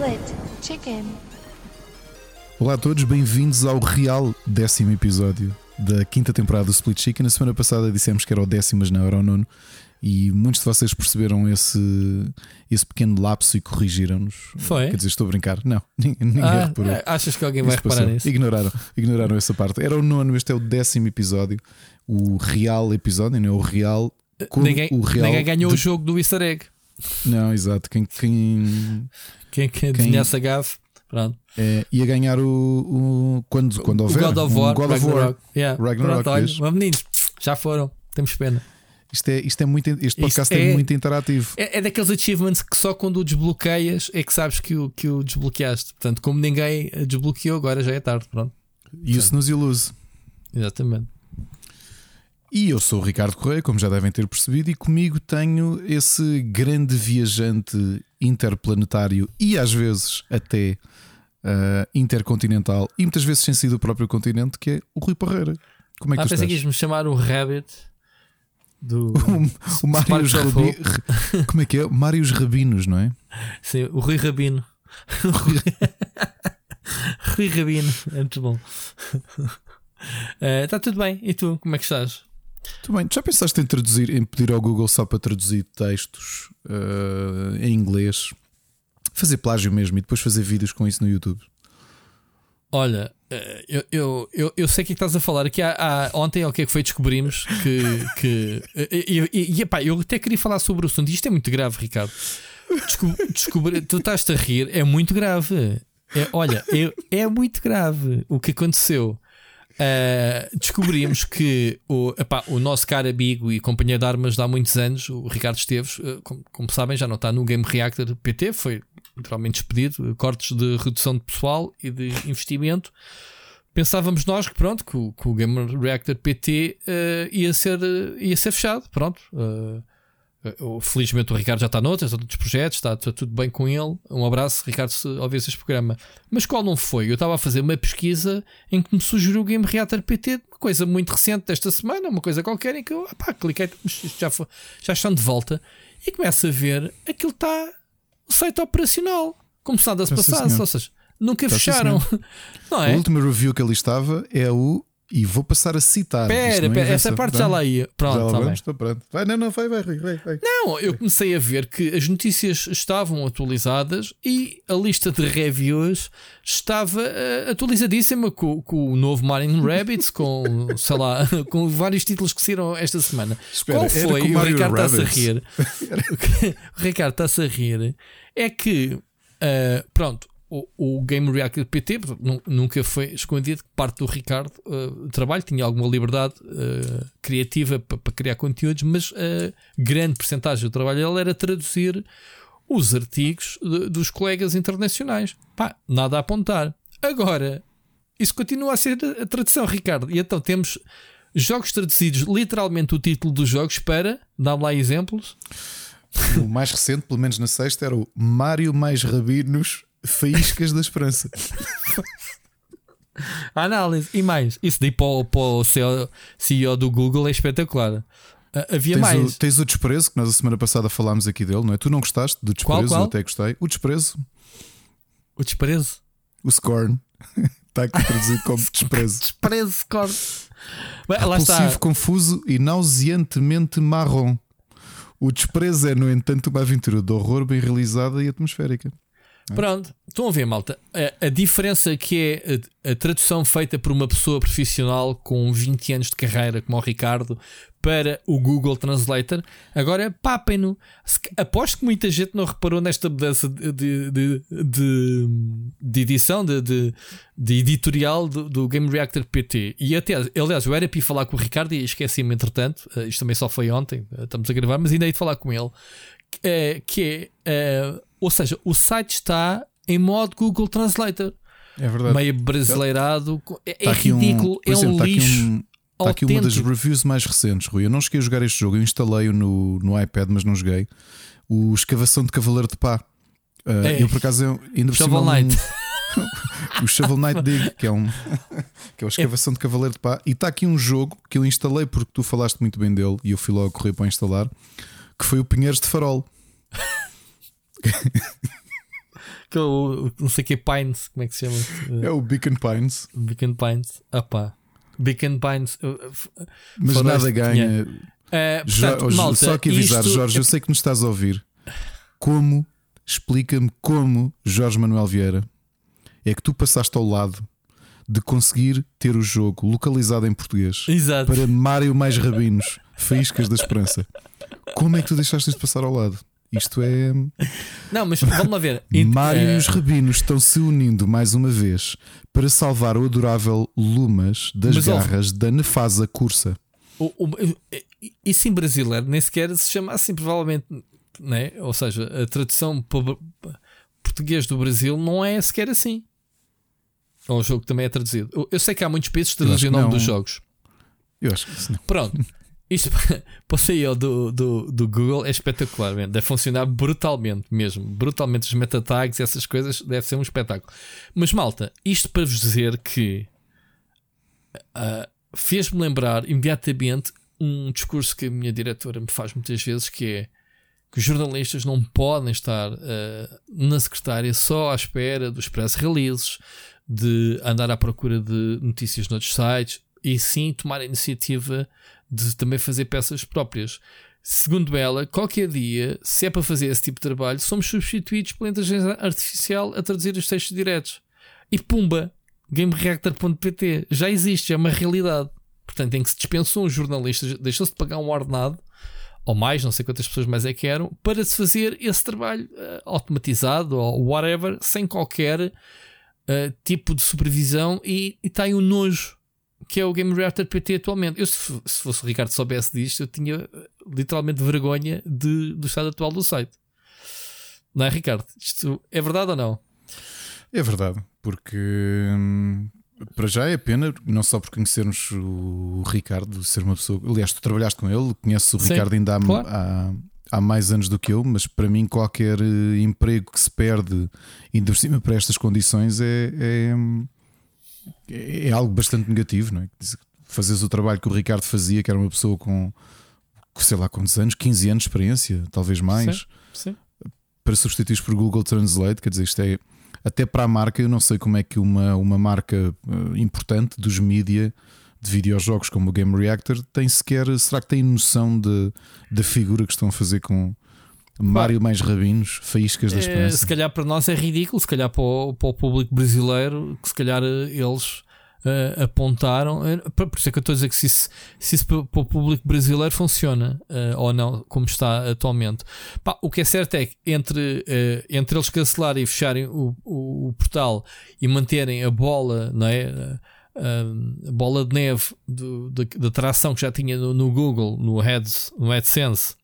Split Chicken. Olá a todos, bem-vindos ao real décimo episódio da quinta temporada do Split Chicken. Na semana passada dissemos que era o décimo, mas não era o nono. E muitos de vocês perceberam esse, esse pequeno lapso e corrigiram-nos. Foi? Quer dizer, estou a brincar. Não, ninguém Ah, reparou. achas que alguém vai Isto reparar nisso? Ignoraram, ignoraram essa parte. Era o nono, este é o décimo episódio. O real episódio, não é? O real. Ninguém, o real ninguém ganhou de- o jogo do Easter egg. Não, exato. Quem, quem Quem, quem adivinhasse a gafe? Pronto. é, ia ganhar o. o- quando, quando o houver. God of um War. God of War. Ragnarok. Yeah. Ragnarok, Pronto, olha, mas meninos, já foram. Temos pena. Isto é, isto é muito, este podcast é, é- muito interativo. É, é daqueles achievements que só quando o desbloqueias é que sabes que o, que o desbloqueaste. Portanto, como ninguém desbloqueou, agora já é tarde. Pronto. Isso nos ilude. Exatamente. E eu sou o Ricardo Correia, como já devem ter percebido, e comigo tenho esse grande viajante interplanetário e às vezes até ah, intercontinental e muitas vezes sem ser do próprio continente, que é o Rui Parreira. Como é que Ah, tu pensei que estás? ias-me chamar o Rabbit do. O, o Mários Rabi... Como é que é? Mários Rabinos, não é? Sim, o Rui Rabino. Rui Rabino, é muito bom. Está tudo bem, e tu, como é que estás? Tudo bem. Já pensaste em traduzir, em pedir ao Google só para traduzir textos ah, em inglês? Fazer plágio mesmo e depois fazer vídeos com isso no YouTube? Olha, eh, eu, eu, eu, eu sei o que é que estás a falar. Aqui há, há- ontem, o que é que foi? Descobrimos que. que e, e, e, epá, eu até queria falar sobre o assunto. Isto é muito grave, Ricardo. Desco- descobri, tu estás-te a rir, é muito grave. É, olha, é, é muito grave o que aconteceu. Uh, descobrimos que o, epá, o nosso caro amigo e companheiro de armas de há muitos anos, o Ricardo Esteves, uh, como, como sabem, já não está no Game Reactor PT, foi literalmente despedido, uh, cortes de redução de pessoal e de investimento. Pensávamos nós que pronto, que o, que o Game Reactor PT uh, ia, ser, ia ser fechado, pronto. Uh, felizmente o Ricardo já está noutras, outros projetos, está, está tudo bem com ele. Um abraço, Ricardo, se ouvires este programa. Mas qual não foi? Eu estava a fazer uma pesquisa em que me sugeriu o Game Reactor PT, uma coisa muito recente desta semana, uma coisa qualquer, em que eu opá, cliquei, já, foi, já estão de volta, e começo a ver aquilo está o site operacional, como se nada se passasse, ou seja, nunca Está fecharam, não é? A última review que ali estava é o. E vou passar a citar. Pera, pera, essa parte já lá ia. Já Pronto, lá tá vamos, estou pronto. Vai, não, não, vai, vai, vai, vai. Não, eu comecei a ver que as notícias estavam atualizadas e a lista de reviews estava eh, atualizadíssima com, com o novo Mario Rabbids, com, sei lá, com vários títulos que saíram esta semana. Espera, Qual foi? O Mario Ricardo está-se a rir. O o Ricardo está-se a rir. É que, eh, pronto, o, o Game Reactor PT nu- nunca foi escondido que parte do Ricardo o trabalho, tinha alguma liberdade eh, criativa para para criar conteúdos, mas a grande porcentagem do trabalho dele era traduzir os artigos de- dos colegas internacionais. Pá, nada a apontar. Agora, isso continua a ser a tradução, Ricardo. E então temos jogos traduzidos, literalmente o título dos jogos, para, dá-me lá exemplos. O mais recente, pelo menos na sexta, era o Mário mais Rabinos Faíscas da Esperança. A análise. E mais, isso daí para o, para o CEO, CEO do Google é espetacular. Ah, havia Tens mais. o, tens o desprezo, que nós a semana passada falámos aqui dele, não é? Tu não gostaste do desprezo, Qual, qual? eu até gostei. O desprezo, O desprezo. o scorn, está aqui traduzido como desprezo. Desprezo, lá Repulsivo, confuso e nauseantemente marrom. O desprezo é, no entanto, uma aventura de horror bem realizada e atmosférica. Pronto, estão a ver, malta. A, a diferença que é a, a tradução feita por uma pessoa profissional com 20 anos de carreira, como o Ricardo, para o Google Translator. Agora, papem-no. Se ca- Aposto que muita gente não reparou nesta mudança de, de, de, de- de edição, de, editorial do, do Game Reactor PT. E até, aliás, eu era para ir falar com o Ricardo e esqueci-me entretanto. Eh, Isto também só foi ontem, eh, estamos a gravar, mas ainda hei de falar com ele. Que é, eh, ou seja, o site está em modo Google Translator, É verdade. meio brasileirado. É, é Tá um- ridículo, por é exemplo, um tá lixo. um- Está aqui uma das reviews mais recentes, Rui. Eu não cheguei a jogar este jogo, eu instalei-o no, no iPad, mas não joguei. O Escavação de Cavaleiro de Pá. Uh, É. Eu por acaso eu- ainda Shovel Knight. um- o Shovel Knight Dig, que é um que é a escavação de Cavaleiro de Pá. E está aqui um jogo que eu instalei porque tu falaste muito bem dele e eu fui logo correr para instalar, que foi o Pinheiros de Farol. Que é o, não sei que Pines, como é que se chama? É o Beacon Pines. Beacon Pines. Ah pá. Beacon Pines. Uh, Mas nada ganha. Uh, portanto, malta, só que avisar, isto... Jorge, eu sei que nos estás a ouvir. Como, explica-me como, Jorge Manuel Vieira, é que tu passaste ao lado de conseguir ter o jogo localizado em português Exato. para Mário Mais Rabinos, Faíscas da Esperança. Como é que tu deixaste de passar ao lado? Isto é. Não, mas vamos lá ver. Mário e os eh, Rabinos estão se unindo mais uma vez para salvar o adorável Lumas das mas, garras ó, da Nefasa Cursa. O, o, isso em brasileiro nem sequer se chama assim, provavelmente. Né? Ou seja, a tradução português do Brasil não é sequer assim. Ou o jogo também é traduzido. Eu, eu sei que há muitos países que traduzem o nome não. dos jogos. Eu acho que sim. Pronto. Isto passei ao do, do, do Google é espetacular, man. deve funcionar brutalmente mesmo. Brutalmente os meta tags essas coisas deve ser um espetáculo. Mas malta, isto para vos dizer que uh, fez-me lembrar imediatamente um discurso que a minha diretora me faz muitas vezes que é que os jornalistas não podem estar uh, na secretária só à espera dos press releases, de andar à procura de notícias noutros sites e sim tomar a iniciativa de também fazer peças próprias. Segundo ela, qualquer dia, se é para fazer esse tipo de trabalho, somos substituídos pela inteligência artificial a traduzir os textos diretos. E pumba! GameReactor.pt já existe, é uma realidade. Portanto, em que se dispensou um jornalista, deixou-se de pagar um ordenado, ou mais, não sei quantas pessoas mais é que eram, para se fazer esse trabalho uh, automatizado ou whatever, sem qualquer uh, tipo de supervisão, e está aí um nojo que é o Game Reactor PT atualmente. Eu, se, se fosse o Ricardo soubesse disto, eu tinha eh, literalmente vergonha de, do estado atual do site. Não é, Ricardo? Isto é verdade ou não? É verdade, porque hum, para já é pena, não só por conhecermos o Ricardo, ser uma pessoa. Aliás, tu trabalhaste com ele, conheces o Sim, Ricardo ainda há, claro. há, há, mais anos do que eu, mas para mim, qualquer eh, emprego que se perde, ainda por cima para estas condições, é, é hum, é, é algo bastante negativo, não é? Fazes o trabalho que o Ricardo fazia, que era uma pessoa com sei lá quantos anos, 15 anos de experiência, talvez mais, sim, sim. para substituir por Google Translate, quer dizer, isto é até para a marca, eu não sei como é que uma, uma marca uh, importante dos mídia de videojogos como o Game Reactor tem sequer, será que tem noção da figura que estão a fazer com Mário mais rabinos, faíscas da é, esperança. se calhar para nós é ridículo, se calhar para o, para o público brasileiro, que se calhar eh, eles uh, apontaram. Por isso é que eu estou a dizer que se isso, se isso para o público brasileiro funciona uh, ou não, como está atualmente. Pá, o que é certo é que entre, uh, entre eles cancelarem e fecharem o, o, o, portal e manterem a bola, não é? a bola de neve do, da, da tração que já tinha no, no Google, no, Heads, no AdSense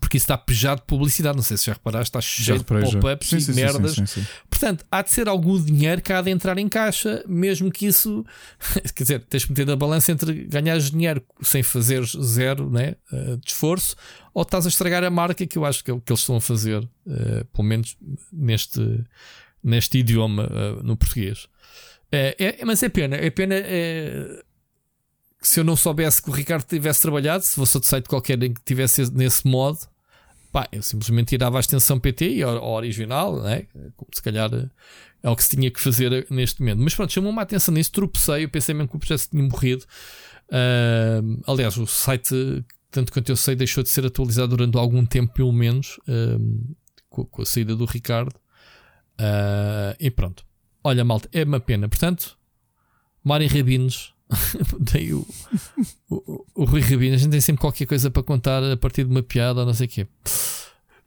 porque isso está pejado de publicidade. Não sei se já reparaste, está cheio de pop-ups e sim, merdas. Sim, sim, Portanto, há de ser algum dinheiro que há de entrar em caixa, mesmo que isso. Quer dizer, tens que meter na balança entre ganhar dinheiro sem fazer zero né, eh, de esforço ou estás a estragar a marca, que eu acho que é o que eles estão a fazer, uh, pelo menos neste, neste idioma uh, no português. É, é, mas é pena, é pena. É, se eu não soubesse que o Ricardo tivesse trabalhado, se fosse outro site qualquer em que tivesse nesse modo, pá, eu simplesmente tirava a extensão PT e a, original, né? se calhar é o que se tinha que fazer neste momento. Mas pronto, chamou-me a atenção nisso, tropecei, eu pensei mesmo que o projeto tinha morrido. Uh, aliás, o site, tanto quanto eu sei, deixou de ser atualizado durante algum tempo, pelo menos, uh, com, com, a saída do Ricardo. Uh, e pronto. Olha, malta, é uma pena. Portanto, Mário Rabinos Daí o, o, o Rui Rabino, a gente tem sempre qualquer coisa para contar a partir de uma piada ou não sei o quê.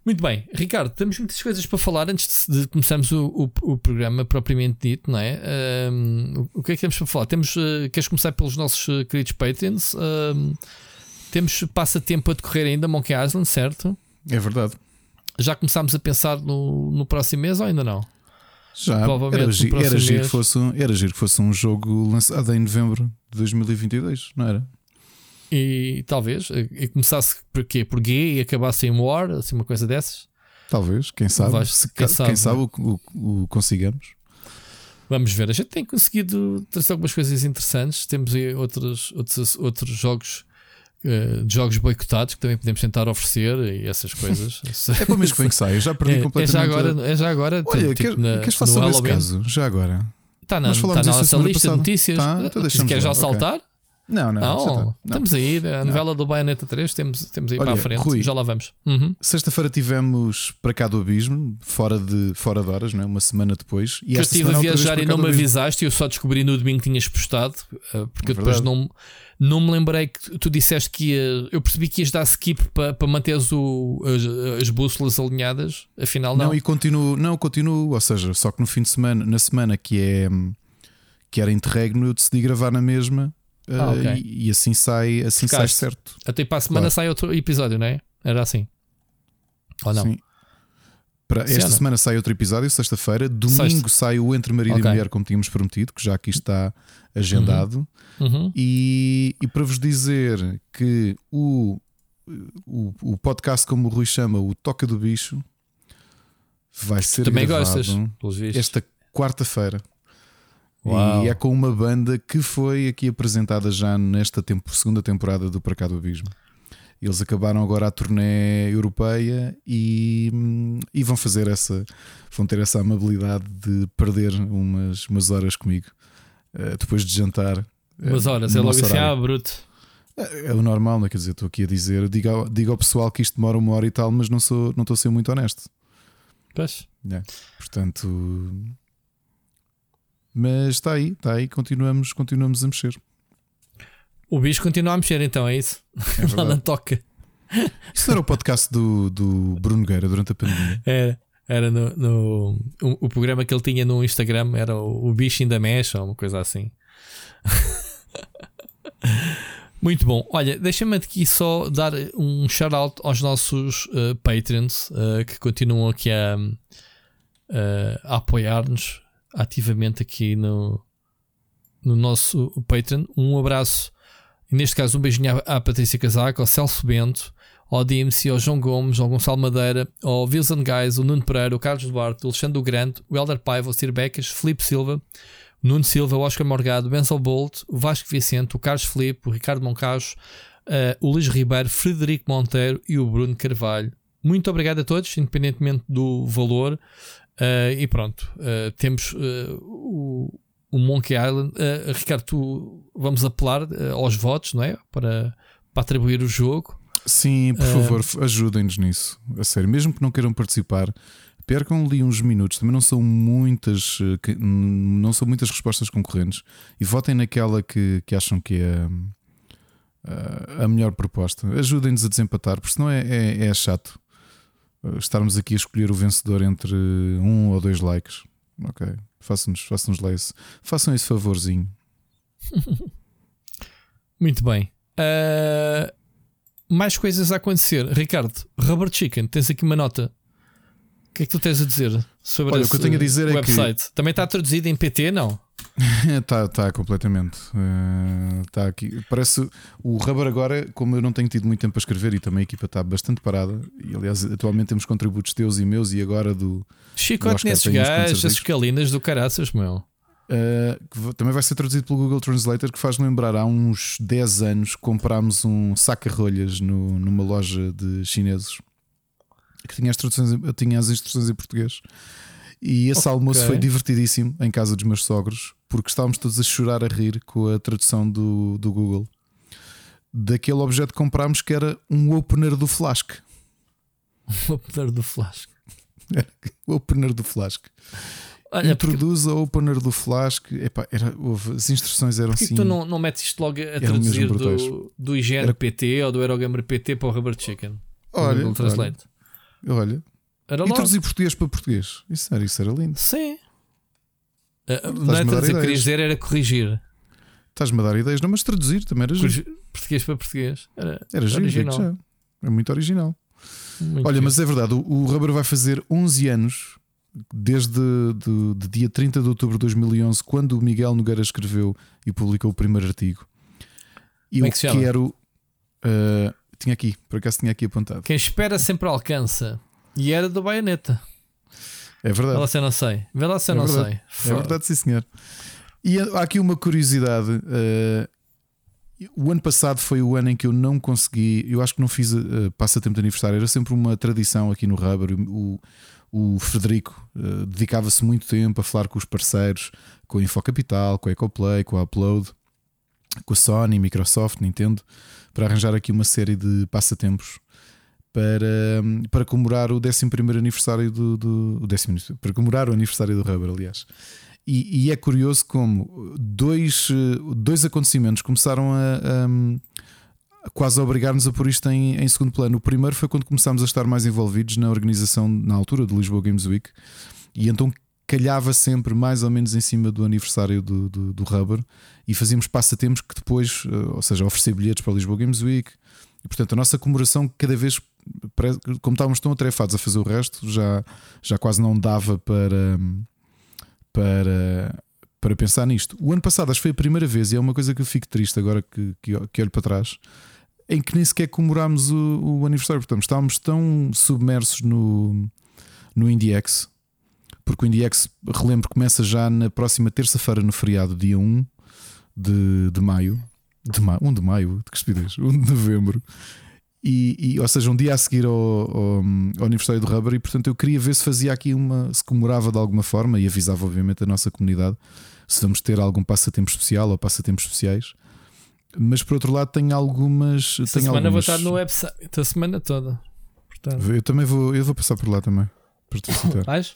Muito bem, Ricardo, temos muitas coisas para falar antes de, começarmos o, o, o, programa propriamente dito, não é? Um, o, que é que temos para falar? Temos, uh, queres começar pelos nossos uh, queridos Patreons? Um, temos passatempo a decorrer ainda, Monkey Island, certo? É verdade. Já começámos a pensar no, no próximo mês ou ainda não? Já, era, gi era, giro que fosse, era giro que fosse um jogo lançado em novembro de 2022, não era? E talvez, e começasse por quê? Por gay e acabasse em War, assim uma coisa dessas? Talvez, quem sabe? Vais, Se, quem, sabe, quem sabe o, o, o, consigamos. Vamos ver, a gente tem conseguido trazer algumas coisas interessantes. Temos aí outros, outros, outros jogos uh, de jogos boicotados que também podemos tentar oferecer e essas coisas. é para o mês que vem que sai, eu já perdi é, completamente. É já agora, é já agora Olha, tipo, quer, na, queres falar sobre esse caso? Já agora. Está na, tá na nossa lista passada. de notícias. Tá, então Se quer já saltar? Okay. Não, não, não, tá. não. Estamos aí, a novela do Bayonetta 3, temos, temos aí Olha, para a frente, Rui, já lá vamos. Uhum. Sexta-feira tivemos para cá do Abismo, fora de, fora de horas, não é? uma semana depois. E que eu estive a vez viajar e não me avisaste eu só descobri no domingo que tinhas postado, uh, porque É eu depois não, não me lembrei que tu disseste que ia. Eu percebi que ias dar skip para, para manteres o, as, as bússolas alinhadas, afinal não. Não, e continuo, não, continuo, ou seja, só que no fim de semana, na semana que é que era interregno, eu decidi gravar na mesma Ah, uh, ok. e, e assim sai, assim sai Ficaste. certo. Até para a semana Claro. sai outro episódio, não é? Era assim. Ou não? Sim. Para esta Ana. semana sai outro episódio, sexta-feira. Domingo Sexta. sai o Entre Marido Ok. e Mulher, como tínhamos prometido, que já aqui está agendado. Uhum. E, e para vos dizer que o, o, o podcast, como o Rui chama, o Toca do Bicho, vai ser Também gravado gostas, esta quarta-feira. Uau. E é com uma banda que foi aqui apresentada já nesta tempo- segunda temporada do Para Cá do Abismo. Eles acabaram agora a turnê europeia e, e vão fazer essa, vão ter essa amabilidade de perder umas, umas horas comigo eh, depois de jantar. eh, Umas horas, no é logo assim, ah, bruto. É é o normal, não é? Quer dizer, estou aqui a dizer, diga ao, diga ao pessoal que isto demora uma hora e tal, mas não sou, não estou a ser muito honesto. Pois. Portanto, mas está aí, está aí, continuamos, continuamos a mexer. O bicho continua a mexer, então, é isso? É Lá na toca. Isso era o podcast do, do Bruno Gueira durante a pandemia. Era, era no, no- o, o programa que ele tinha no Instagram era o, o bicho ainda mexe ou uma coisa assim. Muito bom. Olha, deixa-me aqui só dar um shout-out aos nossos uh, patrons uh, que continuam aqui a, uh, a apoiar-nos ativamente aqui no, no nosso Patreon. Um abraço, e neste caso um beijinho à, à Patrícia Casaco, ao Celso Bento, ao DMC, ao João Gomes, ao Gonçalo Madeira, ao Wilson Guys, ao Nuno Pereira, ao Carlos Duarte, ao Alexandre do Grande, o Helder Paiva, o Sir Becas, Felipe Silva, Nuno Silva, o Oscar Morgado, o Benzel Bolt, o Vasco Vicente, o Carlos Felipe, o Ricardo Moncajo, eh, o Luís Ribeiro, Frederico Monteiro e o Bruno Carvalho. Muito obrigado a todos, independentemente do valor. Eh, e pronto, eh, temos o, o Monkey Island. Eh, Ricardo, tu vamos apelar eh, aos votos, não é? Para, para atribuir o jogo. Sim, por Ah. favor, ajudem-nos nisso. A sério, mesmo que não queiram participar, percam ali uns minutos. Também não são muitas, não são muitas respostas concorrentes e votem naquela que, que acham que é a melhor proposta. Ajudem-nos a desempatar, porque senão é, é, é chato estarmos aqui a escolher o vencedor entre um ou dois likes. Ok, façam-nos façam lá esse, façam esse favorzinho. Muito bem. Ah, mais coisas a acontecer. Ricardo, Rubber Chicken, tens aqui uma nota. O que é que tu tens a dizer sobre Olha, o esse que eu tenho a dizer é que- website? Também está traduzido em PT, não? Está tá, completamente. Está aqui. Parece o Rubber agora, como eu não tenho tido muito tempo a escrever e também a equipa está bastante parada. E aliás, atualmente temos contributos teus e meus e agora do. Chicote nesses gajos, as escalinas do caraças, meu. uh, também vai ser traduzido pelo Google Translator, que faz lembrar há uns 10 anos comprámos um saca-rolhas numa loja de chineses que tinha as, traduções, tinha as instruções em português. E esse Ok. almoço foi divertidíssimo em casa dos meus sogros, porque estávamos todos a chorar a rir com a tradução do, do Google daquele objeto que comprámos que era um opener do Flask. O poder do flash. O opener do Flask. Olha, porque, Introduz a opener do Flask. Epá, era, houve- as instruções eram porque assim. tu não, não metes isto logo a traduzir do, do IGN Era- PT ou do Eurogamer PT para o Rubber Chicken? Olha, olha, olha. Era E traduzir português para português. Isso era, isso era lindo. Sim. Ah, não é traduzir, queria ideias. dizer era corrigir. Estás-me a dar ideias, não, mas traduzir também era giro. Corrigir português para português. Era, Era giro, original. já. É muito original. Muito Olha, giro. mas é verdade, o, o Rubber vai fazer 11 anos desde de, de dia 30 de outubro de 2011, quando o Miguel Nogueira escreveu e publicou o primeiro artigo. E é eu que quero. ah, tinha aqui, por acaso tinha aqui apontado. Quem espera sempre alcança. E era do baioneta. É Vê verdade. lá se eu não sei. Vê lá se eu É não verdade. sei. É verdade, sim, senhor. E há aqui uma curiosidade. eh, O ano passado foi o ano em que eu não consegui, eu acho que não fiz uh, passatempo de aniversário, era sempre uma tradição aqui no Rubber. O, o Frederico uh, dedicava-se muito tempo a falar com os parceiros, com a Infocapital, com a EcoPlay, com a Upload, com a Sony, Microsoft, Nintendo, para arranjar aqui uma série de passatempos para, para comemorar o 11 aniversário do, do o décimo, para comemorar o aniversário do Rubber, aliás. E, e, é curioso como dois, dois acontecimentos começaram a, a quase obrigar-nos a pôr isto em, em, segundo plano. O primeiro foi quando começámos a estar mais envolvidos na organização na altura do Lisboa Games Week, e então calhava sempre mais ou menos em cima do aniversário do, do, do Rubber e fazíamos passatempos que depois, eh, ou seja, oferecer bilhetes para o Lisboa Games Week. E portanto a nossa comemoração cada vez como estávamos tão atarefados a fazer o resto, já, já quase não dava para, para, para pensar nisto. O ano passado acho que foi a primeira vez, e é uma coisa que eu fico triste agora que, que, que olho para trás, em que nem sequer comemorámos o, o aniversário. Portanto, estávamos tão submersos no, no IndieX, porque o IndieX, relembro, começa já na próxima terça-feira, no feriado, dia 1 de, de maio. De maio, 1 de maio, de que estupidez, 1 de novembro. E, e, ou seja, um dia a seguir ao, ao, ao, aniversário do Rubber, e portanto eu queria ver se fazia aqui uma, se comemorava de alguma forma e avisava, obviamente, a nossa comunidade se vamos ter algum passatempo especial ou passatempos especiais. Mas por outro lado, tenho algumas. Esta tenho semana algumas... vou estar no website a semana toda. Portanto... Eu também vou, eu vou passar por lá também para te citar. Vais?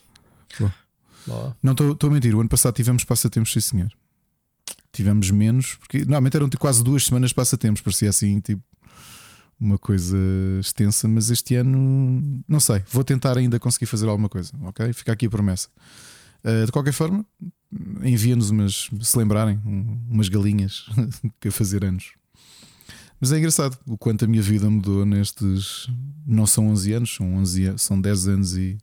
Não, estou a mentir. O ano passado tivemos passatempos, sim senhor. Tivemos menos, porque normalmente eram quase duas semanas de passatempos, parecia assim, tipo uma coisa extensa, mas este ano não sei. Vou tentar ainda conseguir fazer alguma coisa, ok? Fica aqui a promessa. Uh, de qualquer forma, envia-nos umas, se lembrarem, um, umas galinhas que a fazer anos. Mas é engraçado o quanto a minha vida mudou nestes. Não são 11 anos, são, 11, são 10 anos e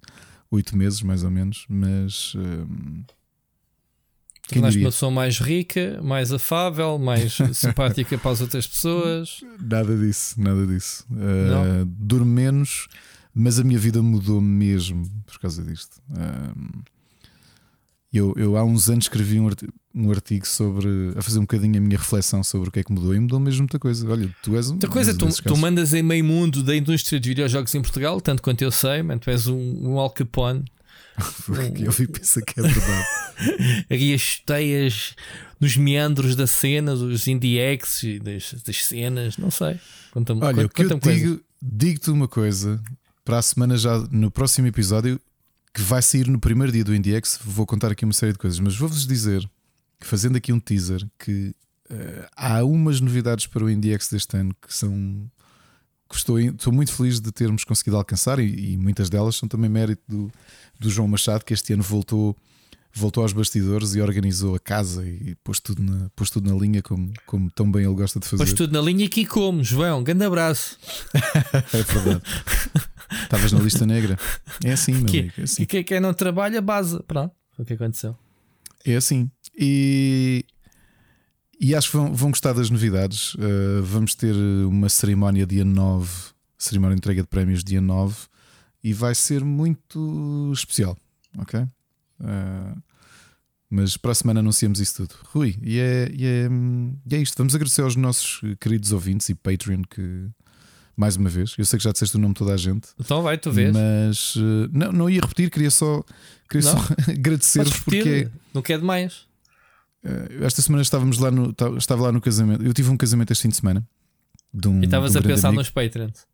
8 meses, mais ou menos. Mas. Uh, Tornaste uma pessoa mais rica, mais afável, mais simpática para as outras pessoas. Nada disso, nada disso. Uh, durmo menos, mas a minha vida mudou mesmo por causa disto. Uh, eu, eu há uns anos escrevi um artigo, um artigo, sobre a fazer um bocadinho a minha reflexão sobre o que é que mudou e mudou mesmo muita coisa. Olha, tu és um. Muita coisa, tu, tu, mandas em meio mundo da indústria de videojogos em Portugal, tanto quanto eu sei, man, tu és um, um Al Capone eu vi pensa que é verdade. Aqui as teias nos meandros da cena, dos indiex, das, das cenas, não sei. Conta-me Olha, conta, que eu digo, digo-te uma coisa para a semana já no próximo episódio que vai sair no primeiro dia do IndieX. Vou contar aqui uma série de coisas, mas vou-vos dizer, fazendo aqui um teaser, que uh, há umas novidades para o IndieX deste ano que são estou, estou muito feliz de termos conseguido alcançar e, e, muitas delas são também mérito do, do João Machado, que este ano voltou, voltou aos bastidores e organizou a casa e pôs tudo na, pôs tudo na linha como, como tão bem ele gosta de fazer. Pôs tudo na linha aqui como, João, grande abraço. é verdade. Estavas na lista negra. É assim, meu que, amigo. É assim. E quem, quem não trabalha, base. Pronto, o que aconteceu. É assim. E e acho que vão, vão gostar das novidades. Uh, vamos ter uma cerimónia dia 9, cerimónia de entrega de prémios dia 9, e vai ser muito especial. Ok? Uh, mas para a semana anunciamos isso tudo. Rui, e é, e, é, e é isto. Vamos agradecer aos nossos queridos ouvintes e Patreon que. Mais uma vez, eu sei que já disseste o nome de toda a gente. Então vai, tu vês. Mas uh, não, não ia repetir, queria só, queria só agradecer-vos porque. Não quer demais. Uh, esta semana estávamos lá no, estava lá no casamento. Eu tive um casamento este fim de semana. De um, e estavas um a pensar amigo. nos Patreons.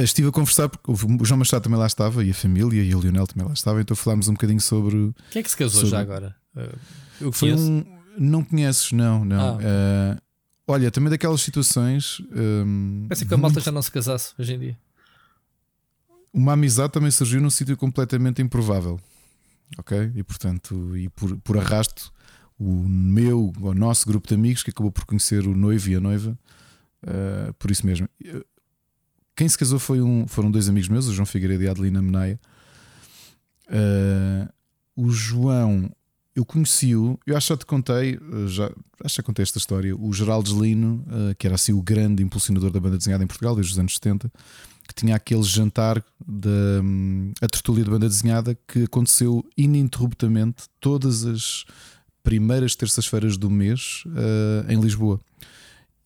Eh, estive a conversar porque o João Machado também lá estava e a família e o Lionel também lá estava, então falámos um bocadinho sobre. Quem é que se casou sobre... já agora? Eh, eu Foi um... Não conheces, não, não. Ah. Uh, olha, também daquelas situações. Um, Parece que a malta já não se casasse hoje em dia. Uma amizade também surgiu num sítio completamente improvável. Ok? E portanto, e por, por arrasto o meu, o nosso grupo de amigos que acabou por conhecer o noivo e a noiva. Uh, por isso mesmo. Quem se casou foi um, foram dois amigos meus, o João Figueiredo e a Adelina Menaia. Uh, o João, eu conheci-o, eu acho que já te contei, já, acho que contei esta história. O Geraldo Lino, uh, que era assim o grande impulsionador da banda desenhada em Portugal desde os anos 70, que tinha aquele jantar da um, a de banda desenhada que aconteceu ininterruptamente todas as primeiras terças-feiras do mês uh, em Lisboa.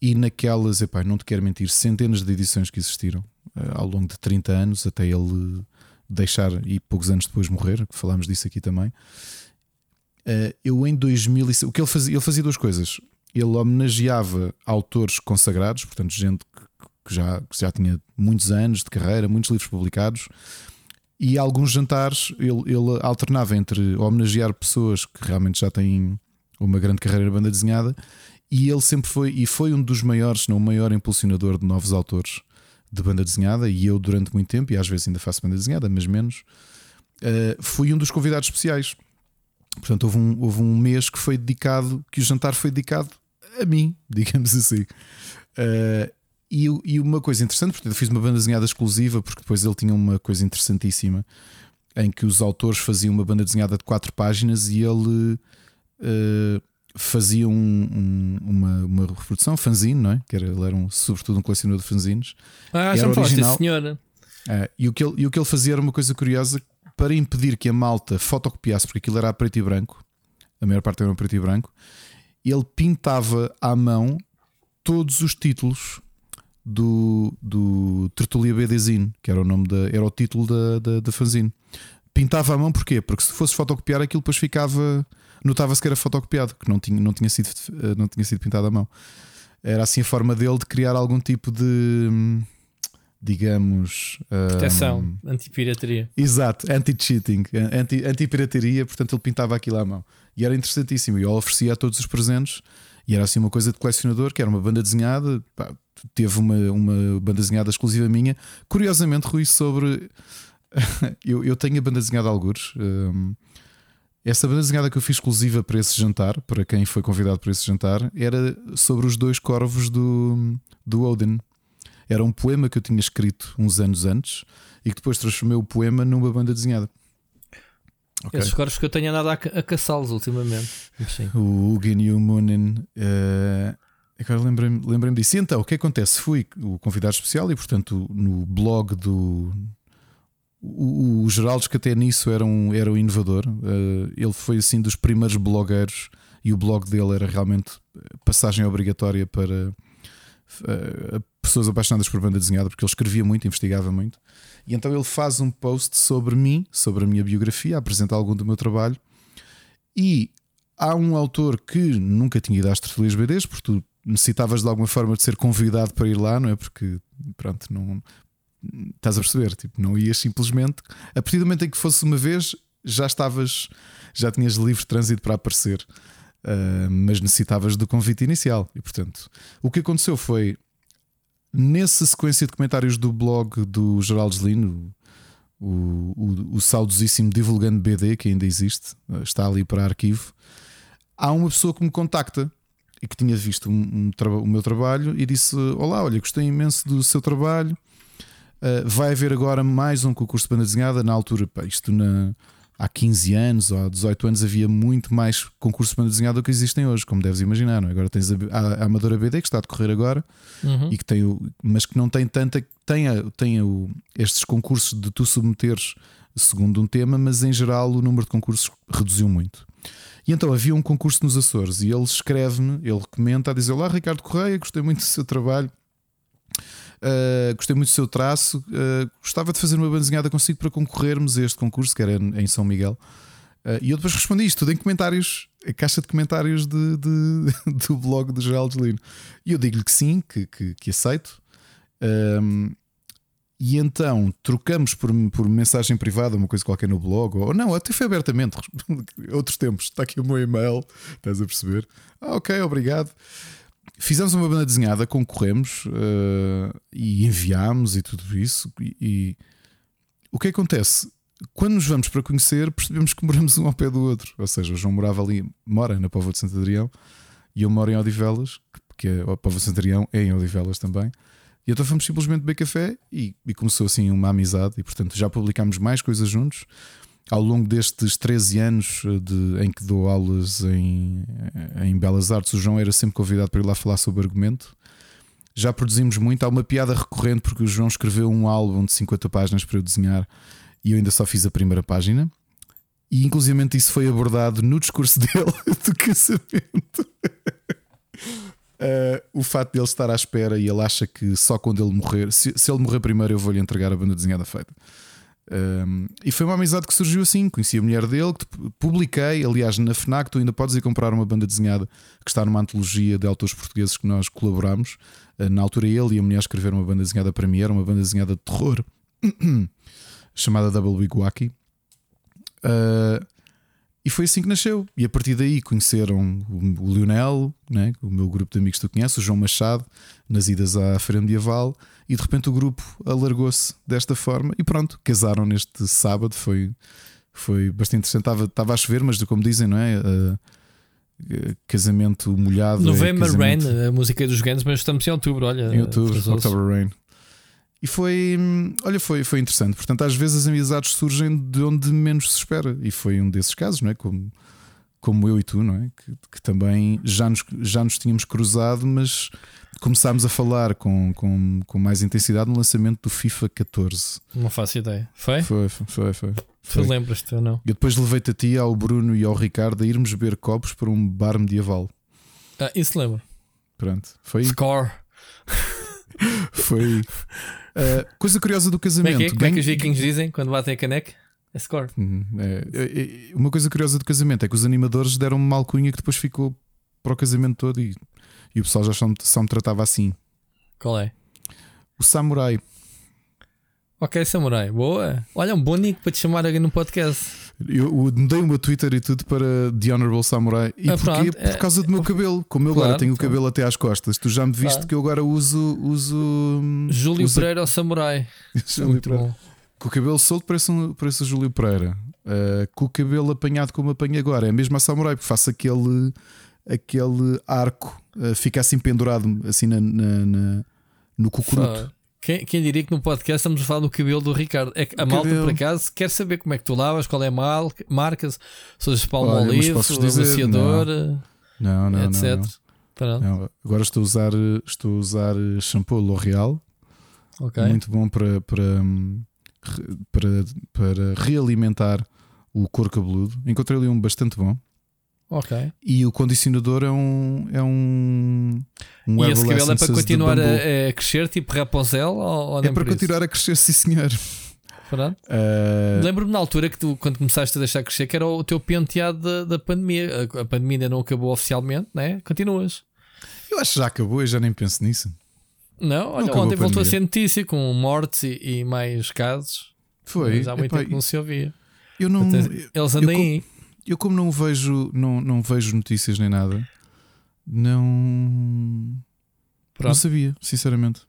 E naquelas, epá, não te quero mentir, centenas de edições que existiram uh, ao longo de 30 anos, até ele deixar e poucos anos depois morrer, que falámos disso aqui também. Uh, eu em 2000, o que ele fazia, ele fazia duas coisas. Ele homenageava autores consagrados, portanto, gente que já, que já tinha muitos anos de carreira, muitos livros publicados, e alguns jantares ele, ele alternava entre homenagear pessoas que realmente já têm uma grande carreira na banda desenhada, e ele sempre foi e foi um dos maiores, não o maior impulsionador de novos autores de banda desenhada. E eu, durante muito tempo, e às vezes ainda faço banda desenhada, mas menos, uh, fui um dos convidados especiais. Portanto, houve um, houve um mês que foi dedicado, que o jantar foi dedicado a mim, digamos assim. Uh, e, e, uma coisa interessante, portanto, eu fiz uma banda desenhada exclusiva, porque depois ele tinha uma coisa interessantíssima em que os autores faziam uma banda desenhada de quatro páginas e ele uh, fazia um, um, uma, uma reprodução, fanzine, não é? Que era, ele era um, sobretudo um colecionador de fanzines. Ah, já me original. senhora. Uh, e, o que ele, e o que ele fazia era uma coisa curiosa para impedir que a malta fotocopiasse, porque aquilo era a preto e branco, a maior parte era a preto e branco, ele pintava à mão todos os títulos do, do Tertulia BDzine, que era o nome da, era o título da, da, da fanzine. Pintava à mão porquê? Porque se fosse fotocopiar aquilo depois ficava. Notava-se que era fotocopiado, que não tinha, não, tinha sido, eh, não tinha sido pintado à mão. Era assim a forma dele de criar algum tipo de digamos. Proteção, um, anti-pirataria. Exato, anti-cheating, anti-pirataria, anti portanto ele pintava aquilo à mão. E era interessantíssimo. E eu oferecia a todos os presentes. E era assim uma coisa de colecionador, que era uma banda desenhada. Pá, teve uma, uma banda desenhada exclusiva minha. Curiosamente, Rui, sobre. eu, eu tenho a banda desenhada Algures. Um, essa banda desenhada que eu fiz exclusiva para esse jantar, para quem foi convidado para esse jantar, era sobre os dois corvos do, do Odin. Era um poema que eu tinha escrito uns anos antes e que depois transformei o poema numa banda desenhada. Okay. Esses corvos que eu tenho andado a, a caçá-los ultimamente. Sim. O Ugin e o Munin. Uh, agora lembrei-me lembrei disso. E então, o que acontece? Fui o convidado especial e, portanto, no blog do. O, o Geraldes, que até nisso era um, era um inovador, uh, ele foi assim dos primeiros blogueiros e o blog dele era realmente passagem obrigatória para uh, pessoas apaixonadas por banda desenhada, porque ele escrevia muito, investigava muito. E então ele faz um post sobre mim, sobre a minha biografia, apresenta algum do meu trabalho. E há um autor que nunca tinha ido às tertulias BDs, porque tu necessitavas de alguma forma de ser convidado para ir lá, não é? Porque, pronto, não. Estás a perceber? Tipo, não ias simplesmente. A partir do momento em que fosse uma vez, já estavas. Já tinhas livre trânsito para aparecer. Uh, mas necessitavas do convite inicial. E portanto, o que aconteceu foi Nessa sequência de comentários do blog do Geraldo Zelino, o, o, o saudosíssimo Divulgando BD, que ainda existe, está ali para arquivo, há uma pessoa que me contacta e que tinha visto um, um, o meu trabalho e disse: Olá, olha, gostei imenso do seu trabalho. Uh, vai haver agora mais um concurso de banda desenhada. Na altura, pá, isto na, há 15 anos ou há 18 anos havia muito mais concursos de banda desenhada do que existem hoje, como deves imaginar. Não? É? Agora tens a, a, Amadora BD que está a decorrer agora, uhum. e que tem o, mas que não tem tanta. Tem, a, tem o, estes concursos de tu submeteres segundo um tema, mas em geral o número de concursos reduziu muito. E então havia um concurso nos Açores e ele escreve-me, ele comenta a dizer: Olá, Ricardo Correia, gostei muito do seu trabalho. Uh, gostei muito do seu traço. Uh, gostava de fazer uma bandezinhada consigo para concorrermos a este concurso, que era em São Miguel. Uh, e eu depois respondi isto tudo em comentários, a caixa de comentários de, de do blog do Geraldo Lino. E eu digo-lhe que sim, que, que, que aceito. Um, e então trocamos por, por mensagem privada, uma coisa qualquer no blog, ou não, até foi abertamente, outros tempos. Está aqui o meu e-mail, estás a perceber? Ah, ok, obrigado. Fizemos uma banda desenhada, concorremos uh, e enviámos e tudo isso. E, e, o que acontece? Quando nos vamos para conhecer, percebemos que moramos um ao pé do outro. Ou seja, o João morava ali, mora na Póvoa de Santo Adrião e eu moro em Odivelas, que é, a Póvoa de Santo Adrião é em Odivelas também. E então fomos simplesmente beber café e, e começou assim uma amizade. E portanto já publicámos mais coisas juntos ao longo destes 13 anos eh, de, em que dou aulas em, em Belas Artes, o João era sempre convidado para ir lá falar sobre argumento. Já produzimos muito. Há uma piada recorrente porque o João escreveu um álbum de 50 páginas para eu desenhar e eu ainda só fiz a primeira página. E inclusive isso foi abordado no discurso dele do casamento. Uh, o fato dele estar à espera e ele acha que só quando ele morrer, se, se ele morrer primeiro, eu vou-lhe entregar a banda desenhada feita. Um, e foi uma amizade que surgiu assim. Conheci a mulher dele, que publiquei. Aliás, na Fnac, tu ainda podes ir comprar uma banda desenhada que está numa antologia de autores portugueses que nós colaboramos. Uh, na altura, ele e a mulher escreveram uma banda desenhada para mim. Era uma banda desenhada de terror chamada Double Big Wacky. Uh, e foi assim que nasceu. E a partir daí conheceram o, o Lionel, né? o meu grupo de amigos que tu conheces, o João Machado, nas idas à Feira Medieval e de repente o grupo alargou-se desta forma e pronto, casaram neste sábado. Foi, foi bastante interessante. Estava, estava a chover, mas como dizem, não é? Uh, casamento molhado. É November é casamento... Rain, a música dos Guns, mas estamos em outubro, olha. Em outubro, October Rain. E foi, olha, foi, foi interessante. Portanto, às vezes as amizades surgem de onde menos se espera. E foi um desses casos, não é? Como, como eu e tu, não é? Que, que também já nos, já nos tínhamos cruzado, mas começámos a falar com, com, com mais intensidade no lançamento do FIFA 14. Não faço ideia. Foi? Foi, foi, foi. Tu lembras-te ou não? Eu depois levei-te a ti, ao Bruno e ao Ricardo a irmos beber copos para um bar medieval. Ah, isso lembro. Pronto. Foi. Score. foi. Uh, coisa curiosa do casamento. Como é que, é? Como é que os vikings dizem quando batem a caneca? É score. Uhum, é, é, é, uma coisa curiosa do casamento é que os animadores deram uma alcunha que depois ficou para o casamento todo e e o pessoal já só me, só me tratava assim. Qual é? O Samurai. Ok, Samurai. Boa. Olha, um bom nick para te chamar aqui no podcast. Eu, eu mudei o meu Twitter e tudo para The Honorable Samurai. E ah, porquê? Pronto, Por causa do meu cabelo. Como eu claro, agora tenho o cabelo até às costas, tu já me viste claro. que eu agora uso. uso Júlio uso... Pereira ou Samurai. Júlio Pereira. Com o cabelo solto parece, um, parece o Júlio Pereira. Uh, com o cabelo apanhado como apanho agora. É mesmo a Samurai, porque faço aquele aquele arco uh, fica assim pendurado assim na, na, na no cucuruto. Quem, quem, diria que no podcast estamos a falar do cabelo do Ricardo? É que a malta, por acaso, quer saber como é que tu lavas, qual é a mal, marca, se usas palmo olive, amaciador, não, não, etc. Não, não. Agora estou a usar, estou a usar shampoo L'Oreal, okay. muito bom para, para, para, para realimentar o couro cabeludo. Encontrei ali um bastante bom. Ok. E o condicionador é um. É um, um e esse cabelo é para continuar a, a, crescer, tipo Rapunzel? Ou, ou é para continuar a crescer, sim senhor. Uh... Lembro-me na altura que tu, quando começaste a deixar crescer, que era o teu penteado da, da pandemia. A, a, pandemia ainda não acabou oficialmente, né? Continuas. Eu acho que já acabou e já nem penso nisso. Não, olha, não ontem voltou a ser notícia com mortes e, e mais casos. Foi. Já há muito tempo que não se ouvia. Eu não. Eles andam aí. Eu, como não vejo, não, não vejo notícias nem nada, não. Pronto. Não sabia, sinceramente.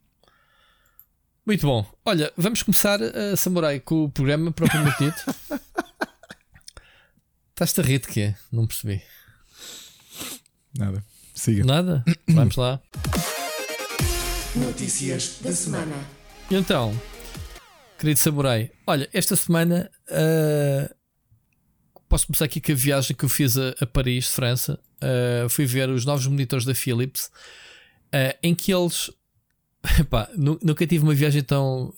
Muito bom. Olha, vamos começar a Samurai com o programa propriamente dito. Estás-te a rir de quê? Não percebi. Nada. Siga. Nada? Vamos lá. Notícias da semana. Então, querido Samurai, olha, esta semana uh, posso começar aqui com a viagem que eu fiz a, a Paris, França. Uh, fui ver os novos monitores da Philips, uh, em que eles. Epá, nunca tive uma viagem tão.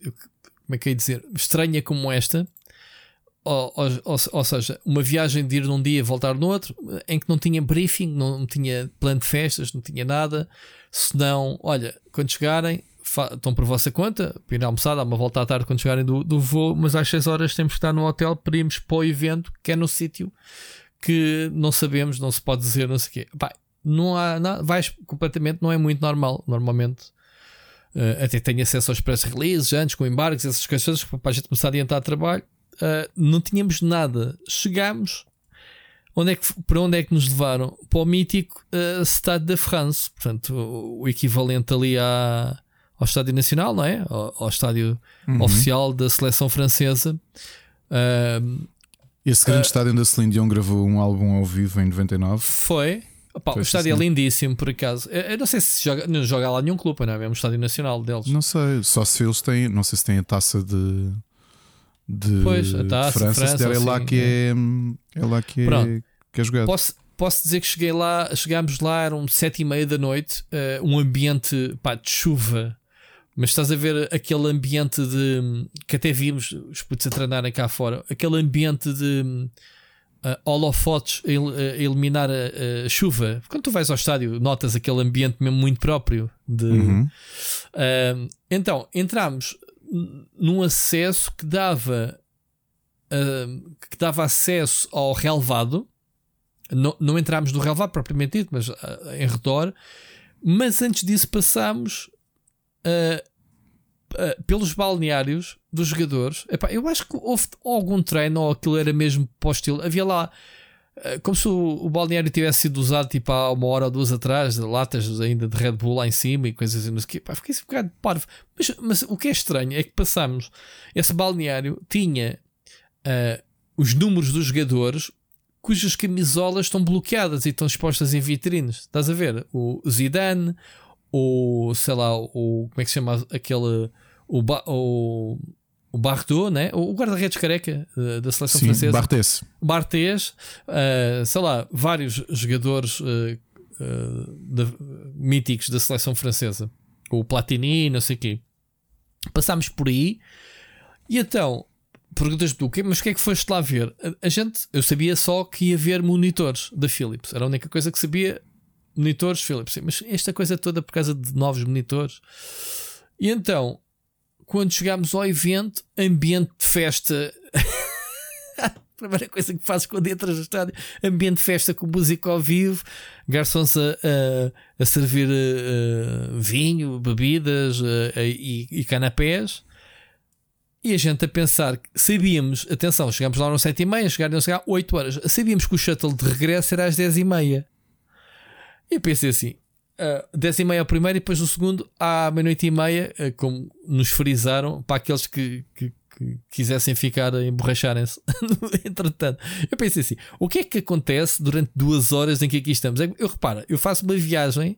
Como é que eu ia dizer? Estranha como esta. Ou, ou, ou, seja, uma viagem de ir num dia e voltar no outro, em que não tinha briefing, não tinha plano de festas, não tinha nada. Senão, olha, quando chegarem, estão por vossa conta, ir almoçar, uma volta à tarde quando chegarem do, do voo, mas às 6 horas temos que estar no hotel para irmos para o evento, que é no sítio que não sabemos, não se pode dizer, não sei o quê. Pá, não há, não, vais completamente, não é muito normal. Normalmente, uh, até tenho acesso aos press releases antes, com embarques, essas coisas, para a gente começar a adiantar trabalho. Uh, não tínhamos nada. Chegámos. Onde é que, para onde é que nos levaram? Para o mítico uh, Stade de France, portanto, o, o equivalente ali à, ao Estádio Nacional, não é? Ao, ao estádio uhum. oficial da seleção francesa. Uh, Esse grande uh, estádio onde a Celine Dion gravou um álbum ao vivo em 99. Foi. Opa, o estádio assim. é lindíssimo, por acaso. Eu, eu não sei se joga, não joga lá nenhum clube, não é? É um estádio nacional deles. Não sei, só se eles têm, não sei se têm a taça de, de, pois, a taça, de França, França é, assim, lá que é, é, é lá que é, que é jogado. Posso, posso dizer que cheguei lá, chegámos lá, eram sete e meia da noite, uh, um ambiente pá, de chuva mas estás a ver aquele ambiente de. que até vimos os putos a treinarem cá fora, aquele ambiente de. uh, holofotes a, a eliminar a, a, chuva. Quando tu vais ao estádio, notas aquele ambiente mesmo muito próprio. De, uhum. uh, então, entramos num acesso que dava, uh, que dava acesso ao relevado. Não, não entramos no relevado propriamente dito, mas uh, em redor. Mas antes disso passámos uh, pelos balneários dos jogadores. Epá, eu acho que houve algum treino ou aquilo era mesmo estilo. Havia lá como se o, balneário tivesse sido usado tipo há uma hora ou duas atrás, latas ainda de Red Bull lá em cima e coisas assim. Que, pá, fiquei assim um bocado parvo. Mas, mas, o que é estranho é que passamos. Esse balneário tinha uh, os números dos jogadores cujas camisolas estão bloqueadas e estão expostas em vitrines. Estás a ver? O Zidane, o sei lá, o como é que se chama aquele o, o, o Barreau, né? o guarda-redes careca uh, da seleção Sim, francesa. Barthez. Barthez, uh, sei lá, vários jogadores uh, de, míticos da seleção francesa. O Platini, não sei o quê. Passámos por aí e então perguntas do quê? Mas o que é que foste lá ver? A, a, gente, eu sabia só que ia ver monitores da Philips, era a única coisa que sabia monitores Philips. Mas esta coisa toda por causa de novos monitores. E então, quando chegámos ao evento, ambiente de festa. a primeira coisa que fazes quando entras no estádio, ambiente de festa com música ao vivo, garçons a, a, a servir uh, vinho, bebidas uh, e, e canapés. E a gente a pensar, sabíamos, atenção, chegámos lá às 7 e meia, chegaram a chegar 8 horas, sabíamos que o shuttle de regresso era às 10 e meia. E pensei assim: uh, 10 e meia ao primeiro e depois o segundo à meia-noite e meia, uh, como nos frisaram para aqueles que, que, que quisessem ficar a emborracharem-se. Entretanto, eu pensei assim: o que é que acontece durante duas horas em que aqui estamos? É eu reparo, eu faço uma viagem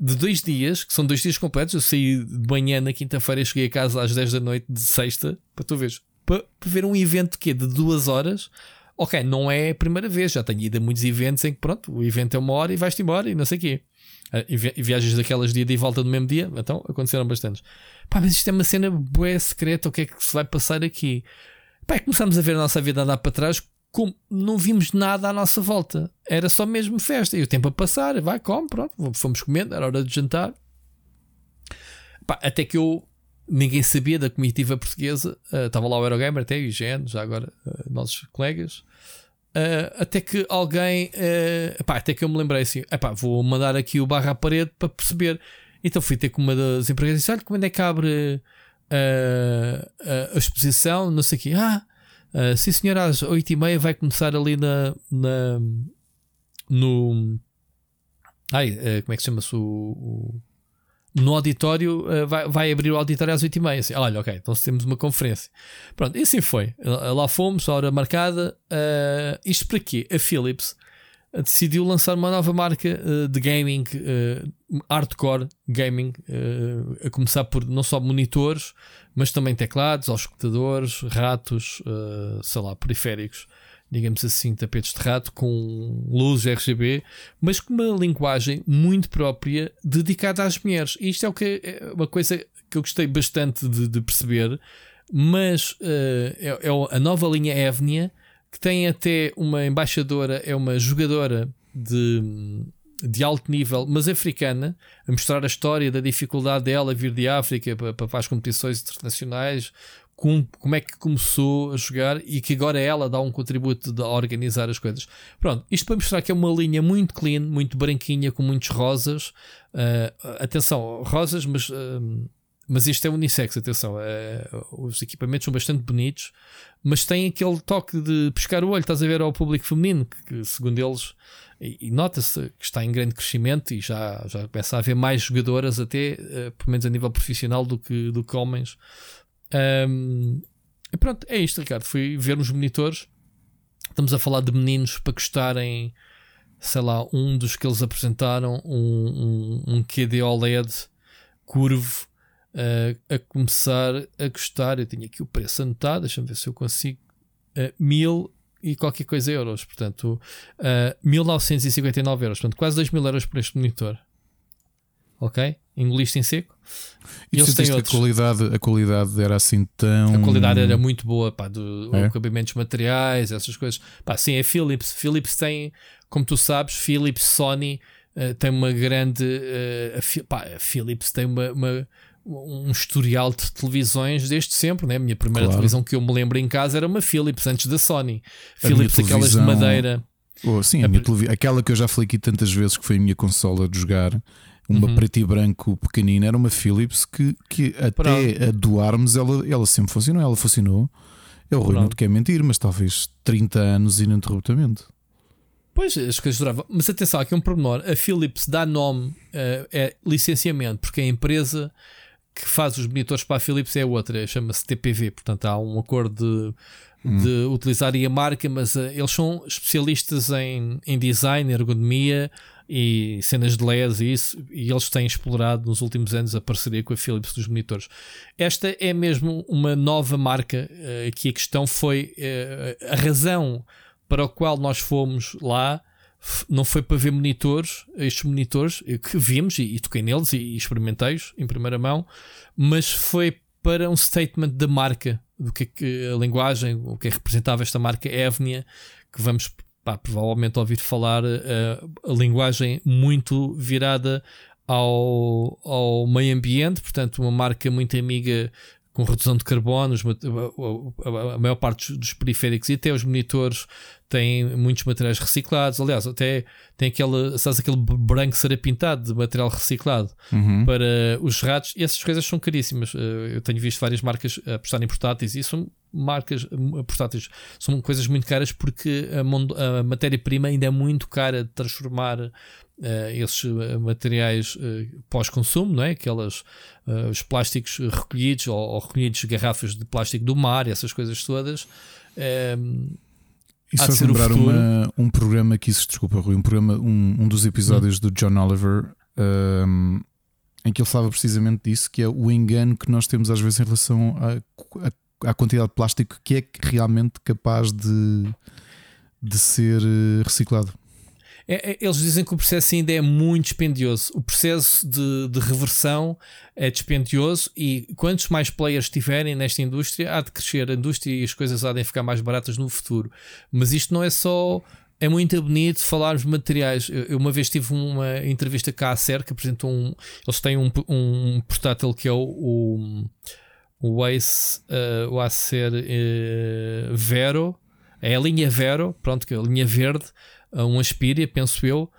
de dois dias, que são dois dias completos. Eu saí de manhã na quinta-feira e cheguei a casa às 10 da noite de sexta, para tu veres, para, para ver um evento que de duas horas ok, não é a primeira vez, já tenho ido a muitos eventos em que pronto, o evento é uma hora e vais-te embora e não sei o quê. Ah, e viagens daquelas dia de volta no mesmo dia, então aconteceram bastantes. Pá, mas isto é uma cena boa secreta, o que é que se vai passar aqui? Pá, começámos a ver a nossa vida andar para trás, como não vimos nada à nossa volta. Era só mesmo festa. E o tempo a passar, vai, come, pronto, fomos comendo, era hora de jantar. Pá, até que eu ninguém sabia da comitiva portuguesa. Uh, estava lá o Eurogamer, até o Eugênio, já agora, uh, nossos colegas. Uh, até que alguém, uh, até que eu me lembrei assim: epá, vou mandar aqui o barra à parede para perceber. Então fui ter com uma das empregadas e disse: Olha, quando é que abre a exposição? Não sei o quê. Ah, sim, senhor, às 8h30 vai começar ali na. na no. Ai, como é que chama-se o, o no auditório, uh, vai, vai abrir o auditório às 8h30. Assim, olha, ok, então temos uma conferência. Pronto, e assim foi. Lá fomos, a hora marcada. Uh, isto para quê? A Philips decidiu lançar uma nova marca uh, de gaming, hardcore gaming, a começar por não só monitores, mas também teclados, escutadores, ratos, sei lá, periféricos digamos assim, tapetes de rato com luzes RGB, mas com uma linguagem muito própria dedicada às mulheres. E isto é, o que, é uma coisa que eu gostei bastante de, de perceber, mas uh, é, é, a nova linha Evnia, que tem até uma embaixadora, é uma jogadora de, de alto nível, mas africana, a mostrar a história da dificuldade dela vir de África para, para as competições internacionais, com, como é que começou a jogar e que agora ela dá um contributo de organizar as coisas. Pronto, isto para mostrar que é uma linha muito clean, muito branquinha, com muitos rosas. Uh, atenção, rosas, mas, uh, mas isto é unissex, atenção. Uh, os equipamentos são bastante bonitos, mas tem aquele toque de pescar o olho, estás a ver ao público feminino, que, que segundo eles, e, e nota-se que está em grande crescimento e já, já começa a haver mais jogadoras, até, pelo menos a nível profissional, do que, do que homens um, e pronto, é isto, Ricardo. Fui ver nos monitores. Estamos a falar de meninos para gostarem, sei lá, um dos que eles apresentaram, um, um, um QD OLED curvo, uh, a começar a gostar. Eu tenho aqui o preço anotado, deixa-me ver se eu consigo. Uh, mil e qualquer coisa euros, portanto, uh, 1959 euros, portanto, quase 2 mil euros por este monitor. Ok? engoliste em seco. E, eles têm outros. A qualidade, a qualidade era assim tão. A qualidade era muito boa, pá, do é? acabamentos materiais, essas coisas. Pá, sim, é Philips. Philips tem, como tu sabes, Philips, Sony uh, tem uma grande. Uh, a, pá, a Philips tem uma, uma um historial de televisões desde sempre, né? A minha primeira claro. televisão que eu me lembro em casa era uma Philips antes da Sony. A Philips, aquelas de madeira. Oh, sim, a a aquela que eu já falei aqui tantas vezes que foi a minha consola de jogar, uma uhum. preto e branco pequenina, era uma Philips que, que até a doarmos ela, ela sempre funcionou. Ela funcionou. É o Rui não te quer mentir, mas talvez 30 anos ininterruptamente. Pois, as coisas duravam. Mas atenção, aqui um pormenor: a Philips dá nome, uh, é licenciamento, porque a empresa que faz os monitores para a Philips é outra, chama-se TPV, portanto há um acordo de, hum. de utilizar a marca, mas uh, eles são especialistas em, em design, ergonomia e cenas de LEDs e isso, e eles têm explorado nos últimos anos a parceria com a Philips dos monitores. Esta é mesmo uma nova marca, uh, que a questão foi uh, a razão para a qual nós fomos lá não foi para ver monitores, estes monitores que vimos e, e toquei neles e, e experimentei-os em primeira mão, mas foi para um statement da marca, do que, é que a linguagem, o que é representava esta marca Evnia, que vamos pá, provavelmente ouvir falar uh, a linguagem muito virada ao, ao meio ambiente, portanto, uma marca muito amiga com redução de carbono, os, a, a, maior parte dos periféricos e até os monitores têm muitos materiais reciclados. Aliás, até tem aquele, sabes, aquele branco ser pintado de material reciclado uhum. para os ratos. E essas coisas são caríssimas. Eh, eu tenho visto várias marcas apostar em portáteis e são marcas eh, portáteis. São coisas muito caras porque a, a matéria-prima ainda é muito cara de transformar uh, esses eh, materiais uh, pós-consumo, não é? Aquelas, uh, os plásticos recolhidos ou, ou, recolhidos garrafas de plástico do mar, essas coisas todas. Um, e só de lembrar uma, um programa que isso, desculpa, Rui, um, programa, um, um dos episódios hum. do John Oliver um, em que ele falava precisamente disso, que é o engano que nós temos às vezes em relação à, à quantidade de plástico que é realmente capaz de, de ser reciclado. É, é, eles dizem que o processo ainda é muito dispendioso. O processo de, de, reversão é dispendioso e quantos mais players tiverem nesta indústria, há de crescer a indústria e as coisas há de ficar mais baratas no futuro. Mas isto não é só. É muito bonito falarmos de materiais. Eu, uma vez tive uma entrevista cá à SER que apresentou um. Eles têm um, um portátil que é o, o, o Ace, uh, o Acer uh, Vero. É a linha Vero, pronto, que é a linha verde um Aspiria, penso eu.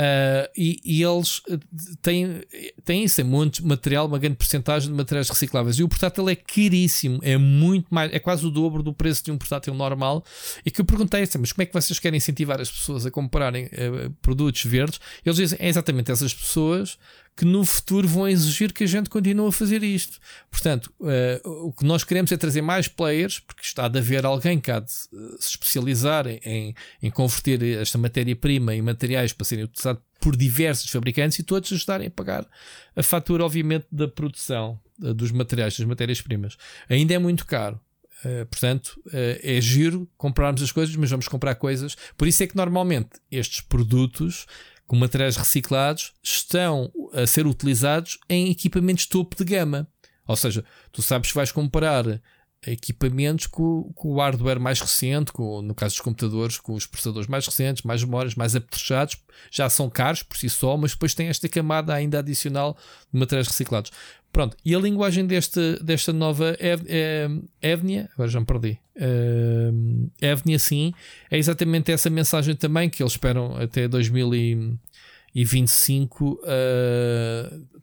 Uh, e, e, eles eh, têm, têm isso, é muito material, uma grande porcentagem de materiais recicláveis. E o portátil é caríssimo, é muito mais, é quase o dobro do preço de um portátil normal. E que eu perguntei assim, mas como é que vocês querem incentivar as pessoas a comprarem uh, produtos verdes? Eles dizem, é exatamente essas pessoas que no futuro vão exigir que a gente continue a fazer isto. Portanto, uh, o que nós queremos é trazer mais players, porque está de haver alguém que há de uh, se especializar em, em converter esta matéria-prima em materiais para serem utilizados por diversos fabricantes e todos ajudarem a pagar a fatura, obviamente, da produção uh, dos materiais, das matérias-primas. Ainda é muito caro. Uh, portanto, uh, é giro comprarmos as coisas, mas vamos comprar coisas. Por isso é que normalmente estes produtos com materiais reciclados estão a ser utilizados em equipamentos topo de gama. Ou seja, tu sabes que vais comparar equipamentos com, com, o hardware mais recente, com, no caso dos computadores, com os processadores mais recentes, mais memórias, mais apetrechados, já são caros por si só, mas depois tem esta camada ainda adicional de materiais reciclados. Pronto, e a linguagem deste, desta nova Ev, é, Evnia, agora já me perdi, uh, Evnia sim, é exatamente essa mensagem também que eles esperam até 2025 uh,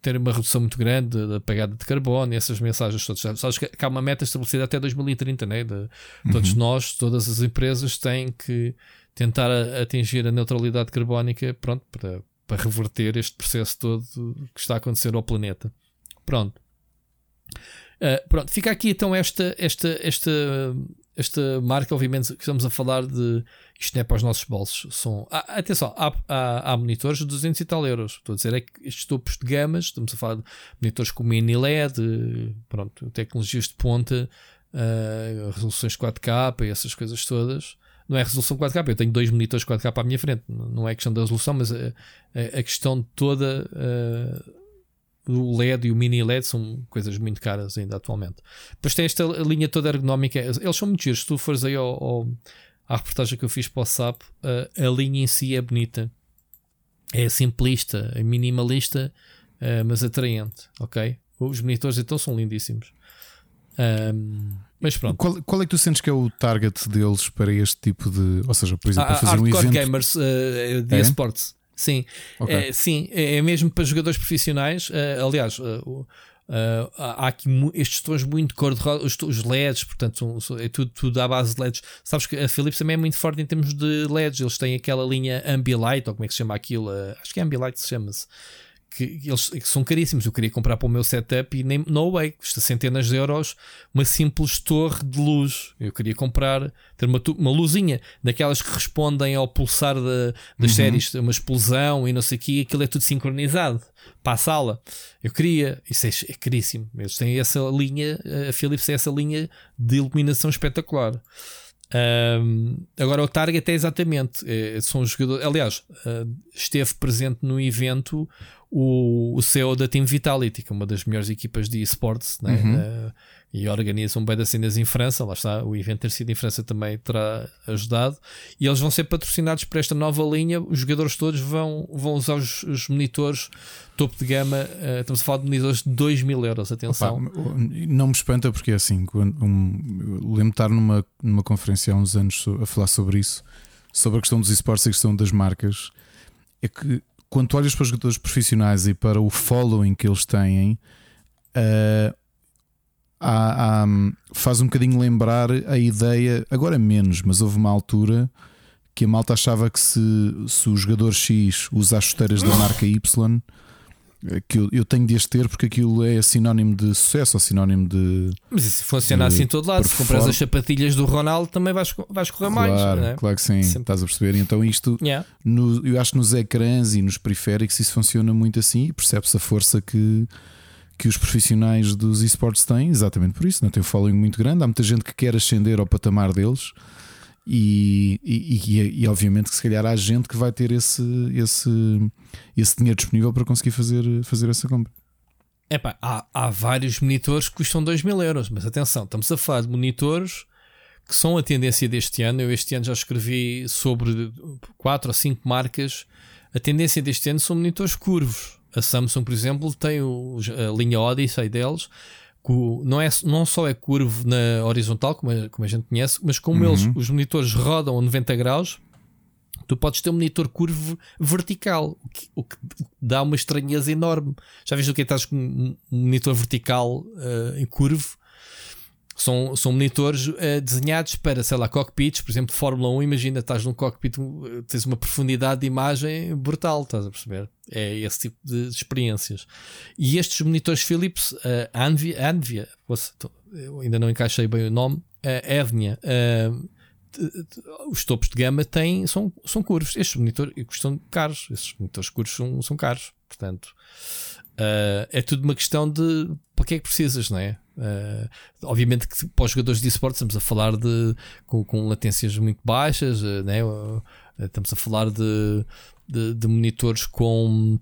ter uma redução muito grande da pegada de carbono e essas mensagens todas. Sabes que há uma meta estabelecida até 2030, né? De, uhum. Todos nós, todas as empresas têm que tentar atingir a neutralidade carbónica pronto, para, para reverter este processo todo que está a acontecer ao planeta. Pronto. Uh, pronto, fica aqui então esta, esta, esta, esta marca. Obviamente, que estamos a falar de isto não é para os nossos bolsos. São, ah, atenção, há, há, há, monitores de 200 e tal euros. Estou a dizer é que estes topos de gamas, estamos a falar de monitores com mini LED, pronto, tecnologias de ponta, uh, resoluções 4K e essas coisas todas. Não é resolução 4K, eu tenho dois monitores 4K à minha frente. Não é questão da resolução, mas a, a, a questão toda. Uh, o LED e o mini LED são coisas muito caras ainda atualmente. Depois tem esta linha toda ergonómica, eles são muito giros. Se tu fores aí ao, ao, à reportagem que eu fiz para o SAP, a, a linha em si é bonita, é simplista, é minimalista, uh, mas atraente. Ok? Os monitores então são lindíssimos. Um, mas pronto. Qual, qual, é que tu sentes que é o target deles para este tipo de. Ou seja, por exemplo, para fazer um evento. gamers uh, de é? esportes. Sim, okay. é, sim, é, é mesmo para jogadores profissionais. Uh, aliás, uh, há aqui estes tons muito cor-de-rosa, os, os, LEDs, portanto, é tudo, tudo à base de LEDs. Sabes que a Philips também é muito forte em termos de LEDs. Eles têm aquela linha Ambilight, ou como é que se chama aquilo? acho que é Ambilight se chama-se que eles que são caríssimos. Eu queria comprar para o meu setup e nem no way, custa centenas de euros uma simples torre de luz. Eu queria comprar, ter uma, uma luzinha daquelas que respondem ao pulsar de, das uhum. séries, uma explosão e não sei o que, aquilo é tudo sincronizado para a sala. Eu queria, isso é, é caríssimo. Eles têm essa linha, a Philips tem essa linha de iluminação espetacular. Um, agora o target é exatamente é, são os jogadores. Aliás, uh, esteve presente no evento o, o CEO da Team Vitality, que é uma das melhores equipas de esportes, né? Uhum. Uh, e organizam bem das cenas em França. Lá está, o evento ter sido em França também terá ajudado. E eles vão ser patrocinados por esta nova linha. Os jogadores todos vão, vão usar os, os monitores topo de gama. Uh, estamos a falar de monitores de 2 mil euros. Atenção. Opa, não me espanta, porque é assim. Quando, um, lembro de estar numa, numa conferência há uns anos a falar sobre isso, sobre a questão dos esportes e a questão das marcas. É que quando olhas para os jogadores profissionais e para o following que eles têm, uh, há, há, faz um bocadinho lembrar a ideia, agora menos, mas houve uma altura que a malta achava que se, se o jogador X usa as chuteiras da marca Y que eu, eu tenho de as ter porque aquilo é sinónimo de sucesso ou sinónimo de. Mas isso funciona de, assim em todo lado. Se compras as sapatilhas do Ronaldo, também vais, vais correr claro, mais. Né? Claro que sim, Sempre. estás a perceber. Então, isto, yeah. no, eu acho que nos ecrãs e nos periféricos, isso funciona muito assim e percebe-se a força que, que os profissionais dos esportes têm, exatamente por isso. Não tem um following muito grande. Há muita gente que quer ascender ao patamar deles. E, e, e, e, obviamente que se calhar há gente que vai ter esse, esse, esse dinheiro disponível para conseguir fazer, fazer essa compra. Epá, há, há vários monitores que custam 2 mil euros, mas atenção, estamos a falar de monitores que são a tendência deste ano. Eu este ano já escrevi sobre 4 ou 5 marcas. A tendência deste ano são monitores curvos. A Samsung, por exemplo, tem o, a linha Odyssey deles não, é, não só é curvo na horizontal, como a, como a gente conhece, mas como uhum. eles, os monitores rodam a 90 graus, tu podes ter um monitor curvo vertical, o que, o que dá uma estranheza enorme. Já viste o que é estás com um monitor vertical uh, em curvo? São, são monitores uh, desenhados para, sei lá, cockpits, por exemplo, Fórmula 1. Imagina, estás num cockpit, tens uma profundidade de imagem brutal, estás a perceber? É esse tipo de experiências. E estes monitores Philips, uh, Anvia, Anvia ainda não encaixei bem o nome, uh, Evnia, uh, os topos de gama têm, são, são curvos. Estes monitores custam caros, estes monitores curvos são, são caros. Portanto, uh, é tudo uma questão de para que é que precisas, não é? Uh, obviamente que para os jogadores de esportes estamos a falar de com, com latências muito baixas, uh, né? Uh, estamos a falar de, de, de monitores com,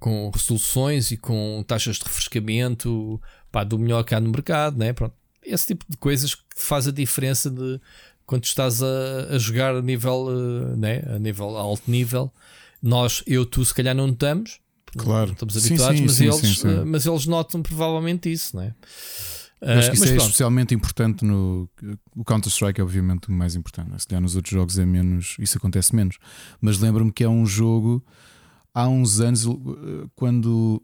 com resoluções e com taxas de refrescamento pá, do melhor que há no mercado, né? Pronto. esse tipo de coisas que faz a diferença de quando estás a, a jogar a nível, né? a nível a alto nível. Nós, eu, tu, se calhar não notamos, Claro. Estamos habituados, sim, sim, mas, sim, eles, uh, mas eles notam provavelmente isso, não é? Acho que isso é especialmente importante no. O Counter-Strike é obviamente o mais importante. Né? Se calhar nos outros jogos é menos. Isso acontece menos. Mas lembro-me que é um jogo. Há uns anos, quando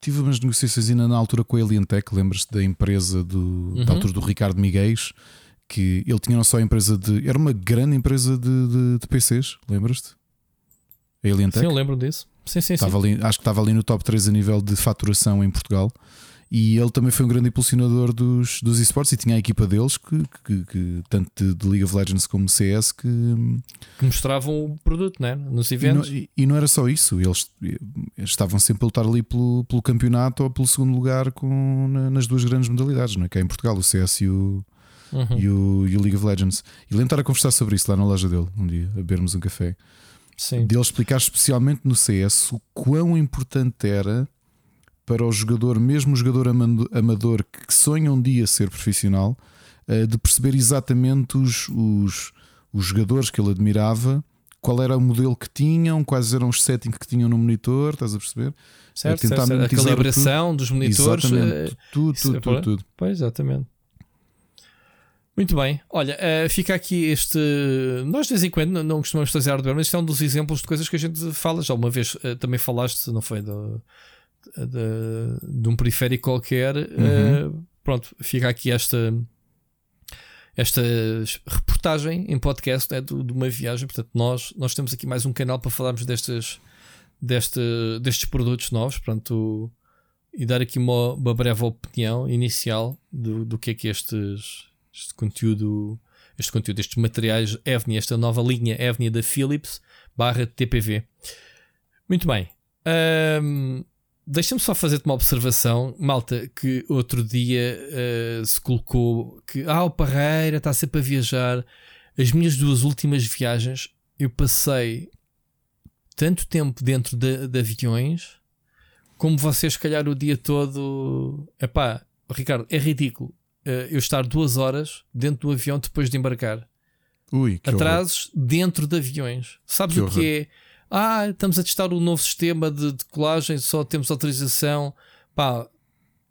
tive umas negociações ainda na altura com a Alien Tech, lembras-te da empresa do, uhum. da altura do Ricardo Miguel, que ele tinha não só a empresa de. Era uma grande empresa de, de, de PCs, lembras-te? A Alien Tech? Sim, eu lembro disso. Sim, sim, estava sim. Ali, acho que estava ali no top 3 a nível de faturação em Portugal. E ele também foi um grande impulsionador dos, dos esportes e tinha a equipa deles, que, que, que tanto de, de, League of Legends como CS, que, que mostravam o produto né? nos eventos. E não, e não, era só isso, eles estavam sempre a lutar ali pelo, pelo campeonato ou pelo segundo lugar com, nas duas grandes modalidades, não é? que é em Portugal, o CS e o, uhum. e o, e o League of Legends. E lembro estar a conversar sobre isso lá na loja dele um dia, a bebermos um café. Sim. de ele explicar especialmente no CS o quão importante era para o jogador, mesmo o jogador amador que sonha um dia ser profissional, eh, de perceber exatamente os, os, os jogadores que ele admirava, qual era o modelo que tinham, quais eram os settings que tinham no monitor, estás a perceber? Certo, tentar certo, certo. a calibração tudo. dos monitores, exatamente, uh, tudo, tudo, tudo, tudo. Pois, exatamente. Muito bem, olha, uh, fica aqui este. Nós de vez em quando não costumamos fazer hardware, mas isto é um dos exemplos de coisas que a gente fala. Já uma vez uh, também falaste, não foi? De, de, de um periférico qualquer. Uhum. Uh, pronto, fica aqui esta. Esta reportagem em podcast né, de, de, uma viagem. Portanto, nós, nós temos aqui mais um canal para falarmos destes, deste, destes produtos novos. Pronto, e dar aqui uma, uma breve opinião inicial do, do que é que estes este conteúdo, este conteúdo, estes materiais Evni, esta nova linha Evni da Philips barra TPV. Muito bem. Um, Deixa-me só fazer-te uma observação, malta, que outro dia uh, se colocou que ah, o Parreira está sempre a viajar. As minhas duas últimas viagens eu passei tanto tempo dentro de, de aviões como vocês, se calhar, o dia todo. Epá, Ricardo, é ridículo eu estar duas horas dentro do avião depois de embarcar. Ui, Atrasos horror. dentro de aviões. Sabes que o que é? Ah, estamos a testar o novo sistema de, de colagem, só temos autorização. Pá,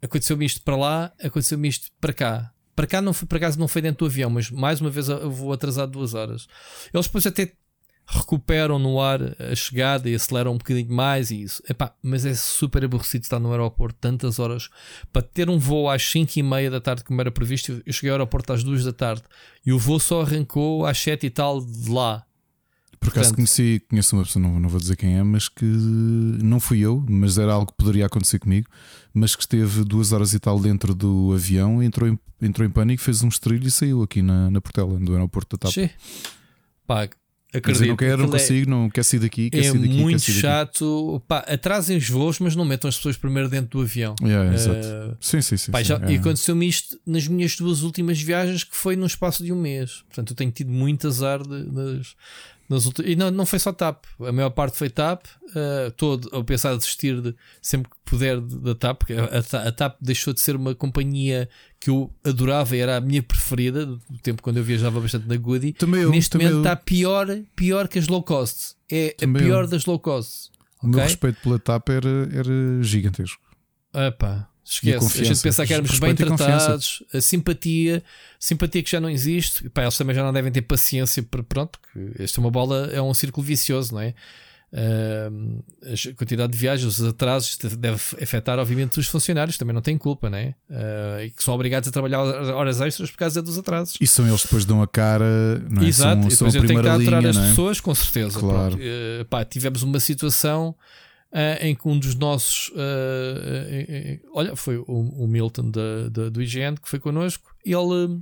aconteceu-me isto para lá, aconteceu-me isto para cá. Para cá, não foi, por acaso, não foi dentro do avião, mas mais uma vez eu vou atrasado duas horas. Eles depois até recuperam no ar a chegada e aceleram um bocadinho mais e isso. Epá, mas é super aborrecido estar no aeroporto tantas horas para ter um voo às 5 e meia da tarde como era previsto. Eu cheguei ao aeroporto às 2 da tarde e o voo só arrancou às 7 e tal de lá. Por acaso Portanto, conheci, conheço uma pessoa, não, não vou dizer quem é, mas que não fui eu, mas era algo que poderia acontecer comigo, mas que esteve duas horas e tal dentro do avião, entrou em, entrou em pânico, fez um estrilho e saiu aqui na, na Portela, do aeroporto da TAP. Pá, Acredito. não quero, não é consigo, é, não quero sair daqui. Quero é sair daqui, muito chato. Pá, atrasem os voos, mas não metam as pessoas primeiro dentro do avião. Yeah, uh, sim, sim, sim. Pá, sim já, é. E aconteceu-me isto nas minhas duas últimas viagens, que foi num espaço de um mês. Portanto, eu tenho tido muito azar de, das, nas E não, não foi só TAP, a maior parte foi TAP. Uh, todo a pensar desistir de, sempre que puder da TAP, porque a, a, TAP deixou de ser uma companhia que eu adorava e era a minha preferida do tempo quando eu viajava bastante na Goody. Eu, Neste momento eu. está pior, pior que as low cost. É também a pior eu. das low cost. O okay? meu respeito pela TAP era, era gigantesco. Epá, Esquece. A, a gente pensa que éramos bem tratados, a simpatia, simpatia que já não existe. Pá, eles também já não devem ter paciência para pronto, porque esta é uma bola, é um círculo vicioso, não é? A quantidade de viagens, os atrasos, deve afetar, obviamente, os funcionários, também não têm culpa, né? Uh, e que são obrigados a trabalhar horas extras por causa dos atrasos. E são eles depois dão a cara, não é? Exato, são, e depois são eu tenho que aturar as é? pessoas, com certeza. Claro. Uh, pá, tivemos uma situação Uh, em que um dos nossos, olha, foi o, o Milton da, da, do IGN que foi connosco. Ele,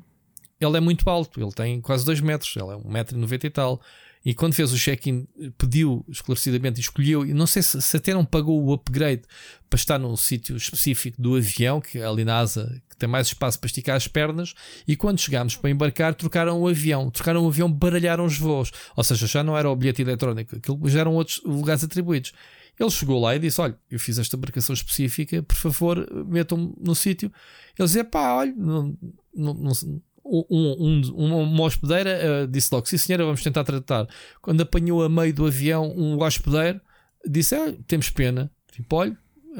ele é muito alto, ele tem quase 2 metros, ele é 1,90m e tal. E quando fez o check-in, pediu esclarecidamente, escolheu, e não sei se, se, até não pagou o upgrade para estar num sítio específico do avião, que é ali na asa, que tem mais espaço para esticar as pernas. E quando chegámos para embarcar, trocaram o avião, trocaram o avião, baralharam os voos. Ou seja, já não era o bilhete eletrónico, aquilo já eram outros lugares atribuídos. Ele chegou lá e disse: Olha, eu fiz esta marcação específica, por favor, metam-me no sítio. Ele dizia: Pá, olha, não, não, não, um, um, uma hospedeira uh, disse logo: Sim, senhora, vamos tentar tratar. Quando apanhou a meio do avião um hospedeiro, disse: ah, Temos pena. Tipo, olha,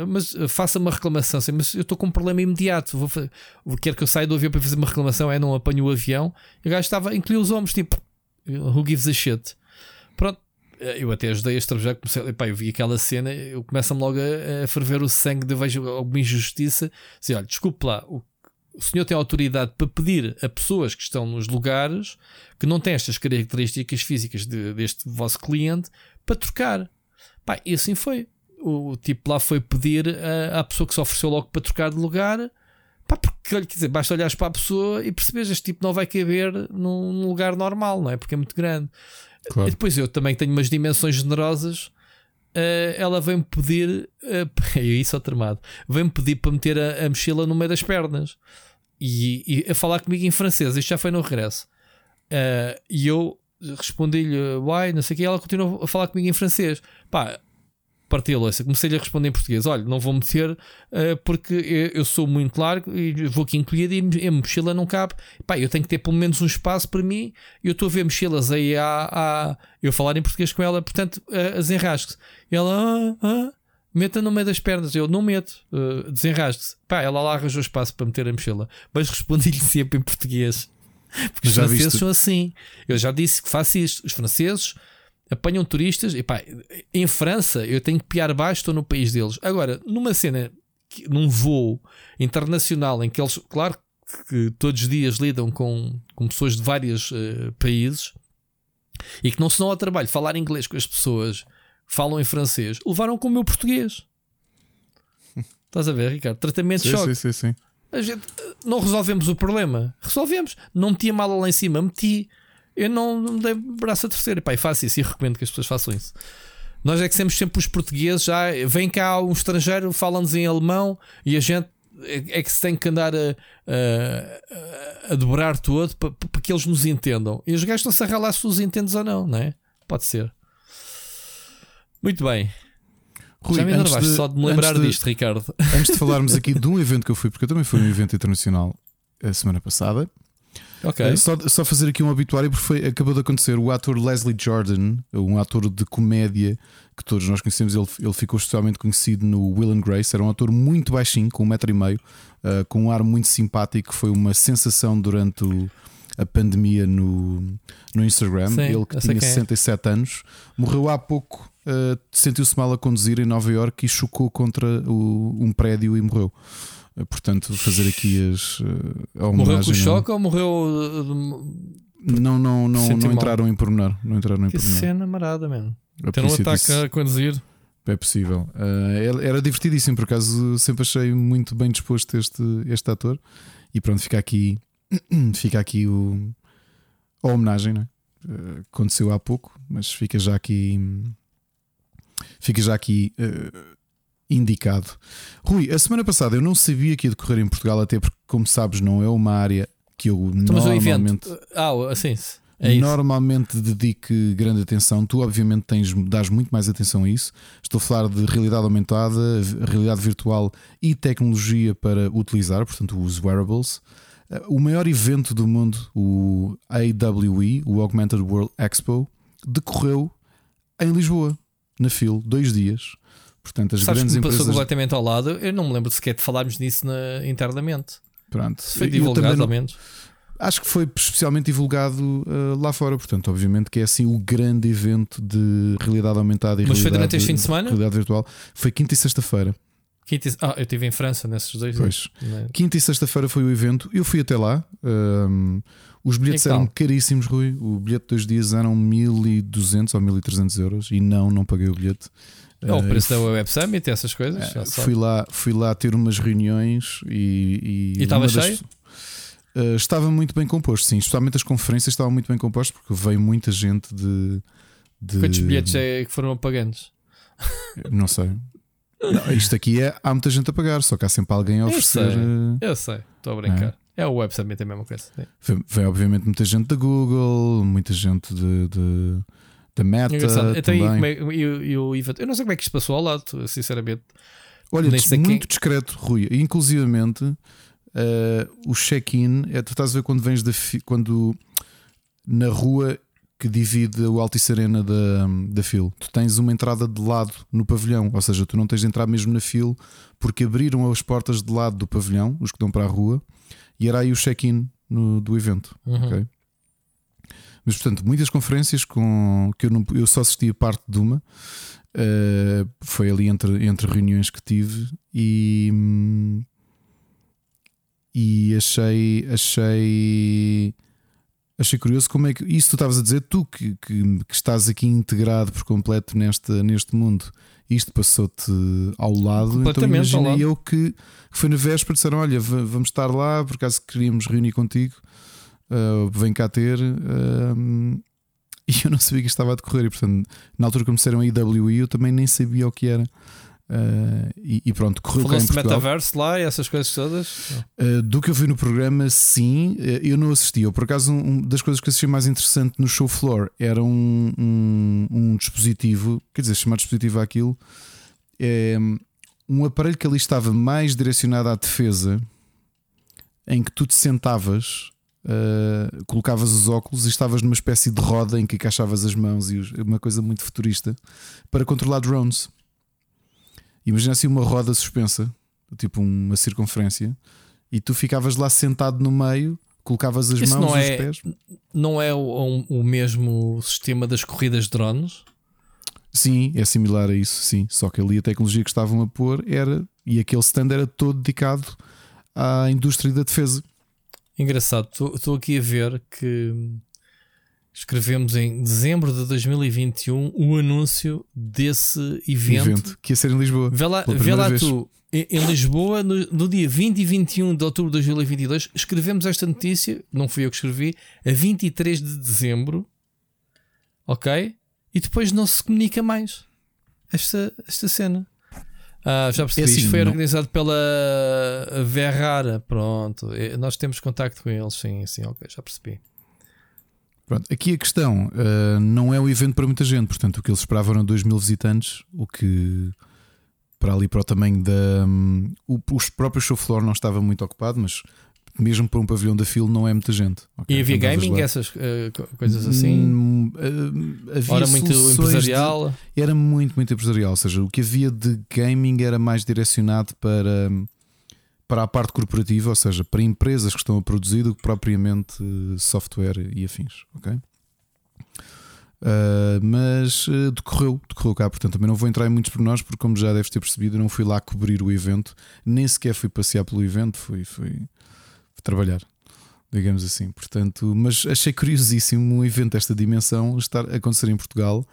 mas uh, faça uma reclamação. Assim, mas eu estou com um problema imediato. Vou, quero que eu saia do avião para fazer uma reclamação. É, não apanho o avião. E o gajo estava, incluiu os ombros, tipo, who gives a shit? Pronto, eh, eu até ajudei a extravar, comecei, epá, eu vi aquela cena, eu começo-me logo a, a, ferver o sangue, de vejo alguma injustiça, dizer, olha, desculpe lá, o, o senhor tem autoridade para pedir a pessoas que estão nos lugares que não têm estas características físicas de, deste vosso cliente para trocar. Pá, e assim foi. O, o tipo lá foi pedir a, à pessoa que se ofereceu logo para trocar de lugar. Pá, porque quer dizer, basta olhares para a pessoa e percebes este tipo não vai caber num, num lugar normal, não é? Porque é muito grande. Claro. E depois eu também tenho umas dimensões generosas. Uh, ela vem-me pedir, uh, é isso ao tramado, vem-me pedir para meter a, a, mochila no meio das pernas e, e, a falar comigo em francês. Isto já foi no regresso. Uh, e eu respondi-lhe why, não sei o que, ela continuou a falar comigo em francês. Pá, parti a louça, comecei-lhe a responder em português: olha, não vou meter uh, porque eu, sou muito largo e vou aqui incluir e a mochila não cabe. Pá, eu tenho que ter pelo menos um espaço para mim. Eu estou a ver mochilas aí a, a eu falar em português com ela, portanto, uh, desenrasque-se. Ela, ah, ah, meta no meio das pernas. Eu não meto, uh, desenrasque-se. Pá, ela lá arranjou espaço para meter a mochila, mas respondi-lhe sempre em português. Porque os franceses são assim. Eu já disse que faço isto. Os franceses apanham turistas. E pá, em França eu tenho que piar baixo, estou no país deles. Agora, numa cena, num voo internacional em que eles, claro que todos os dias lidam com, com pessoas de vários uh, países e que não se dão ao trabalho falar inglês com as pessoas, falam em francês, levaram com o meu português. Estás a ver, Ricardo? Tratamento sim, de choque. Sim, sim, sim. Gente, eh, não resolvemos o problema. Resolvemos. Não meti a mala lá em cima, meti eu não, não dei braço a terceiro. Pai, faço isso e recomendo que as pessoas façam isso. Nós é que sempre, sempre os portugueses já vem cá um estrangeiro, fala-nos em alemão e a gente é, é que se tem que andar a, a, a dobrar todo para, para, que eles nos entendam. E os gajos estão-se a ralar se os entendes ou não, não é? Pode ser. Muito bem. Rui, Já me enervaste só de me lembrar de, disto, Ricardo. Antes de falarmos aqui de um evento que eu fui, porque eu também fui um evento internacional a semana passada. Okay. Uh, só, só fazer aqui um obituário porque foi, acabou de acontecer. O ator Leslie Jordan, um ator de comédia que todos nós conhecemos, ele, ele ficou especialmente conhecido no Will and Grace. Era um ator muito baixinho, com um metro e meio, uh, com um ar muito simpático. Foi uma sensação durante o, a pandemia no, no Instagram. Sim, ele que tinha 67 é. anos, morreu há pouco. Uh, sentiu-se mal a conduzir em Nova York e chocou contra o, um prédio e morreu. Eh, portanto, fazer aqui as. Eh, a morreu com o choque ou morreu. De... Não, não, não, não entraram em pormenor. Não entraram em que pormenor. cena marada, mano. Ter um ataque disse... a conduzir. É possível. Uh, era divertidíssimo, por acaso sempre achei muito bem disposto este, este ator. E pronto, fica aqui, fica aqui o, a homenagem, né? Uh, aconteceu há pouco, mas fica já aqui. Fica já aqui uh, indicado. Rui, a semana passada eu não sabia que ia decorrer em Portugal, até porque, como sabes, não é uma área que eu então, normalmente. Ah, assim. É normalmente dedique grande atenção. Tu, obviamente, tens, dás muito mais atenção a isso. Estou a falar de realidade aumentada, realidade virtual e tecnologia para utilizar, portanto, os wearables. Eh, o maior evento do mundo, o AWE, o Augmented World Expo, decorreu em Lisboa, na FIL, dois dias. Portanto, as Sabes grandes que me passou empresas... completamente ao lado. Eu não me lembro sequer de falarmos nisso na... internamente. Pronto. Se foi divulgado, ao menos. Acho que foi especialmente divulgado uh, lá fora, portanto, obviamente que é assim o grande evento de realidade aumentada e Mas foi durante este fim de semana? realidade virtual. Foi quinta e sexta-feira. Quinta e... Ah, eu estive em França nesses dois pois. dias. É? Quinta e sexta-feira foi o evento. Eu fui até lá. Um, os bilhetes eram caríssimos, Rui. O bilhete de dois dias eram 1200 ou 1300 euros e não, não paguei o bilhete. É o preço da Web Summit, essas coisas. fui, lá, fui lá ter umas reuniões e. E estava cheio? uh, estava muito bem composto, sim. Especialmente as conferências estavam muito bem compostas porque veio muita gente de. de... Quantos bilhetes é que foram apagantes? Não sei. Não, isto aqui é. Há muita gente a pagar, só que há sempre alguém a oferecer. Eu sei, estou a brincar. É? é o Web Summit, é a mesma coisa. Vem, vem, obviamente, muita gente da Google, muita gente de, de da Meta. Então, e, e, e, o evento. Eu não sei como é que isto passou ao lado, sinceramente. Olha, muito quem... discreto, Rui. Inclusivamente, uh, o check-in é tu estás a ver quando vens da quando na rua que divide o Altice Arena da, da FIL, tu tens uma entrada de lado no pavilhão, ou seja, tu não tens de entrar mesmo na FIL porque abriram as portas de lado do pavilhão, os que dão para a rua, e era aí o check-in do evento. Uhum. Okay? Mas, portanto, muitas conferências com que eu, não, eu só assisti a parte de uma. Uh, foi ali entre, entre reuniões que tive e, e achei, achei, achei curioso como é que isso tu estavas a dizer, tu que, que, que, estás aqui integrado por completo neste, neste mundo, isto passou-te ao lado, então imaginei eu que, que foi na véspera disseram: Olha, vamos estar lá, por acaso queríamos reunir contigo uh, vem cá ter. Uh, e eu não sabia que estava a decorrer. E portanto, na altura que me disseram a IWI, eu também nem sabia o que era. Uh, e, e, pronto, correu Falou-se cá de metaverse lá e essas coisas todas? Uh, do que eu vi no programa, sim. eu não assisti. Eu, por acaso, um, das coisas que assisti mais interessante no show floor era um, um, um dispositivo, quer dizer, chamar dispositivo àquilo, é um aparelho que ali estava mais direcionado à defesa, em que tu te sentavas Uh, colocavas os óculos e estavas numa espécie de roda em que encaixavas as mãos e uma coisa muito futurista para controlar drones. Imagina assim uma roda suspensa, tipo uma circunferência, e tu ficavas lá sentado no meio, colocavas as Isso mãos não e é, os pés. Não é o, o mesmo sistema das corridas de drones? Sim, é similar a isso, sim. Só que ali a tecnologia que estavam a pôr era, e aquele stand era todo dedicado à indústria da defesa. Engraçado, estou aqui a ver que escrevemos em dezembro de 2021 o anúncio desse evento, evento que ia ser em Lisboa. Vê lá, vê lá tu, em, em Lisboa, no, no, dia 20 e 21 de outubro de 2022, escrevemos esta notícia, não fui eu que escrevi, a 23 de dezembro, ok? E depois não se comunica mais esta, esta cena. Ah, já percebi. É assim, Isto foi não... organizado pela Verrara. Pronto. Nós temos contacto com eles. Sim, sim, ok, já percebi. Pronto, aqui a questão uh, não é um evento para muita gente, portanto, o que eles esperavam eram 2 mil visitantes, o que para ali para o tamanho da. Um, o, os próprios show floor não estava muito ocupado, mas mesmo para um pavilhão da fila não é muita gente. Okay? E havia gaming, essas uh, coisas assim? Hum, uh, havia era muito empresarial. De, era muito, muito empresarial. Ou seja, o que havia de gaming era mais direcionado para, para a parte corporativa, ou seja, para empresas que estão a produzir do que propriamente eh, software e afins. Ok? Uh, mas uh, decorreu, decorreu cá, portanto também não vou entrar em muitos pormenores porque como já deves ter percebido, eu não fui lá cobrir o evento, nem sequer fui passear pelo evento, fui, fui, trabalhar, digamos assim. Portanto, mas achei curiosíssimo um evento desta dimensão estar a acontecer em Portugal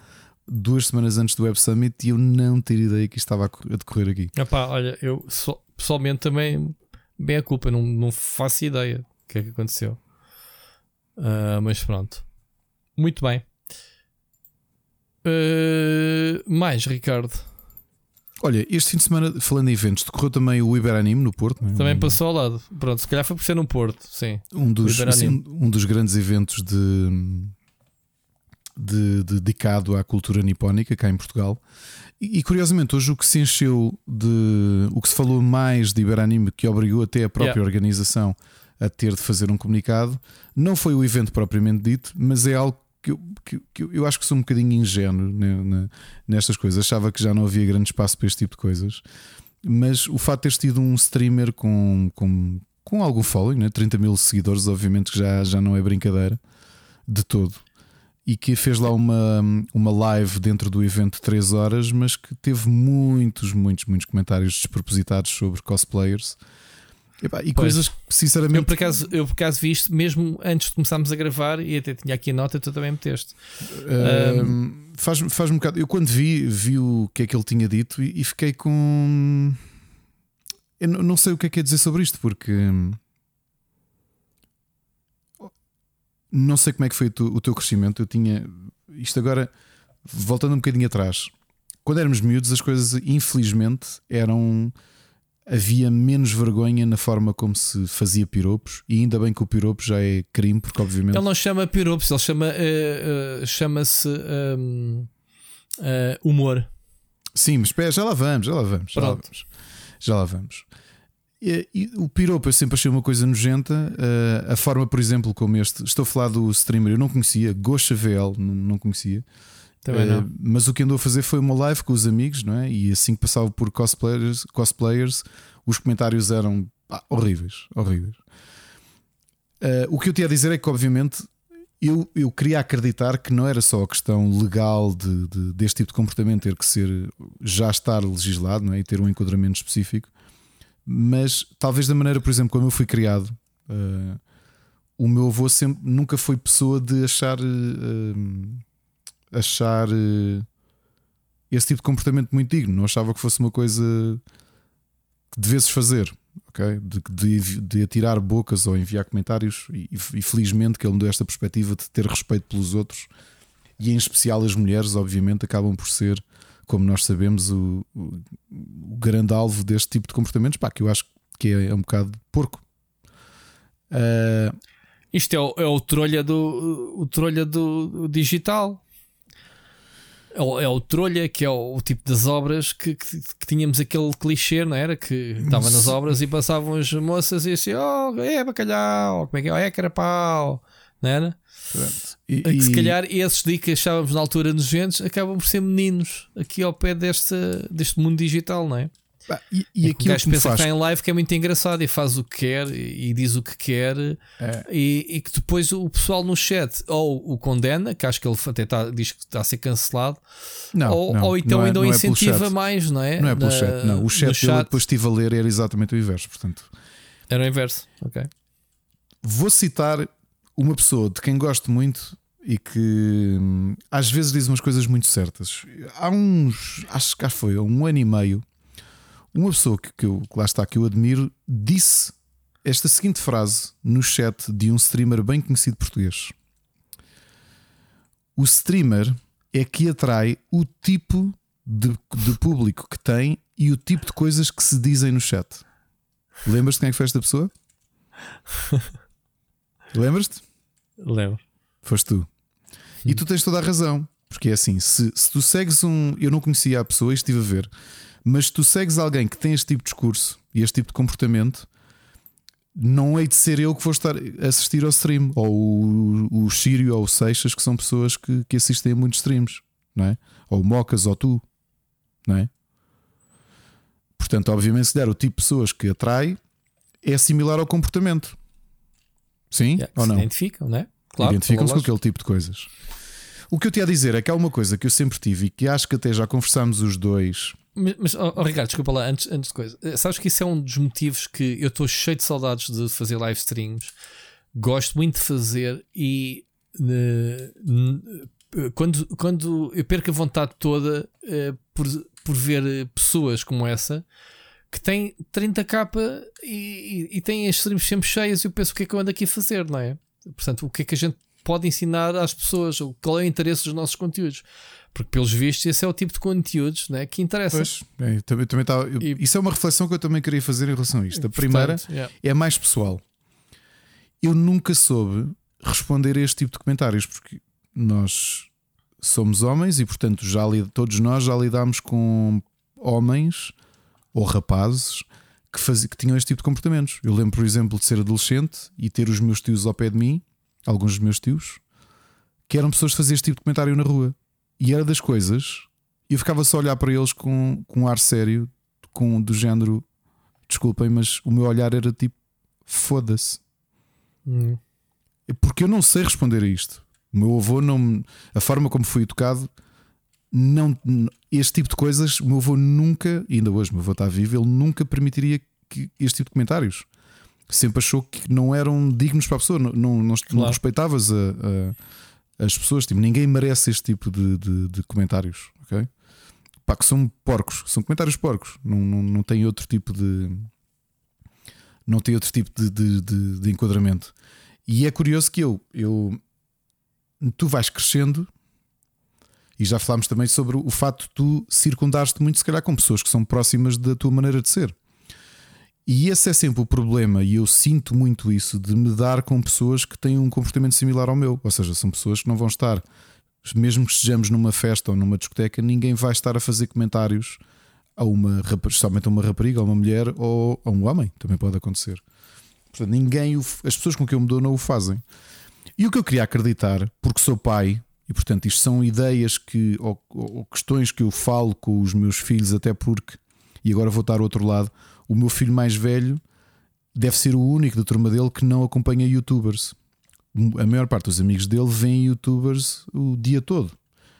duas semanas antes do Web Summit e eu não ter ideia que isto estava a decorrer aqui. Epá, olha, eu pessoalmente também bem a culpa, não, não faço ideia o que é que aconteceu. Uh, mas pronto. Muito bem. Uh, mais, Ricardo. Olha, este fim de semana, falando em eventos, decorreu também o Iberanime no Porto. É? Também passou ao lado. Pronto, se calhar foi por ser no Porto, sim. Um dos, assim, um dos grandes eventos de, de, de, dedicado à cultura nipónica cá em Portugal. E, e, curiosamente, hoje o que se encheu de. O que se falou mais de Iberanime, que obrigou até a própria yeah. organização a ter de fazer um comunicado, não foi o evento propriamente dito, mas é algo que que, eu acho que sou um bocadinho ingênuo né, nestas coisas. Achava que já não havia grande espaço para este tipo de coisas. Mas o fato de teres tido um streamer com, com, com algum following, né? 30 mil seguidores, obviamente que já, já não é brincadeira de todo. E que fez lá uma, uma live dentro do evento de 3 horas, mas que teve muitos, muitos, muitos comentários despropositados sobre cosplayers Epá, e pois. coisas que, sinceramente. Eu por, acaso, eu por acaso vi isto mesmo antes de começarmos a gravar e até tinha aqui a nota, tu também meteste. Uh, um... faz, faz um bocado. Eu quando vi, vi o que é que ele tinha dito e, e fiquei com. Eu não sei o que é que é dizer sobre isto, porque. Não sei como é que foi o teu crescimento. Eu tinha. Isto agora, voltando um bocadinho atrás, quando éramos miúdos, as coisas, infelizmente, eram havia menos vergonha na forma como se fazia piropos e ainda bem que o piropo já é crime porque obviamente ele não chama piropos ele chama uh, uh, chama-se um, uh, humor sim mas espera, já lá vamos já lá vamos já lá vamos, já lá vamos. E, e, o piropo eu sempre achei uma coisa nojenta a forma por exemplo como este estou a falar do streamer eu não conhecia Gosha VL não, não conhecia uh, mas o que andou a fazer foi uma live com os amigos, não é? E assim que passava por cosplayers, cosplayers os comentários eram horríveis, horríveis. Uh, o que eu tinha a dizer é que, obviamente, eu, eu queria acreditar que não era só a questão legal de, de, deste tipo de comportamento ter que ser já estar legislado não é? e ter um enquadramento específico, mas talvez da maneira, por exemplo, como eu fui criado, uh, o meu avô sempre, nunca foi pessoa de achar. Uh, achar uh, esse tipo de comportamento muito digno. Não achava que fosse uma coisa que devesses fazer, ok? De, de, de atirar bocas ou enviar comentários. E, e, felizmente que ele me deu esta perspectiva de ter respeito pelos outros e, em especial, as mulheres, obviamente, acabam por ser como nós sabemos, o, o, o grande alvo deste tipo de comportamentos, pá, que eu acho que é, é um bocado porco. Uh... Isto é o, é o trolha do o trolha do digital. É o, é o trolha, que é o, o tipo das obras que, que, que, tínhamos aquele clichê, não era? Que estava nas obras e passavam as moças e assim: Oh, é bacalhau, como é que é? Oh, é carapau, não era? E, que se calhar esses dicas que achávamos na altura nojentos acabam por ser meninos aqui ao pé deste, deste mundo digital, não é? E, e é aquilo que, que pensa faz... que está em live que é muito engraçado e faz o que quer e diz o que quer é. e, e, que depois o pessoal no chat ou o condena, que acho que ele até está, diz que está a ser cancelado, não, ou, não, ou então não ainda é, o incentiva mais, não é? Não é pelo Na, chat, não. O chat, chat... eu depois estive a ler era exatamente o inverso. Portanto, era o inverso, ok. Vou citar uma pessoa de quem gosto muito e que hum, às vezes diz umas coisas muito certas. Há uns, acho que foi, um ano e meio, uma pessoa que, que, eu, que lá está, que eu admiro, disse esta seguinte frase no chat de um streamer bem conhecido português: O streamer é que atrai o tipo de, de público que tem e o tipo de coisas que se dizem no chat. Lembras-te quem é que foi esta pessoa? Lembras-te? Lembro. Foste tu. E tu tens toda a razão. Porque é assim, se, se tu segues um. Eu não conhecia a pessoa e estive a ver, mas se tu segues alguém que tem este tipo de discurso e este tipo de comportamento, não hei de ser eu que vou estar a assistir ao stream, ou o, o Sírio ou o Seixas, que são pessoas que, que assistem a muitos streams, não é? Ou o Mocas ou tu, não é? Portanto, obviamente, se der o tipo de pessoas que atrai, é similar ao comportamento. Sim yeah, ou não? Identificam, não é? Claro, Identificam-se com aquele tipo de coisas. O que eu te ia dizer é que há uma coisa que eu sempre tive e que acho que até já conversámos os dois. Mas, mas oh, oh, Ricardo, desculpa lá, antes, antes de coisa. Eh, sabes que isso é um dos motivos que eu estou cheio de saudades de fazer live streams. Gosto muito de fazer e uh, quando, quando eu perco a vontade toda uh, por, por ver pessoas como essa que têm 30k e, e, e têm as streams sempre cheias, eu penso o que é que eu ando aqui a fazer, não é? Portanto, o que é que a gente pode ensinar às pessoas? Qual é o interesse dos nossos conteúdos? Porque, pelos vistos, esse é o tipo de conteúdos né, que interessa. Pois, é, também, também tá, eu, e, isso é uma reflexão que eu também queria fazer em relação a isto. A primeira portanto, yeah. é mais pessoal. Eu nunca soube responder a este tipo de comentários porque nós somos homens e, portanto, já todos nós já lidámos com homens ou rapazes que, faz, que tinham este tipo de comportamentos. Eu lembro, por exemplo, de ser adolescente e ter os meus tios ao pé de mim, alguns dos meus tios, que eram pessoas que faziam este tipo de comentário na rua. E era das coisas, e eu ficava só a olhar para eles com, com um ar sério, com do género, desculpem, mas o meu olhar era tipo, foda-se. Hum. Porque eu não sei responder a isto. O meu avô não. A forma como fui educado não, este tipo de coisas, o meu avô nunca, ainda hoje o meu avô está vivo, ele nunca permitiria que este tipo de comentários. Sempre achou que não eram dignos para a pessoa, não, não, não, claro. respeitavas a, a, as pessoas. Tipo, ninguém merece este tipo de, de, de comentários, ok? Pá, que são porcos, são comentários porcos, não, não, não tem outro tipo de. Não tem outro tipo de, de, de, de enquadramento. E é curioso que eu, eu tu vais crescendo e já falámos também sobre o facto de tu circundares-te muito, se calhar, com pessoas que são próximas da tua maneira de ser. E esse é sempre o problema, e eu sinto muito isso de me dar com pessoas que têm um comportamento similar ao meu. Ou seja, são pessoas que não vão estar, mesmo que estejamos numa festa ou numa discoteca, ninguém vai estar a fazer comentários a uma especialmente a uma rapariga, a uma mulher ou a um homem. Também pode acontecer. Portanto, ninguém, as pessoas com quem eu me dou não o fazem. E o que eu queria acreditar, porque sou pai, e portanto, isto são ideias que, ou, ou, questões que eu falo com os meus filhos, até porque, e agora vou estar ao outro lado, o meu filho mais velho deve ser o único da turma dele que não acompanha youtubers. A maior parte dos amigos dele vêem youtubers o dia todo,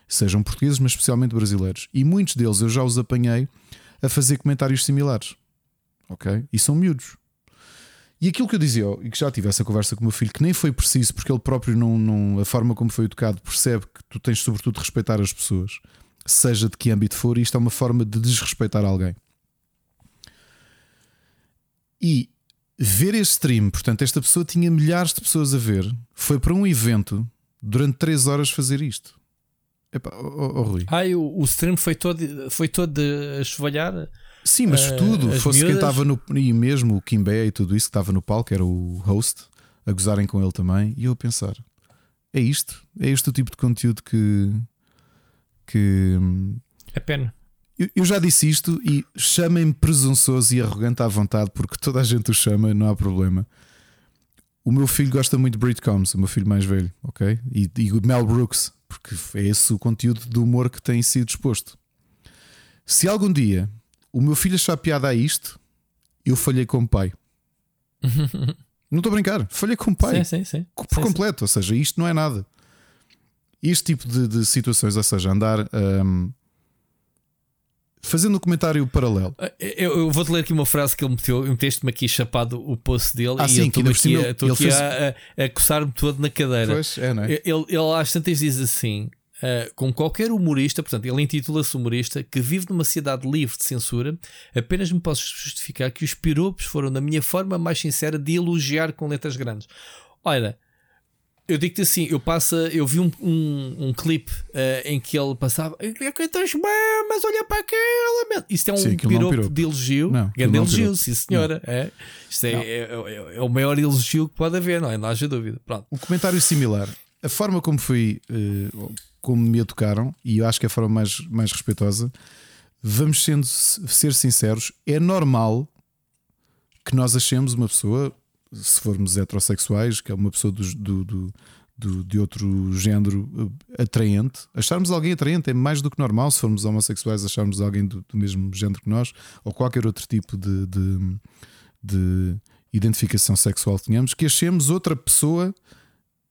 sejam portugueses, mas especialmente brasileiros. E muitos deles eu já os apanhei a fazer comentários similares. Ok? E são miúdos. E aquilo que eu dizia, e que já tive essa conversa com o meu filho, que nem foi preciso, porque ele próprio não, não a forma como foi educado percebe que tu tens sobretudo de respeitar as pessoas, seja de que âmbito for, e isto é uma forma de desrespeitar alguém. E ver este stream, portanto, esta pessoa tinha milhares de pessoas a ver, foi para um evento durante 3 horas fazer isto. Epá, oh, oh, Rui. Ah, o, o stream foi todo, foi todo a chuvalhar. Sim, mas uh, tudo. Fosse miúdas. quem estava no. E mesmo o Kimbé e tudo isso que estava no palco, era o host, a gozarem com ele também. E eu a pensar: é isto? É este o tipo de conteúdo que. que. É pena. Eu, eu já disse isto e chamem-me presunçoso e arrogante à vontade, porque toda a gente o chama, não há problema. O meu filho gosta muito de Brit Combs, o meu filho mais velho, ok? E, e Mel Brooks, porque é esse o conteúdo do humor que tem sido exposto. Se algum dia o meu filho achar piada a isto, eu falhei como pai. não estou a brincar, falhei como pai. Sim, sim, sim. Por sim, completo, sim. ou seja, isto não é nada. Este tipo de, de situações, ou seja, andar. Um, Fazendo um comentário paralelo. Ah, eu, eu vou-te ler aqui uma frase que ele meteu. Meteste-me aqui chapado o post dele ah, e sim, estou aqui, a, aqui fez... a, a, a coçar-me todo na cadeira. Pois, é, não é? Ele, ele às tantas diz assim: uh, como qualquer humorista, portanto, ele intitula-se humorista, que vive numa cidade livre de censura, apenas me posso justificar que os piropos foram da minha forma mais sincera de elogiar com letras grandes. Olha, eu digo-te assim, eu passo, eu vi um, um, um clipe uh, em que ele passava mas olha para aquela. Isto é um, sim, piropo, é piropo, de elogio. Não, grande é elogio, sim senhora. É, isto é, é, é, é, o maior elogio que pode haver, não é? Não haja dúvida. Pronto. Um comentário similar. A forma como fui, uh, como me educaram, e eu acho que é a forma mais, mais respeitosa, vamos sendo, ser sinceros, é normal que nós achemos uma pessoa se formos heterossexuais, que é uma pessoa do, do, do, do, de outro género eh, atraente, acharmos alguém atraente é mais do que normal. Se formos homossexuais, acharmos alguém do, do mesmo género que nós, ou qualquer outro tipo de, de, de identificação sexual que tenhamos, que achemos outra pessoa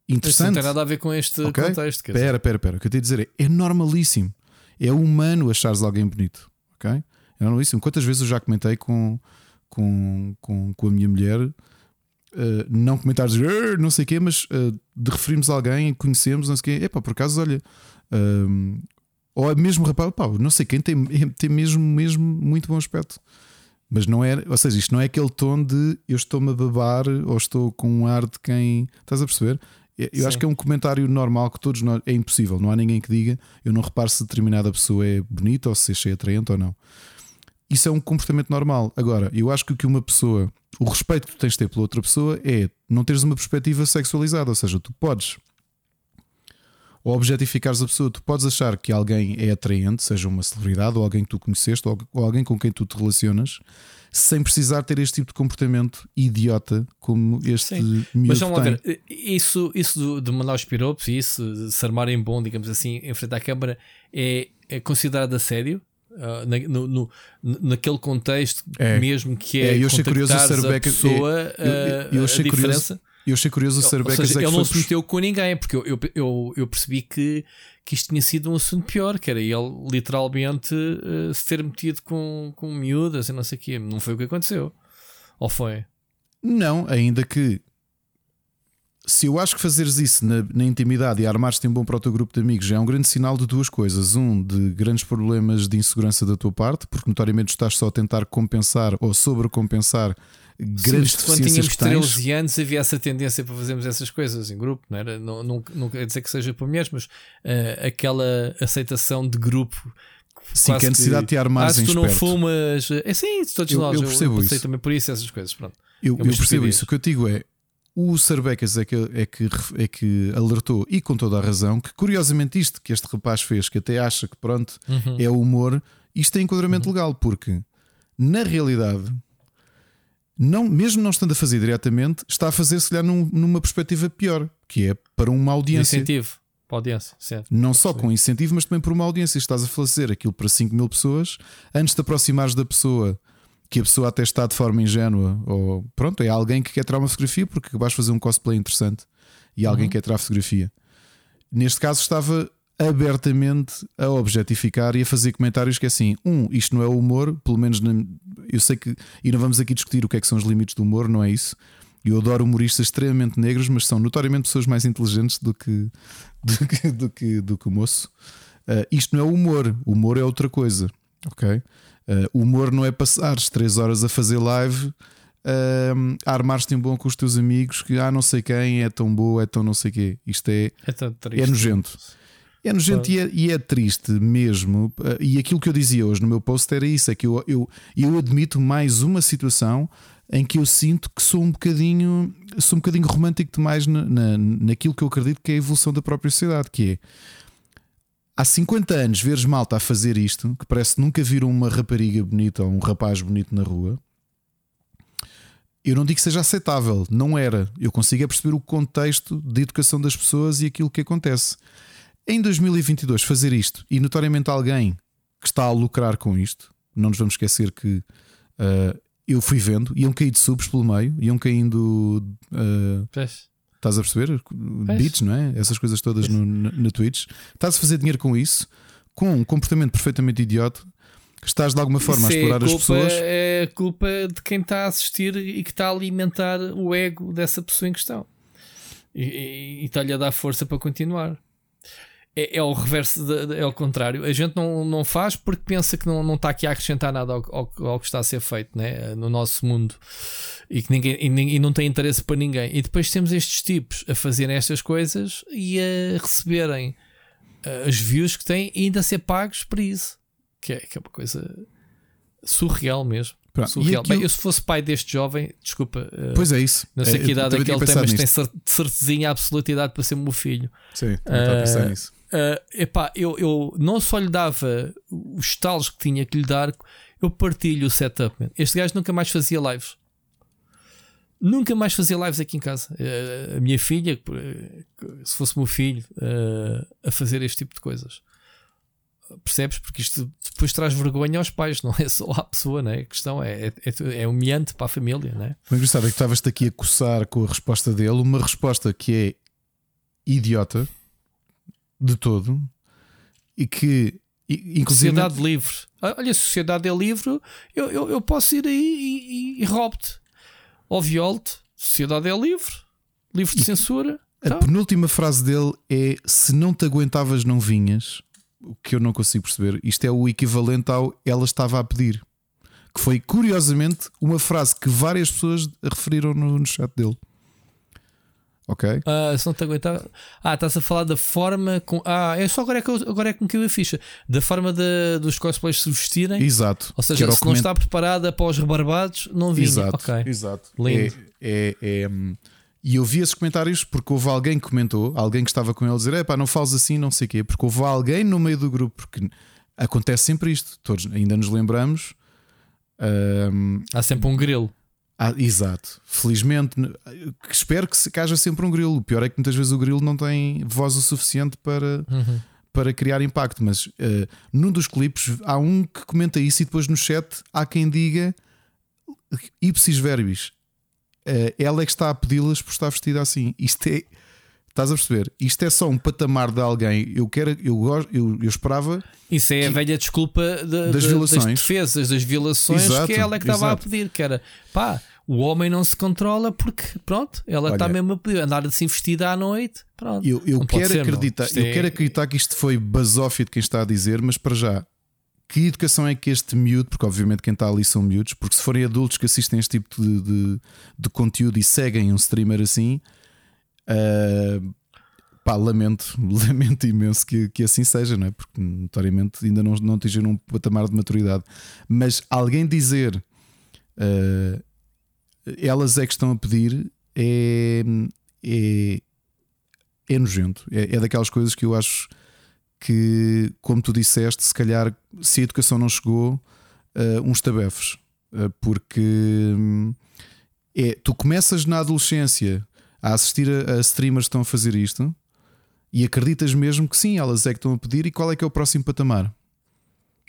interessante. Isso não tem nada a ver com este okay? contexto. Espera, espera, espera. O que eu tenho a dizer é, é normalíssimo. É humano achares alguém bonito. Ok? É normalíssimo. Quantas vezes eu já comentei com, com, com, com a minha mulher Uh, não comentários não sei o quê, mas uh, de referirmos a alguém, conhecemos, não sei o quê, epá, por acaso, olha, uh, ou é mesmo rapaz, pá, não sei quem tem, tem mesmo, mesmo muito bom aspecto. Mas não é, ou seja, isto não é aquele tom de eu estou-me a babar ou estou com um ar de quem. Estás a perceber? Eu Sim. acho que é um comentário normal que todos nós. É impossível, não há ninguém que diga eu não reparo se determinada pessoa é bonita ou se achei atraente ou não. Isso é um comportamento normal. Agora, eu acho que o que uma pessoa o respeito que tu tens de ter pela outra pessoa é não teres uma perspectiva sexualizada, ou seja, tu podes ou objetificares a pessoa, tu podes achar que alguém é atraente, seja uma celebridade ou alguém que tu conheceste ou, alguém com quem tu te relacionas, sem precisar ter este tipo de comportamento idiota como este Sim. Mas vamos lá ver, isso, isso de mandar os piropos e isso de se armarem bom, digamos assim, em frente à câmara, é, é considerado a sério? Uh, na, no, no, naquele contexto é. mesmo que é, é eu achei curioso a pessoa eu, eu, eu achei a diferença. Curioso, eu achei curioso o Sir seja, é ele não se meteu com ninguém, porque eu, eu, eu, percebi que, que isto tinha sido um assunto pior, que era ele literalmente uh, se ter metido com, com miúdas e não sei o quê. Não foi o que aconteceu. Ou foi? Não, ainda que se eu acho que fazeres isso na, na intimidade e armares-te um bom para o teu grupo de amigos é um grande sinal de duas coisas. Um, de grandes problemas de insegurança da tua parte, porque notoriamente estás só a tentar compensar ou sobrecompensar grandes Sim, Quando tínhamos 13 anos havia essa tendência para fazermos essas coisas em grupo, não era? Não, não, não quer dizer que seja para mulheres, mas uh, aquela aceitação de grupo. Sim, que a necessidade que, de te armares ah, se tu não fumas. É sim, todos eu, nós. Eu percebo eu, eu isso. também por isso essas coisas. Pronto. Eu, é eu percebo isso. O que eu digo é o Sarbecas é que, é, que, é que alertou, e com toda a razão, que curiosamente isto que este rapaz fez, que até acha que pronto uhum. é humor, isto é enquadramento uhum. legal, porque na realidade, não, mesmo não estando a fazer diretamente, está a fazer se calhar num, numa perspectiva pior, que é para uma audiência. Incentivo para a audiência, certo. Não só com incentivo, mas também por uma audiência. Estás a fazer aquilo para 5 mil pessoas, antes de aproximares da pessoa que a pessoa até está de forma ingênua, ou pronto, é alguém que quer tirar uma fotografia porque vais fazer um cosplay interessante e alguém uhum. quer tirar fotografia. Neste caso, estava abertamente a objetificar e a fazer comentários que é assim: um, isto não é humor, pelo menos eu sei que, e não vamos aqui discutir o que é que são os limites do humor, não é isso. Eu adoro humoristas extremamente negros, mas são notoriamente pessoas mais inteligentes do que do que, do que, do que o moço. Uh, isto não é humor, o humor é outra coisa, ok? Uh, o humor não é passares 3 horas a fazer live uh, a armar-te em bom com os teus amigos que ah, não sei quem é tão boa, é tão não sei quê. Isto é, é, é nojento. É nojento e é, e é, triste mesmo. E aquilo que eu dizia hoje no meu post era isso: é que eu, eu, eu admito mais uma situação em que eu sinto que sou um bocadinho, sou um bocadinho romântico demais na, na, naquilo que eu acredito que é a evolução da própria sociedade, que é há 50 anos veres malta a fazer isto, que parece que nunca viram uma rapariga bonita ou um rapaz bonito na rua. Eu não digo que seja aceitável, não era. Eu consigo é perceber o contexto de educação das pessoas e aquilo que acontece. Em 2022, fazer isto e notoriamente alguém que está a lucrar com isto, não nos vamos esquecer que uh, eu fui vendo, iam cair de subs pelo meio, iam caindo. Uh, estás a perceber? Beats, não é? Essas coisas todas no, no, no Twitch. Estás a fazer dinheiro com isso, com um comportamento perfeitamente idiota. Que estás de alguma forma a explorar é a culpa, as pessoas. É culpa de quem está a assistir e que está a alimentar o ego dessa pessoa em questão e, e, e está-lhe a dar força para continuar é, é o reverso, de, é o contrário. A gente não, não faz porque pensa que não, não está aqui a acrescentar nada ao, ao, ao que está a ser feito né? no nosso mundo e que ninguém e, e, não tem interesse para ninguém. E depois temos estes tipos a fazerem estas coisas e a receberem uh, as views que têm e ainda a ser pagos por isso, que é, que é uma coisa surreal mesmo. Surreal. Aquilo... Bem, eu se fosse pai deste jovem, desculpa, uh, pois é isso. Não sei é, que idade é que ele tem, mas nisto. tem certezinha absoluta idade para ser meu filho. Sim, também uh, a pensar nisso Uh, epá, eu, eu não só lhe dava os talos que tinha que lhe dar, eu partilho o setup. Man. Este gajo nunca mais fazia lives. Nunca mais fazia lives aqui em casa. Uh, a minha filha, se fosse meu filho, uh, a fazer este tipo de coisas. Percebes? Porque isto depois traz vergonha aos pais, não é só à pessoa, né? a questão é, é, é, é humilhante para a família. Né? O engraçado é que estavas-te aqui a coçar com a resposta dele, uma resposta que é idiota de todo e que inclusive sociedade livre. Olha, a sociedade é livre eu, eu, eu posso ir aí e, e, e roubo-te ou violo-te sociedade é livre. Livre de censura. a então. penúltima frase dele é se não te aguentavas não vinhas. O que eu não consigo perceber. Isto é o equivalente ao ela estava a pedir. Que foi curiosamente uma frase que várias pessoas referiram no, no chat dele Ok? Uh, se não te aguentar. Ah, estás a falar da forma. Com... Ah, é só agora é que, eu, agora é que me caiu a ficha. Da forma de, dos cosplays se vestirem. Exato. Ou seja, se coment... não está preparada para os rebarbados, não vinha. Exato. Okay. Exato. Lindo. É, é, é, hum, e eu vi esses comentários porque houve alguém que comentou, alguém que estava com ele a dizer: é pá, não fales assim, não sei o quê. Porque houve alguém no meio do grupo, porque acontece sempre isto. Todos ainda nos lembramos. Um... Há sempre um grilo. Ah, exato. Felizmente, espero que, que haja sempre um grilo. O pior é que muitas vezes o grilo não tem voz o suficiente para, uhum. para criar impacto. Mas uh, num dos clipes há um que comenta isso e depois no chat há quem diga ipsis verbis. Uh, ela é que está a pedi-las por estar vestida assim. Isto é. Estás a perceber? Isto é só um patamar de alguém. Eu quero, eu, eu, eu esperava. Isso é a velha desculpa de, das, de, violações. das defesas, das violações exato, que ela é que estava a pedir. Que era pá, o homem não se controla porque, pronto, ela está mesmo a pedir, andar assim vestida à noite. Pronto, eu, eu quero ser, acreditar, eu é... quero acreditar que isto foi basófio de quem está a dizer, mas para já, que educação é que este miúdo, porque obviamente quem está ali são miúdos, porque se forem adultos que assistem este tipo de, de, de conteúdo e seguem um streamer assim, uh, pá, lamento, lamento imenso que, que assim seja, não é? Porque notoriamente ainda não, não atingiram um patamar de maturidade. Mas alguém dizer uh, elas é que estão a pedir é, é, é nojento. É, é daquelas coisas que eu acho que, como tu disseste, se calhar se a educação não chegou, uh, uns tabefes. Uh, porque hum, é, tu começas na adolescência a assistir a, a, streamers que estão a fazer isto e acreditas mesmo que sim, elas é que estão a pedir. E qual é que é o próximo patamar?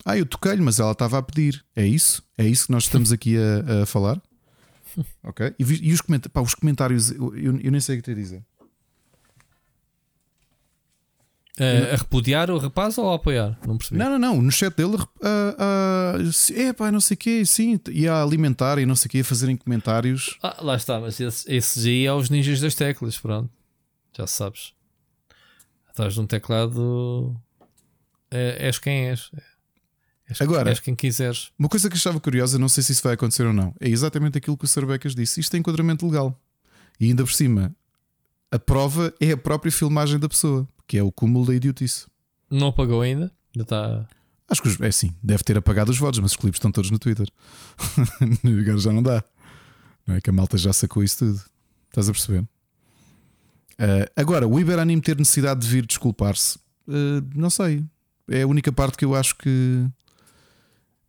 Ah, eu toquei-lhe, mas ela estava a pedir. É isso? É isso que nós estamos aqui a, a falar? ok? E, e os, coment pá, os, comentários, eu, eu, nem sei o que te dizer. Uh, a repudiar o rapaz ou a apoiar? Não percebi. Não, não, não. No chat dele, uh, uh, é pá, não sei o quê, sim. E a alimentar e não sei o quê, a fazerem comentários. Ah, lá está, mas esses esse aí é os ninjas das teclas, pronto. Já sabes. Atrás de um teclado é, és quem és. És, Agora, és quem quiseres. Uma coisa que achava curiosa, não sei se isso vai acontecer ou não, é exatamente aquilo que o Sarbecas disse. Isto é enquadramento legal. E ainda por cima, a prova é a própria filmagem da pessoa, que é o cúmulo da idiotice. Não apagou ainda? Ainda está. Acho que é assim, deve ter apagado os votos, mas os clipes estão todos no Twitter. Agora já não dá. Não é que a malta já sacou isso tudo. Estás a perceber? Uh, agora, o Iberanime ter necessidade de vir desculpar-se, uh, não sei. É a única parte que eu acho que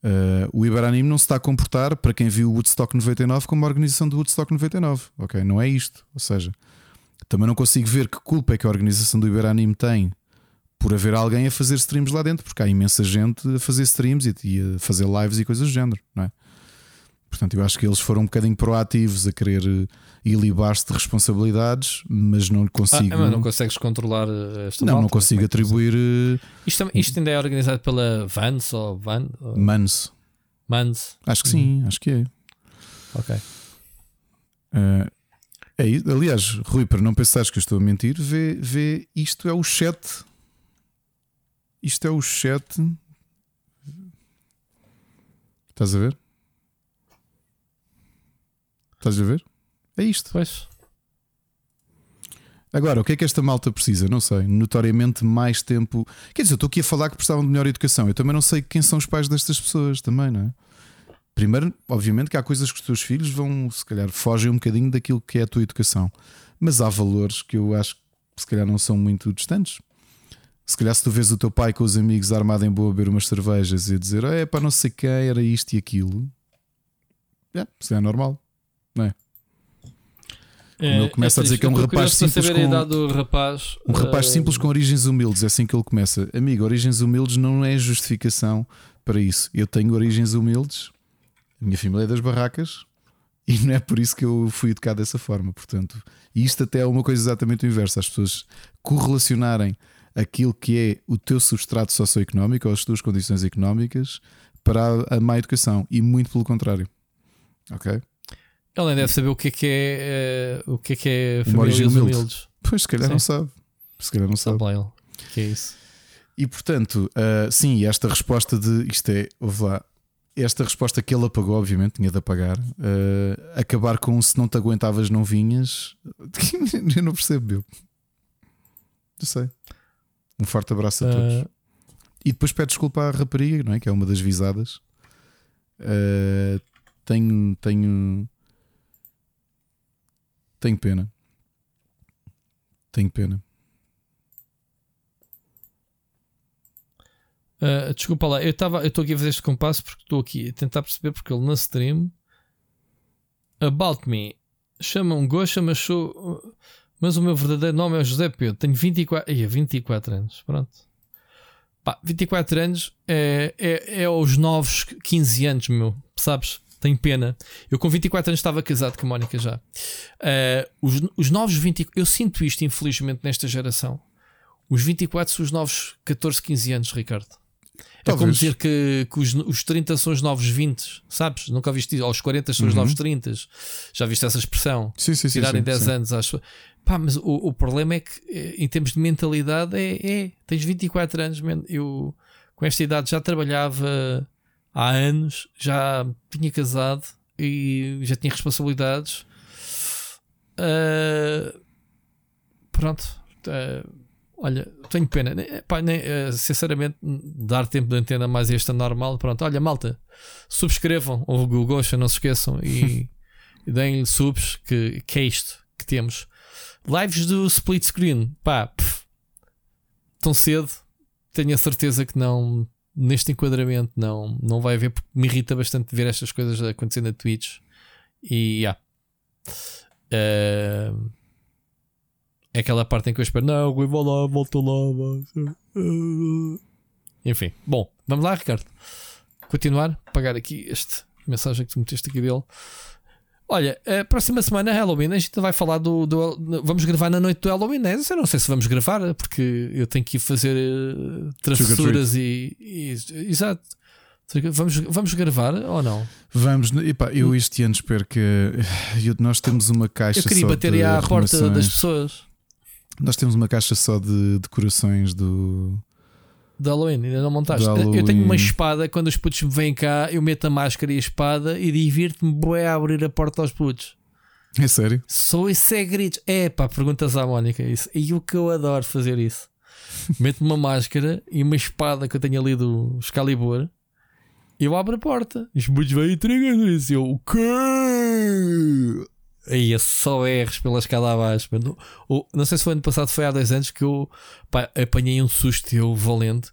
uh, o Iberanime não se está a comportar, para quem viu o Woodstock 99, como uma organização do Woodstock 99. Ok? Não é isto. Ou seja, também não consigo ver que culpa é que a organização do Iberanime tem por haver alguém a fazer streams lá dentro, porque há imensa gente a fazer streams e a fazer lives e coisas do género, não é? Portanto, eu acho que eles foram um bocadinho proativos a querer eh, ilibar-se de responsabilidades, mas não consigo. Ah, mas não consegues controlar eh, esta Não, malta, não consigo é atribuir. Eh, isto, isto, ainda é organizado pela Vans ou Van? Mans. Mans. Acho que sim, uhum. acho que é. Ok. Uh, é, aliás, Rui, para não pensares que eu estou a mentir, vê, vê isto é o chat isto é o chat. Estás a ver? Estás a ver? É isto. Pois. Agora, o que é que esta malta precisa? Não sei. Notoriamente mais tempo. Quer dizer, eu estou aqui a falar que precisavam de melhor educação. Eu também não sei quem são os pais destas pessoas, também, não é? Primeiro, obviamente que há coisas que os teus filhos vão, se calhar, fogem um bocadinho daquilo que é a tua educação. Mas há valores que eu acho que se calhar não são muito distantes. Se calhar, se tu vês o teu pai com os amigos armado em boa a beber umas cervejas e a dizer é para não sei quem, era isto e aquilo, é, isso é normal, não é? Como ele começa é, a dizer que é um rapaz simples. Com, rapaz, um rapaz uh... simples com origens humildes, é assim que ele começa. Amigo, origens humildes não é justificação para isso. Eu tenho origens humildes, minha família é das barracas, e não é por isso que eu fui educado dessa forma. Portanto, isto até é uma coisa exatamente o inverso. As pessoas correlacionarem aquilo que é o teu substrato socioeconómico ou as tuas condições económicas para a, má educação e muito pelo contrário. Ok? Ele nem deve saber o que é que é, uh, o que é, que é famílias humilde. humildes. Pois, se calhar sim. não sabe. Se calhar não sabe. Ele. Que é isso? E portanto, uh, sim, esta resposta de isto é, ouve lá, esta resposta que ele apagou, obviamente, tinha de apagar. Uh, acabar com se não te aguentavas, não vinhas. eu não percebo, meu. Não sei. Um forte abraço a todos. Uh... E depois pede desculpa à rapariga, não é? Que é uma das visadas. Uh, tenho, tenho, tenho pena. Tenho pena. Uh, desculpa lá, eu estou aqui a fazer este compasso porque estou aqui a tentar perceber porque ele na stream About Me chama um Gosha, mas sou mas o meu verdadeiro nome é José Pedro. Tenho 24, ia, 24 anos. Pronto. Pá, 24 anos é, é, é os novos 15 anos, meu. Sabes? Tenho pena. Eu com 24 anos estava casado com a Mónica já. Uh, os, os novos 20. Eu sinto isto, infelizmente, nesta geração. Os 24 são os novos 14, 15 anos, Ricardo. É Talvez. como dizer que, que os, os 30 são os novos 20, sabes? Nunca viste isso. Aos 40 são uhum. os novos 30. Já viste essa expressão? Sim, sim, Tirarem sim, 10 sim. anos às Pá, mas o, o problema é que, eh, em termos de mentalidade, é, é tens 24 anos, eu com esta idade já trabalhava há anos, já tinha casado e já tinha responsabilidades. Uh, pronto, uh, olha, tenho pena. Pá, nem, uh, sinceramente, dar tempo de antena mais esta normal. Pronto, olha, malta, subscrevam o Google, não se esqueçam e, e deem-lhe subs, que, que é isto que temos. Lives do split screen, pá, pff, tão cedo, tenho a certeza que não, neste enquadramento, não, não vai haver, porque me irrita bastante ver estas coisas acontecendo na Twitch. E yeah. Uh, é aquela parte em que eu espero, não, Rui, vou lá, volto lá. Enfim, bom, vamos lá, Ricardo. Continuar, pagar aqui este mensagem que tu meteste aqui dele. Olha, a próxima semana é Halloween. A gente vai falar do, do, Vamos gravar na noite do Halloween. Né? Eu não sei se vamos gravar, porque eu tenho que ir fazer uh, travessuras e, e, Exato. Vamos, vamos gravar ou não? Vamos. Epá, eu este ano espero que. Eu, nós temos uma caixa. Eu queria bater aí à porta das pessoas. Nós temos uma caixa só de decorações do de Halloween, ainda não montaste. Eu tenho uma espada, quando os putos me vêm cá, eu meto a máscara e a espada e divirto-me bué a abrir a porta aos putos. É sério? Sou isso é gritos. É pá, perguntas à Mónica isso. E o que eu adoro fazer isso. mete uma máscara e uma espada que eu tenho ali do Excalibur. Eu abro a porta. Os putos vêm entregando isso. Eu, o quê? Aí é só erros pela escada abaixo. Não, não sei se foi ano passado, foi há dois anos que eu pá, apanhei um susto eu valente.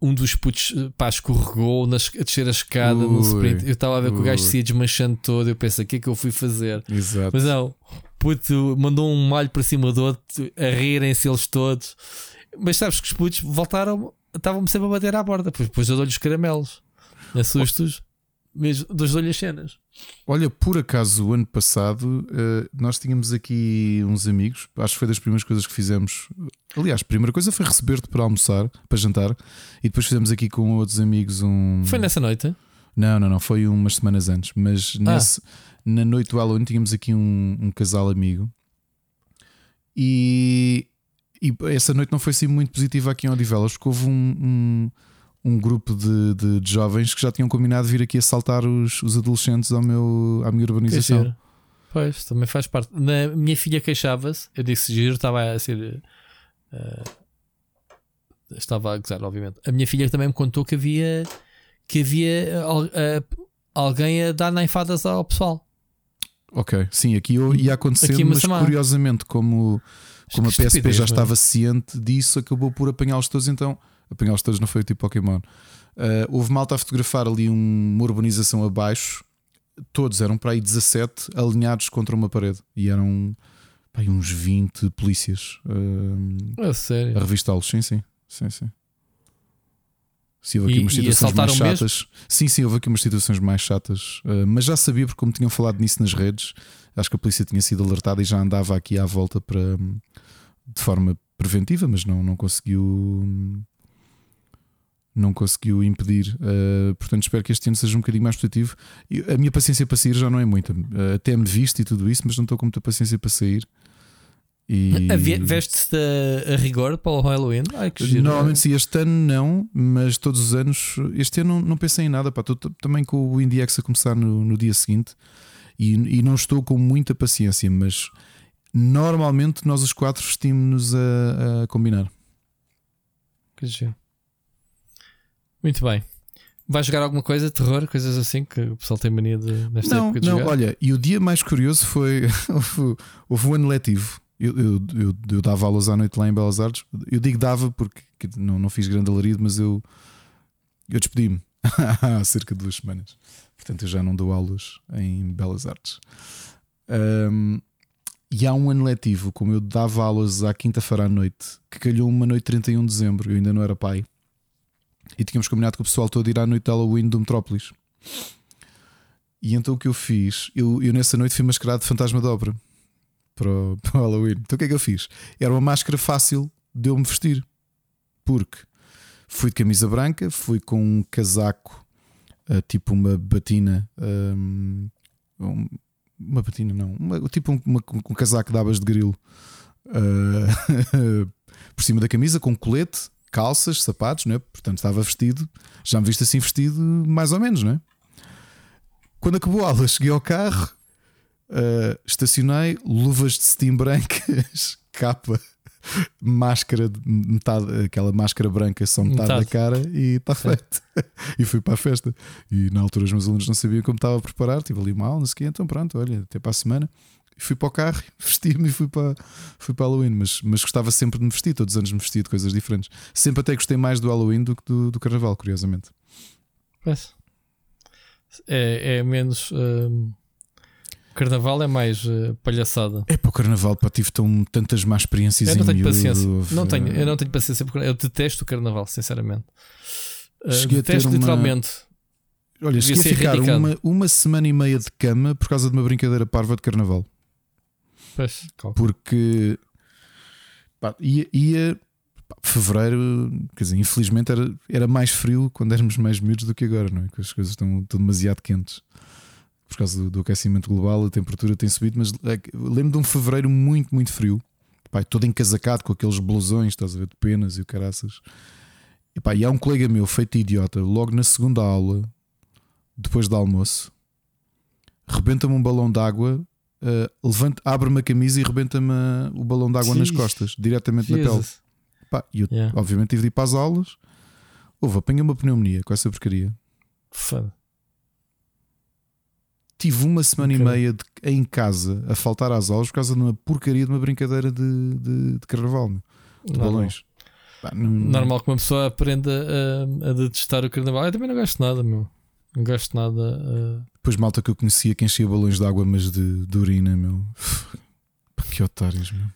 Um dos putos pá, escorregou nas, a descer a escada ui, no sprint. Eu estava a ver ui. que o gajo se ia desmanchando todo. Eu pensei, o que é que eu fui fazer? Exato. Mas não, puto mandou um malho para cima do outro, a rirem-se eles todos. Mas sabes que os putos voltaram, estavam-me sempre a bater à porta. Depois eu dou-lhe os caramelos, assustos, mesmo, dou-lhe as cenas. Olha, por acaso, o ano passado, uh, nós tínhamos aqui uns amigos. Acho que foi das primeiras coisas que fizemos. Aliás, a primeira coisa foi receber-te para almoçar, para jantar. E depois fizemos aqui com outros amigos um. Foi nessa noite? Não, não, não. Foi umas semanas antes. Mas ah. nesse, na noite do Halloween tínhamos aqui um, um casal amigo. E, e, essa noite não foi assim muito positiva aqui em Odivelas, porque houve um, um um grupo de, de, de, jovens que já tinham combinado vir aqui assaltar os, os adolescentes ao meu, à minha urbanização. Pois, também faz parte. Na, minha filha queixava-se, eu disse giro, estava a ser. Uh, estava a gozar, obviamente. A minha filha também me contou que havia que havia uh, alguém a dar naifadas ao pessoal. Ok, sim, aqui ia acontecendo, aqui mas curiosamente, como, como a PSP já estava ciente disso, acabou por apanhá-los todos, então apanhá-los todos não foi tipo Pokémon. Uh, houve malta a fotografar ali uma urbanização abaixo, todos eram para aí 17 alinhados contra uma parede e eram pá, uns 20 polícias uh, a, sério? a revistá-los. Sim, sim, sim, sim. Sim, houve aqui e, umas situações mais chatas. Mesmo? Sim, sim, houve aqui umas situações mais chatas. Uh, mas já sabia, porque como tinham falado nisso nas redes, acho que a polícia tinha sido alertada e já andava aqui à volta para de forma preventiva, mas não, não conseguiu não conseguiu impedir. Uh, portanto, espero que este ano seja um bocadinho mais positivo. A minha paciência para sair já não é muita. Uh, até me visto e tudo isso, mas não estou com muita paciência para sair. E... Veste-se a, a, rigor para o Halloween? Ai. Normalmente sim, este ano não, mas todos os anos. Este ano não, não pensei em nada. Estou também com o IndieX a começar no, no dia seguinte e, e, não estou com muita paciência, mas normalmente nós os quatro vestimos-nos a, a combinar. Que giro. Muito bem. Vai jogar alguma coisa, terror, coisas assim que o pessoal tem mania de, nesta não, época de não, jogar? Olha, e o dia mais curioso foi houve, um ano letivo. Eu, eu, eu, eu, dava aulas à noite lá em Belas Artes. Eu digo dava porque não, não fiz grande alarido, mas eu, eu despedi-me há cerca de duas semanas. Portanto, eu já não dou aulas em Belas Artes. Um, e há um ano letivo, como eu dava aulas à quinta-feira à noite, que calhou uma noite 31 de dezembro, eu ainda não era pai. E tínhamos combinado com o pessoal todo ir à noite de Halloween do Metrópolis. E então o que eu fiz? Eu, eu nessa noite fui mascarado de fantasma de obra para o, para o Halloween. Então o que é que eu fiz? Era uma máscara fácil de eu me vestir. Porque fui de camisa branca, fui com um casaco, uh, tipo uma batina. Um, uma batina, não. Uma, tipo um, uma, um casaco de abas de grilo uh, por cima da camisa, com colete calças, sapatos, não é? portanto estava vestido, já me viste assim vestido, mais ou menos, não é? Quando acabou a aula, cheguei ao carro, uh, estacionei, luvas de steam brancas, capa, máscara, de metade, aquela máscara branca, só metade, metade. da cara e está feito. e fui para a festa. E na altura os meus alunos não sabiam como estava a preparar, estive ali mal, não sei o quê, então pronto, olha, até para a semana fui para o carro, vesti-me e fui para, fui para Halloween. Mas, mas gostava sempre de me vestir, todos os anos me vestia de coisas diferentes. Sempre até gostei mais do Halloween do que do, do Carnaval, curiosamente. Pois. É, é menos. Uh, carnaval é mais uh, palhaçada. É para o Carnaval, pá, tive tão, tantas más experiências Eu não tenho paciência. Não tenho, eu não tenho paciência porque eu detesto o Carnaval, sinceramente. Uh, detesto uma... literalmente. Olha, cheguei a ficar uma, uma semana e meia de cama por causa de uma brincadeira parva de carnaval. Pois, Porque pá, ia, ia pá, fevereiro, quer dizer, infelizmente era, era mais frio quando éramos mais miúdos do que agora, não é? Que as coisas estão, estão demasiado quentes por causa do, do, aquecimento global, a temperatura tem subido. Mas é, lembro de um fevereiro muito, muito frio, pá, todo encasacado com aqueles blusões, estás a ver, de penas e o caraças. E, pá, e há um colega meu, feito idiota, logo na segunda aula, depois do almoço, rebenta-me um balão de água uh, levanta, abre-me a camisa e rebenta-me o balão de água nas costas, diretamente Jesus. na pele. Pá, e eu, yeah. obviamente, tive de ir para as aulas. Houve, apanhei uma pneumonia com essa porcaria. Foda. Tive uma semana okay. e meia de, em casa a faltar às aulas por causa de uma porcaria de uma brincadeira de, de, de carnaval, de Normal. balões. Pá, não... Normal que uma pessoa aprenda a, a detestar o carnaval. Eu também não gosto nada, meu. Não gosto nada. Uh... Depois, malta que eu conhecia que enchia balões de água, mas de, de urina, meu. que otários, meu.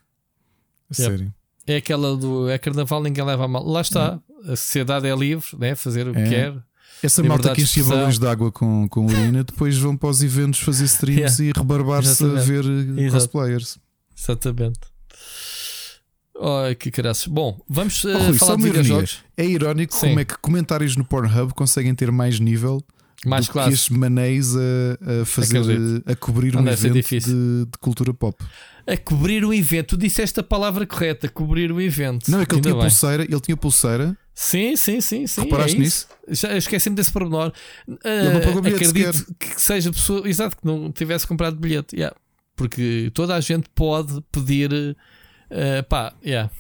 A yep. sério. É aquela do é carnaval, ninguém leva a mal. Lá está, a sociedade é livre, né? fazer o que é. quer. Essa malta que enchia balões de água com, com urina, depois vão para os eventos fazer streams yeah. e rebarbar-se a ver eh, Exato. cosplayers. Exatamente. Ai, que caraças. Bom, vamos uh, oh, Rui, falar de videojogos. É irónico Sim. como é que comentários no Pornhub conseguem ter mais nível mais do classe. que estes maneis a, a fazer a, a cobrir um evento de, de, cultura pop. A cobrir o evento, tu disseste a palavra correta, cobrir o evento. Não, é que ele tinha bem. pulseira, ele tinha pulseira. Sim, sim, sim, sim. Reparaste é nisso? Já esqueci-me desse pormenor. Ele não pagou bilhete Acredito sequer. que seja pessoa, exato, que não tivesse comprado bilhete. Yeah. Porque toda a gente pode pedir. Uh, pá, yeah.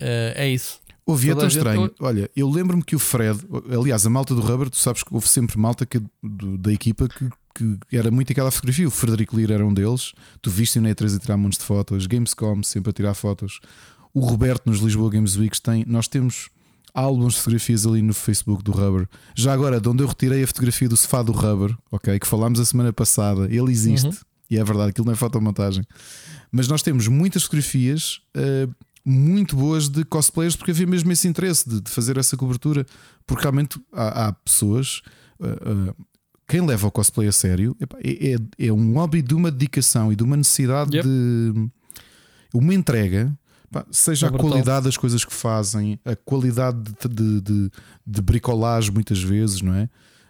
Uh, é isso. Ouvi é tão estranho. Gente... Olha, eu lembro-me que o Fred, aliás, a malta do Rubber, tu sabes que houve sempre malta que, do, da equipa que, que, era muito aquela fotografia. O Frederico Lira era um deles. Tu viste na E3 a tirar montes de fotos. Gamescom sempre a tirar fotos. O Roberto nos Lisboa Games Weeks tem. Nós temos álbuns de fotografias ali no Facebook do Rubber. Já agora, de onde eu retirei a fotografia do sofá do Rubber, ok? Que falámos a semana passada, ele existe. Uhum. E é verdade, aquilo não é fotomontagem. Mas nós temos muitas fotografias. Uh, muito boas de cosplayers, porque havia mesmo esse interesse de, de fazer essa cobertura, porque realmente há, há pessoas. Uh, uh, quem leva o cosplay a sério é, é, é, um hobby de uma dedicação e de uma necessidade yep. de uma entrega, seja é a qualidade das coisas que fazem, a qualidade de, de, de, de bricolagem, muitas vezes, não é?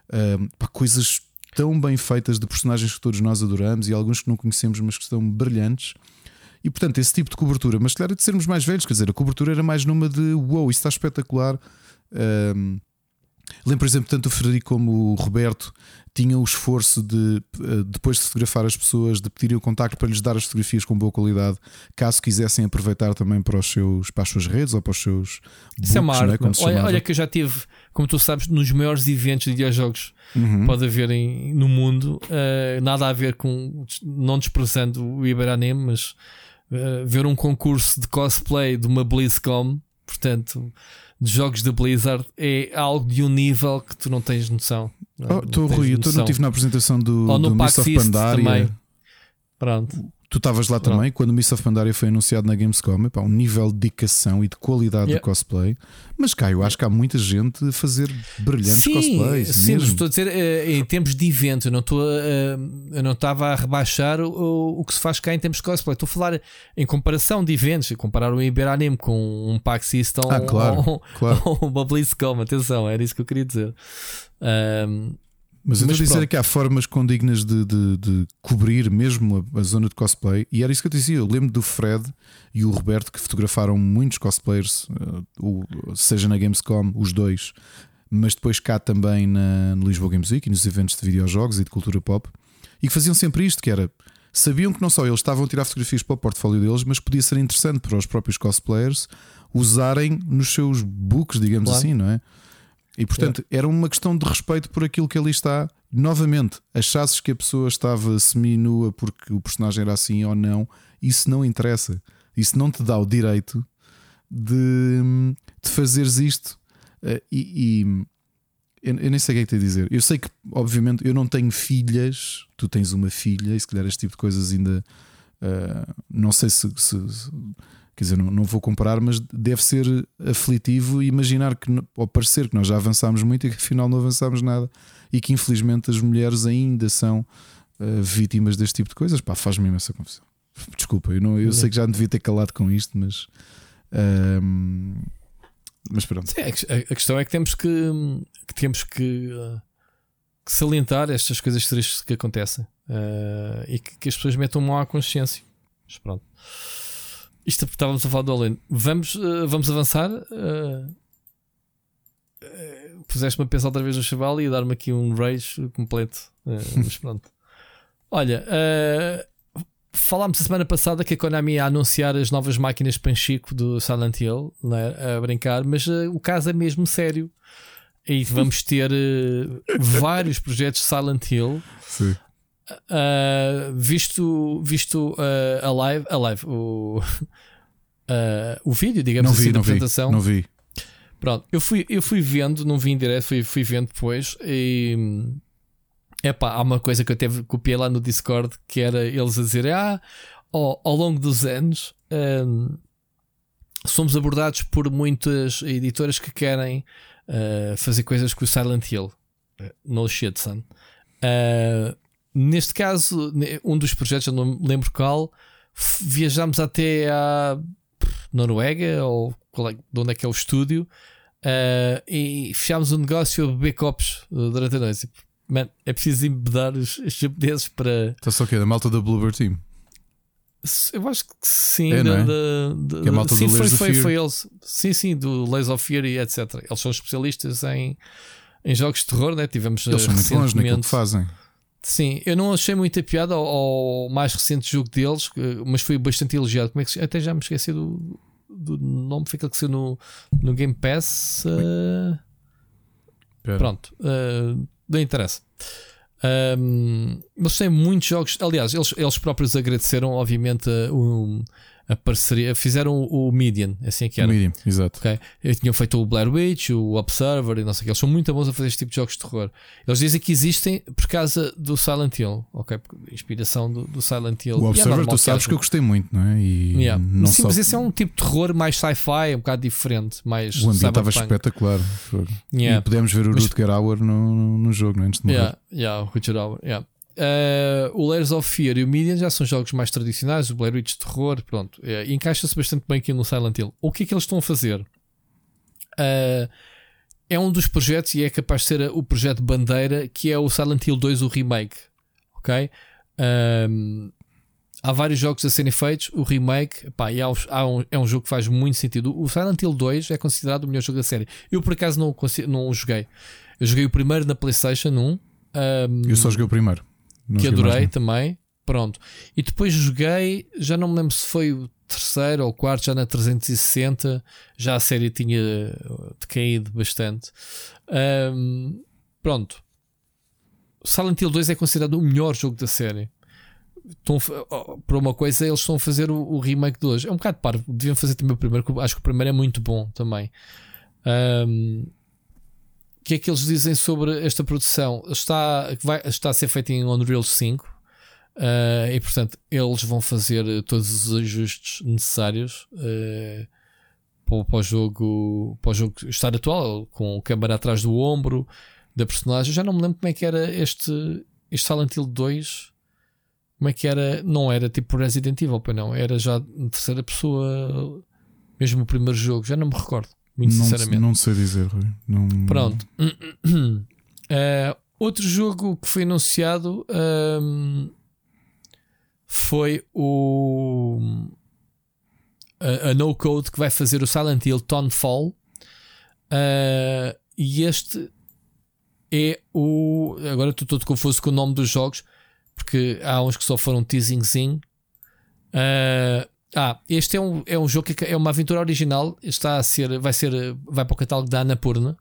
Uh, coisas tão bem feitas de personagens que todos nós adoramos e alguns que não conhecemos, mas que estão brilhantes. E portanto, esse tipo de cobertura, mas claro, de sermos mais velhos, quer dizer, a cobertura era mais numa de uou, wow, isso está espetacular. Um, lembro, por exemplo, tanto o Frederico como o Roberto tinham o esforço de, eh, depois de fotografar as pessoas, de pedirem o contacto para lhes dar as fotografias com boa qualidade, caso quisessem aproveitar também para, os seus, para as suas redes ou para os seus. Isso é books, é uma arte. É? Olha, olha, que eu já tive, como tu sabes, nos maiores eventos de videojogos uhum. pode haver em, no mundo, uh, nada a ver com, não desprezando o Iberanem, mas eh, ver um concurso de cosplay de uma BlizzCon, portanto, de jogos da Blizzard, é algo de um nível que tu não tens noção. Oh, tu, Rui, eu não estive na apresentação do, Ou no do Miss of Pandaria. Também. Pronto. Tu estavas lá também quando o Miss of Pandaria foi anunciado na Gamescom. Epá, um nível de dedicação e de qualidade yeah. do cosplay. Mas cá, eu acho que há muita gente a fazer brilhantes sim, cosplays. Sim, mesmo. estou a dizer eh, em termos de evento. Eu não, estou a, eu não estava a rebaixar o, o que se faz cá em termos de cosplay. Estou a falar em comparação de eventos. Comparar o Iberanime com um PAX System ah, claro, ou, claro. ou uma BlizzCon. Atenção, era isso que eu queria dizer. Um, mas eu estou a dizer que há formas condignas de, de, de cobrir mesmo a, a, zona de cosplay, e era isso que eu dizia. Eu lembro do Fred e o Roberto que fotografaram muitos cosplayers, o, seja na Gamescom, os dois, mas depois cá também na, no Lisboa Games Week e nos eventos de videojogos e de cultura pop, e que faziam sempre isto: que era sabiam que não só eles estavam a tirar fotografias para o portfólio deles, mas podia ser interessante para os próprios cosplayers usarem nos seus books, digamos claro. assim, não é? E portanto é. era uma questão de respeito por aquilo que ali está. Novamente, achasses que a pessoa estava semi-nua porque o personagem era assim ou não, isso não interessa. Isso não te dá o direito de, de fazeres isto. Uh, e, e eu, eu, nem sei o que é que te dizer. Eu sei que, obviamente, eu não tenho filhas, tu tens uma filha, e se calhar este tipo de coisas ainda. Uh, não sei se, se, se Quer dizer, não, não vou comparar, mas deve ser aflitivo imaginar que, ou parecer que nós já avançámos muito e que afinal não avançámos nada e que infelizmente as mulheres ainda são uh, vítimas deste tipo de coisas. Pá, faz-me imensa confusão. Desculpa, eu, não, eu sei que já devia ter calado com isto, mas. Uh, mas pronto. Sim, a, questão é que temos que, que temos que, uh, que, salientar estas coisas tristes que acontecem uh, e que, que, as pessoas metam mão à consciência. Mas pronto. Isto estávamos a falar do Além. Vamos, uh, vamos avançar. Uh, uh, Puseste-me a pensar outra vez no chaval e dar-me aqui um rage completo. mas pronto. Olha, falámos a semana passada que a Konami ia anunciar as novas máquinas Panchico do Silent Hill, né, a brincar, mas o caso é mesmo sério. E vamos ter vários projetos Silent Hill. Sim. Uh, visto visto uh, a live, a live o, o vídeo, digamos não assim, vi, da não apresentação. Vi, não vi. Pronto, eu fui, eu fui vendo, não vi em direto, fui, fui vendo depois e epá, há uma coisa que eu teve copiei lá no Discord que era eles a dizer: Ah, ao, ao longo dos anos um, somos abordados por muitas editoras que querem uh, fazer coisas com o Silent Hill. No shit, son. Uh, neste caso, um dos projetos, eu não me lembro qual, viajámos até a Noruega, ou é, de onde é que é o estúdio, uh, e fechámos um negócio a beber copos durante a noite. Man, é preciso embedar os, os japoneses para. Está só que é da malta da Bluebird Team. Eu acho que sim, é, da, é? da, da, é a malta sim do foi, foi, foi eles. Sim, sim, do Lays of Fear e etc. Eles são especialistas em, em jogos de terror, né? Tivemos Eles são muito bons naquilo que fazem. Sim, eu não achei muita piada ao, ao, mais recente jogo deles, mas foi bastante elogiado. Como é que se... Até já me esqueci do, do nome, fica que ser no, no Game Pass. Uh... Pronto, uh, não interessa. Um, eles têm muitos jogos. Aliás, eles, eles próprios agradeceram, obviamente, um, a parceria. Fizeram o, o Median, assim que era. O Median, exato. Okay? Eles tinham feito o Blair Witch, o Observer e não sei o que. Eles são muito bons a fazer este tipo de jogos de terror. Eles dizem que existem por causa do Silent Hill, ok? Inspiração do, do Silent Hill. O Observer, é tu sabes que eu gostei muito, não é? E yeah. não Sim, só... mas esse é um tipo de terror mais sci-fi, um bocado diferente. Mais o ambiente estava espetacular. Yeah. E podemos ver o Mas- Rutger Hauer no, no jogo, não é? antes de morrer. Yeah, yeah, o Richard Howard, yeah. Uh, o Layers of Fear e o Median já são jogos mais tradicionais, o Blair Witch terror, pronto, é, e encaixa-se bastante bem aqui no Silent Hill. O que é que eles estão a fazer? Uh, é um dos projetos e é capaz de ser o projeto bandeira que é o Silent Hill 2, o remake. Ok? Um, há vários jogos a serem feitos. O remake pá, há um- é um jogo que faz muito sentido. O Silent Hill 2 é considerado o melhor jogo da série. Eu por acaso não, o não o joguei. Eu joguei o primeiro na PlayStation 1. um, Eu só joguei o primeiro. Não que mais adorei também. Pronto. E depois joguei, já não me lembro se foi o terceiro ou o quarto, já na 360. Já a série tinha uh, decaído bastante. Ahm, pronto. Silent Hill 2 é considerado o melhor jogo da série. Estão, por uma coisa, eles estão a fazer o, o remake de hoje. É um bocado parvo. Deviam fazer também o primeiro, acho que o primeiro é muito bom também. O que é que eles dizem sobre esta produção? Está, vai, está a ser feita em Unreal 5 uh, e, portanto, eles vão fazer eh, todos os ajustes necessários uh, para, para o jogo, para o jogo estar atual, com câmera atrás do ombro da personagem. Já não me lembro como é que era este, este Silent Hill 2. Como é que era? Não era tipo Resident Evil, não, era já terceira pessoa, mesmo o primeiro jogo. Já não me recordo, muito não, sinceramente. não sei dizer, Rui. Não... Pronto. Eh, outro jogo que foi anunciado ehm, foi o a, a No Code que vai fazer o Silent Hill Tonefall. Eh, e este é o. Agora estou todo confuso com o nome dos jogos, porque há uns que só foram teasingzinho. Eh, ah, este é um, é um jogo que é uma aventura original. Está a ser, vai ser, vai para o catálogo da Annapurna.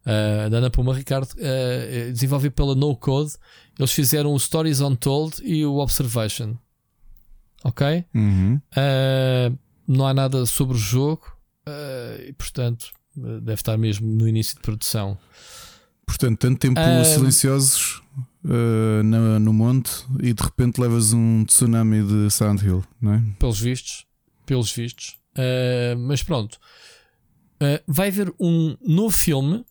Uh, da Ana Puma Ricardo, uh, desenvolvido pela No Code. Eles fizeram o Stories Untold e o Observation. Ok? Uhum. Uh, não há nada sobre o jogo e, portanto, deve estar mesmo no início de produção. Portanto, tanto tempo Ah, silenciosos uh, no monte e de repente levas um tsunami de Silent Hill, não é? pelos vistos. Pelos vistos. Uh, mas pronto. Uh, vai haver um novo filme.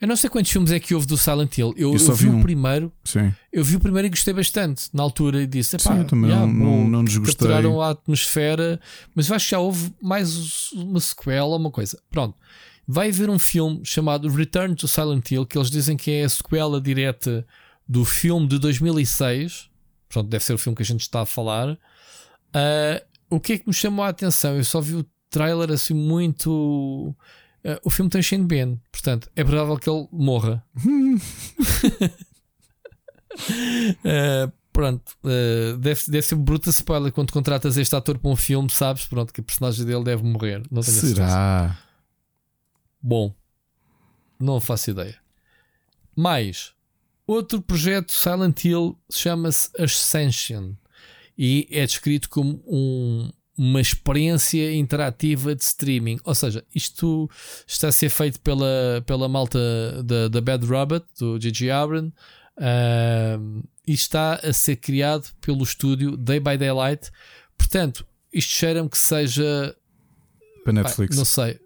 Eu não sei quantos filmes é que houve do Silent Hill. Eu, Eu eu vi vi o um. primeiro. Sim. Eu vi o primeiro e gostei bastante na altura e disse: Sim, "Epá, eu também yeah, não, não, bom, não desgostei. capturaram a atmosfera, mas eu acho que já houve mais uma sequela, uma coisa. Pronto, vai haver um filme chamado Return to Silent Hill, que eles dizem que é a sequela direta do filme de 2006. Pronto, deve ser o filme que a gente está a falar. Ah, o que é que me chamou a atenção? Eu só vi o trailer assim muito. Ah, o filme tem Shane Ben, portanto, é provável que ele morra. Ah, Pronto, uh, deve, deve ser bruta spoiler quando contratas este ator para um filme, sabes? Pronto, que a personagem dele deve morrer. Não tenho Será? Bom, não faço ideia. Mais, outro projeto Silent Hill chama-se Ascension e é descrito como um, uma experiência interativa de streaming. Ou seja, isto está a ser feito pela, pela malta da, da Bad Robot, do J.J. Abrams, uh, e está a ser criado pelo estúdio Day by Daylight. Portanto, isto cheira-me que seja. Para Netflix. não sei.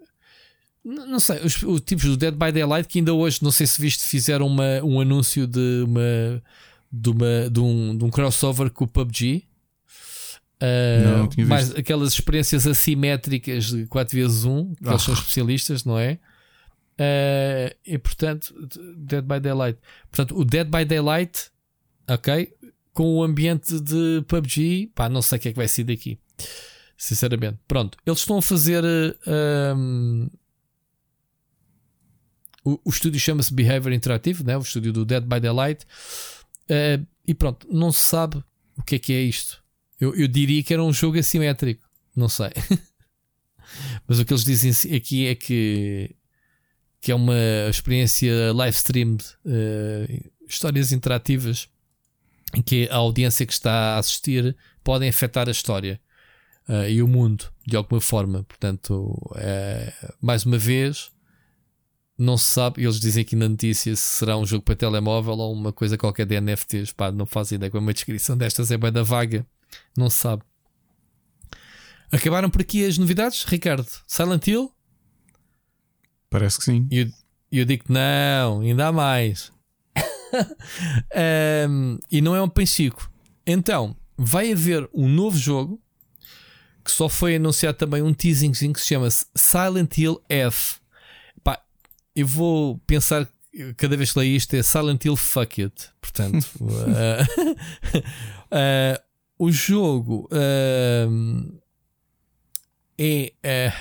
Não, sei, os, os, tipos do Dead by Daylight que ainda hoje, não sei se viste, fizeram uma, um anúncio de uma, de, uma, de, um, de um crossover com o PUBG. Uh, não, mais aquelas experiências assimétricas de 4x1, que oh. eles são ah. especialistas, não é? Uh, e portanto, Dead by Daylight. Portanto, o Dead by Daylight, ok, com o ambiente de PUBG, pá, não sei o que é que vai ser daqui, sinceramente. Pronto, eles estão a fazer. Um, o, o estúdio chama-se Behavior Interactive, né? o estúdio do Dead by Daylight, uh, e pronto, não se sabe o que é que é isto. Eu, eu diria que era um jogo assimétrico. Não sei. Mas o que eles dizem aqui é que, que é uma experiência live streamed, uh, histórias interativas em que a audiência que está a assistir podem afetar a história uh, e o mundo de alguma forma. Portanto, é, mais uma vez, não se sabe. Eles dizem aqui na notícia se será um jogo para telemóvel ou uma coisa qualquer de NFTs. Pá, não faz ideia. Com uma descrição destas é bem da vaga. Não se sabe. Acabaram por aqui as novidades, Ricardo? Silent Hill? Parece que sim. E eu, eu digo que não, ainda há mais. um, e não é um pensico. Então, vai haver um novo jogo que só foi anunciado também um teasingzinho que se chama Silent Hill F. Eu vou pensar cada vez que leio isto é Silent Hill Fuck It. Portanto, uh, uh, o jogo uh, é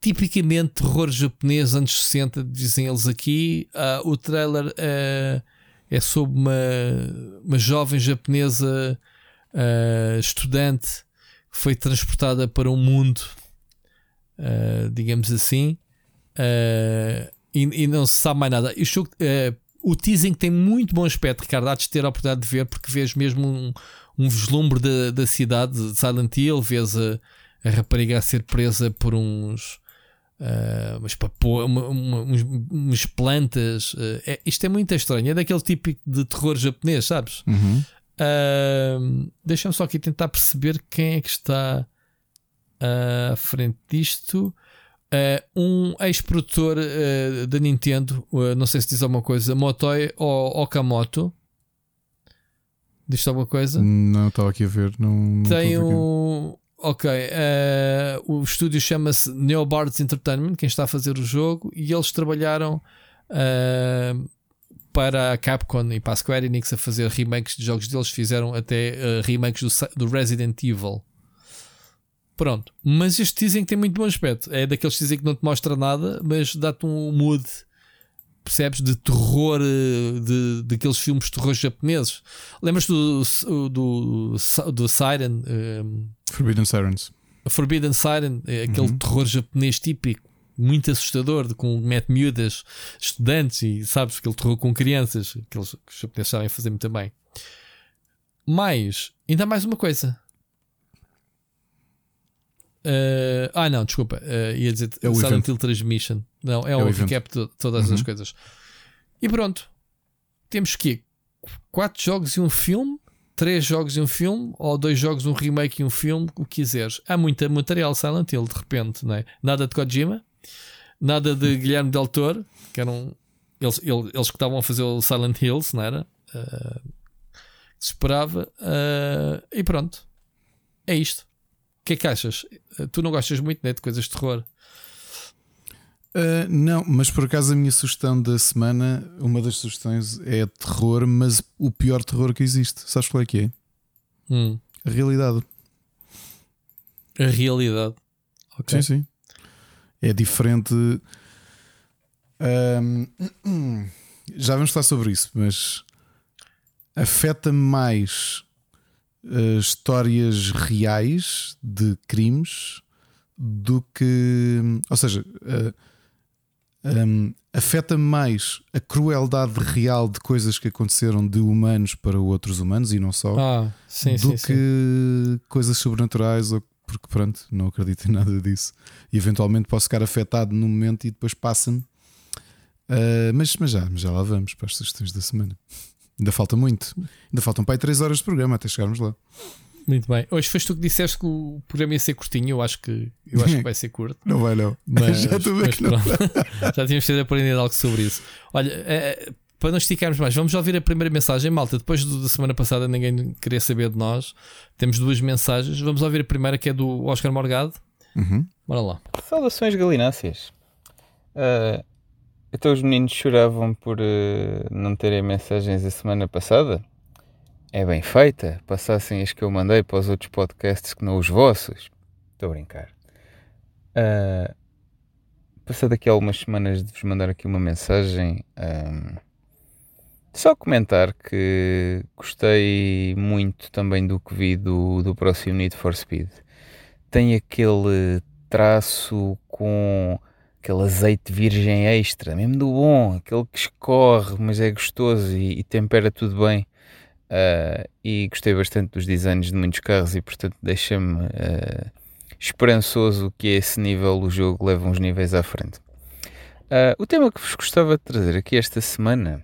tipicamente terror japonês anos 60, dizem eles aqui. O trailer é sobre uma, uma jovem japonesa estudante que foi transportada para um mundo, digamos assim, e, e, não se sabe mais nada. O, jogo, o teasing tem muito bom aspecto, Ricardo. Há de ter a oportunidade de ver, porque vês mesmo um um vislumbre da, da cidade de Silent Hill, vês a, a rapariga a ser presa por uns. Uh, umas, papo, uma, uma, umas plantas. Uh, é, isto é muito estranho. É daquele tipo de terror japonês, sabes? Uhum. Uh, Deixa-me só aqui tentar perceber quem é que está à frente disto. Um ex-produtor da Nintendo, não sei se diz alguma coisa, Motoi Okamoto, Diz-te alguma coisa? Não, estava aqui a ver. Não, não Tem um. Ok, uh, o estúdio chama-se Neobards Entertainment, quem está a fazer o jogo, e eles trabalharam uh, para a Capcom e para a Square Enix a fazer remakes de jogos deles, fizeram até uh, remakes do, do, Resident Evil. Pronto, mas este dizem que tem muito bom aspecto. É daqueles que dizem que não te mostra nada, mas dá-te um mood percebes? De terror, eh, de, daqueles filmes de terror japoneses. Lembras do, do, do Siren? Um, ehm, Forbidden Sirens. Forbidden Siren, é aquele uhum. terror japonês típico, muito assustador, com mete miúdas, estudantes e sabes, aquele terror com crianças, aqueles que os japoneses sabem fazer muito bem. Mas, ainda mais uma coisa. Uh, ah, não, desculpa. Uh, ia dizer é Silent Hill Transmission. Não, é, é um recap de todas uhum. as coisas. E pronto. Temos que quatro jogos e um filme, três jogos e um filme, ou dois jogos, um remake e um filme, o que quiseres. Há muito material Silent Hill, de repente, não é? Nada de Kojima, nada de Guilherme Del Toro, que eram eles, eles que estavam a fazer o Silent Hills, não era? Uh, se esperava. Uh, e pronto. É isto. O que é que achas? Tu não gostas muito né, de coisas de terror? Uh, não, mas por acaso a minha sugestão da semana, uma das sugestões é terror, mas o pior terror que existe. Sabes qual é que é? Hum. A realidade. A realidade. Okay. Sim, sim. É diferente. Um, já vamos falar sobre isso, mas afeta-me mais uh, histórias reais de crimes do que. Ou seja, uh, um, afeta-me mais a crueldade real de coisas que aconteceram de humanos para outros humanos e não só, ah, sim, do sim, que sim. coisas sobrenaturais ou porque pronto, não acredito em nada disso. E eventualmente posso ficar afetado no momento e depois passa-me. Uh, mas, mas, já, mas já lá vamos para as sugestões da semana. Ainda falta muito. Ainda faltam para aí 3 horas de programa até chegarmos lá. Muito bem. Hoje foste tu que disseste que o programa ia ser curtinho. Eu acho que, eu acho que vai ser curto. não vai, não. Mas, já estou a ver que não Já tínhamos ter aprendido algo sobre isso. Olha, é, para não esticarmos mais, vamos ouvir a primeira mensagem, malta. Depois da semana passada ninguém queria saber de nós. Temos duas mensagens. Vamos ouvir a primeira que é do Oscar Morgado. Uhum. Bora lá. Saudações galináceas. Uh, então os meninos choravam por uh, não terem mensagens a semana passada? É bem feita. Passassem as que eu mandei para os outros podcasts que não os vossos. Estou a brincar. Uh, passado aqui algumas semanas de vos mandar aqui uma mensagem. Um, só comentar que gostei muito também do que vi do, do próximo Need for Speed. Tem aquele traço com aquele azeite virgem extra, mesmo do bom, aquele que escorre, mas é gostoso e, e tempera tudo bem. Uh, e gostei bastante dos designs de muitos carros e, portanto, deixa-me uh, esperançoso que esse nível o jogo leve uns níveis à frente. Uh, o tema que vos gostava de trazer aqui esta semana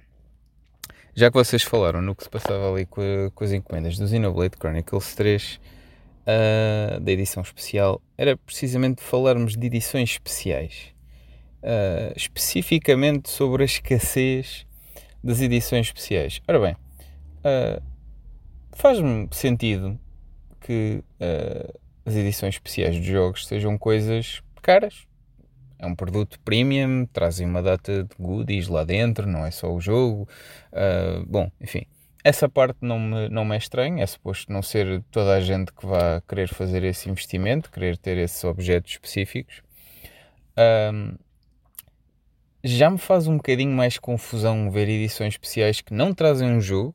já que vocês falaram no que se passava ali com, com as encomendas do Xenoblade Chronicles 3 uh, ah, da edição especial, era precisamente falarmos de edições especiais. Uh, especificamente sobre a escassez das edições especiais. Ora bem, uh, faz-me sentido que as edições especiais de jogos sejam coisas caras, é um produto premium, trazem uma data de goodies lá dentro, não é só o jogo. Uh, bom, enfim, essa parte não me, não me é estranha, é suposto não ser toda a gente que vá querer fazer esse investimento, querer ter esses objetos específicos. Uh, já me faz um bocadinho mais confusão ver edições especiais que não trazem um jogo.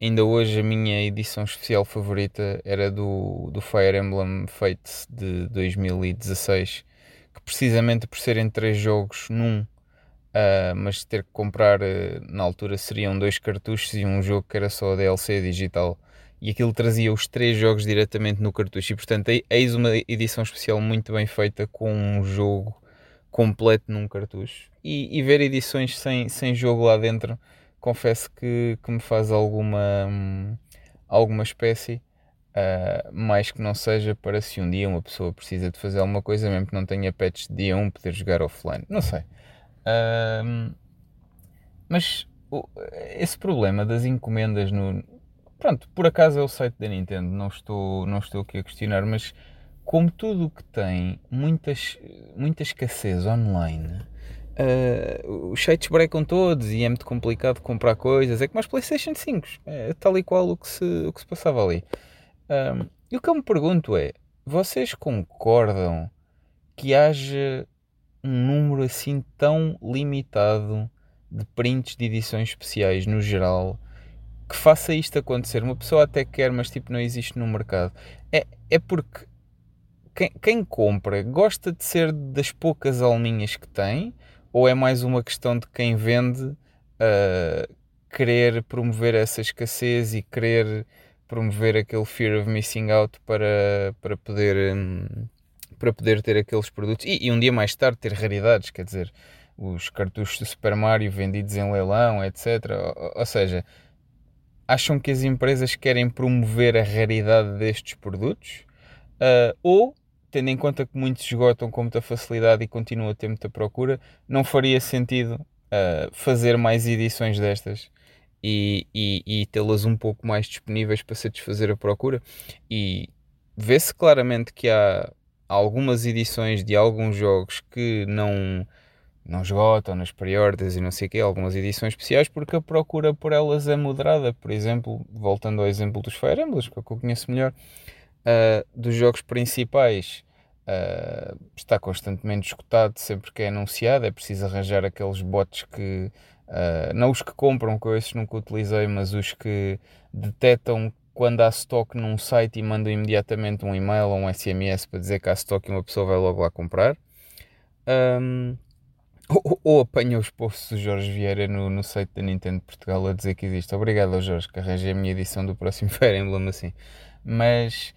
Ainda hoje a minha edição especial favorita era do, do Fire Emblem Fate de 2016 que precisamente por serem três jogos num, uh, mas ter que comprar uh, na altura seriam dois cartuchos e um jogo que era só DLC digital e aquilo trazia os três jogos diretamente no cartucho e portanto eis uma edição especial muito bem feita com um jogo completo num cartucho e, e ver edições sem, sem jogo lá dentro confesso que, que me faz alguma alguma espécie Uh, mais que não seja para se um dia uma pessoa precisa de fazer alguma coisa, mesmo que não tenha patch de dia 1, poder jogar offline. Não sei. Uh, mas esse problema das encomendas no. Pronto, por acaso é o site da Nintendo, não estou, não estou aqui a questionar, mas como tudo o que tem muitas, muita escassez online, uh, os sites brecam todos e é muito complicado comprar coisas. É como as PlayStation 5, é tal e qual o que se, o que se passava ali. Um, e o que eu me pergunto é: vocês concordam que haja um número assim tão limitado de prints de edições especiais no geral que faça isto acontecer? Uma pessoa até quer, mas tipo não existe no mercado. É, é porque quem, quem compra gosta de ser das poucas alminhas que tem, ou é mais uma questão de quem vende uh, querer promover essa escassez e querer promover aquele fear of missing out para, para, poder, hum, para poder ter aqueles produtos? E, e, um dia mais tarde ter raridades, quer dizer, os cartuchos do Super Mario vendidos em leilão, etc. Ou, ou seja, acham que as empresas querem promover a raridade destes produtos? Uh, ou, tendo em conta que muitos esgotam com muita facilidade e continuam a ter muita procura, não faria sentido uh, fazer mais edições destas e, e, e tê-las um pouco mais disponíveis para satisfazer a procura. E vê-se claramente que há algumas edições de alguns jogos que não não esgotam nas pre-orders e não sei o quê, algumas edições especiais, porque a procura por elas é moderada. Por exemplo, voltando ao exemplo dos Fire Emblem, que é eu conheço melhor, uh, dos jogos principais uh, está constantemente escutado sempre que é anunciado, é preciso arranjar aqueles bots que Uh, não os que compram, que eu esses nunca utilizei, mas os que detectam quando há stock num site e mandam imediatamente um e-mail ou um SMS para dizer que há stock e uma pessoa vai logo lá comprar. Um, ou, ou apanha os posts do Jorge Vieira no, no site da Nintendo Portugal a dizer que existe. Obrigado ao Jorge, que arranjei a minha edição do próximo Fire Emblem assim. Mas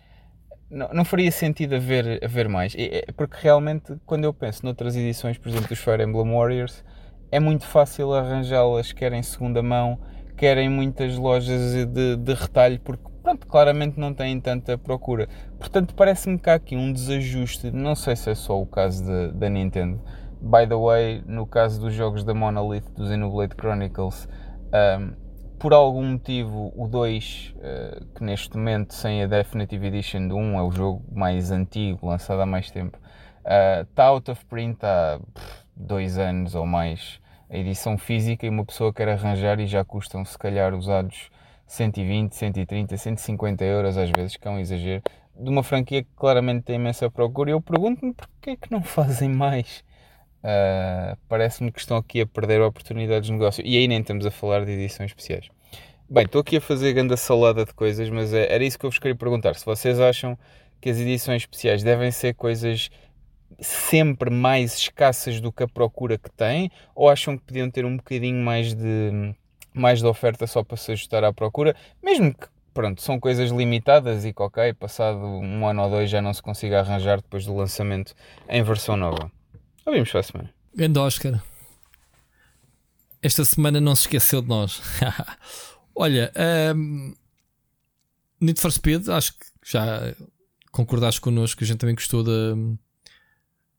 não, não faria sentido haver, haver mais. É, porque realmente, quando eu penso noutras edições, por exemplo, dos Fire Emblem Warriors, é muito fácil arranjá-las, quer em segunda mão, quer em muitas lojas de, de retalho, porque pronto, claramente não têm tanta procura. Portanto, parece-me que há aqui um desajuste, não sei se é só o caso da Nintendo. By the way, no caso dos jogos da Monolith, do Xenoblade Chronicles, um, por algum motivo o 2, uh, eh, que neste momento sem a Definitive Edition do 1 é o jogo mais antigo, lançado há mais tempo, está uh, out of print há dois anos ou mais a edição física e uma pessoa quer arranjar e já custam se calhar usados 120, 130, 150 euros às vezes, que é um exagero, de uma franquia que claramente tem imensa procura. E eu pergunto-me porquê é que não fazem mais. Uh, Parece-me que estão aqui a perder oportunidades de negócio. E aí nem estamos a falar de edições especiais. Bem, estou aqui a fazer grande salada de coisas, mas é, era isso que eu vos queria perguntar. Se vocês acham que as edições especiais devem ser coisas sempre mais escassas do que a procura que têm, ou acham que podiam ter um bocadinho mais de, mais de oferta só para se ajustar à procura, mesmo que pronto, são coisas limitadas e que ok, passado um ano ou dois já não se consiga arranjar depois do lançamento em versão nova. Ouvimos para a semana. Grande Oscar. Esta semana não se esqueceu de nós. Olha, um, Need for Speed, acho que já concordaste connosco a gente também gostou.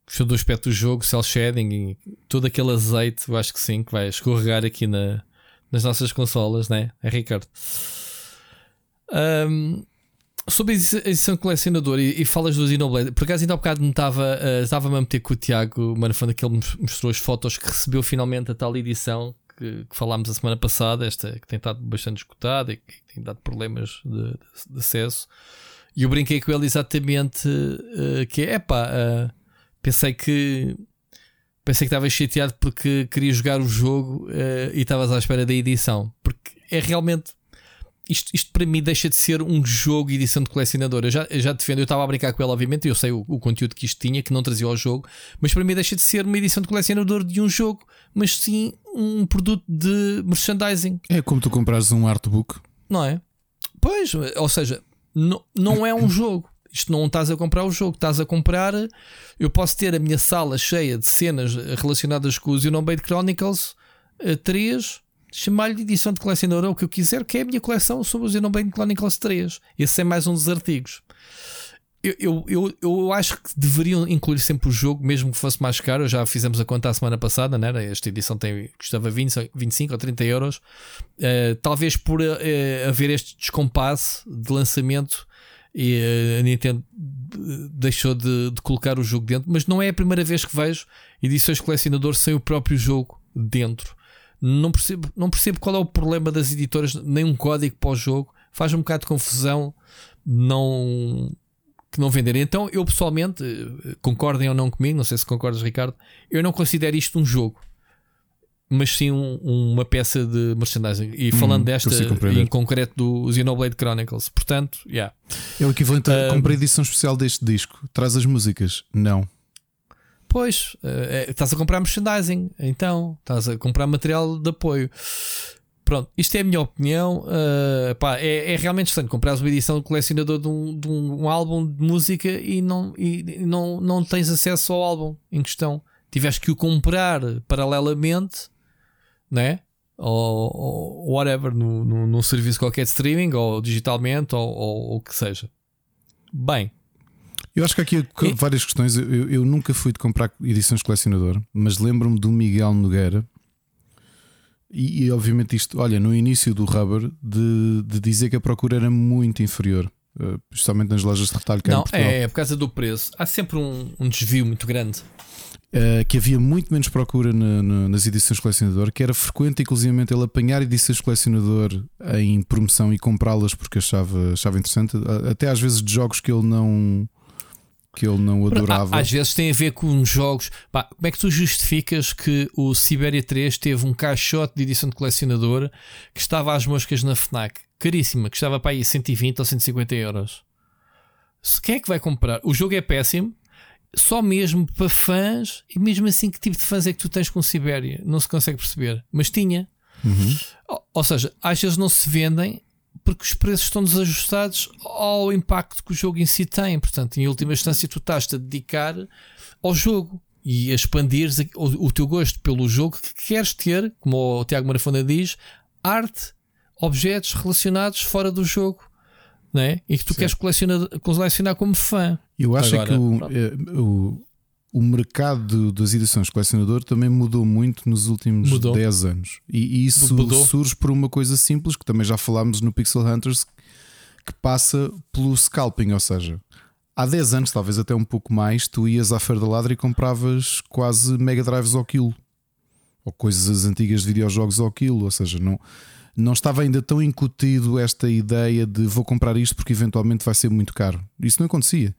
Gostou do aspecto do jogo, cel shading e todo aquele azeite, eu acho que sim, que vai escorregar aqui na, nas nossas consolas, né? É Ricardo. Um, sobre a edição colecionador e, e falas do Xenoblade, por acaso ainda há bocado me estava, uh, estava a meter com o Tiago Manafanda que ele mostrou as fotos que recebeu finalmente a tal edição que, que falámos a semana passada, esta que tem estado bastante escutada e que tem dado problemas de, de, de acesso. E eu brinquei com ele exatamente uh, que é pá, uh, pensei que pensei que estavas chateado porque queria jogar o jogo uh, e estavas à espera da edição. Porque é realmente isto, isto para mim deixa de ser um jogo edição de colecionador. Eu já, eu já defendo, eu estava a brincar com ele, obviamente, eu sei o, o, conteúdo que isto tinha, que não trazia ao jogo, mas para mim deixa de ser uma edição de colecionador de um jogo, mas sim um produto de merchandising. É como tu comprares um artbook, não é? Pois, ou seja, não, não é um jogo. Isto não estás a comprar o jogo, estás a comprar. Eu posso ter a minha sala cheia de cenas relacionadas com o Xenoblade Chronicles 3 chamar-lhe edição de colecionador ou o que eu quiser, que é a minha coleção sobre o Xenoblade Chronicles 3. Esse é mais um dos artigos. Eu, eu, eu, eu, acho que deveriam incluir sempre o jogo, mesmo que fosse mais caro. Já fizemos a conta a semana passada, né? esta edição tem, custava 20, 25 ou 30 euros. Uh, talvez por uh, haver este descompasse de lançamento e uh, a Nintendo deixou de, de, colocar o jogo dentro, mas não é a primeira vez que vejo edições colecionador sem o próprio jogo dentro. Não percebo, não percebo qual é o problema das editoras, nem um código para o jogo. Faz um bocado de confusão não, que não venderem. Então, eu pessoalmente, eh, concordem ou não comigo, não sei se concordas, Ricardo, eu não considero isto um jogo, mas sim um, uma peça de merchandising. E hum, falando desta em concreto do Xenoblade Chronicles, portanto, yeah. é o equivalente a uh, comprar edição especial deste disco. Traz as músicas? Não. Pois, uh, estás a comprar merchandising, então estás a comprar material de apoio. Pronto, isto é a minha opinião. Uh, pá, é, é, realmente estranho comprar uma edição de colecionador de um, de um, um álbum de música e, não, e não, não tens acesso ao álbum em questão. Tiveste que o comprar paralelamente, né? Ou, ou whatever, num serviço qualquer de streaming, ou digitalmente, ou, ou o que seja. Bem, eu acho que aqui há várias questões. Eu, eu, nunca fui de comprar edições colecionador, mas lembro-me do Miguel Nogueira. E, e, obviamente isto, olha, no início do Rubber, de, de dizer que a procura era muito inferior, uh, especialmente nas lojas de retalho Não, é, é por causa do preço. Há sempre um, um desvio muito grande. Uh, que havia muito menos procura na, na, nas edições colecionador, que era frequente, inclusive, ele apanhar edições colecionador em promoção e comprá-las porque achava, achava interessante, até às vezes de jogos que ele não que ele não adorava. Às vezes tem a ver com jogos. Pá, como é que tu justificas que o Siberia 3 teve um caixote de edição de colecionador que estava às moscas na Fnac? Caríssima, que estava para aí 120 ou 150 euros. Se quem é que vai comprar? O jogo é péssimo, só mesmo para fãs, e mesmo assim, que tipo de fãs é que tu tens com Sibéria? Não se consegue perceber, mas tinha. Uhum. Ou, ou seja, às vezes não se vendem porque os preços estão desajustados ao impacto que o jogo em si tem. Portanto, em última instância, tu estás-te a dedicar ao jogo e a expandir o, o, teu gosto pelo jogo que queres ter, como o Tiago Marafona diz, arte, objetos relacionados fora do jogo. Né? E que tu Sim. queres colecionar, colecionar como fã. Eu acho Agora, que o, é, o, o mercado das edições colecionador também mudou muito nos últimos mudou. 10 anos. E, isso mudou. surge por uma coisa simples que também já falámos no Pixel Hunters, que passa pelo scalping, ou seja, há 10 anos, talvez até um pouco mais, tu ias à Feira da Ladra e compravas quase Mega Drives ao quilo. Ou coisas antigas de videojogos ao quilo, ou seja, não, não estava ainda tão incutido esta ideia de vou comprar isto porque eventualmente vai ser muito caro. Isso não acontecia.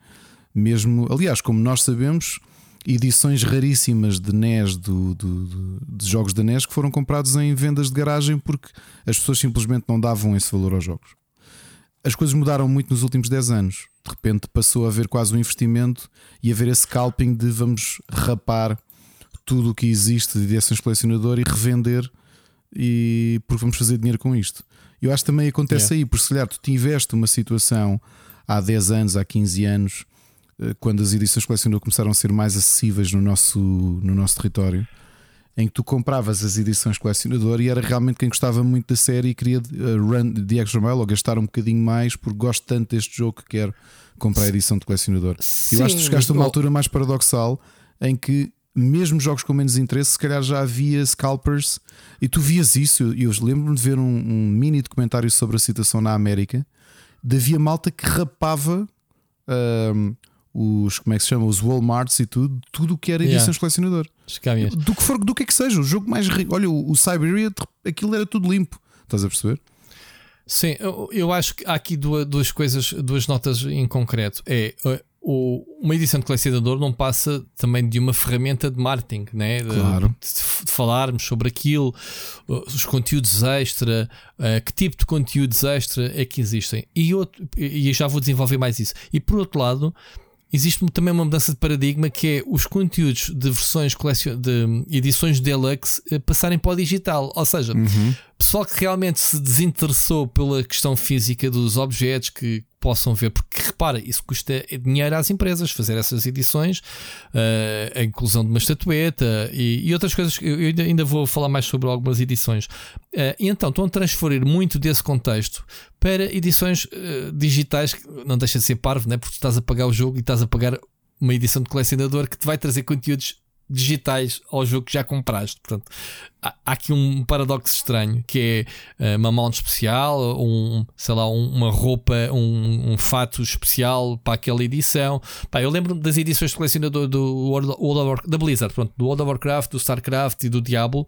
Mesmo, aliás, como nós sabemos, edições raríssimas de NES do, do, do, de jogos da NES que foram comprados em vendas de garagem porque as pessoas simplesmente não davam esse valor aos jogos. As coisas mudaram muito nos últimos 10 anos. De repente passou a haver quase um investimento e haver esse scalping de vamos rapar tudo o que existe de edições colecionador e revender e porque vamos fazer dinheiro com isto. Eu acho que também acontece yeah. aí, porque se calhar tu tiveste uma situação há 10 anos, há 15 anos quando as edições colecionador começaram a ser mais acessíveis no nosso, no nosso território, em que tu compravas as edições colecionador e era realmente quem gostava muito da série e queria uh, run the extra mile ou gastar um bocadinho mais porque gosto tanto deste jogo que quero comprar a edição de colecionador. Sim, Eu acho que chegaste a uma altura mais paradoxal em que mesmo jogos com menos interesse, se calhar já havia scalpers e tu vias isso. Eu, eu lembro-me de ver um, um, mini documentário sobre a situação na América de havia malta que rapava. Os como é que se chama, os Walmarts e tudo, tudo o que era edições yeah. colecionador. Do que for, do que é que seja, o jogo mais rico. Olha, o, o Siberia, aquilo era tudo limpo. Estás a perceber? Sim, eu, eu acho que há aqui duas, duas coisas, duas notas em concreto. É uh, o, uma edição de colecionador não passa também de uma ferramenta de marketing, né? Claro. De, de, falarmos sobre aquilo, uh, os conteúdos extra, uh, que tipo de conteúdos extra é que existem. E, outro, e já vou desenvolver mais isso. E por outro lado, existe também uma mudança de paradigma que é os conteúdos de versões de edições deluxe eh, passarem para o digital. Ou seja, uhum. pessoal que realmente se desinteressou pela questão física dos objetos que possam ver, porque repara, isso custa dinheiro às empresas fazer essas edições, uh, a inclusão de uma estatueta e, e outras coisas. Eu, eu, ainda vou falar mais sobre algumas edições. Uh, e então estão a transferir muito desse contexto para edições uh, digitais, que não deixa de ser parvo, né? porque tu estás a pagar o jogo e estás a pagar uma edição de colecionador que te vai trazer conteúdos digitais ao jogo que já compraste. Portanto, há, há aqui um paradoxo estranho que é uh, uma mão especial, um, sei lá, um, uma roupa, um, um, fato especial para aquela edição. Pá, eu lembro das edições de colecionador do World, World of, da Blizzard, pronto, do World of Warcraft, do StarCraft e do Diablo,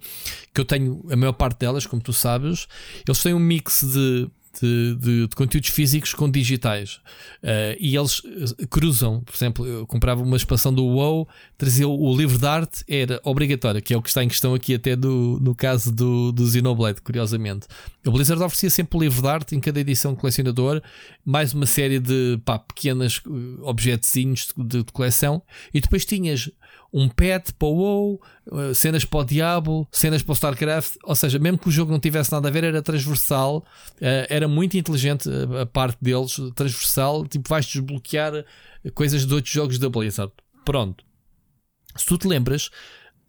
que eu tenho a maior parte delas, como tu sabes. Eles têm um mix de de, de, de conteúdos físicos com digitais. Uh, e eles eh, cruzam, por exemplo, eu comprava uma expansão do WoW, trazia o, livro de arte, era obrigatório, que é o que está em questão aqui, até do, no caso do, do Xenoblade, curiosamente. O Blizzard oferecia sempre o livro de arte em cada edição colecionador, mais uma série de pá, pequenas eh, objetozinhos de, de coleção, e depois tinhas um pet para o WoW, eh, cenas para o Diablo, cenas para o StarCraft, ou seja, mesmo que o jogo não tivesse nada a ver, era transversal, eh, era muito inteligente a parte deles, transversal, tipo vais desbloquear coisas de outros jogos da Blizzard. Pronto. Se tu te lembras,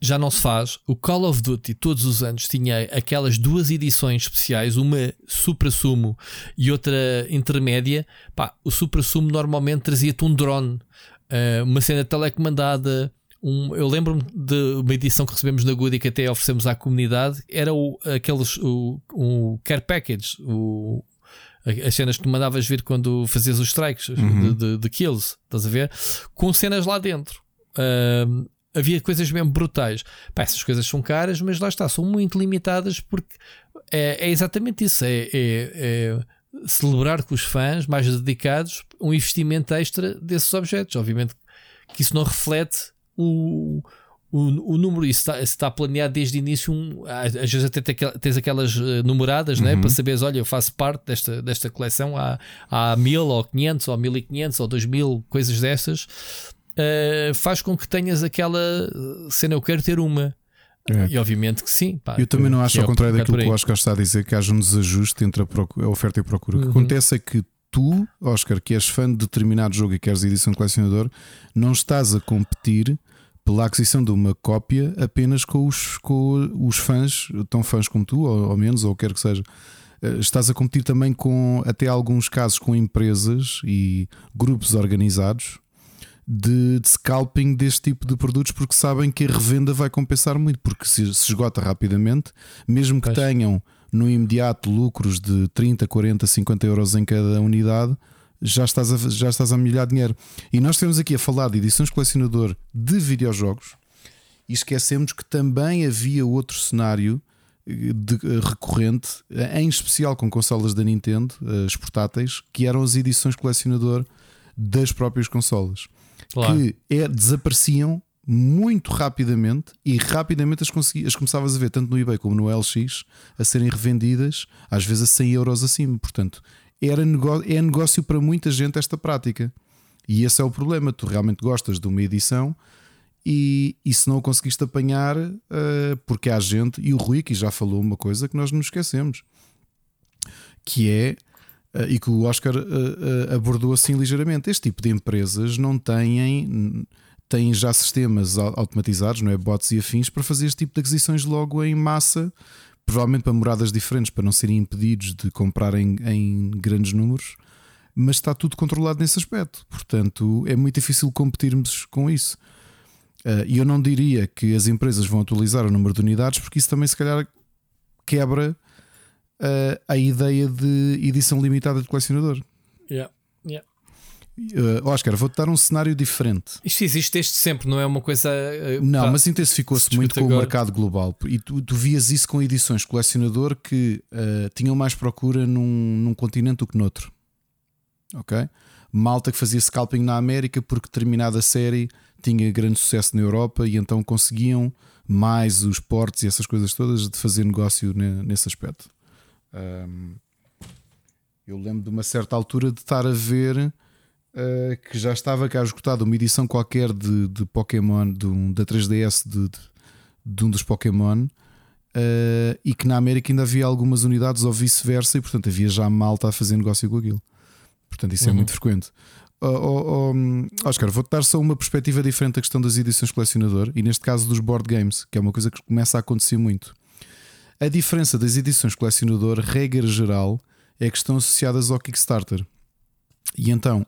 já não se faz. O Call of Duty todos os anos tinha aquelas duas edições especiais, uma supra sumo e outra intermédia. Pá, o supra sumo normalmente trazia-te um drone, eh, uma cena telecomandada, um, eu lembro-me de uma edição que recebemos na Goody que até oferecemos à comunidade, era o, aqueles, o, o Care Package, o, as cenas que tu mandavas vir quando fazias os strikes uhum. de, de, de, kills, estás a ver? Com cenas lá dentro. Uh, havia coisas mesmo brutais. Pá, essas coisas são caras, mas lá está, são muito limitadas porque é, é exatamente isso. É, é, é, celebrar com os fãs mais dedicados um investimento extra desses objetos. Obviamente que isso não reflete o, o, o número, isso está, está planeado desde o início. Um, às vezes até tens aquelas uh, numeradas uhum. né, para saberes: olha, eu faço parte desta, desta coleção há, há mil ou 500 ou 1500 ou 2000, coisas dessas. Uh, faz com que tenhas aquela cena, eu quero ter uma. É. E obviamente que sim. Pá, eu também não acho, é ao contrário daquilo que o Oscar está a dizer, que haja um desajuste entre a, a oferta e a procura. Uhum. O que uhum. acontece é que tu, Oscar, que és fã de determinado jogo e queres edição colecionador, não estás a competir pela aquisição de uma cópia apenas com os, com os fãs, tão fãs como tu, ou, ou menos, ou quer que seja. Eh, estás a competir também com, até alguns casos, com empresas e grupos organizados de, de, scalping deste tipo de produtos porque sabem que a revenda vai compensar muito, porque se, se esgota rapidamente, mesmo que tenham no imediato lucros de 30, 40, 50 euros em cada unidade, já estás a, já estás a milhar dinheiro. E nós temos aqui a falar de edições colecionador de videojogos e esquecemos que também havia outro cenário eh, de, eh, recorrente, eh, em especial com consolas da Nintendo, as portáteis, que eram as edições colecionador das próprias consolas, claro. que é, desapareciam muito rapidamente e rapidamente as, consegui, as começavas a ver tanto no eBay como no LX a serem revendidas, às vezes a 100 euros acima. Portanto, era negócio, é negócio para muita gente esta prática. E esse é o problema. Tu realmente gostas de uma edição e, e se não conseguiste apanhar, uh, porque há gente, e o Rui que já falou uma coisa que nós nos esquecemos, que é, uh, e que o Oscar uh, abordou assim ligeiramente: este tipo de empresas não têm, têm já sistemas automatizados, não é? bots e afins, para fazer este tipo de aquisições logo em massa provavelmente para moradas diferentes, para não serem impedidos de comprar em, grandes números, mas está tudo controlado nesse aspecto. Portanto, é muito difícil competirmos com isso. Uh, e eu não diria que as empresas vão atualizar o número de unidades, porque isso também, se calhar, quebra uh, a ideia de edição limitada de colecionador. Yeah, yeah. Uh, Oscar, vou-te dar um cenário diferente. Isto existe desde sempre, não é uma coisa. Uh, não, pá, mas intensificou-se muito com agora. o mercado global. E tu, tu, vias isso com edições colecionador que uh, tinham mais procura num, num continente do que noutro. Ok? Malta que fazia scalping na América porque determinada série tinha grande sucesso na Europa e então conseguiam mais os portes e essas coisas todas de fazer negócio nesse aspecto. Um, eu lembro de uma certa altura de estar a ver uh, que já estava cá esgotado uma edição qualquer de, de Pokémon, de um, da 3DS de, de, de um dos Pokémon. Uh, e que na América ainda havia algumas unidades ou vice-versa, e portanto havia já malta a fazer negócio com aquilo. Portanto, isso é uhum. é muito frequente. Oh, oh, oh, Oscar, vou-te dar só uma perspectiva diferente da questão das edições colecionador e neste caso dos board games, que é uma coisa que começa a acontecer muito. A diferença das edições colecionador, regra geral, é que estão associadas ao Kickstarter. E então,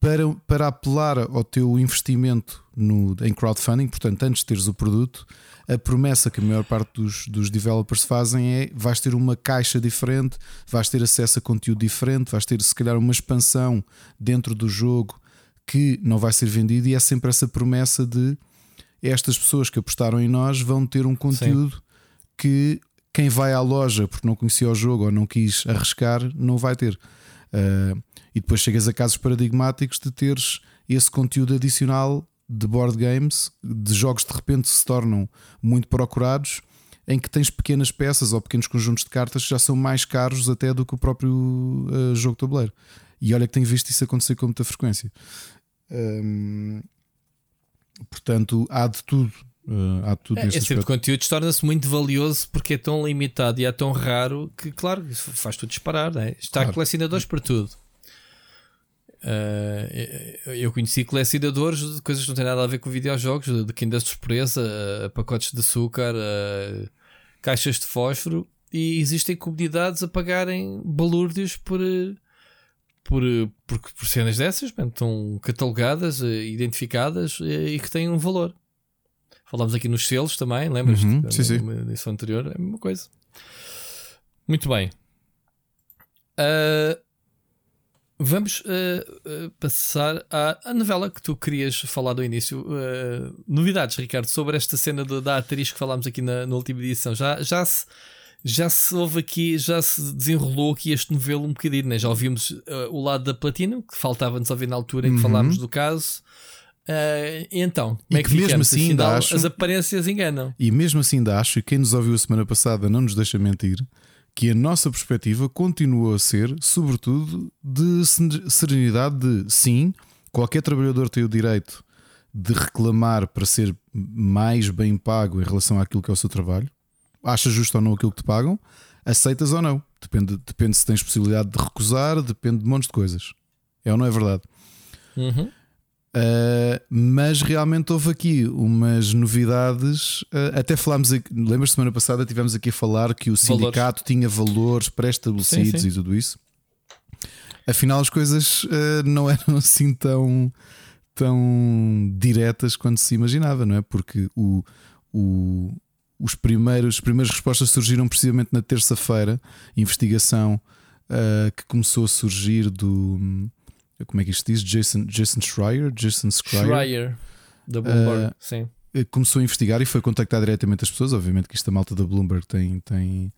para, para apelar ao teu investimento no, em crowdfunding, portanto, antes de teres o produto, a promessa que a maior parte dos, dos developers fazem é vais ter uma caixa diferente, vais ter acesso a conteúdo diferente, vais ter se calhar uma expansão dentro do jogo que não vai ser vendido, e é sempre essa promessa de estas pessoas que apostaram em nós vão ter um conteúdo Sim. que quem vai à loja porque não conhecia o jogo ou não quis arriscar não vai ter. Uh, e depois chegas a casos paradigmáticos de teres esse conteúdo adicional de board games, de jogos de repente se tornam muito procurados, em que tens pequenas peças ou pequenos conjuntos de cartas que já são mais caros até do que o próprio uh, jogo de tabuleiro. E olha que tenho visto isso acontecer com muita frequência. Portanto, há de tudo. Uh, há de tudo é, esse tipo de conteúdo torna-se muito valioso porque é tão limitado e é tão raro que, claro, faz tudo disparar. Né? Está claro. colecionadores para tudo. Uh, eu conheci colecionadores de coisas que não têm nada a ver com videojogos, de quindas de surpresa, uh, pacotes de açúcar, uh, caixas de fósforo, e existem comunidades a pagarem balúrdios por, por, por, por cenas dessas, bem, estão catalogadas, identificadas e que têm um valor. Falámos aqui nos selos também, lembras-te? Uhum, sim, sim. Na anterior, é a mesma coisa. Muito bem. Uh, Vamos uh, uh, passar à, à, novela que tu querias falar do início. Uh, novidades, Ricardo, sobre esta cena da atriz que falámos aqui na, na, última edição. Já, já, se, já se houve aqui, já se desenrolou aqui este novelo um bocadinho, né? já ouvimos o lado da platina, que faltava-nos ouvir na altura em que uhum. falámos do caso. Então, e que mesmo assim ainda acho, as aparências enganam. E mesmo assim ainda acho, e quem nos ouviu a semana passada não nos deixa mentir, que a nossa perspectiva continuou a ser, sobretudo, de serenidade de sim, qualquer trabalhador tem o direito de reclamar para ser mais bem pago em relação àquilo que é o seu trabalho. Achas justo ou não aquilo que te pagam? Aceitas ou não? Depende, depende se tens possibilidade de recusar, depende de montes de coisas. É ou não é verdade? Uhum. Uh, mas realmente houve aqui umas novidades. Uh, até falámos, lembras semana passada tivemos aqui a falar que o sindicato valores. tinha valores pré-estabelecidos e tudo isso. Afinal, as coisas uh, não eram assim tão, tão diretas quanto se imaginava, não é? Porque o, o, os primeiros, as primeiras respostas surgiram precisamente na terça-feira. Investigação que começou a surgir do como é que isto diz? Jason, Jason Schreier? Jason Schreier, Schreier da Bloomberg, uh, sim. Eh, começou a investigar e foi contactar diretamente as pessoas. Obviamente que esta malta da Bloomberg tem, tem,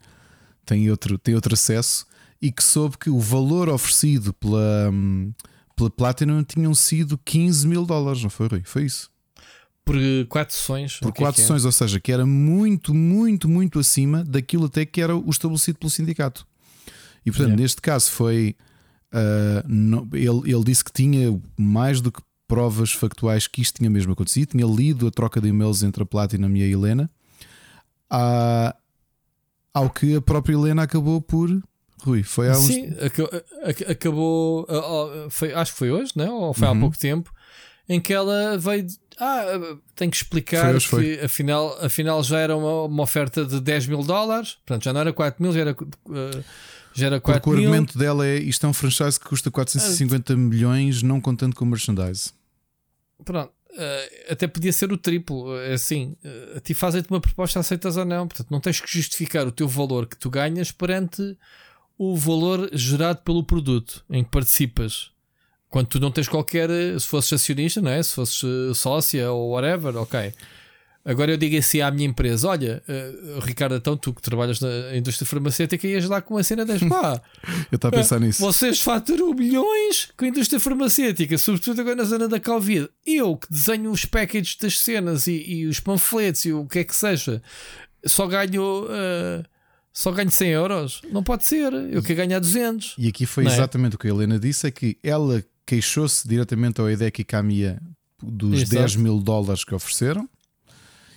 tem, outro, tem outro acesso e que soube que o valor oferecido pela, pela Platinum tinham sido 15 mil dólares, não foi, Rui? Foi isso. Por quatro sessões. Por é quatro é? sessões, ou seja, que era muito, muito, muito acima daquilo até que era o estabelecido pelo sindicato. E portanto, yeah. neste caso foi Uh, não, ele, ele disse que tinha mais do que provas factuais que isto tinha mesmo acontecido. Tinha lido a troca de e-mails entre a Platinum e a Helena. Uh, ao que a própria Helena acabou por. Rui, foi há uns. Sim, acabou. Foi, acho que foi hoje, não? ou foi uhum. há pouco tempo, em que ela veio. Ah, tem que explicar hoje, que foi. afinal, afinal já era uma, uma oferta de 10 mil dólares, portanto já não era 4 mil, já era. Uh, Gera 4 Porque mil. o argumento dela é isto é um franchise que custa 450 milhões, não contando com merchandise. Pronto. Uh, até podia ser o triplo, é assim, uh, a ti fazem-te uma proposta, aceitas ou não, portanto não tens que justificar o teu valor que tu ganhas perante o valor gerado pelo produto em que participas. Quando tu não tens qualquer, se fosses acionista, não é? Se fosses sócia ou whatever, ok. Agora eu digo assim à minha empresa: olha, uh, Ricardo, então tu que trabalhas na indústria farmacêutica ias lá com uma cena das pá. eu estava a pensar uh, nisso. Vocês faturam milhões com a indústria farmacêutica, sobretudo agora na zona da Covid. Eu que desenho os packages das cenas e, e os panfletos e o que é que seja, só ganho. Uh, só ganho 100 euros? Não pode ser. Eu quero ganhar 200. E aqui foi é? exatamente o que a Helena disse: é que ela queixou-se diretamente ao EDEC e Camia dos Exato. 10 mil dólares que ofereceram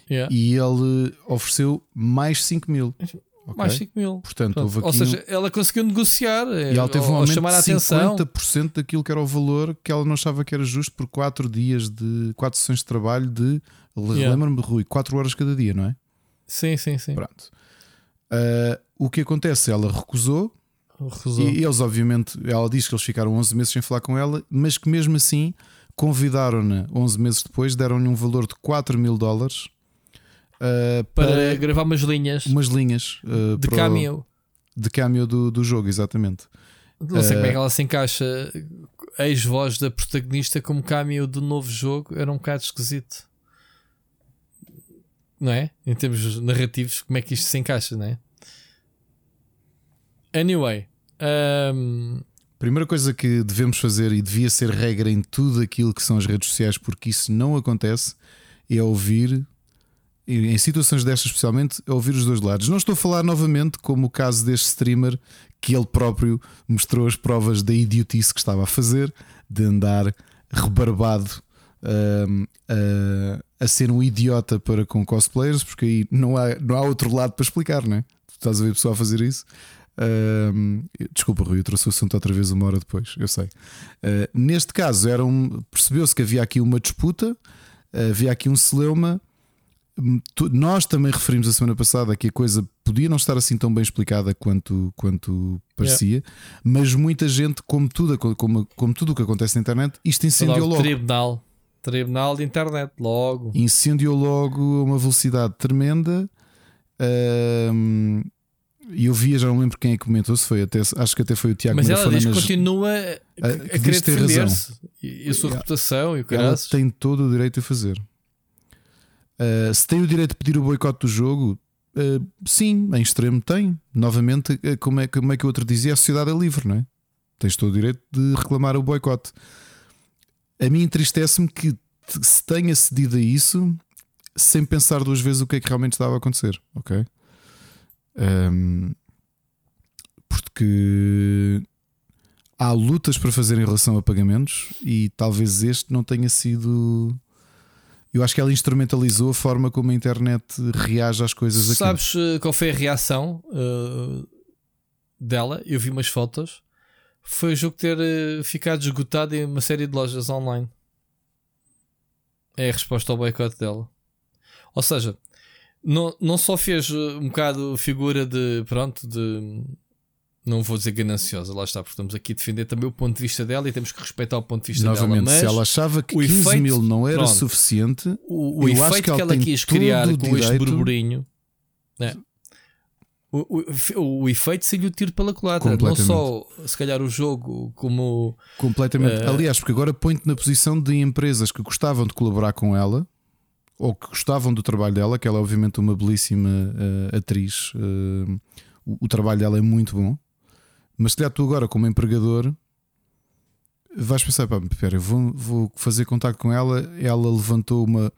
Yeah. E ele ofereceu mais 5 mil. Okay? Mais 5 mil. Portanto, aqui Ou seja, ela conseguiu negociar e ela teve um aumento chamar a de 50% daquilo que era o valor que ela não achava que era justo por 4 dias de 4 sessões de trabalho de yeah. lembra-me, Rui, 4 horas cada dia, não é? Sim, sim, sim. Pronto. Uh, o que acontece? Ela recusou. recusou. E eles, obviamente, ela diz que eles ficaram 11 meses sem falar com ela, mas que mesmo assim convidaram-na 11 meses depois, deram-lhe um valor de 4 mil dólares uh, para, para, gravar umas linhas. Umas linhas uh, de cameo. De cameo do, do jogo, exatamente. Não sei como é que ela se encaixa. Ex-voz da protagonista como cameo do novo jogo era um bocado esquisito. Não é? Em termos narrativos, como é que isto se encaixa, não é? Anyway. Um... Primeira coisa que devemos fazer e devia ser regra em tudo aquilo que são as redes sociais, porque isso não acontece, é ouvir em situações destas, especialmente, a ouvir os dois lados. Não estou a falar novamente como o caso deste streamer que ele próprio mostrou as provas da idiotice que estava a fazer, de andar rebarbado uh, a ser um idiota para com cosplayers, porque aí não há, não há outro lado para explicar, não é? Tu estás a ver a pessoa a fazer isso. Uh, desculpa, Rui, eu trouxe o assunto outra vez uma hora depois, eu sei. Uh, neste caso, um, percebeu-se que havia aqui uma disputa, havia aqui um celeuma nós também referimos a semana passada que a coisa podia não estar assim tão bem explicada quanto, quanto parecia, yeah. mas muita gente, como tudo, como, como tudo o que acontece na internet, isto incendiou logo. Tribunal. Tribunal de internet, logo. Incendiou logo a uma velocidade tremenda. E eu via, já não lembro quem é que comentou, se foi até, acho que até foi o Tiago Mas ela diz que continua a, a, a querer defender-se e a sua yeah. reputação e o Ela tem todo o direito a fazer. Uh, se tem o direito de pedir o boicote do jogo, uh, sim, em extremo tem. Novamente, uh, como, é, como é que o outro dizia, a sociedade é livre, não é? Tens todo o direito de reclamar o boicote. A mim entristece-me que se tenha cedido a isso sem pensar duas vezes o que é que realmente estava a acontecer, ok? Um, porque há lutas para fazer em relação a pagamentos e talvez este não tenha sido. Eu acho que ela instrumentalizou a forma como a internet reage às coisas aqui. Sabes uh, qual foi a reação uh, dela? Eu vi umas fotos. Foi o jogo ter uh, ficado esgotado em uma série de lojas online. É a resposta ao boicote dela. Ou seja, não, não só fez um bocado figura de pronto de não vou dizer gananciosa, lá está, porque estamos aqui a defender também o ponto de vista dela e temos que respeitar o ponto de vista Novamente, dela. se ela achava que 15 efeito, mil não era pronto, suficiente, o, o efeito que ela, que ela quis criar com direito... este burburinho, né? o, o, o, efeito seria o tiro pela culatra, não só se calhar o jogo, como completamente. Uh... Aliás, porque agora põe-te na posição de empresas que gostavam de colaborar com ela ou que gostavam do trabalho dela, que ela é obviamente uma belíssima uh, atriz. Uh, o, o trabalho dela é muito bom mas se calhar tu agora, como empregador, vais pensar: pá, espera, vou, vou fazer contato com ela. Ela levantou uma,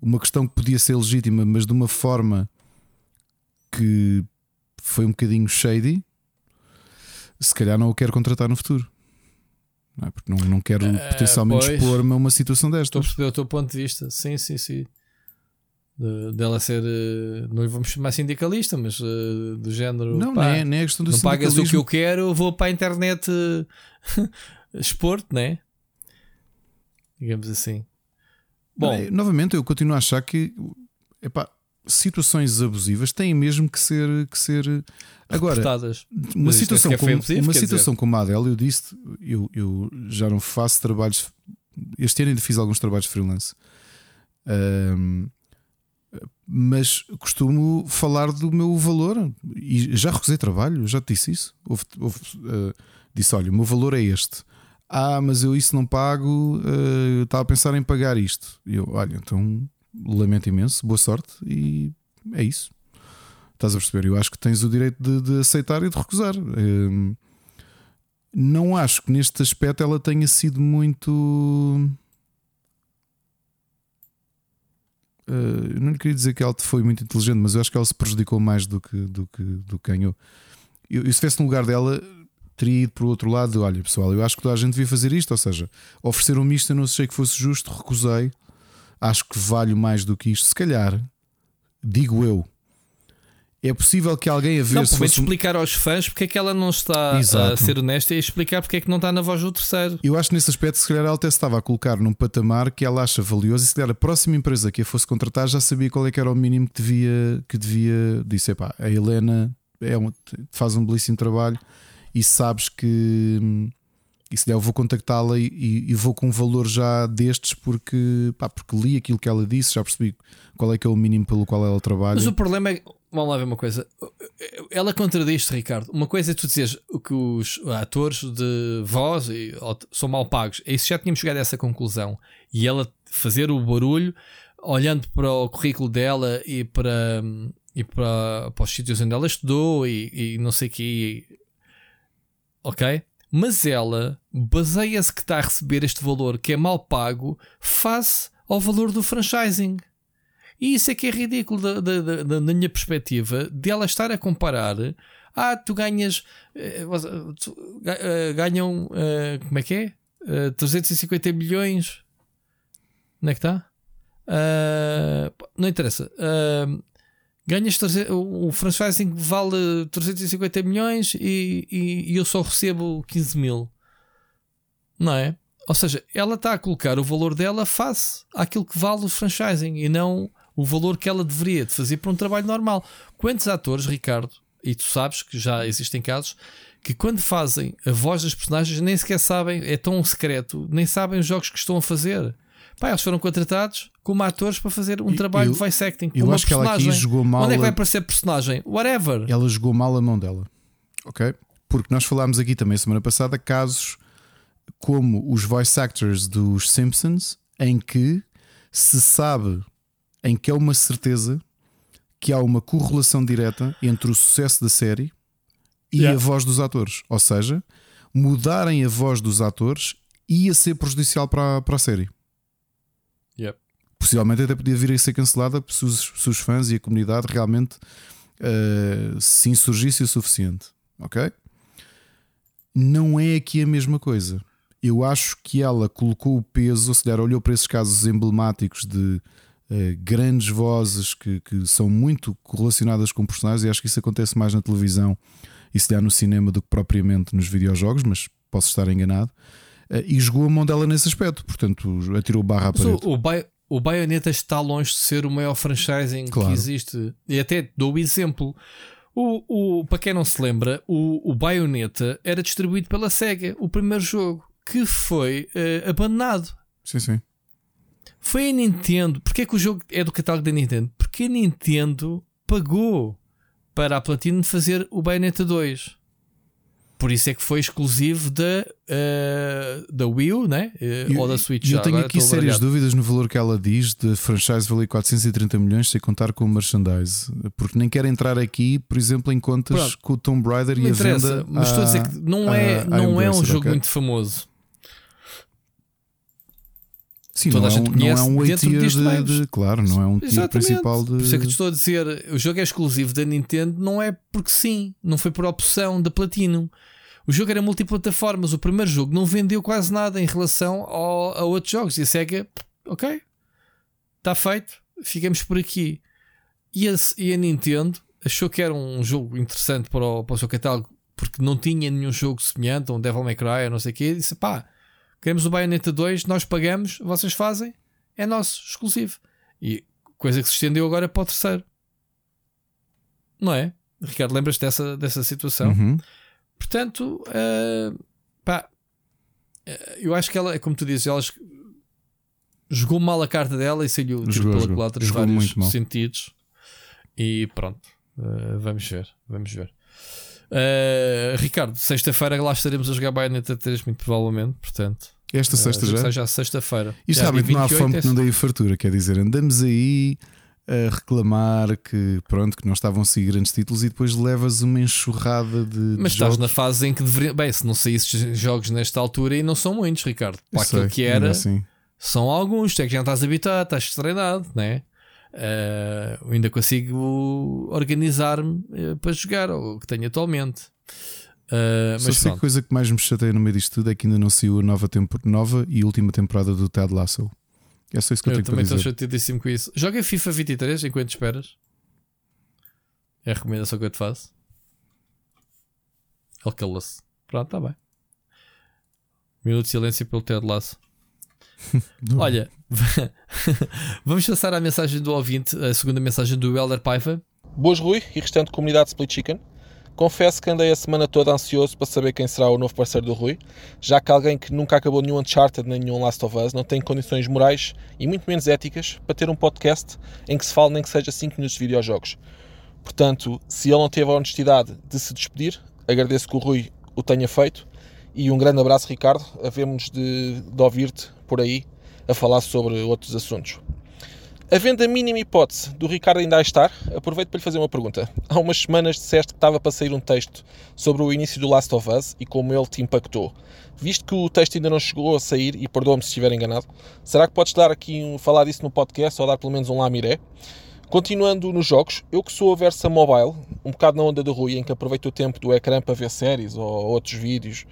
uma questão que podia ser legítima, mas de uma forma que foi um bocadinho shady. Se calhar não o quero contratar no futuro. Não é? Porque não, não quero uh, potencialmente expor-me a uma situação desta. Estou a perceber o teu ponto de vista. Sim, sim, sim de, dela ser, uh, não vamos chamar sindicalista, mas uh, do género. Não, pá, nem, é, nem é questão do Não pagas o que eu quero, vou para a internet uh, expor-te, né? Digamos assim. Bom, é, novamente, eu continuo a achar que epá, situações abusivas têm mesmo que ser. Que ser Agora, uma situação, como, abusivo, uma situação dizer... como a Adele, eu disse, eu, eu já não faço trabalhos. Este ano ainda fiz alguns trabalhos freelance. Um, mas costumo falar do meu valor e já recusei trabalho, já te disse isso. Houve, houve, uh, disse: Olha, o meu valor é este. Ah, mas eu isso não pago, uh, estava a pensar em pagar isto. Eu, olha, então lamento imenso, boa sorte e é isso. Estás a perceber? Eu acho que tens o direito de, de aceitar e de recusar. Uh, não acho que neste aspecto ela tenha sido muito uh, não queria dizer que ela foi muito inteligente, mas eu acho que ela se prejudicou mais do que, do que, do que ganhou. Eu, eu, se estivesse no lugar dela, teria ido para o outro lado. Olha, pessoal, eu acho que toda a gente devia fazer isto. Ou seja, oferecer um misto, eu não achei que fosse justo, recusei. Acho que valho mais do que isto. Se calhar, digo eu, é possível que alguém a ver não, se fosse... explicar aos fãs porque é que ela não está Exato. a ser honesta e explicar porque é que não está na voz do terceiro. Eu acho que nesse aspecto, se calhar, ela até estava a colocar num patamar que ela acha valioso e se calhar a próxima empresa que a fosse contratar já sabia qual é que era o mínimo que devia, que devia disse: pá, a Helena é uma, faz um belíssimo trabalho e sabes que. E se der, eu vou contactá-la e, e, vou com um valor já destes porque, pá, porque li aquilo que ela disse, já percebi qual é que é o mínimo pelo qual ela trabalha. Mas o problema é Vamos lá ver uma coisa. Ela contradiz-te, Ricardo. Uma coisa é tu dizeres que os atores de voz são mal pagos. É isso já tínhamos chegado a essa conclusão. E ela fazer o barulho, olhando para o currículo dela e para, e para, para os sítios onde ela estudou e, e não sei o que. Ok? Mas ela baseia-se que está a receber este valor que é mal pago face ao valor do franchising. E isso é que é ridículo da, da, da, da minha perspectiva de ela estar a comparar. Ah, tu ganhas. Eh, tu, eh, ganham. Eh, como é que é? 350 milhões. Onde é que está? não interessa. ganhas o franchising vale 350 milhões e, e, e eu só recebo 15 mil. Não é? Ou seja, ela está a colocar o valor dela face àquilo que vale o franchising e não o valor que ela deveria de fazer para um trabalho normal. Quantos atores, Ricardo, e tu sabes que já existem casos, que quando fazem a voz dos personagens nem sequer sabem, é tão secreto, nem sabem os jogos que estão a fazer. Pá, eles foram contratados como atores para fazer um trabalho eu, de voice acting. Eu acho personagem. que ela aqui jogou mal. Onde é que vai aparecer personagem? Whatever. Ela jogou mal a mão dela. Ok? Porque nós falámos aqui também semana passada casos como os voice actors dos Simpsons, em que se sabe em que é uma certeza que há uma correlação direta entre o sucesso da série e yeah. a voz dos atores. Ou seja, mudarem a voz dos atores ia ser prejudicial para a, para a série. Yep. Possivelmente até podia vir a ser cancelada se os, se os fãs e a comunidade realmente uh, se insurgisse o suficiente. Ok? Não é aqui a mesma coisa. Eu acho que ela colocou o peso, ou se calhar olhou para esses casos emblemáticos de uh, grandes vozes que, que são muito correlacionadas com personagens, e acho que isso acontece mais na televisão e se calhar no cinema do que propriamente nos videojogos, mas posso estar enganado. Uh, e jogou a mão dela nesse aspecto, portanto, atirou barra à parede. O, o, o Bayonetta está longe de ser o maior franchising claro. que existe. E até dou o exemplo. O, o, para quem não se lembra, o, o Bayonetta era distribuído pela Sega, o primeiro jogo, que foi uh, abandonado. Sim, sim. Foi a Nintendo. Porquê é que o jogo é do catálogo da Nintendo? Porque a Nintendo pagou para a Platinum fazer o Bayonetta 2. Por isso é que foi exclusivo da, uh, da Wii U, né? Uh, ou da Switch. Eu tenho aqui sérias dúvidas no valor que ela diz de franchise valer 430 milhões sem contar com o merchandise. Porque nem quero entrar aqui, por exemplo, em contas Pronto. com o Tomb Raider e a venda. Mas estou a dizer que não é, não é um jogo okay? muito famoso. Sim, Toda não, a é gente é um, não é um de, de, de, Claro, não é um tier principal de. Por isso é que te estou a dizer, o jogo é exclusivo da Nintendo, não é porque sim, não foi por opção da Platinum. O jogo era multiplataformas, o primeiro jogo não vendeu quase nada em relação ao, a outros jogos. E a SEGA, ok, está feito, ficamos por aqui. E a, e a, Nintendo achou que era um jogo interessante para o, para o seu catálogo porque não tinha nenhum jogo semelhante, um Devil May Cry, não sei o quê, e disse: pá, Queremos o Bayonetta 2, nós pagamos, vocês fazem, é nosso, exclusivo. E coisa que se estendeu agora para o terceiro. Não é? Ricardo, lembras dessa, dessa situação? Uhum. Portanto, uh, pá, uh, eu acho que ela, é como tu dizes, ela jogou mal a carta dela e saiu tiro pela culatra em vários sentidos. E pronto, uh, vamos ver, vamos ver. Ricardo, sexta-feira lá estaremos a jogar Bayonetta 3, muito provavelmente, portanto. Esta sexta uh, já? Já sexta-feira. Isto realmente não há fome que não dê fartura, quer dizer, andamos aí a reclamar que pronto, que não estavam a seguir grandes títulos e depois levas uma enxurrada de. Mas de estás jogos. na fase em que deveria. Bem, se não saísse jogos nesta altura e não são muitos, Ricardo. Para aquilo sei, que era, assim. são alguns. Tu é que já estás habituado, estás treinado, né? Uh, ainda consigo organizar-me uh, para jogar o que tenho atualmente. Uh, Só sei que a coisa que mais me chateia no meio disto tudo é que ainda não saiu a nova, nova e última temporada do Ted Lasso. É só isso que eu, eu tenho também estou chateadíssimo com isso. Joga FIFA 23 enquanto esperas. É a recomendação que eu te faço. Ele calou-se. Pronto, está bem. Minuto de silêncio pelo Ted Lasso. Olha, vamos passar à mensagem do ouvinte, a segunda mensagem do Elder Paiva. Boas, Rui e restante comunidade Split Chicken. Confesso que andei a semana toda ansioso para saber quem será o novo parceiro do Rui, já que alguém que nunca acabou nenhum Uncharted nem nenhum Last of Us não tem condições morais e muito menos éticas para ter um podcast em que se fale nem que seja 5 minutos de videojogos. Portanto, se ele não teve a honestidade de se despedir, agradeço que o Rui o tenha feito e um grande abraço, Ricardo. Havemos de, de ouvir-te por aí a falar sobre outros assuntos. Havendo a mínima hipótese do Ricardo ainda estar, aproveito para lhe fazer uma pergunta. Há umas semanas disseste que estava para sair um texto sobre o início do Last of Us e como ele te impactou. Visto que o texto ainda não chegou a sair, e perdoa-me se estiver enganado, será que podes dar aqui um, falar disso no podcast ou dar pelo menos um lamiré? Continuando nos jogos, eu que sou a versa mobile, um bocado na onda do Rui, em que aproveito o tempo do ecrã para ver séries ou outros vídeos,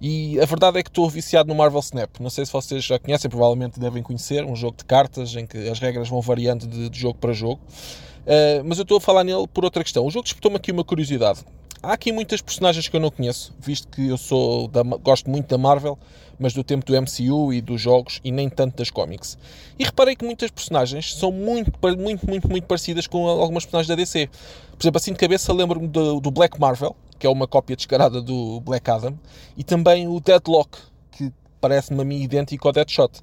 e a verdade é que estou viciado no Marvel Snap. Não sei se vocês já conhecem, provavelmente devem conhecer, um jogo de cartas em que as regras vão variando de, de jogo para jogo. Uh, mas eu estou a falar nele por outra questão. O jogo despertou-me aqui uma curiosidade. Há aqui muitas personagens que eu não conheço, visto que eu sou da, gosto muito da Marvel, mas do tempo do MCU e dos jogos e nem tanto das cómics. E reparei que muitas personagens são muito, muito, muito, muito parecidas com algumas personagens da DC. Por exemplo, assim de cabeça lembro-me do, do Black Marvel, que é uma cópia descarada do Black Adam, e também o Deadlock, que parece-me a mim idêntico ao Deadshot.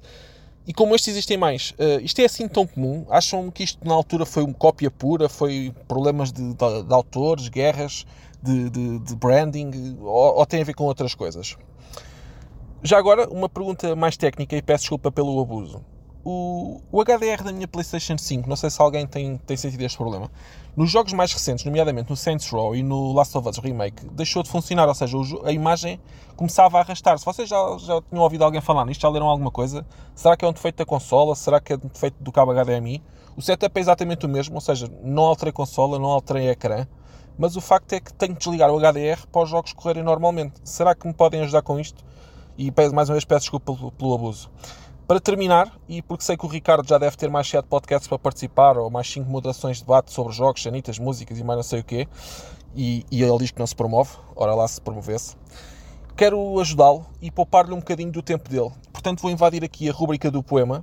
E como estes existem mais, uh, isto é assim tão comum? Acham que isto na altura foi uma cópia pura? Foi problemas de, de, de autores, guerras? De, de, de branding ou, ou tem a ver com outras coisas? Já agora, uma pergunta mais técnica e peço desculpa pelo abuso. o, o HDR da minha PlayStation 5, não sei se alguém tem, tem sentido este problema. Nos jogos mais recentes, nomeadamente no Saints Row e no Last of Us Remake, deixou de funcionar, ou seja, a imagem começava a arrastar-se. Vocês já, já tinham ouvido alguém falar nisto? Já leram alguma coisa? Será que é um defeito da consola? Será que é um defeito do cabo HDMI? O setup é exatamente o mesmo, ou seja, não alterei consola, não alterei ecrã, mas o facto é que tenho que desligar o HDR para os jogos correrem normalmente. Será que me podem ajudar com isto? E mais uma vez peço desculpa pelo, pelo abuso. Para terminar, e porque sei que o Ricardo já deve ter mais 7 podcasts para participar, ou mais 5 moderações de debate sobre jogos, sanitas, músicas e mais não sei o quê, e, e ele diz que não se promove, ora lá se promovesse, quero ajudá-lo e poupar-lhe um bocadinho do tempo dele. Portanto, vou invadir aqui a rubrica do poema,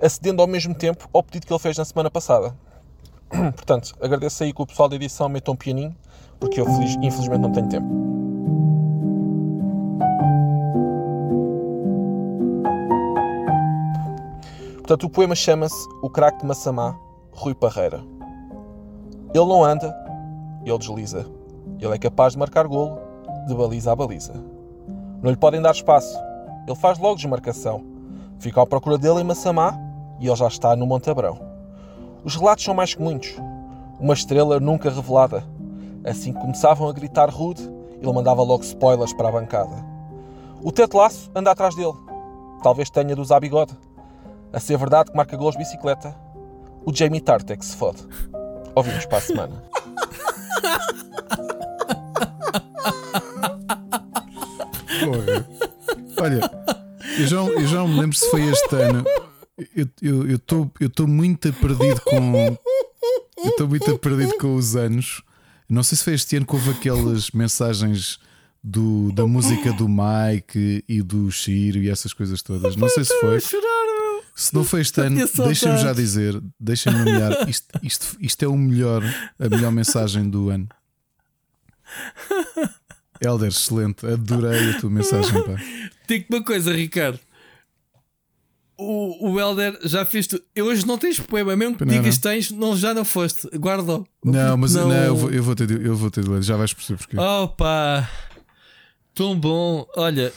acedendo ao mesmo tempo ao pedido que ele fez na semana passada. Portanto, agradeço aí que o pessoal da edição meta um pianinho, porque eu infelizmente não tenho tempo. Portanto, o poema chama-se O Craque de Massamá, Rui Parreira. Ele não anda, ele desliza. Ele é capaz de marcar golo, de baliza a baliza. Não lhe podem dar espaço. Ele faz logo desmarcação. Fica à procura dele em Massamá e ele já está no Monte Abrão. Os relatos são mais que muitos. Uma estrela nunca revelada. Assim que começavam a gritar rude, ele mandava logo spoilers para a bancada. O Laço anda atrás dele. Talvez tenha de usar bigode. A ser verdade que marca gols de bicicleta, o Jamie Tartek se fode. Ouvimos para a semana. Olha, eu já, eu já me lembro se foi este ano. Eu estou eu, eu muito perdido com. Eu estou muito perdido com os anos. Não sei se foi este ano que houve aquelas mensagens do, da música do Mike e do Shiro e essas coisas todas. Não sei se foi. Se não foi este ano, deixem-me já dizer, deixem-me nomear. Isto, isto, isto é o melhor, a melhor mensagem do ano. Helder, excelente, adorei a tua mensagem. Pá. Digo uma coisa, Ricardo. O, o Helder já fez tu. Eu hoje não tens poema, mesmo que não, digas não. tens, não, já não foste. Guarda. Não, mas não. não eu, vou, eu, vou ter, eu vou ter de ler, já vais perceber porquê. Opa! Tão bom. Olha,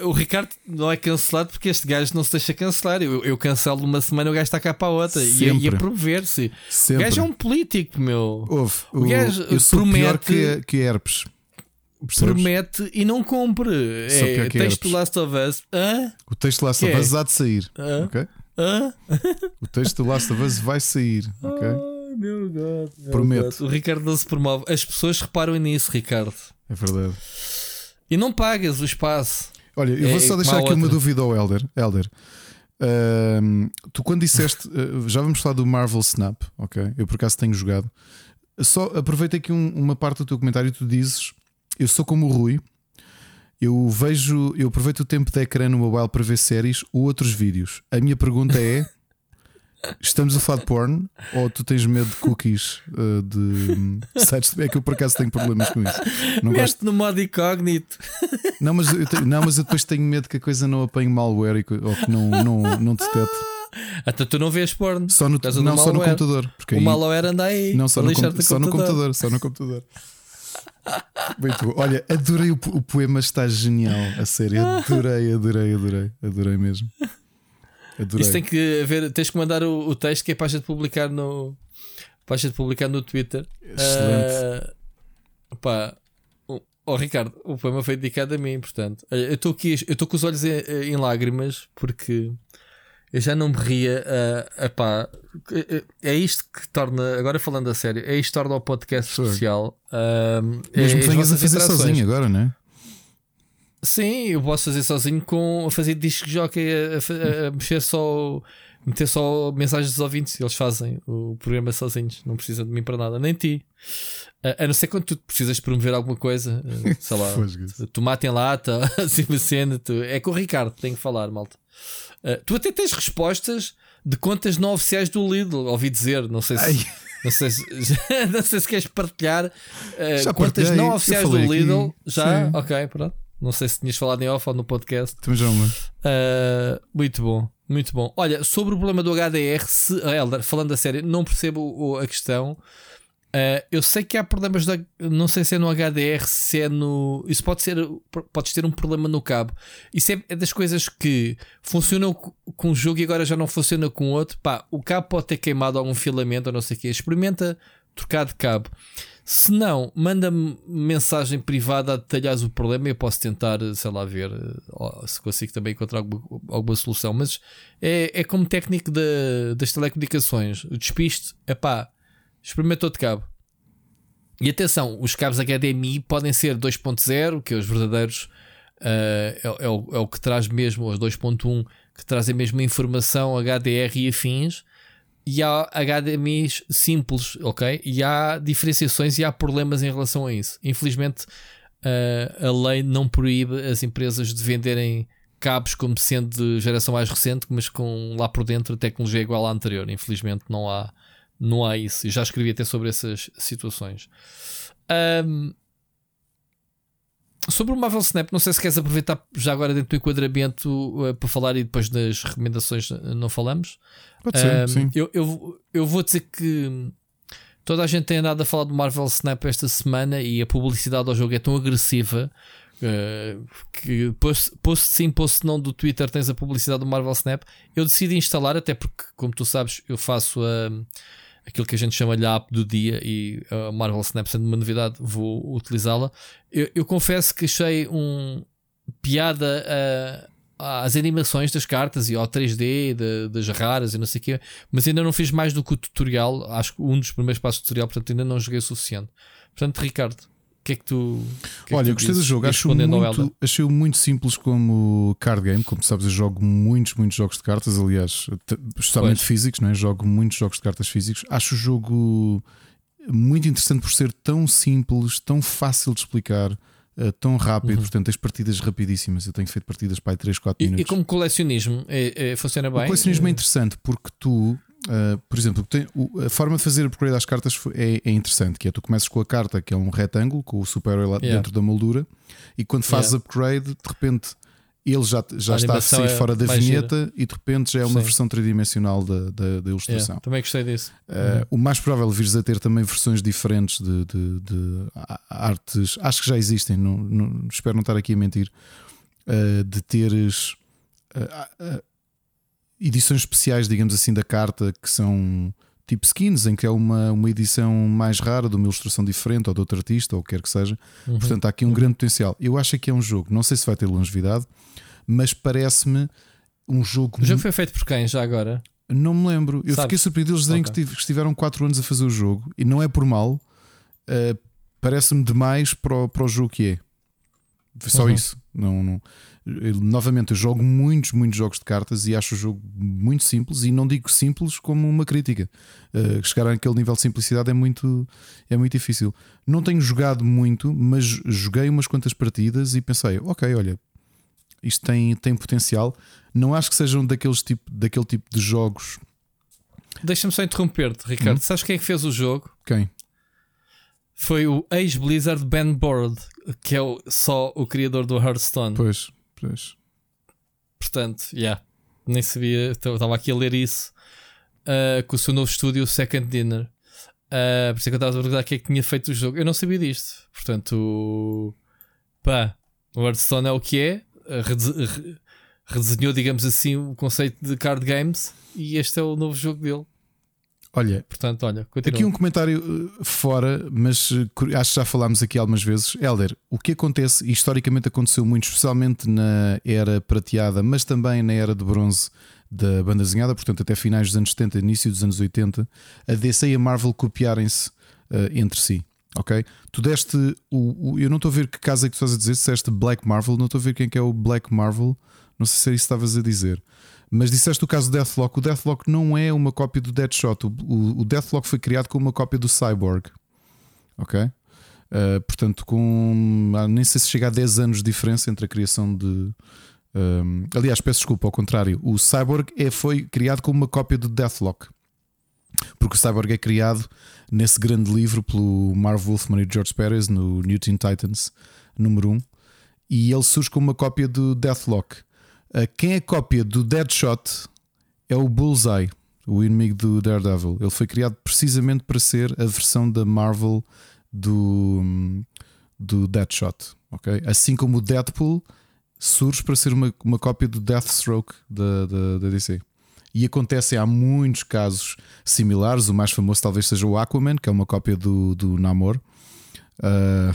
uh, o Ricardo não é cancelado porque este gajo não se deixa cancelar. Eu, eu cancelo uma semana, o gajo está cá para a outra e, e a promover-se. O gajo é um político, meu. O, o gajo eu promete. Pior que, que herpes. Percebes? Promete e não cumpre. É, texto Last of Us. Hã? O texto Last of Us há de sair. Hã? Okay? Hã? O texto do Last of Us vai sair. Ok? Meu Deus. Prometo. O Ricardo não se promove. As pessoas reparam nisso, Ricardo. É verdade. E não pagas o espaço. Olha, eu vou é, só deixar aqui outra. uma dúvida ao Elder. Elder, uh, tu quando disseste, uh, já vamos falar do Marvel Snap, ok? Eu por acaso tenho jogado. Só aproveita aqui um, uma parte do teu comentário. Tu dizes: Eu sou como o Rui, eu vejo, eu aproveito o tempo de ecrã no mobile para ver séries ou outros vídeos. A minha pergunta é: Estamos a falar de porn ou tu tens medo de cookies uh, de sites? É que eu por acaso tenho problemas com isso. Não Mete gosto no modo incógnito. Não mas, eu te... não, mas eu depois tenho medo que a coisa não apanhe malware ou que não, não, não detete. Até tu não vês porno. Só no, não, só no computador. O aí... malware anda aí. Não, só no, com... só no computador. Só no computador. Muito bom. Olha, adorei o, o poema, está genial. A sério, adorei, adorei, adorei, adorei mesmo. Adorei. Isso tem que ver, tens que mandar o, o texto que é para a gente publicar no, para a gente publicar no Twitter. Excelente. Uh, pá, oh, Ricardo, o poema foi dedicado a mim, portanto. Eu estou aqui, eu estou com os olhos em, em, lágrimas porque eu já não me ria. Uh, epá, é isto que torna, agora falando a sério, é isto que torna o podcast Foi. especial. Uh, Mesmo é, que venhas a fazer sozinho agora, não é? Sim, eu posso fazer sozinho com a fazer disco jockey, a, a, a, mexer só, meter só mensagens dos ouvintes. Eles fazem o programa sozinhos, não precisam de mim para nada, nem ti. A, a não ser quando tu precisas promover alguma coisa, eh, sei lá, tomate em lata, assim uma cena. Tu, é com o Ricardo, tenho que falar, malta. Uh, tu até tens respostas de contas não oficiais do Lidl, ouvi dizer, não sei se. Não sei, se, não sei se queres partilhar uh, contas não oficiais do Lidl. Aqui. Já? Sim. Ok, pronto. Não sei se tinhas falado em off ou no podcast. Também já uh, Muito bom, muito bom. Olha, sobre o problema do HDR, se, Elder, falando a sério, não percebo a questão. Uh, eu sei que há problemas da. Não sei se é no HDR, se é no. Isso pode ser. Podes ter um problema no cabo. Isso é, é das coisas que funcionam com um jogo e agora já não funciona com outro. Pá, o cabo pode ter queimado algum filamento ou não sei o quê. Experimenta trocar de cabo. Se não, manda-me mensagem privada a detalhar o problema e eu posso tentar, sei lá, ver se consigo também encontrar alguma, alguma solução. Mas é, é como técnico de, das telecomunicações. O despiste, é pá experimentou de cabo. E atenção, os cabos HDMI podem ser 2.0, que é os verdadeiros, uh, é, é, o, é, o, que traz mesmo, os 2.1, que trazem mesmo informação HDR e afins, e há HDMIs simples, ok? E há diferenciações e há problemas em relação a isso. Infelizmente, uh, a lei não proíbe as empresas de venderem cabos como sendo de geração mais recente, mas com lá por dentro a tecnologia igual à anterior. Infelizmente, não há não há isso. Já escrevi até sobre essas situações. Um, sobre o Marvel Snap, não sei se queres aproveitar já agora dentro do enquadramento uh, para falar e depois das recomendações uh, não falamos. Pode ser, um, sim. Eu, eu, eu vou dizer que toda a gente tem andado a falar do Marvel Snap esta semana e a publicidade ao jogo é tão agressiva uh, que post, post sim, post não do Twitter tens a publicidade do Marvel Snap. Eu decidi instalar, até porque, como tu sabes, eu faço a. Uh, aquilo que a gente chama de app do dia e a Marvel Snap sendo uma novidade, vou utilizá-la. Eu, eu, confesso que achei um piada a, às animações das cartas e ao 3D de, das raras e não sei o quê, mas ainda não fiz mais do que o tutorial. Acho que um dos primeiros passos do tutorial, portanto, ainda não joguei o suficiente. Portanto, Ricardo, que é que tu. Que é Olha, que eu gostei do jogo, acho muito, achei muito simples como card game. Como sabes, eu jogo muitos, muitos jogos de cartas, aliás, especialmente pois. físicos, não é? jogo muitos jogos de cartas físicos. Acho o jogo muito interessante por ser tão simples, tão fácil de explicar. Uh, tão rápido, uhum. portanto, tens partidas rapidíssimas. Eu tenho feito partidas para aí 3, 4 minutos. E, como colecionismo, é, é, funciona bem? O colecionismo é interessante porque tu Uh, por exemplo, tem, o, a forma de fazer upgrade às cartas é, é, interessante, que é tu começas com a carta que é um retângulo com o super-herói lá yeah. dentro da moldura e quando fazes yeah. upgrade, de repente ele já, já está a sair é fora da vinheta gira. e de repente já é uma Sim. versão tridimensional da, da, da ilustração. Yeah. Também gostei disso. Uh, uhum. O mais provável vires a ter também versões diferentes de, de, de artes, acho que já existem, não, não, espero não estar aqui a mentir, uh, de teres edições especiais, digamos assim, da carta que são tipo skins, em que é uma, uma edição mais rara, de uma ilustração diferente, ou de outro artista, ou o que quer que seja. Uhum. Portanto, há aqui um uhum. grande potencial. Eu acho que é um jogo, não sei se vai ter longevidade, mas parece-me um jogo. O jogo foi feito por quem já agora? Não me lembro. Eu Sabes? fiquei surpreendido eles dizerem okay. que estiveram 4 anos a fazer o jogo e não é por mal. Uh, parece-me demais para o, para o jogo que é. Só uhum. isso. Não, não, eu, novamente, eu jogo muitos, muitos jogos de cartas e acho o jogo muito simples. E não digo simples como uma crítica. Uh, chegar àquele nível de simplicidade é muito, é muito difícil. Não tenho jogado muito, mas joguei umas quantas partidas e pensei: ok, olha, isto tem, tem potencial. Não acho que sejam daqueles tipo, daquele tipo de jogos. Deixa-me só interromper-te, Ricardo. Hum? Sabes quem é que fez o jogo? Quem? Foi o ex-Blizzard Ben Board, que é o, só o criador do Hearthstone. Pois, pois. Portanto, já. Yeah, nem sabia. Estava aqui a ler isso. Uh, com o seu novo estúdio, Second Dinner. Uh, por isso é que eu estava a perguntar quem é que tinha feito o jogo. Eu não sabia disto. Portanto, pá, o Hearthstone é o que é. Redesenhou, digamos assim, o conceito de card games. E este é o novo jogo dele. Olha, portanto, olha, continua. aqui um comentário eh, fora, mas eh, acho que já falámos aqui algumas vezes. Helder, o que acontece, e historicamente aconteceu muito, especialmente na era prateada, mas também na era de bronze da banda desenhada, portanto, até finais dos anos 70, início dos anos 80, a DC e a Marvel copiarem-se uh, entre si. Ok? Tu deste o, o, Eu não estou a ver que caso é que tu estás a dizer, se deste Black Marvel, não estou a ver quem é que é o Black Marvel, não sei se era isso que estavas a dizer. Mas disseste o caso do Deathlock. O Deathlock não é uma cópia do Deadshot. O, o Deathlock foi criado como uma cópia do Cyborg. Ok? Uh, portanto, com nem sei se chega a 10 anos de diferença entre a criação de. Um, aliás, peço desculpa, ao contrário, o Cyborg é, foi criado como uma cópia do Deathlock. Porque o Cyborg é criado nesse grande livro pelo Marv Wolfman e George Perez no New Teen Titans número 1 e ele surge como uma cópia do Deathlock. Quem é cópia do Deadshot é o Bullseye. o inimigo do Daredevil. Ele foi criado precisamente para ser a versão da Marvel do, do Deadshot. Okay? Assim como o Deadpool surge para ser uma, uma cópia do Deathstroke da, da, da DC. E acontecem há muitos casos similares. O mais famoso talvez seja o Aquaman, que é uma cópia do, do Namor. Uh,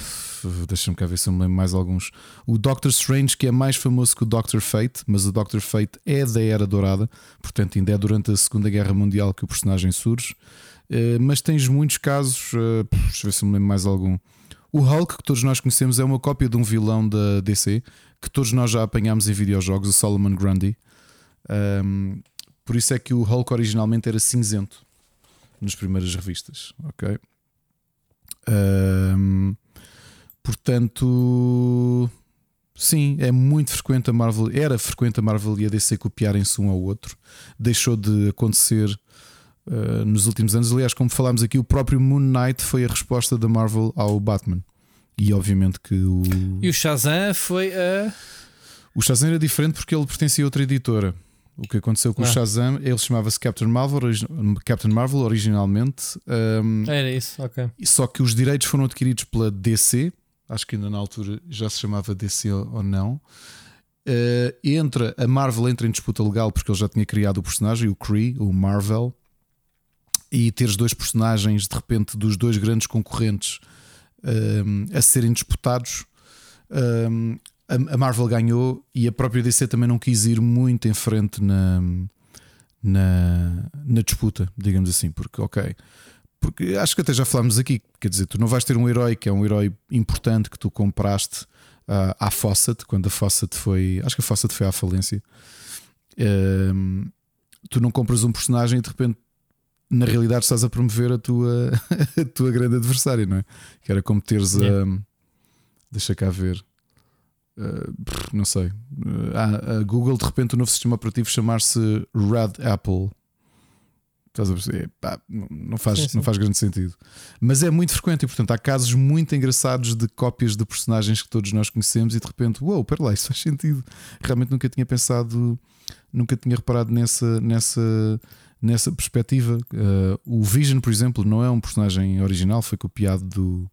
Deixa-me cá ver se eu me lembro mais alguns. O Doctor Strange, que é mais famoso que o Doctor Fate, mas o Doctor Fate é da Era Dourada, portanto, ainda é durante a Segunda Guerra Mundial que o personagem surge. Uh, mas tens muitos casos, uh, deixa eu ver se me lembro mais algum. O Hulk, que todos nós conhecemos, é uma cópia de um vilão da DC que todos nós já apanhámos em videojogos, o Solomon Grundy. Um, por isso é que o Hulk originalmente era cinzento nas primeiras revistas, ok? Um, portanto, sim, é muito frequente a Marvel, era frequente a Marvel e a DC copiarem-se um ao outro. Deixou de acontecer uh, nos últimos anos. Aliás, como falámos aqui, o próprio Moon Knight foi a resposta da Marvel ao Batman. E obviamente que o. E o Shazam foi a. O Shazam era diferente porque ele pertencia a outra editora. O que aconteceu com ah. o Shazam, ele chamava-se Captain Marvel, Captain Marvel originalmente. Um, Era isso, ok. Só que os direitos foram adquiridos pela DC, acho que ainda na altura já se chamava DC ou não. Uh, entra, a Marvel entra em disputa legal porque ele já tinha criado o personagem, o Kree, o Marvel, e teres dois personagens de repente dos dois grandes concorrentes um, a serem disputados. Um, a Marvel ganhou e a própria DC também não quis ir muito em frente na, na, na disputa, digamos assim, porque, ok. Porque acho que até já falámos aqui, quer dizer, tu não vais ter um herói que é um herói importante que tu compraste uh, à Fawcett, quando a Fawcett foi. Acho que a Fawcett foi à falência. Uh, tu não compras um personagem e de repente, na realidade, estás a promover a tua, a tua grande adversária, não é? Que era como teres a. Deixa cá ver. Uh, não sei. Uh, a Google, de repente, o novo sistema operativo chamar-se Red Apple. Estás a perceber? Pá, não, faz, sim, sim. não faz grande sentido. Mas é muito frequente e, portanto, há casos muito engraçados de cópias de personagens que todos nós conhecemos e de repente, uou, wow, pera lá, isso faz sentido. Realmente nunca tinha pensado, nunca tinha reparado nessa, nessa, nessa perspectiva. Uh, o Vision, por exemplo, não é um personagem original, foi copiado do,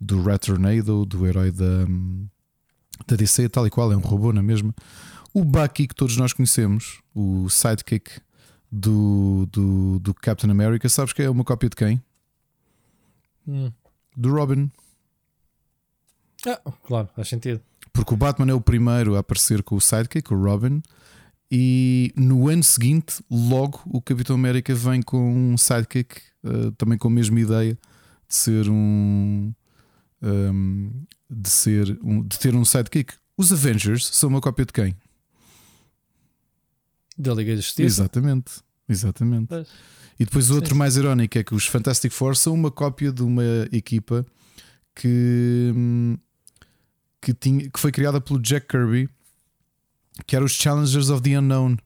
do Tornado, do herói da. Da DC, tal e qual, é um robô na mesma. O Bucky que todos nós conhecemos, o sidekick do, do, do Captain America, sabes que é uma cópia de quem? Hum. Do Robin. Ah, claro, faz sentido. Porque o Batman é o primeiro a aparecer com o sidekick, o Robin, e no ano seguinte, logo, o Capitão América vem com um sidekick, uh, também com a mesma ideia de ser um, um, de, ser um, de ter um sidekick. Os Avengers são uma cópia de quem? Da Liga da Justiça. Exatamente. Exatamente. Pois. E depois o outro mais irónico é que os Fantastic Four são uma cópia de uma equipa que, hum, que, tinha, que foi criada pelo Jack Kirby, que era os Challengers of the Unknown,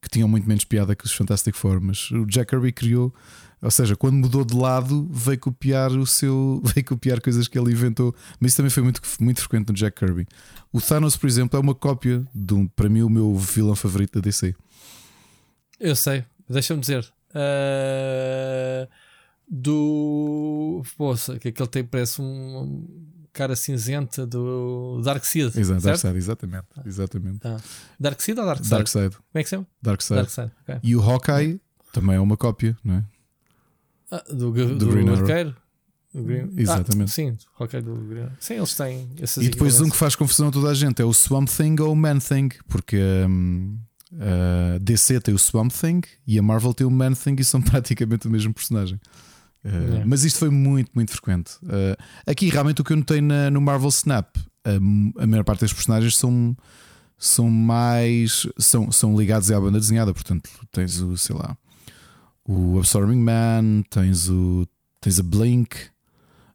que tinham muito menos piada que os Fantastic Four, mas o Jack Kirby criou ou seja, quando mudou de lado, veio copiar o seu. veio copiar coisas que ele inventou. Mas isso também foi muito, muito frequente no Jack Kirby. O Thanos, por exemplo, é uma cópia de um, para mim, o meu vilão favorito da DC. Eu sei, deixa-me dizer. Uh, do. Poxa, que aquele tem parece um cara cinzenta do Darkseid. Exato, Darkseid, exatamente. exatamente. Ah. Darkseid ou Darkseid? Darkseid. Como é que se chama? Darkseid. Darkseid. Okay. E o Hawkeye também é uma cópia, não é? Ah, do, do, do Green Arqueiro? Green... Exatamente. Ah, sim, ok, do Green. Sim, eles têm essas E depois um que faz confusão a toda a gente é o Swamp Thing ou o Man Thing, porque um, a DC tem o Swamp Thing e a Marvel tem o Man Thing e são praticamente o mesmo personagem. Uh, Mas isto foi muito, muito frequente. Uh, aqui, realmente, o que eu notei na, no Marvel Snap, a, a maior parte dos personagens são, são mais. São, são ligados à banda desenhada. Portanto, tens o, sei lá, o Absorbing Man, tens, o, tens a Blink,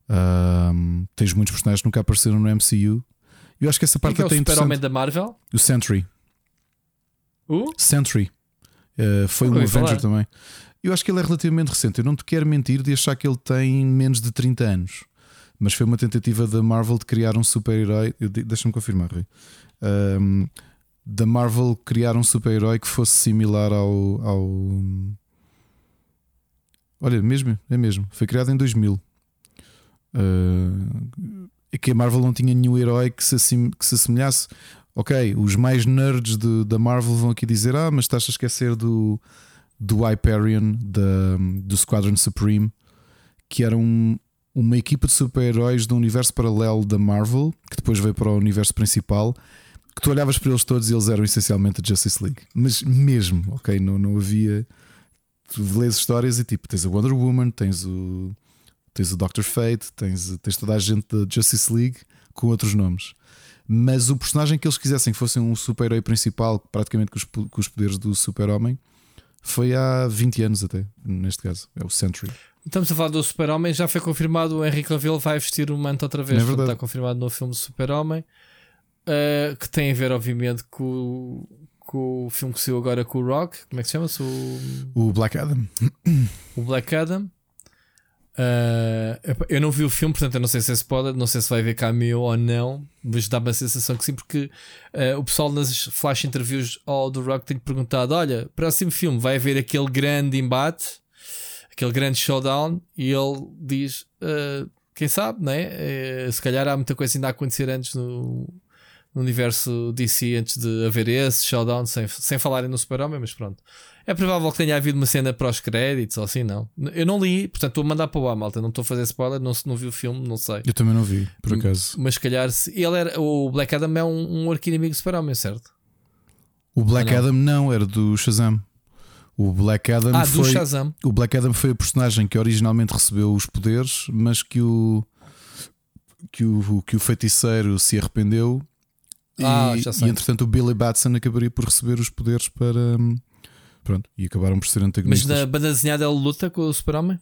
um, tens muitos personagens que nunca apareceram no MCU. Eu acho que essa parte que é até o interessante. da Marvel? O Sentry. O? Sentry. Uh, foi um Avenger também. Eu acho que ele é relativamente recente. Eu não te quero mentir de achar que ele tem menos de 30 anos. Mas foi uma tentativa da Marvel de criar um super-herói. Deixa-me confirmar, Rui. Um, da Marvel criar um super-herói que fosse similar ao, ao, Olha, mesmo, é mesmo. Foi criado em 2000. Uh, é que a Marvel não tinha nenhum herói que se, assim, que se assemelhasse. Ok, os mais nerds de, da Marvel vão aqui dizer: Ah, mas estás a esquecer do, do Hyperion, da, do Squadron Supreme, que era um, uma equipa de super-heróis do universo paralelo da Marvel, que depois veio para o universo principal. Que tu olhavas para eles todos e eles eram essencialmente a Justice League, mas mesmo, ok, não, não havia. Tu lês histórias e tipo, tens a Wonder Woman, tens o Tens o Doctor Fate, tens, tens toda a gente da Justice League com outros nomes. Mas o personagem que eles quisessem que fosse um super-herói principal, praticamente com os, com os poderes do super-homem, foi há 20 anos até, neste caso. É o Sentry. Estamos a falar do Super-Homem, já foi confirmado o Henry Cavill vai vestir o manto outra vez. É está confirmado no filme do Super-Homem, uh, que tem a ver, obviamente, com, com o filme que saiu agora com o Rock. Como é que se chama-se? O... o Black Adam. O Black Adam. Uh, eu não vi o filme, portanto eu não sei se é spoiler, não sei se vai haver cameo ou não, mas dá-me a sensação que sim, porque uh, o pessoal nas flash interviews ao do Rock tem perguntado: olha, próximo filme vai haver aquele grande embate, aquele grande showdown, e ele diz: uh, quem sabe, né? se calhar há muita coisa ainda a acontecer antes no, no universo DC antes de haver esse showdown, sem, sem falarem no Super-Homem, mas pronto. É provável que tenha havido uma cena para os créditos ou assim, não. Eu não li, portanto estou a mandar para o ar, malta. Não estou a fazer spoiler, não, não vi o filme, não sei. Eu também não vi, por acaso. Mas calhar, se, ele era, o Black Adam é um, um arqui-inimigo do Super-Homem, certo? O Black não? Adam não, era do Shazam. O Black Adam ah, foi, do Shazam. O Black Adam foi o personagem que originalmente recebeu os poderes, mas que o que o, que o feiticeiro se arrependeu ah, e, e entretanto o Billy Batson acabaria por receber os poderes para Pronto, e acabaram por ser antagonistas. Mas na banda desenhada ele luta com o Super-Homem?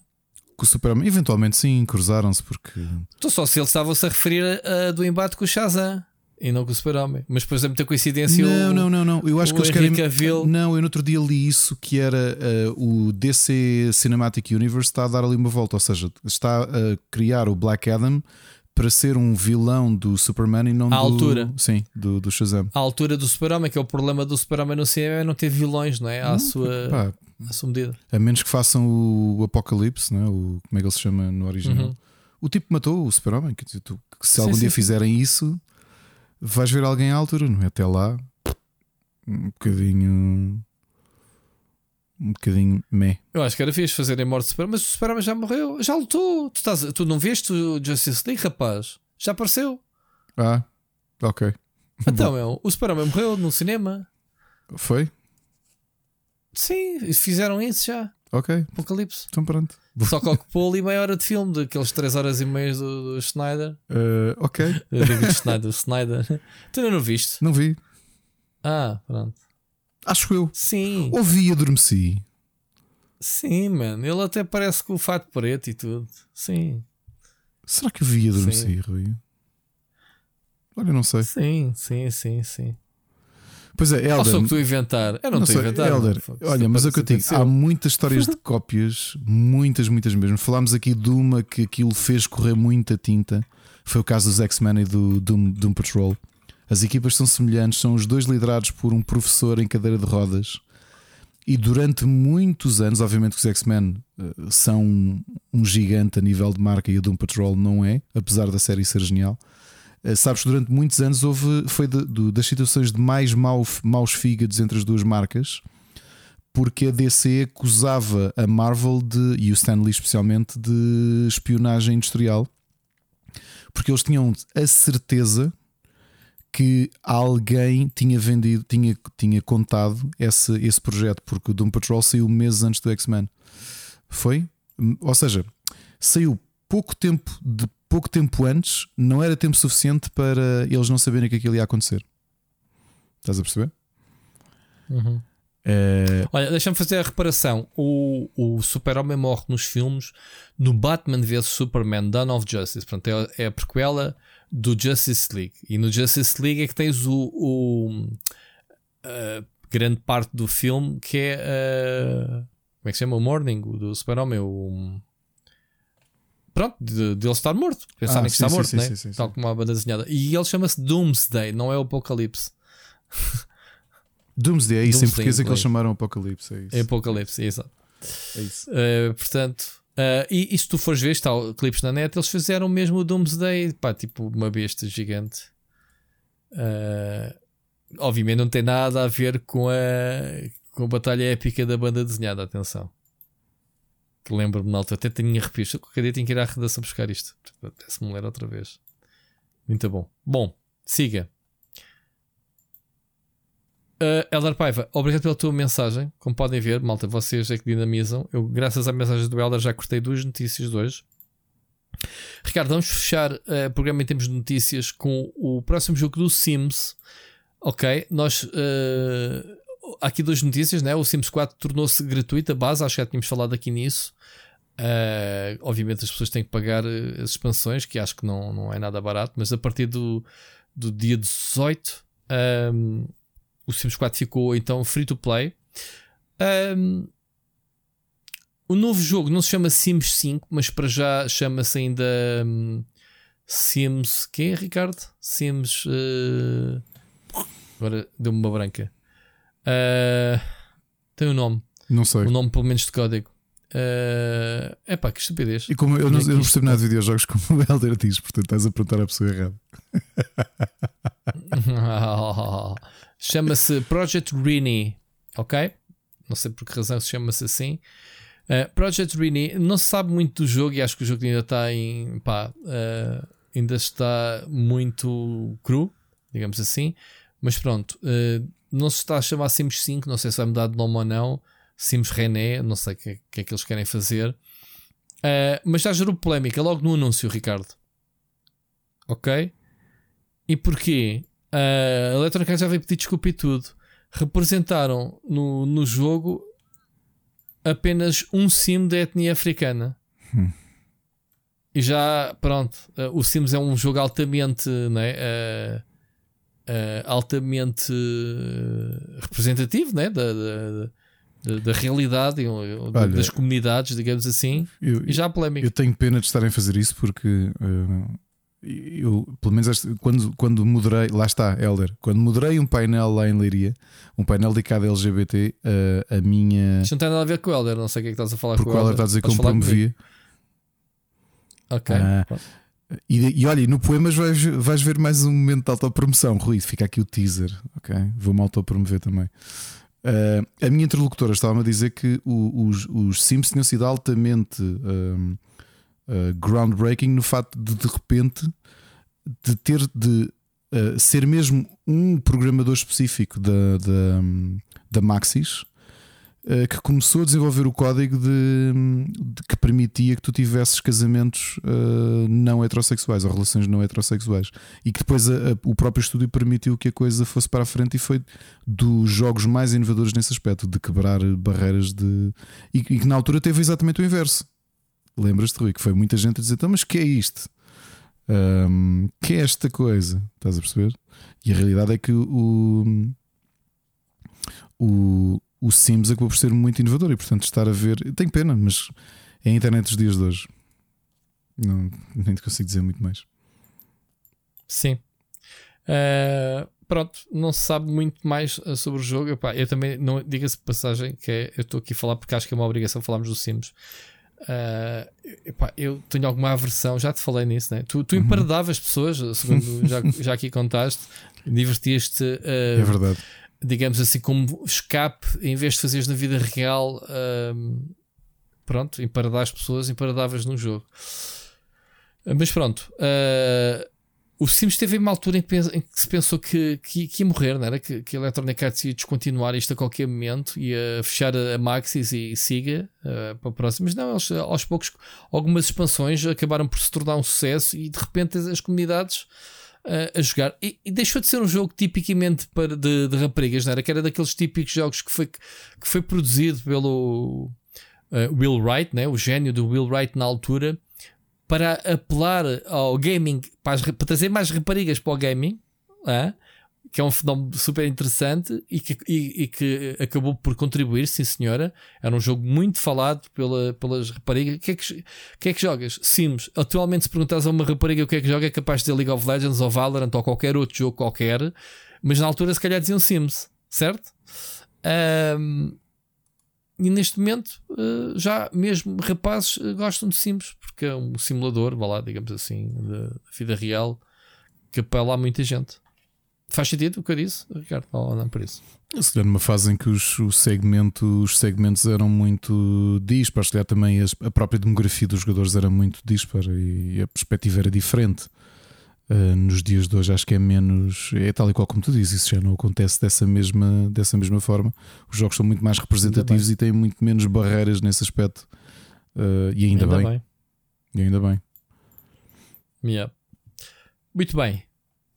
Com o Super-Homem, eventualmente sim, cruzaram-se porque. Então só se eles estavam-se a referir a, a, do embate com o Shazam. E não com o Super-Homem. Mas depois é muita coincidência. Não, o, não, não, não. Eu acho que eles querem. Cavill... Não, eu no outro dia li isso que era uh, o DC Cinematic Universe está a dar ali uma volta. Ou seja, está a criar o Black Adam para ser um vilão do Superman e não à do, altura. Sim, do, do Shazam. À altura do Super-Homem, que é o problema do Super-Homem no cinema é não ter vilões, não é? À, não, sua, pá, à sua medida. A menos que façam o Apocalipse, não é? o, como é que ele se chama no original? Uhum. O tipo matou o Super-Homem. Que, se sim, algum sim, dia sim. fizerem isso, vais ver alguém à altura, não é? Até lá, um bocadinho um bocadinho meh. Eu acho que era fixe fazerem morte de Superman, mas o Superman já morreu, já lutou. Tu, estás, tu não veste o Justice League, rapaz? Já apareceu. Ah, ok. Então, meu, o Superman morreu no cinema. Foi? Sim, fizeram isso já. Ok. Apocalipse. Então pronto. Só que ocupou ali meia hora de filme, daqueles 3 horas e meia do, do Schneider. Uh, ok. Digo Schneider, Schneider. Tu ainda não viste? Não vi. Ah, pronto. Acho eu. Sim. Ouvi e adormeci. Sim, mano. Ele até parece com o fato preto e tudo. Sim. Será que eu vi e adormeci, Rui? Olha, não sei. Sim, sim, sim, sim. Pois é, Elder. Ou sou que tu inventar. Eu não, estou a inventar. Elder, olha, mas é o que eu digo. Há muitas histórias de cópias, muitas, muitas mesmo. Falámos aqui de uma que aquilo fez correr muita tinta. Foi o caso dos X-Men e do Doom, Doom Patrol. As equipas são semelhantes, são os dois liderados por um professor em cadeira de rodas. E durante muitos anos, obviamente que os X-Men uh, são um gigante a nível de marca e o Doom Patrol não é, apesar da série ser genial. Uh, sabes que durante muitos anos houve, foi de, de, das situações de mais mau, maus fígados entre as duas marcas, porque a DC acusava a Marvel de, e o Stan Lee especialmente, de espionagem industrial, porque eles tinham a certeza que alguém tinha vendido, tinha, tinha contado esse, esse projeto, porque o Doom Patrol saiu meses antes do X-Men. Foi? Ou seja, saiu pouco tempo de pouco tempo antes, não era tempo suficiente para eles não saberem que aquilo ia acontecer. Estás a perceber? Uhum. É... Olha, deixa-me fazer a reparação. O, o Super-Homem morre nos filmes no Batman vs Superman Dawn of Justice. Portanto, é, é a prequela do Justice League. E no Justice League é que tens o, o grande parte do filme que é como é que se chama? O Morning, o do Super-Homem, o pronto, de, de, ele estar morto, pensarem ah, que sim, está morto, sim, né? sim, tal como uma banda desenhada. E ele chama-se Doomsday, não é o Apocalipse. Doomsday, é isso, Doomsday, em português é que eles chamaram Apocalipse. É, isso. é Apocalipse, exato. É isso. Uh, portanto, uh, e, e, se tu fores ver, está clipes na net, eles fizeram mesmo o Doomsday, pá, tipo uma besta gigante. Uh, obviamente não tem nada a ver com a, com a batalha épica da banda desenhada, atenção. Que lembro-me na altura, até tenho arrepios. Qualquer dia tenho que ir à redação buscar isto. Apetece-me ler outra vez. Muito bom. Bom, siga. Uh, Elder Paiva, obrigado pela tua mensagem. Como podem ver, malta, vocês é que dinamizam. Eu, graças à mensagem do Elder, já cortei duas notícias de hoje. Ricardo, vamos fechar uh, o programa em termos de notícias com o próximo jogo do Sims. Ok, nós. Uh, aqui duas notícias, né? O Sims 4 tornou-se gratuito, a base, acho que já tínhamos falado aqui nisso. Uh, obviamente as pessoas têm que pagar as expansões, que acho que não, não é nada barato, mas a partir do, do dia 18 um, o Sims 4 ficou então free to play. Um, o novo jogo não se chama Sims 5, mas para já chama-se ainda um, Sims. Quem é, Ricardo? Sims. Uh, agora deu-me uma branca. Uh, tem um nome. Não sei. Um nome, pelo menos, de código. É uh, pá, que estupidez. E como eu não, eu não percebo nada de videojogos como o Helder diz, portanto estás a perguntar à pessoa errada. Chama-se Project Greenie, ok? Não sei por que razão se chama-se assim. Uh, Project Greenie não se sabe muito do jogo e acho que o jogo ainda está em. Pá, uh, ainda está muito cru, digamos assim. Mas pronto, uh, não se está a chamar Sims 5, não sei se vai mudar de nome ou não. Sims René, não sei o que, que, é que eles querem fazer. Mas já gerou polémica logo no anúncio, Ricardo. Ok? E porquê? Uh, a Electronic Arts já veio pedir desculpa e tudo. Representaram no, no jogo apenas um sim da etnia africana. Hum. E já, pronto, uh, o Sims é um jogo altamente, né, uh, uh, altamente representativo, né, da, da, da, da realidade Olha, das comunidades, digamos assim, eu, e já há polémica. Eu tenho pena de estarem a fazer isso porque eu, pelo menos quando, quando moderei, lá está, Helder, quando moderei um painel lá em Leiria, um painel dedicado a LGBT, a, a minha. Isto não tem nada a ver com o Helder, não sei o que é que estás a falar porque com o Helder está a dizer que eu promovia. Ok. Ah, e, e olha, no Poemas vais, vais ver mais um momento de autopromoção, Rui. Fica aqui o teaser, ok? Vou-me autopromover também. Uh, a minha interlocutora estava-me a dizer que os, os Sims tinham sido altamente. Uh, uh, groundbreaking no facto de de repente de ter de uh, ser mesmo um programador específico da, da, da Maxis uh, que começou a desenvolver o código de, de que permitia que tu tivesses casamentos não heterossexuais ou relações não heterossexuais. E que depois a, a, o próprio estúdio permitiu que a coisa fosse para a frente e foi dos jogos mais inovadores nesse aspecto de quebrar barreiras de e, e que na altura teve exatamente o inverso Lembras-te, Rui, que foi muita gente a dizer: então, mas que é isto? Um, que é esta coisa? Estás a perceber? E a realidade é que o, o, o Sims acabou por ser muito inovador e, portanto, estar a ver. Tenho pena, mas é a internet dos dias de hoje. Não, nem te consigo dizer muito mais. Sim. Uh, pronto, não se sabe muito mais eh, sobre o jogo. Epá, eu também, não diga-se passagem, que é, eu estou aqui a falar porque acho que é uma obrigação falarmos do Sims. Uh, epá, eu tenho alguma aversão, já te falei nisso, né? tu, tu uhum. emparedavas pessoas, segundo já, já aqui contaste, divertias-te, uh, é verdade. digamos assim, como escape, em vez de fazeres na vida real, uh, pronto, emparedar as pessoas, emparedavas no jogo. Mas pronto, uh, o Sims teve uma altura em que, em que se pensou que, que, que, ia morrer, não era? Que, que a Electronic Arts ia descontinuar isto a qualquer momento, ia fechar a, Maxis e, e siga uh, para o próximo. Mas não, eles, aos poucos, algumas expansões acabaram por se tornar um sucesso e de repente as comunidades uh, a jogar. E, e, deixou de ser um jogo tipicamente para, de, de raparigas, não era? Que era daqueles típicos jogos que foi, que foi produzido pelo uh, Will Wright, né? o gênio do Will Wright na altura para apelar ao gaming, para, as, para trazer mais raparigas para o gaming, é? que é um fenómeno super interessante e que, e, e, que acabou por contribuir, sim senhora. Era um jogo muito falado pela, pelas raparigas. O que, é que, que é que jogas? Sims. Atualmente, se perguntas a uma rapariga o que é que joga, é capaz de dizer League of Legends ou Valorant ou qualquer outro jogo qualquer, mas na altura se calhar diziam Sims, certo? Um, e neste momento, uh, já mesmo rapazes uh, gostam de Sims, porque é um simulador, vá lá, digamos assim, da vida real, que apela a muita gente. Faz sentido o que eu disse, Ricardo? Ou não por isso? Se calhar numa fase em que os, segmentos, os segmentos eram muito dispares, se calhar também a própria demografia dos jogadores era muito dispara e a perspectiva era diferente. Uh, nos dias de hoje acho que é menos. É tal e qual como tu dizes, isso já não acontece dessa mesma, dessa mesma forma. Os jogos são muito mais representativos e têm muito menos barreiras nesse aspecto. Uh, e ainda, ainda bem. bem. E ainda bem. Yeah. Muito bem.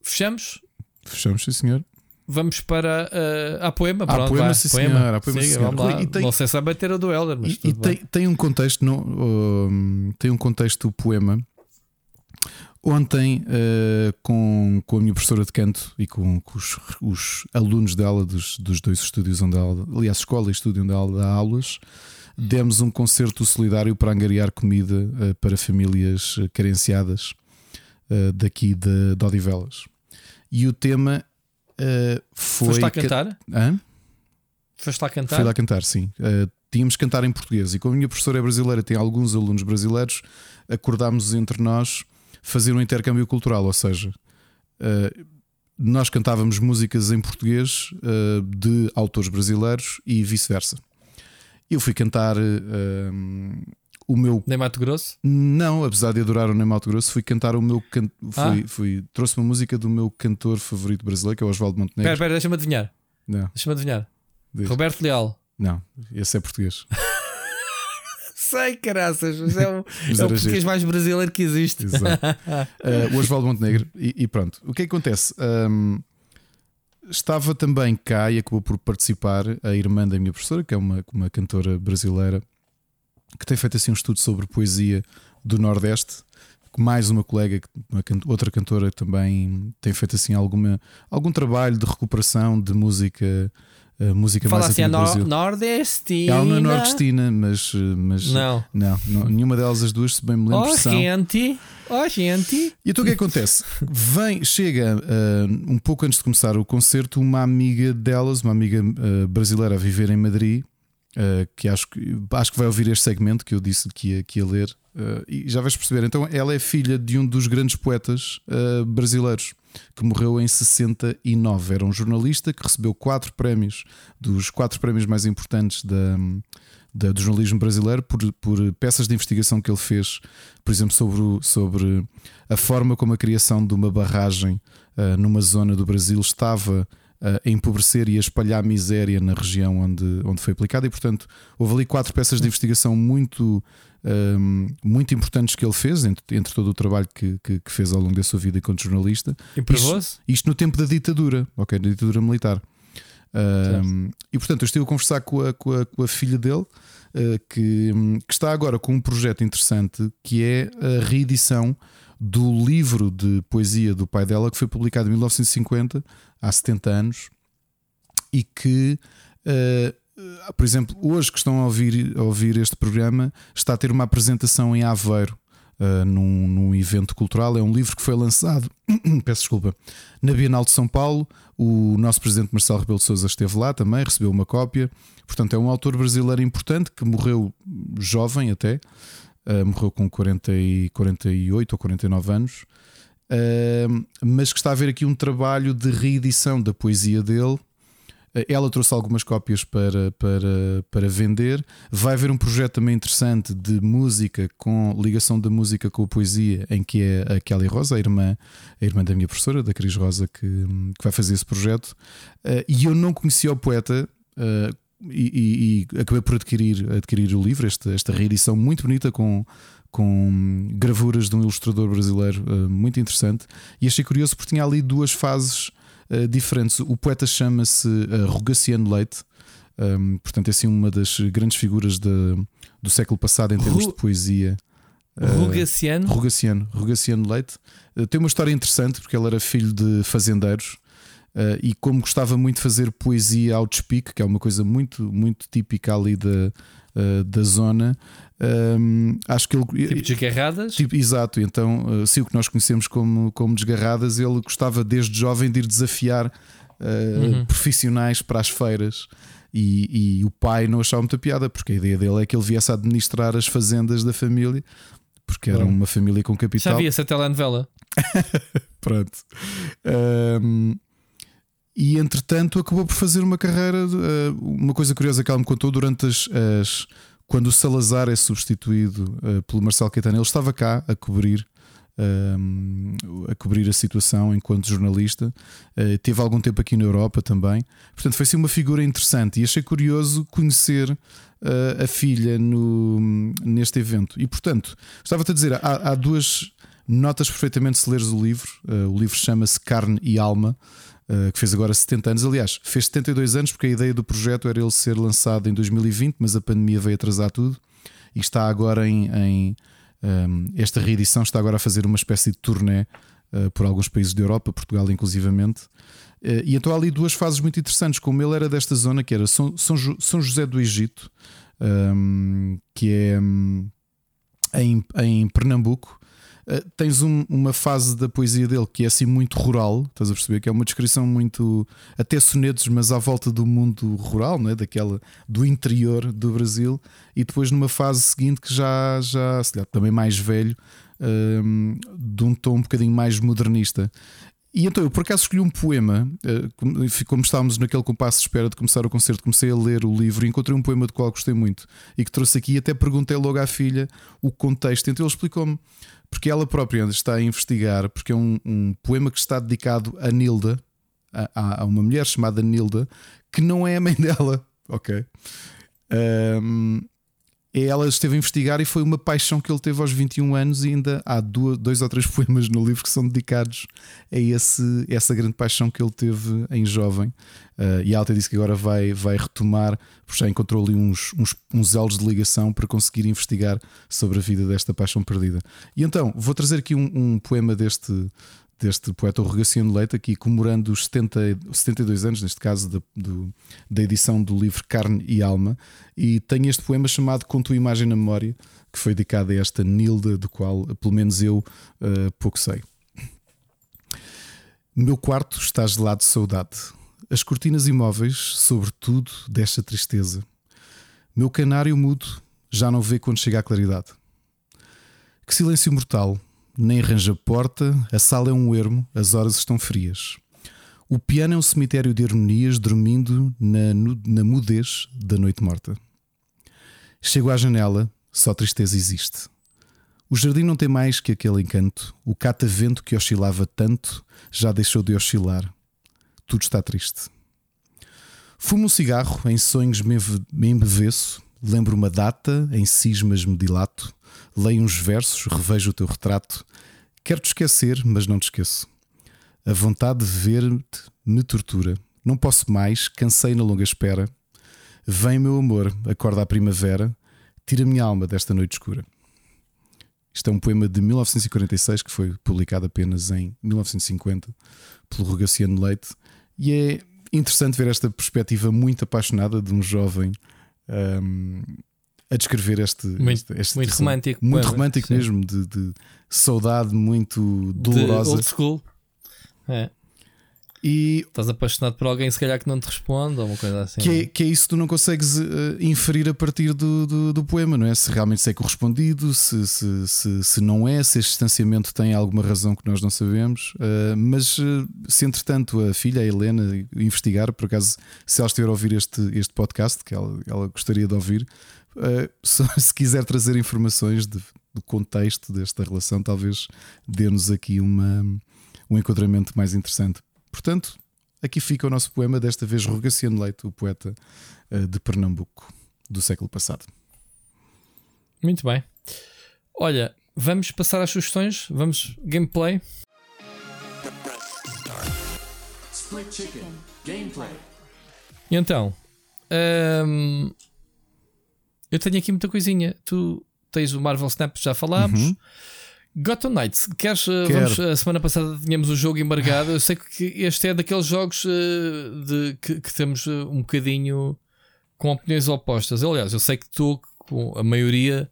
Fechamos? Fechamos, sim, senhor. Vamos para uh, a poema. Pronto, a poema, vai, sim, poema. Senhor, a poema, Siga, sim, senhor. E tem, não sei se vai bater o do Elder, mas. E, e tem, tem, um contexto, no, uh, tem um contexto o poema Ontem, uh, com, com a minha professora de canto e com, com os, os, alunos dela, dos, dos dois estúdios onde ela, aliás, escola e estúdio onde ela dá aulas, demos um concerto solidário para angariar comida uh, para famílias eh, carenciadas uh, daqui de, de Odivelas. E o tema foi. Foste lá cantar? Hã? Foste lá cantar? Fui lá cantar, sim. tínhamos que cantar em português. E como a minha professora é brasileira, tem alguns alunos brasileiros, acordámos entre nós fazer um intercâmbio cultural, ou seja, uh, nós cantávamos músicas em português uh, de autores brasileiros e vice-versa. Eu fui cantar uh, o meu. Nem Mato Grosso? Não, apesar de adorar o Nem Mato Grosso, fui cantar o meu. Can... Fui, ah. fui... Trouxe uma música do meu cantor favorito brasileiro, que é o Oswaldo Montenegro. Espera, espera, deixa-me adivinhar. Não. Deixa-me adivinhar. Diz. Roberto Leal. Não, esse é português. sei, caraças. Mas é o, é o português mais brasileiro que existe. Exato. uh, o Osvaldo Montenegro. E, e, pronto, o que é que acontece? Um, estava também cá e acabou por participar a irmã da minha professora, que é uma, uma cantora brasileira, que tem feito assim um estudo sobre poesia do Nordeste. Mais uma colega, uma, outra cantora também tem feito assim alguma, algum trabalho de recuperação de música a música Fala mais assim, antiga a do Brasil. nordestina. Ela não é nordestina, mas, mas não. não. não, nenhuma delas as duas, se bem me lembro, oh, são. gente, oh, gente. E então o que acontece? Vem, chega uh, um pouco antes de começar o concerto, uma amiga delas, uma amiga uh, brasileira a viver em Madrid, uh, que acho que acho que vai ouvir este segmento que eu disse que ia, que ia ler. e já vais perceber. Então, ela é filha de um dos grandes poetas brasileiros que morreu em 69. Era um jornalista que recebeu quatro prémios, dos quatro prémios mais importantes da, da, do jornalismo brasileiro, por, por peças de investigação que ele fez, por exemplo, sobre, sobre a forma como a criação de uma barragem uh, numa zona do Brasil estava a empobrecer e a espalhar miséria na região onde, onde foi aplicada, e portanto houve ali quatro peças de investigação muito um, muito importantes que ele fez, entre, entre todo o trabalho que, que, que, fez ao longo da sua vida enquanto jornalista. Isto, isto no tempo da ditadura, ok? Da ditadura militar. Um, e portanto, eu estive a conversar com a, com a, com a filha dele, uh, que, que, está agora com um projeto interessante que é a reedição do livro de poesia do pai dela, que foi publicado em 1950, há 70 anos, e que uh, por exemplo, hoje que estão a ouvir, a ouvir este programa, está a ter uma apresentação em Aveiro. Uh, num, num, evento cultural. É um livro que foi lançado, peço desculpa, na Bienal de São Paulo. O nosso presidente Marcelo Rebelo de Souza esteve lá também, recebeu uma cópia. Portanto, é um autor brasileiro importante que morreu jovem até, uh, morreu com 40 e 48 ou 49 anos, uh, mas que está a ver aqui um trabalho de reedição da poesia dele ela trouxe algumas cópias para, para, para vender. Vai haver um projeto também interessante de música com ligação da música com a poesia, em que é a Kelly Rosa, a irmã, a irmã da minha professora, da Cris Rosa, que, que vai fazer esse projeto. Eh, e eu não conhecia o poeta. Eh, e, e, e, acabei por adquirir, adquirir o livro, esta, esta reedição muito bonita com, com gravuras de um ilustrador brasileiro uh, muito interessante. E achei curioso porque tinha ali duas fases uh, diferentes. O poeta chama-se uh, Rogaciano Leite, um, portanto, é assim uma das grandes figuras de, do século passado em termos Ru de poesia. Rogaciano? Rogaciano, Rogaciano Leite. tem uma história interessante porque ele era filho de fazendeiros. Uh, e como gostava muito de fazer poesia outspeak, que é uma coisa muito, muito típica ali da, uh, da zona, um, acho que ele. Tipo desgarradas? Tipo, exato, então, uh, sim, o que nós conhecemos como, como desgarradas, ele gostava desde jovem de ir desafiar uh, uhum. profissionais para as feiras. E, e, o pai não achava muita piada, porque a ideia dele é que ele viesse a administrar as fazendas da família, porque era uma família com capital. Já vi essa telenovela. Pronto. Um, e entretanto acabou por fazer uma carreira. Uh, uma coisa curiosa que ela me contou durante as, as quando o Salazar é substituído uh, pelo Marcelo Caetano, ele estava cá a cobrir a cobrir a situação enquanto jornalista. Uh, teve algum tempo aqui na Europa também. Portanto, foi assim uma figura interessante e achei curioso conhecer uh, a filha no, neste evento. E portanto, estava-te a dizer, há, há, duas notas perfeitamente se leres o livro. Uh, o livro chama-se Carne e Alma. Que fez agora 70 anos, aliás, fez 72 anos porque a ideia do projeto era ele ser lançado em 2020, mas a pandemia veio atrasar tudo e está agora em, em um, esta reedição está agora a fazer uma espécie de turnê uh, por alguns países da Europa, Portugal inclusivamente. Uh, e então há ali duas fases muito interessantes. Como ele era desta zona, que era São, São, São José do Egito, um, que é um, em, em Pernambuco, Uh, tens um, uma fase da poesia dele que é assim muito rural, estás a perceber? Que é uma descrição muito até sonetos, mas à volta do mundo rural, não é? daquela do interior do Brasil, e depois numa fase seguinte que já, já lá, também mais velho, um, de um tom um bocadinho mais modernista. E então eu por acaso escolhi um poema, eh, como estávamos naquele compasso de espera de começar o concerto, comecei a ler o livro e encontrei um poema do qual gostei muito e que trouxe aqui até perguntei logo à filha o contexto. Então ele explicou-me porque ela própria está a investigar, porque é um, um poema que está dedicado a Nilda, a, a, uma mulher chamada Nilda, que não é a mãe dela, ok? Um, ela esteve a investigar e foi uma paixão que ele teve aos 21 anos, e ainda há duas, dois ou três poemas no livro que são dedicados a esse, essa grande paixão que ele teve em jovem. Uh, e ela até disse que agora vai, vai retomar, porque já encontrou ali uns, uns, uns elos de ligação para conseguir investigar sobre a vida desta paixão perdida. E então, vou trazer aqui um, um poema deste, deste poeta Rogaciano Leite, aqui comemorando os 70, 72 anos, neste caso, da, do, da edição do livro Carne e Alma. E tem este poema chamado Com Tua Imagem na Memória, que foi dedicado a esta Nilda, do qual, pelo menos eu, uh, pouco sei. Meu quarto está gelado de saudade. As cortinas imóveis, sobretudo, desta tristeza. Meu canário mudo já não vê quando chega a claridade. Que silêncio mortal nem arranja porta, a sala é um ermo, as horas estão frias. O piano é um cemitério de harmonias dormindo na, na mudez da noite morta. Chego à janela, só tristeza existe. O jardim não tem mais que aquele encanto. O catavento que oscilava tanto já deixou de oscilar. Tudo está triste. Fumo um cigarro, em sonhos me embeveço. Lembro uma data, em cismas me dilato. Leio uns versos, revejo o teu retrato. Quero te esquecer, mas não te esqueço. A vontade de ver-te me tortura. Não posso mais, cansei na longa espera. Vem, meu amor, acorda a primavera, tira minha alma desta noite escura. Isto é um poema de 1946 que foi publicado apenas em 1950 pelo Rogaciano Leite e é interessante ver esta perspectiva muito apaixonada de um jovem um, a descrever este. Muito, este, este muito romântico. Muito romântico sim. mesmo, de, de, saudade muito dolorosa. De old school. É. E estás apaixonado por alguém, se calhar que não te responde, ou uma coisa assim. Que é, que é isso que tu não consegues uh, inferir a partir do, do, do, poema, não é? Se realmente se é correspondido, se, se, se, se, não é, se este distanciamento tem alguma razão que nós não sabemos. Uh, mas uh, se entretanto a filha, a Helena, investigar, por acaso, se ela estiver a ouvir este, este podcast, que ela, ela gostaria de ouvir, Uh, se quiser trazer informações de, do contexto desta relação, talvez dê-nos aqui uma, um enquadramento mais interessante. Portanto, aqui fica o nosso poema, desta vez Rogaciano Leite, o poeta uh, de Pernambuco do século passado. Muito bem. Olha, vamos passar às sugestões. Vamos gameplay. Split Chicken Gameplay. Então, um, eu tenho aqui muita coisinha. Tu tens o Marvel Snap, já falámos. Uhum. Gotham Knights, queres? Eh, vamos, a semana passada tínhamos o jogo embargado. Eu sei que este é daqueles jogos uh, de, que, que, temos um bocadinho com opiniões opostas. Aliás, eu sei que tu, com a maioria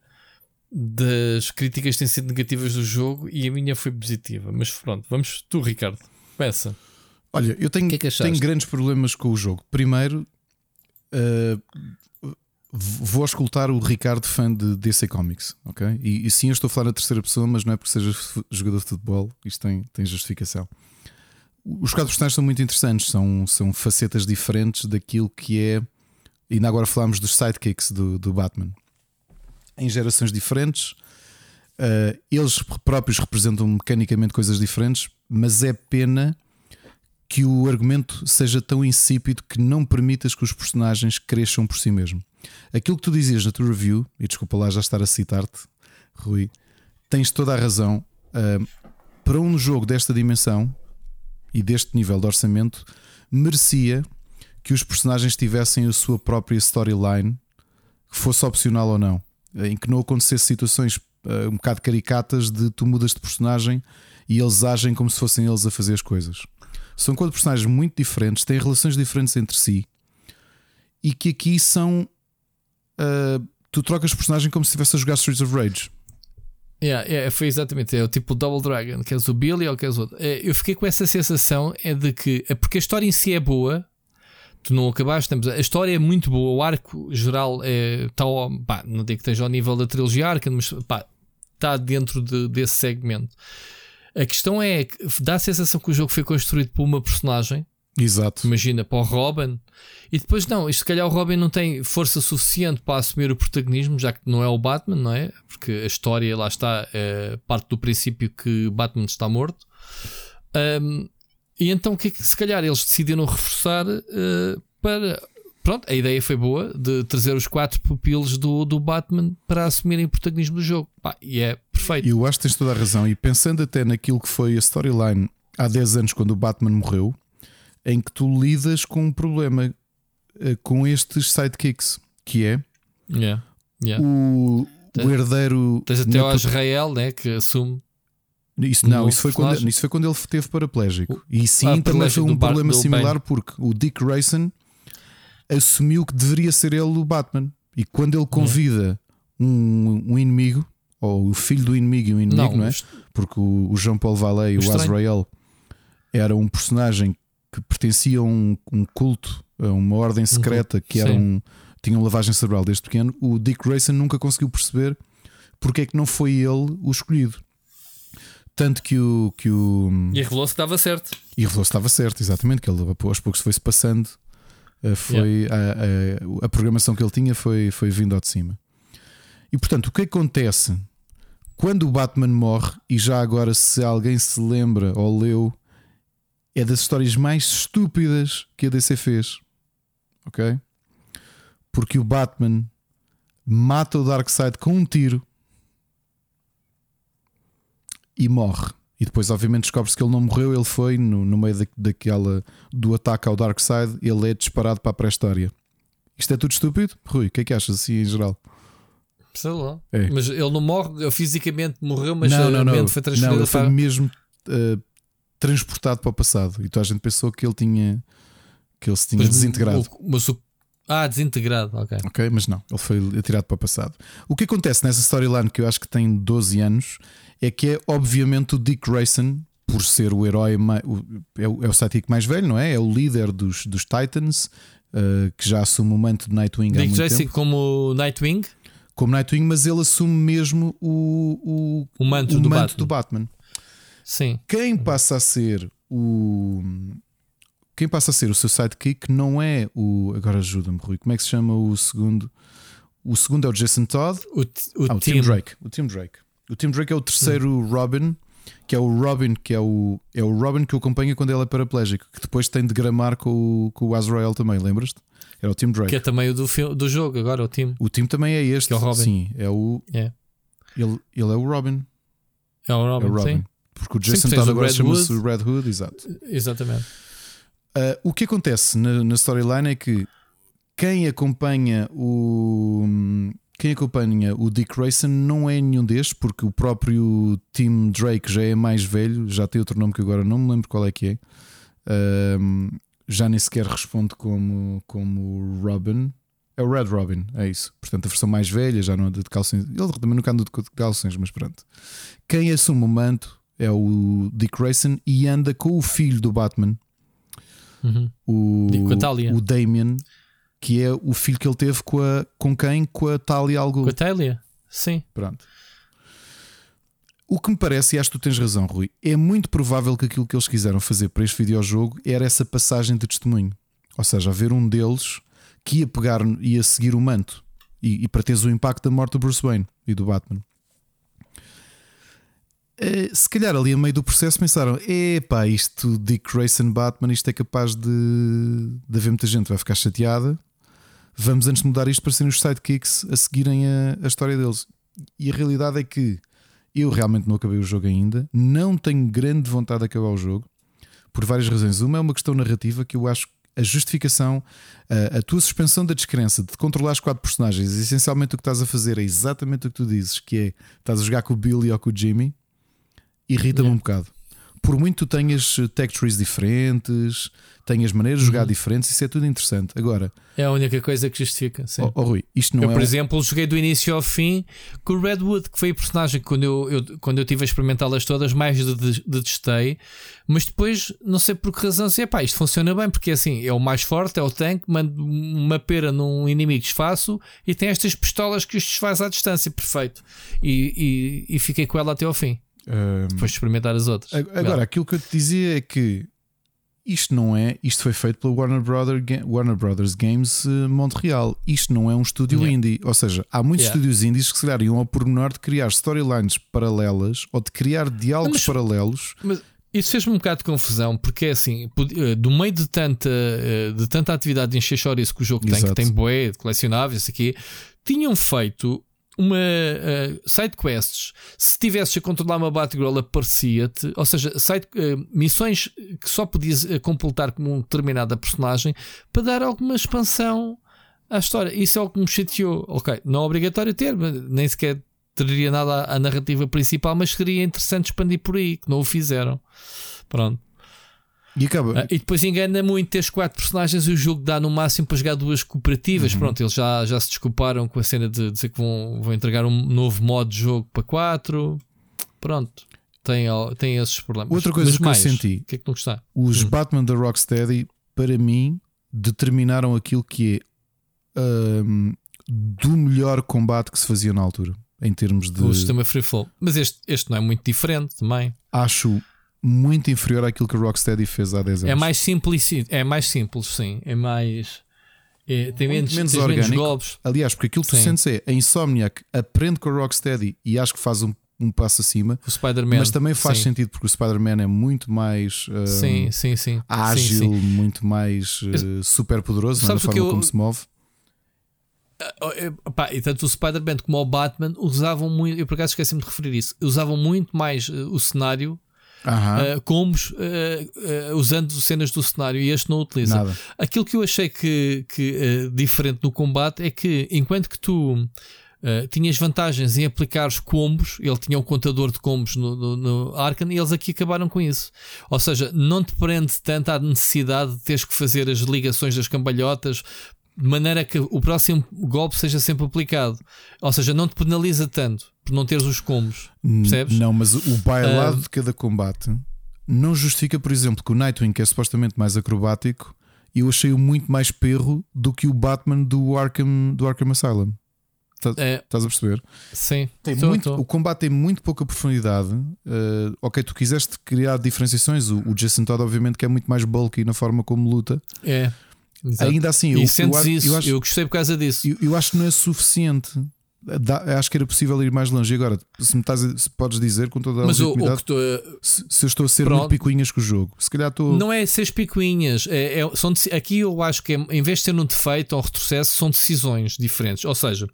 das críticas têm sido negativas do jogo e a minha foi positiva. Mas pronto, vamos tu, Ricardo. Começa. Olha, eu tenho, que é que tenho grandes problemas com o jogo. Primeiro, uh, vou escutar o Ricardo, fã de DC Comics, ok? E, e sim, eu estou a falar na terceira pessoa, mas não é porque seja jogador de futebol, isto tem, tem justificação. Os quatro personagens são muito interessantes, são, são facetas diferentes daquilo que é. Ainda agora falámos dos sidekicks do, do Batman. Em gerações diferentes, uh, eles próprios representam mecanicamente coisas diferentes, mas é pena que o argumento seja tão insípido que não permitas que os personagens cresçam por si mesmo. Aquilo que tu dizias na tua review, e desculpa lá já estar a citar-te, Rui, tens toda a razão. Uh, para um jogo desta dimensão e deste nível de orçamento, merecia que os personagens tivessem a sua própria storyline, que fosse opcional ou não, em que não acontecesse situações uh, um bocado caricatas de tu mudas de personagem e eles agem como se fossem eles a fazer as coisas. São quatro personagens muito diferentes, têm relações diferentes entre si e que aqui são. Uh, tu trocas personagem como se estivesse a jogar Streets of Rage. Yeah, yeah, foi exatamente. É o tipo Double Dragon, queres o Billy ou queres outro. É, eu fiquei com essa sensação é de que, é porque a história em si é boa, tu não acabaste, a história é muito boa, o arco geral é, tá, pá, não digo que esteja ao nível da trilogia arca, mas pá, está dentro de, desse segmento. A questão é que dá a sensação que o jogo foi construído por uma personagem. Exato. Imagina, para o Robin. E depois, não, isto se calhar o Robin não tem força suficiente para assumir o protagonismo, já que não é o Batman, não é? Porque a história, lá está, é parte do princípio que Batman está morto. Um, e então o que é que se calhar eles decidiram reforçar uh, para pronto, a ideia foi boa de trazer os quatro pupilos do, do Batman para assumirem o protagonismo do jogo. Pá, e é perfeito. E eu acho que tens toda a razão. E pensando até naquilo que foi a storyline há 10 anos, quando o Batman morreu, em que tu lidas com um problema uh, com estes sidekicks, que é yeah, yeah. O, o herdeiro. Tens até o Israel, né, que assume. Isso, não, isso foi, quando, isso foi quando ele teve paraplégico. E sim, ah, também foi um problema similar, porque o Dick Grayson assumiu que deveria ser ele o Batman. E quando ele convida um, um inimigo, ou o filho do inimigo e um inimigo, não, não é? Porque o, o Jean Paul Vallée, o, o Azrael, era um personagem que pertencia a um, um culto, a uma ordem secreta uhum. que era um, tinha uma lavagem cerebral desde pequeno. O Dick Grayson nunca conseguiu perceber porque é que não foi ele o escolhido. Tanto que o. Que o e revelou-se que estava certo. E revelou-se que estava certo, exatamente. Que ele aos poucos foi-se passando eh, foi yeah. a, a, a, programação que ele tinha foi, foi vindo ao de cima. E portanto, o que acontece quando o Batman morre, e já agora, se alguém se lembra ou leu, é das histórias mais estúpidas que a DC fez. Ok? Porque o Batman mata o Darkseid com um tiro e morre. E depois, obviamente, descobre-se que ele não morreu, ele foi no, no meio da, daquela do ataque ao Darkseid, ele é disparado para a pré-história. Isto é tudo estúpido? Rui, o que é que achas assim em geral? Sei lá. É. Mas ele não morre, ele fisicamente morreu, mas não, não, não. foi transferido. Não, ele foi para... mesmo uh, transportado para o passado. E toda a gente pensou que ele tinha que ele se tinha mas, desintegrado. O, mas o ah, desintegrado, ok. Ok, mas não, ele foi atirado para o passado. O que acontece nessa storyline que eu acho que tem 12 anos é que é obviamente o Dick Grayson, por ser o herói, é o, é o sidekick mais velho, não é? É o líder dos, dos Titans, uh, que já assume o manto de Nightwing Dick há muito Grayson tempo. como Nightwing? Como Nightwing, mas ele assume mesmo o, o, o manto, o do, manto Batman. do Batman. Sim. Quem passa a ser o. Quem passa a ser o seu sidekick não é o. Agora ajuda-me, Rui. Como é que se chama o segundo? O segundo é o Jason Todd. O, o, ah, o Tim. Tim Drake. O Tim Drake. O Tim Drake é o terceiro hum. Robin, que é o Robin, que é o, é o Robin que o acompanha quando ele é paraplégico, que depois tem de gramar com o, com o Azrael também, lembras-te? Era o Tim Drake. Que é também o do, do jogo, agora o Tim. O Tim também é este. Que é o Robin. Sim, é o. É. Ele, ele é o Robin. É o Robin, é o Robin. Sim. Porque o Jason Todd agora chama-se Red Hood, exato. Exatamente. Uh, o que acontece na, na storyline é que quem acompanha o quem acompanha o Dick Grayson não é nenhum destes, porque o próprio Tim Drake já é mais velho, já tem outro nome que agora não me lembro qual é que é. Já nem sequer responde como, como Robin. É o Red Robin, é isso. Portanto, a versão mais velha já não anda de calções. Ele também nunca anda de calções, mas pronto. Quem assume o manto é o Dick Grayson e anda com o filho do Batman, uhum. o, o Damien que é o filho que ele teve com, a, com quem? Com a Talia Al Ghul. Com a Talia? Sim. Pronto. O que me parece, e acho que tu tens razão, Rui, é muito provável que aquilo que eles quiseram fazer para este videojogo era essa passagem de testemunho. Ou seja, haver um deles que ia pegar e ia seguir o manto. E, e para teres o impacto da morte do Bruce Wayne e do Batman. Eh, se calhar ali a meio do processo pensaram: epá, isto Dick Grayson Batman, isto é capaz de, de haver muita gente vai ficar chateada. Vamos antes mudar isto para serem os sidekicks a seguirem a, a história deles. E a realidade é que eu realmente não acabei o jogo ainda, não tenho grande vontade de acabar o jogo por várias razões. Uma é uma questão narrativa que eu acho a justificação, a, a, tua suspensão da descrença de controlar os quatro personagens, essencialmente o que estás a fazer é exatamente o que tu dizes, que é estás a jogar com o Billy ou com o Jimmy, irrita-me yeah. um bocado. Por muito tu tenhas tech trees diferentes, tenhas maneiras de jogar uhum. diferentes, isso é tudo interessante. Agora, é a única coisa que justifica. Sim. Oh, oh Rui, isto não eu, é. Por exemplo, joguei do início ao fim com o Redwood, que foi a personagem que quando eu, eu quando eu tive a experimentá-las todas, mais detestei. Mas depois, não sei por que razão, assim, pá, isto funciona bem, porque assim é o mais forte, é o tanque, manda uma pera num inimigo desfaço e tem estas pistolas que os desfaz à distância, perfeito. E, e, e fiquei com ela até ao fim. Um, Depois de experimentar as outras. Agora, aquilo que eu te dizia é que isto não é, isto foi feito pela Warner, Brother, Warner Brothers Games uh, Montreal. Isto não é um estúdio yeah. indie. Ou seja, há muitos yeah. estúdios indies que se calhar iam ao pormenor de criar storylines paralelas ou de criar diálogos mas, paralelos. Mas isso fez-me um bocado de confusão, porque é assim, eh, do meio de tanta, eh, de tanta atividade de encher chouriço que o jogo Exato. tem, que tem boé, colecionáveis, aqui, tinham feito uma uh, side quests, se tivesses a controlar uma Batgirl, aparecia-te, ou seja, side, uh, missões que só podias uh, completar com uma determinada personagem para dar alguma expansão à história. Isso é o que me chateou. Ok, não é obrigatório ter, nem sequer teria nada à, à narrativa principal, mas seria interessante expandir por aí, que não o fizeram. Pronto. E, acaba. Ah, e depois engana muito ter quatro personagens e o jogo dá no máximo para jogar duas cooperativas. Uhum. Pronto, eles já, já se desculparam com a cena de dizer que vão, vão entregar um novo modo de jogo para quatro. Pronto, tem, tem esses problemas. Outra coisa Mas que mais, eu senti: que é que não está? os hum. Batman da Rocksteady, para mim, determinaram aquilo que é um, do melhor combate que se fazia na altura. Em termos de. O sistema free flow. Mas este, este não é muito diferente também. Acho muito inferior àquilo que o Rocksteady fez há 10 é anos. É mais simples, é mais simples, sim. É mais. É, tem menos, menos orgânico. Menos golpes. Aliás, porque aquilo que tu sentes é a Insomniac aprende com o Rocksteady e acho que faz um, um passo acima. O Spider-Man. Mas também faz sim. sentido porque o Spider-Man é muito mais um, sim, sim, sim. ágil, sim, muito mais uh, super poderoso na forma eu... como se move. Uh, pá, e tanto o Spider-Man como o Batman usavam muito, eu por acaso esqueci-me de referir isso, usavam muito mais uh, o cenário Uhum. Uh, combos uh, uh, usando cenas do cenário e este não utiliza. Nada. Aquilo que eu achei que, que diferente no combate é que enquanto que tu tinhas vantagens em aplicar os combos, ele tinha um contador de combos no, no, no Arcan e eles aqui acabaram com isso. Ou seja, não te prende tanto à necessidade de teres que fazer as ligações das cambalhotas de maneira que o próximo golpe seja sempre aplicado. Ou seja, não te penaliza tanto por não teres os combos. Percebes? Não, mas o bailado uh, de cada combate não justifica, por exemplo, que o Nightwing, que é supostamente mais acrobático, eu achei-o muito mais perro do que o Batman do Arkham, do Arkham Asylum. Estás, é, estás a perceber? Sim. Tem tô, muito, tô. O combate tem muito pouca profundidade. Uh, ok, tu quiseste criar diferenciações. O, o Jason Todd, obviamente, que é muito mais bulky na forma como luta. É. Exato. Ainda assim, eu, eu, isso, eu, acho, eu gostei por causa disso. Eu, eu acho que não é suficiente. Acho que era possível ir mais longe. E agora, se me estás, se podes dizer com toda a Mas o, o tô, se, se, eu estou a ser pronto. muito picuinhas com o jogo, se calhar estou. Não é ser picuinhas. É, é, são, aqui eu acho que é, em vez de ter um defeito ou retrocesso, são decisões diferentes. Ou seja,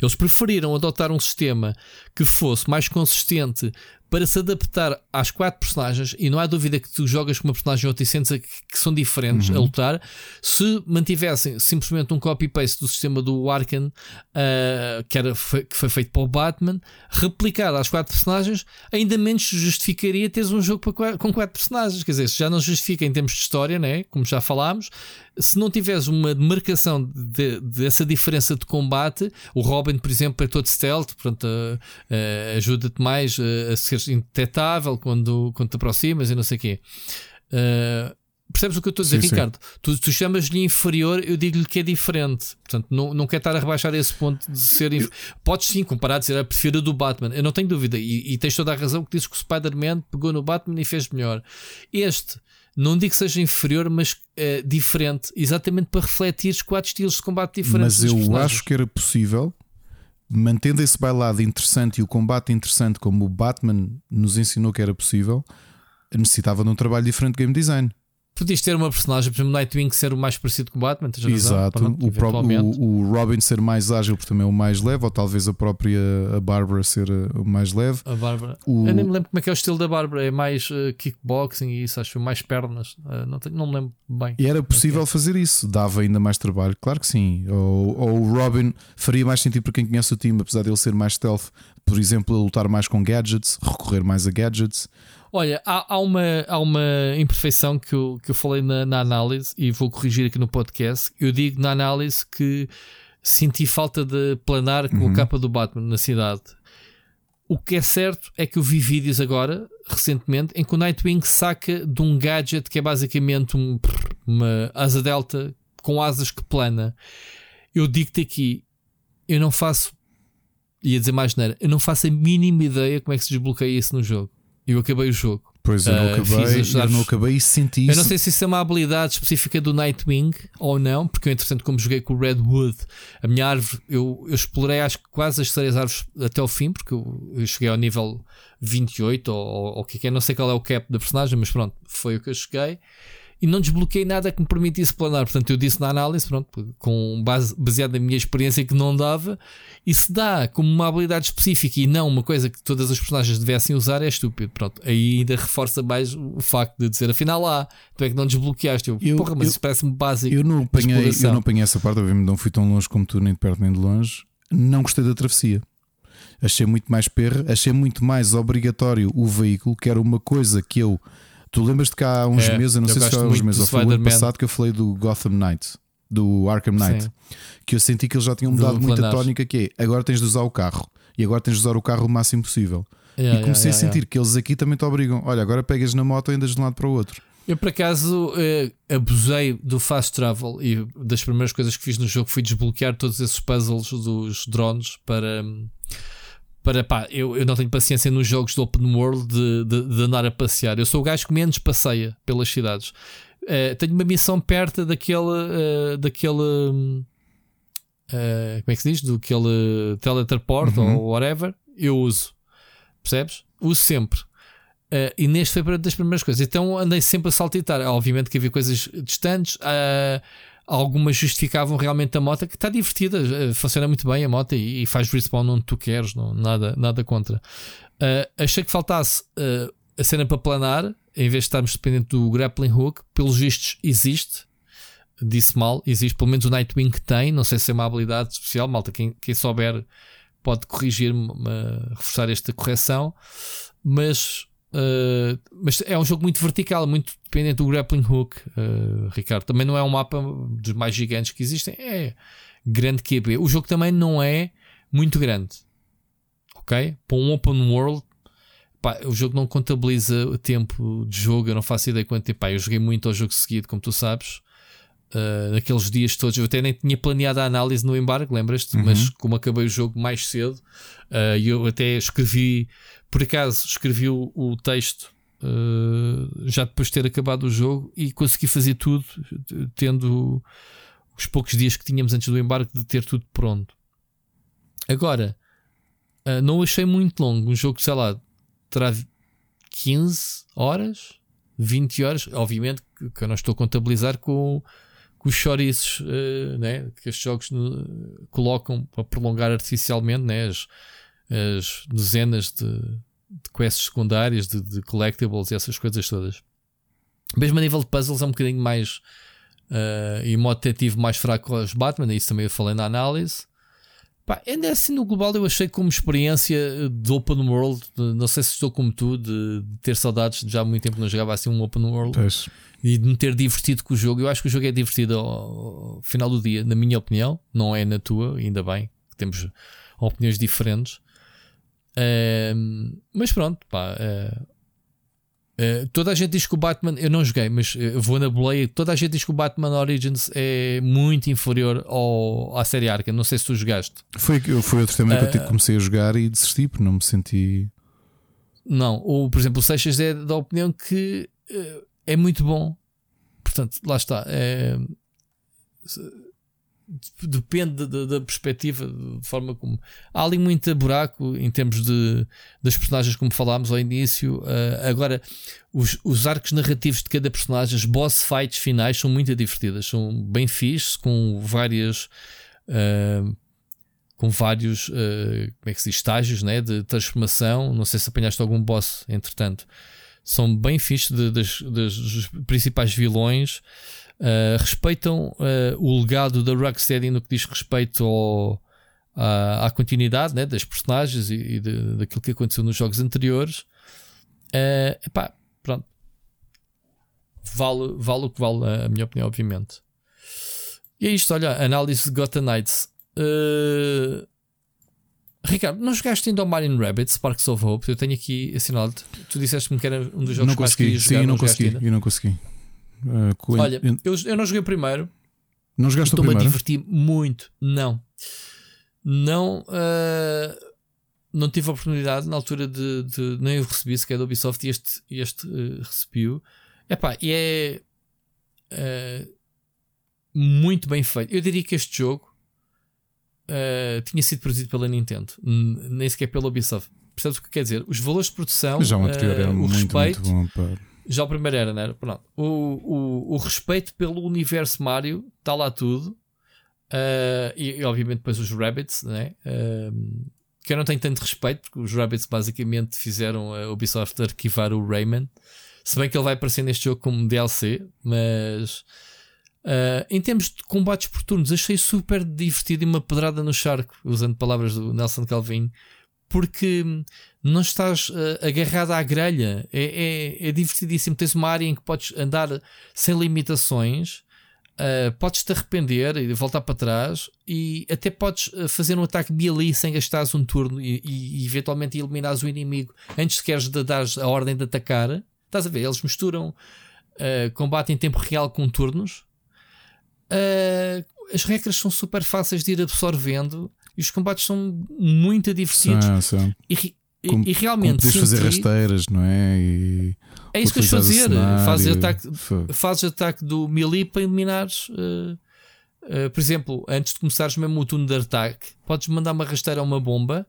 eles preferiram adotar um sistema que fosse mais consistente para se adaptar às quatro personagens, e não há dúvida que tu jogas com uma personagem ou te sentes que são diferentes uhum. a lutar, se mantivessem simplesmente um copy-paste do sistema do Arkan, uh, que, era, que foi feito para o Batman, replicado às quatro personagens, ainda menos justificaria teres um jogo para, com quatro personagens. Quer dizer, já não justifica em termos de história, né? como já falámos, se não tiveres uma demarcação de, dessa diferença de combate, o Robin, por exemplo, é todo stealth, portanto, uh, uh, ajuda-te mais a ser indetetável quando, quando te aproximas e não sei o quê. Uh, Percebes o que eu estou a dizer, Sim, sim. Ricardo? Tu, tu chamas-lhe inferior, eu digo-lhe que é diferente. Portanto, não, não quero estar a rebaixar esse ponto de ser. inf- Podes sim comparar, dizer, eu prefiro a do Batman. Eu não tenho dúvida. E, e tens toda a razão que dizes que o Spider-Man pegou no Batman e fez melhor. Este, não digo que seja inferior, mas é diferente. Exatamente para refletir os quatro estilos de combate diferentes. Mas eu personagens. acho que era possível, mantendo esse bailado interessante e o combate interessante, como o Batman nos ensinou que era possível, necessitava de um trabalho diferente de game design. Podias ter uma personagem, por exemplo, Nightwing ser o mais parecido com o Batman. razão. Exato. Pronto, o, próprio, o, o Robin ser mais ágil, porque também é o mais leve, ou talvez a própria a Bárbara ser uh, o mais leve. A Bárbara. O- Eu nem me lembro como é que é o estilo da Bárbara. É mais uh, kickboxing e isso, acho. Mais pernas. Uh, não, tenho- não me lembro bem. E era possível fazer isso, dava ainda mais trabalho, claro que sim. Ou, ou o Robin faria mais sentido para quem conhece o time, apesar dele ser mais stealth, por exemplo, a lutar mais com gadgets, recorrer mais a gadgets. Olha, há, há uma, há uma imperfeição que eu, que eu falei na, na análise e vou corrigir aqui no podcast. Eu digo na análise que senti falta de planar com a capa do Batman na cidade. O que é certo é que eu vi vídeos agora, recentemente, em que o Nightwing saca de um gadget que é basicamente um, uma asa delta com asas que plana. Eu digo-te aqui, eu não faço, ia dizer mais neira, eu não faço a mínima ideia como é que se desbloqueia isso no jogo. Eu acabei o jogo. Pois eu não Ah, acabei, as eu não acabei e senti Eu isso. não sei se isso é uma habilidade específica do Nightwing ou não, porque eu, entretanto, como joguei com o Redwood, a minha árvore, eu, eu explorei acho que quase as três árvores até ao fim, porque eu, eu cheguei ao nível 28 ou, o é que é, não sei qual é o cap da personagem, mas pronto, foi o que eu cheguei. E não desbloqueei nada que me permitisse planar. Portanto, eu disse na análise, pronto, com base, baseado na minha experiência que não dava, e se dá como uma habilidade específica e não uma coisa que todas as personagens devessem usar, é estúpido. Pronto, aí ainda reforça mais o facto de dizer, afinal lá, tu é que não desbloqueaste. Eu, Eu- porra, mas eu- isso parece-me básico. Eu não apanhei, eu não apanhei essa parte, obviamente não fui tão longe como tu, nem de perto nem de longe. Não gostei da travessia. Achei muito mais perra, achei muito mais obrigatório o veículo, que era uma coisa que eu. Tu lembras-te que há uns É, meses, eu não sei se foi há uns meses ou foi o ano passado que eu falei do Gotham Knight, do Arkham Knight, Sim. que eu senti que eles já tinham Do mudado muito a tónica, que é agora tens de usar o carro e agora tens de usar o carro o máximo possível. Yeah, e comecei yeah, a yeah, sentir que eles aqui também te obrigam. Olha, agora pegas na moto e andas de um lado para o outro. Eu, por acaso, eh, abusei do fast travel e das primeiras coisas que fiz no jogo foi desbloquear todos esses puzzles dos drones para. Para pá, eu, eu não tenho paciência nos jogos do Open World de, de, de andar a passear. Eu sou o gajo que menos passeia pelas cidades. Eh, tenho uma missão perto daquele. eh, daquele hum, eh, como é que se diz? Do aquele teletransporte Uhum. ou whatever. Eu uso. Percebes? Uso sempre. Uh, e neste foi das primeiras coisas. Então andei sempre a saltitar. Obviamente que havia coisas distantes. uh, algumas justificavam realmente a moto, que está divertida, uh, funciona muito bem a moto e, faz respawn onde tu queres, não, nada, nada contra. Uh, achei que faltasse uh, a cena para planar, em vez de estarmos dependentes do grappling hook. Pelos vistos, existe. Disse mal, existe. Pelo menos o Nightwing que tem. Não sei se é uma habilidade especial, malta. Quem, quem souber pode corrigir-me, reforçar esta correção. Mas Uh, mas é um jogo muito vertical, muito dependente do grappling hook, uh, Ricardo. Também não é um mapa dos mais gigantes que existem, é grande QB. O jogo também não é muito grande, ok? Para um open world, pá, o jogo não contabiliza o tempo de jogo. Eu não faço ideia quanto tempo. Pá, eu joguei muito ao jogo seguido, como tu sabes. Uh, naqueles dias todos, eu até nem tinha planeado a análise no embargo, lembras-te? Uhum. Mas como acabei o jogo mais cedo, uh, eu até escrevi, por acaso, escrevi o, o texto uh, já depois de ter acabado o jogo e consegui fazer tudo, tendo os poucos dias que tínhamos antes do embarque de ter tudo pronto. Agora, uh, não achei muito longo. Um jogo, sei lá, terá 15 horas, 20 horas. Obviamente que, que eu não estou a contabilizar com os chouriços uh, né, que estes jogos uh, colocam para prolongar artificialmente né, as, as dezenas de, de quests secundárias, de, de, collectibles e essas coisas todas. Mesmo a nível de puzzles é um bocadinho mais uh, e modo detetive mais fraco aos Batman, isso também eu falei na análise. Pá, ainda assim no global eu achei como experiência de open world, de, não sei se estou como tu, de, de, ter saudades, de já há muito tempo não jogava assim um open world Pois. e de me ter divertido com o jogo. Eu acho que o jogo é divertido ao, ao final do dia, na minha opinião, não é na tua, ainda bem que temos opiniões diferentes. Mas pronto, pá, uh, Uh, toda a gente diz que o Batman, eu não joguei, mas uh, vou na boleia. Toda a gente diz que o Batman Origins é muito inferior ao, à série Arkham. Não sei se tu jogaste. Foi, foi outro tema uh, que eu comecei a jogar e desisti porque não me senti. Não, o, por exemplo, o Seixas é da opinião que é muito bom. Portanto, lá está. É, depende da, perspectiva, de forma como. Há ali muito buraco em termos de, das personagens, como falámos ao início. Uh, agora, os, os arcos narrativos de cada personagem, as boss fights finais, são muito divertidas, são bem fixes, com várias. Uh, com vários uh, como é que se diz, estágios né, de transformação. Não sei se apanhaste algum boss, entretanto. São bem das, das, dos principais vilões. Uh, respeitam uh, o legado da Rocksteady no que diz respeito ao, à, à continuidade né, das personagens e, e de, daquilo que aconteceu nos jogos anteriores. Uh, epá, pronto. Vale, vale o que vale, a minha opinião, obviamente. E é isto, olha, análise de Gotham Knights. Uh, Ricardo, não jogaste ainda ao Mario Rabbit, Sparks of Hope? Eu tenho aqui assinalado. Tu disseste-me que era um dos jogos não consegui, mais que Sim, não consegui, eu não consegui. Uh, Olha, eu, eu não joguei o primeiro. Não jogaste o primeiro? Estou-me a divertir muito. Não. Não. Uh, não tive a oportunidade na altura de. de nem eu recebi sequer da Ubisoft e este, este uh, recebi-o. Epá, e é. Uh, muito bem feito. Eu diria que este jogo uh, tinha sido produzido pela Nintendo, nem sequer pela Ubisoft. Percebes o que quer dizer? Os valores de produção, já o anterior era muito, respeito, muito bom. Já o primeiro era, não era? Pronto. O, o, o respeito pelo universo Mario está lá tudo. Uh, e, e, obviamente depois os Rabbits, né? Uh, que eu não tenho tanto respeito, porque os Rabbits basicamente fizeram a Ubisoft arquivar o Rayman. Se bem que ele vai aparecer neste jogo como DLC, mas uh, em termos de combates por turnos, achei super divertido e uma pedrada no charco, usando palavras do Nelson Calvin, porque não estás uh, agarrado à grelha. É, é, é, divertidíssimo. Tens uma área em que podes andar sem limitações, uh, podes te arrepender e voltar para trás, e até podes eh, fazer um ataque melee sem gastares um turno e, e, eventualmente eliminares o inimigo antes de queres de dar a ordem de atacar. Estás a ver? Eles misturam uh, combate em tempo real com turnos. as regras são super fáceis de ir absorvendo e os combates são muito divertidos. Sim, sim. E, como, e, realmente. Como fazer rasteiras, não é? E é isso que vais fazer. Fazes ataque, fazes ataque do melee para eliminares. Uh, uh, por exemplo, antes de começares mesmo o turno de ataque, podes mandar uma rasteira a uma bomba,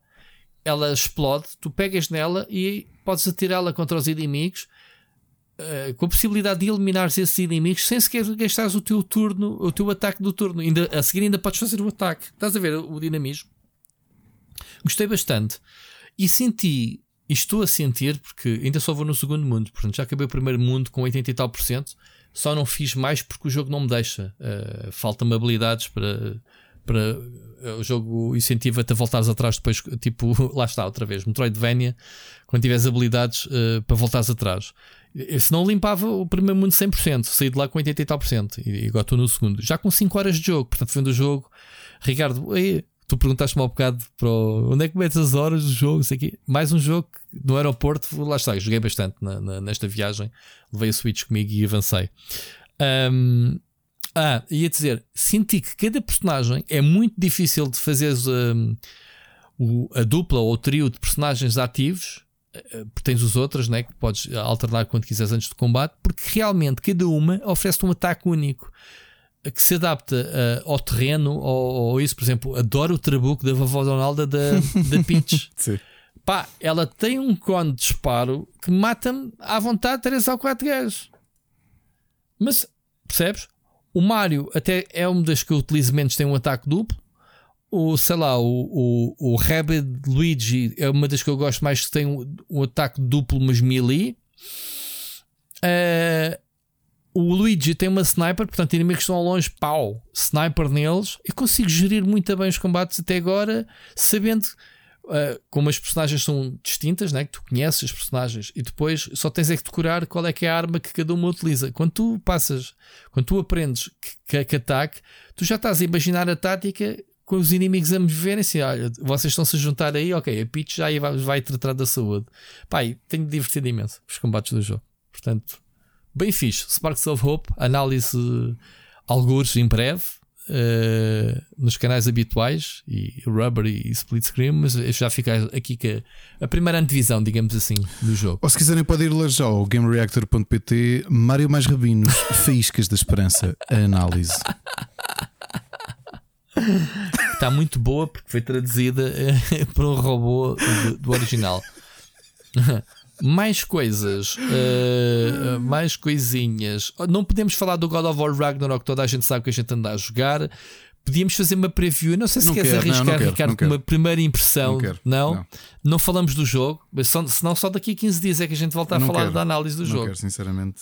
ela explode, tu pegas nela e podes atirá-la contra os inimigos. Uh, com a possibilidade de eliminar esses inimigos sem sequer gastares o teu turno, o teu ataque do turno. Ainda, a seguir, ainda podes fazer o ataque. Estás a ver o dinamismo? Gostei bastante. E senti, e estou a sentir, porque ainda só vou no segundo mundo, portanto já acabei o primeiro mundo com 80 e tal por cento, só não fiz mais porque o jogo não me deixa. Uh, Falta-me habilidades para. para uh, o jogo incentiva-te a voltares atrás depois, tipo, lá está, outra vez, Metroidvania, quando tiveres habilidades para voltares atrás. Se não limpava o primeiro mundo 100%, saí de lá com 80 e tal por cento, e agora estou no segundo, já com 5 horas de jogo, portanto, vendo o jogo, Ricardo, Tu perguntaste-me há um bocado para onde é que metes as horas do jogo, sei aqui. Mais um jogo no aeroporto, lá está, joguei bastante na, na, nesta viagem, levei a Switch comigo e avancei. Um, ah, ia dizer, senti que cada personagem é muito difícil de fazer um, o, a dupla ou o trio de personagens ativos, porque tens os outros, né, que podes alternar quando quiseres antes do combate, porque realmente cada uma oferece um ataque único que se adapta uh, ao terreno, ou, ou, isso, por exemplo, adoro o trabuco da vovó Donalda da, da Peach. Sim. Pá, ela tem um cone de disparo que mata-me à vontade 3 ou 4 gajos. Mas, percebes? O Mario até é uma das que eu utilizo menos, tem um ataque duplo. O, sei lá, o, o, o Luigi é uma das que eu gosto mais que tem um, um ataque duplo, mas melee. Uh, o Luigi tem uma sniper, portanto, inimigos estão longe, pau, sniper neles. Eu consigo gerir muito bem os combates até agora, sabendo uh, como as personagens são distintas, né? que tu conheces as personagens e depois só tens é que decorar qual é que é a arma que cada uma utiliza. Quando tu passas, quando tu aprendes que, que, que ataque, tu já estás a imaginar a tática com os inimigos a me verem assim, olha, vocês estão-se a juntar aí, ok, a Peach já vai, vai tratar da saúde. Pai, tenho divertido imenso os combates do jogo. Portanto, bem fixe. Sparks of Hope, análise alguns em breve. Uh, nos canais habituais e Rubber e Split Screen, mas já fica aqui que a, a primeira antevisão, digamos assim, do jogo. Ou se quiserem, podem ir ler já ao gamereactor.pt Mário Mais Rabinos, Faíscas da Esperança, a análise. Está muito boa porque foi traduzida eh, por um robô do, do original. mais coisas, uh, mais coisinhas. Não podemos falar do God of War Ragnarok, toda a gente sabe que a gente anda a jogar. Podíamos fazer uma preview. Não sei se não queres quero, arriscar, não, não quero, Ricardo, com uma primeira impressão. Não, quero, não? falamos do jogo, só, senão só daqui a 15 dias é que a gente volta a falar quero, da análise do jogo. Quero, sinceramente.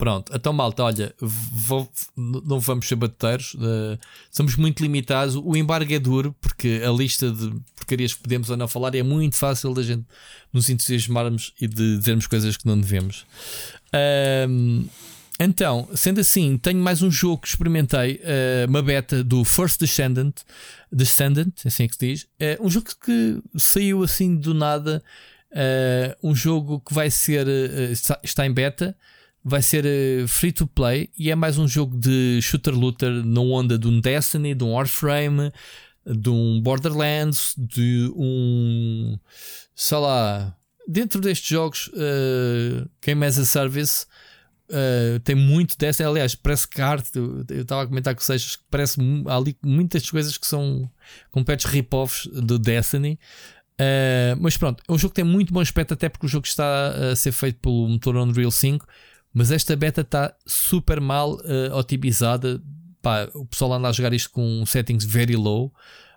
Pronto, então malta, olha, vou, não vamos ser batuteiros, uh, somos muito limitados. O embargo é duro, porque a lista de porcarias que podemos ou não falar é muito fácil da gente nos entusiasmarmos e de dizermos coisas que não devemos. Um, então, sendo assim, tenho mais um jogo que experimentei, uh, uma beta do First Descendant, Descendant, assim é que se diz. Uh, um jogo que saiu assim do nada, uh, um jogo que vai ser, está em beta vai ser uh, free to play e é mais um jogo de shooter looter na onda de um Destiny, de um Warframe, de um Borderlands, de um sei lá. Dentro destes jogos, uh, Game as a Service uh, tem muito Destiny. Aliás, parece arte, eu estava a comentar com vocês, que parece há ali muitas coisas que são completos rip-offs do Destiny. Uh, mas pronto, é um jogo que tem muito bom aspecto, até porque o jogo está a ser feito pelo motor Unreal 5 mas esta beta está super mal uh, otimizada. Pá, o pessoal anda a jogar isto com settings very low.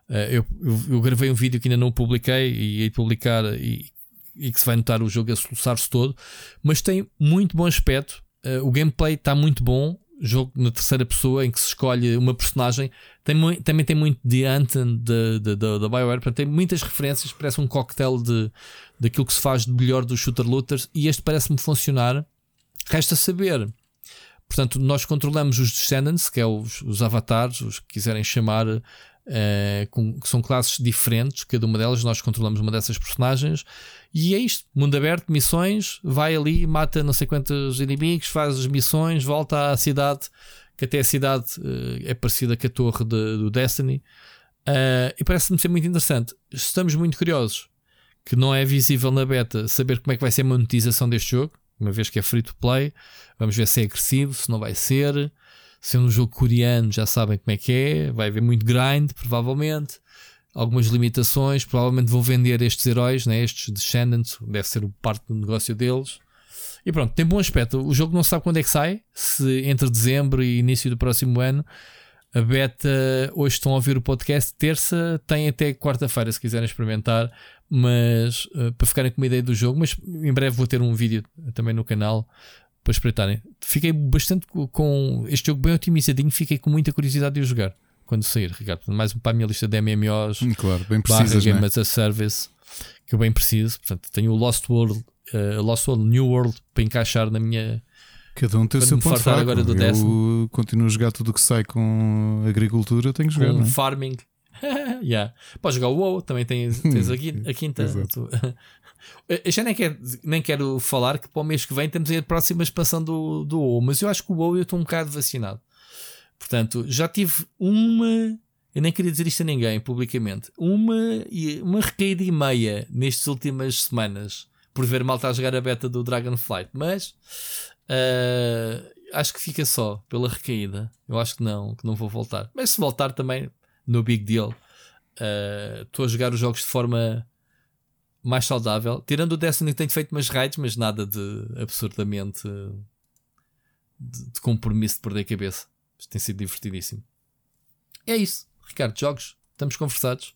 Uh, eu, eu, eu, gravei um vídeo que ainda não publiquei e ia publicar e, e que se vai notar o jogo a soluçar-se todo. Mas tem muito bom aspecto. Uh, o gameplay está muito bom. Jogo na terceira pessoa em que se escolhe uma personagem. Tem, também tem muito de Anthem da BioWare. Portanto, tem muitas referências. Parece um cocktail de, daquilo que se faz de melhor dos shooter looters. E este parece-me funcionar Resta saber. Portanto, nós controlamos os Descendants, que é os, os avatares, os que quiserem chamar, uh, com, que são classes diferentes, cada uma delas, nós controlamos uma dessas personagens. E é isto: mundo aberto, missões, vai ali, mata não sei quantos inimigos, faz as missões, volta à cidade, que até a cidade uh, é parecida com a torre de, do Destiny. Uh, e parece-me ser muito interessante. Estamos muito curiosos, que não é visível na beta, saber como é que vai ser a monetização deste jogo uma vez que é free to play. Vamos ver se é agressivo, se não vai ser. Se é um jogo coreano, já sabem como é que é. Vai haver muito grind, provavelmente. Algumas limitações. Provavelmente vão vender estes heróis, né? estes Descendants. Deve ser parte do negócio deles. E pronto, tem bom aspecto. O jogo não sabe quando é que sai. Se entre dezembro e início do próximo ano. A beta, hoje estão a ouvir o podcast, terça, tem até quarta-feira se quiserem experimentar mas uh, para ficarem com uma ideia do jogo, mas em breve vou ter um vídeo também no canal para espreitarem. Fiquei bastante com este jogo bem otimizadinho, fiquei com muita curiosidade de o jogar quando sair, Ricardo. Mais um para a minha lista de MMOs, hum, claro, bem precisas, Game né? as a Service, que eu bem preciso. Portanto, tenho o Lost World, uh, Lost World, New World para encaixar na minha. Cada um tem o seu ponto fraco. Agora do eu décimo. continuo a jogar tudo o que sai com agricultura, tenho que jogar. Com é? farming. yeah. Podes jogar o WoW, também tens, tens a quinta. eu já nem quero, nem quero falar que para o mês que vem temos a próxima expansão do, do WoW, mas eu acho que o WoW eu estou um bocado vacinado. Portanto, já tive uma. Eu nem queria dizer isto a ninguém publicamente. Uma, uma recaída e meia nestas últimas semanas por ver mal estar a jogar a beta do Dragonflight, mas uh, acho que fica só pela recaída. Eu acho que não, que não vou voltar. Mas se voltar também no Big Deal. Estou uh, a jogar os jogos de forma mais saudável. Tirando o Destiny que tenho feito umas raids, mas nada de absurdamente de, de compromisso de perder a cabeça. Isto tem sido divertidíssimo. É isso, Ricardo. Jogos, estamos conversados.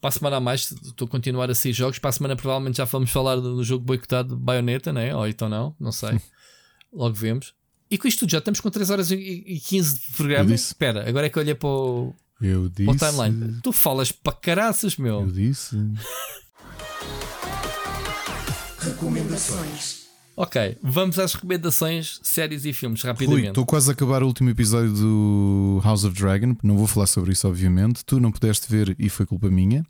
Para a semana a mais, estou a continuar a sair jogos. Para a semana, provavelmente, já vamos falar do jogo boicotado de Bayonetta, né? ou então não, não sei. Logo vemos. E com isto tudo, já estamos com 3 horas e 15 de programa. Espera, agora é que olhei para o, eu disse. O timeline. Tu falas para caraças, meu. Eu disse. Recomendações. Ok, vamos às recomendações, séries e filmes, rapidamente. estou quase a acabar o último episódio do House of Dragon. Não vou falar sobre isso, obviamente. Tu não pudeste ver e foi culpa minha.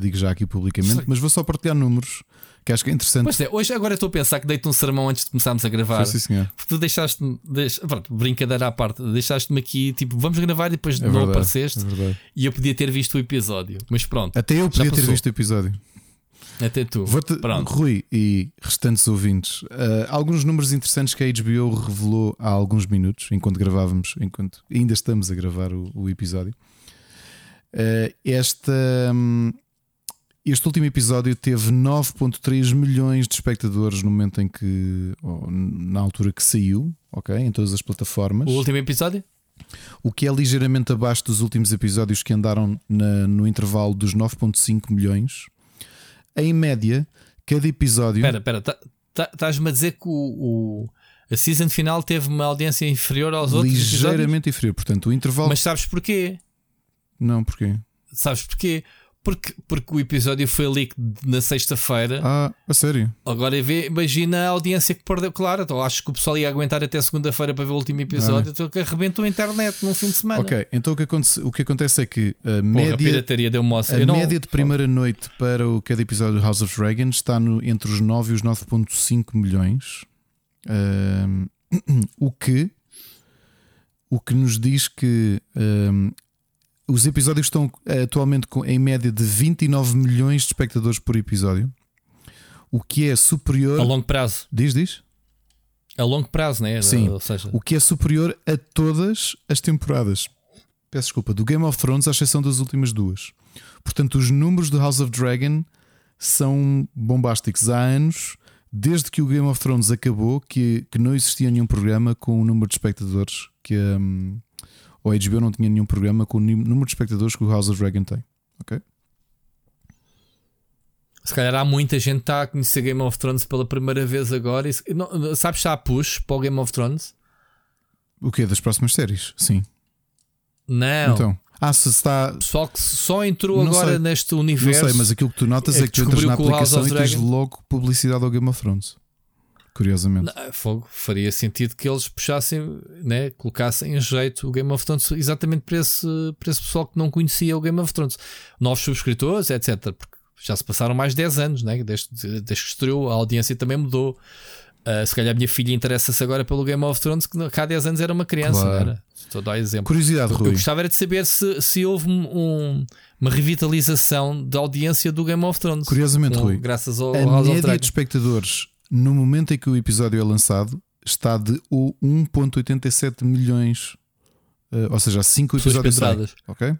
digo já aqui publicamente, mas vou só partilhar números que acho que é interessante. Pois é, hoje agora estou a pensar que deito um sermão antes de começarmos a gravar. Sim, senhor. Porque tu deixaste-me, deix... pronto, brincadeira à parte, deixaste-me aqui, tipo, vamos gravar e depois É não verdade, apareceste é e eu podia ter visto o episódio. Mas pronto, Até eu podia ter visto o episódio. até tu. Vou-te, Pronto. Rui e restantes ouvintes, eh, alguns números interessantes que a HBO revelou há alguns minutos, enquanto gravávamos, enquanto ainda estamos a gravar o, o episódio. Eh, esta, hum, este último episódio teve 9,3 milhões de espectadores no momento em que, na altura que saiu, ok? Em todas as plataformas. O último episódio? O que é ligeiramente abaixo dos últimos episódios que andaram na- no intervalo dos 9,5 milhões. Em média, cada episódio. Espera, espera, tá- tá- estás-me a dizer que o, o- a season final teve uma audiência inferior aos outros episódios? ligeiramente inferior. Portanto, o intervalo. Mas sabes porquê? Não, porquê? Sabes porquê? Porque, porque o episódio foi leak na sexta-feira. Ah, a sério? Agora vê, imagina a audiência que perdeu. Claro, então acho que o pessoal ia aguentar até segunda-feira para ver o último episódio. Então que arrebentou a internet num fim de semana. Ok, então o que, acontece, o que acontece é que a Porra, a média, pirataria deu moça. a não- média de primeira noite para o cada episódio de House of Dragon está no, entre os 9 e os 9,5 milhões. Ahm, o que o que nos diz que ahm, os episódios estão eh, atualmente com, em média de 29 milhões de espectadores por episódio, o que é superior. A longo prazo. Diz, diz? A longo prazo, né? Sim. Ou seja, O que é superior a todas as temporadas. Peço desculpa, do Game of Thrones, à exceção das últimas duas. Portanto, os números do House of Dragon são bombásticos. Há anos, desde que o Game of Thrones acabou, que, que não existia nenhum programa com o número de espectadores que hum, ou a HBO não tinha nenhum programa com o número de espectadores que o House of Dragon tem. Ok? se calhar há muita gente que está a conhecer Game of Thrones pela primeira vez agora. E, se- não, sabes se há push para o Game of Thrones? O que é das próximas séries? Sim. Não. Então. Ah, se está. Pessoal que só entrou Não agora sei. neste Não universo. sei, mas aquilo que tu notas é é, que tu entras na aplicação e tens logo publicidade ao Game of Thrones. Curiosamente. Não, fogo, faria sentido que eles puxassem, né, colocassem em jeito o Game of Thrones exatamente para esse, para esse pessoal que não conhecia o Game of Thrones. Novos subscritores, etc. Porque já se passaram mais de 10 anos, né, desde, desde que estreou, a audiência também mudou. Ah, se calhar a minha filha interessa-se agora pelo Game of Thrones, que há 10 anos era uma criança, Claro. era? Estou a dar exemplo. Curiosidade, Eu Rui. gostava era de saber se, se houve um- um- uma revitalização da audiência do Game of Thrones. Curiosamente, Com- Rui, Graças ao A of média de espectadores no momento em que o episódio é lançado está de o 1,87 milhões. eh, ou seja, 5 Pessoas episódios saem, penduradas. ok?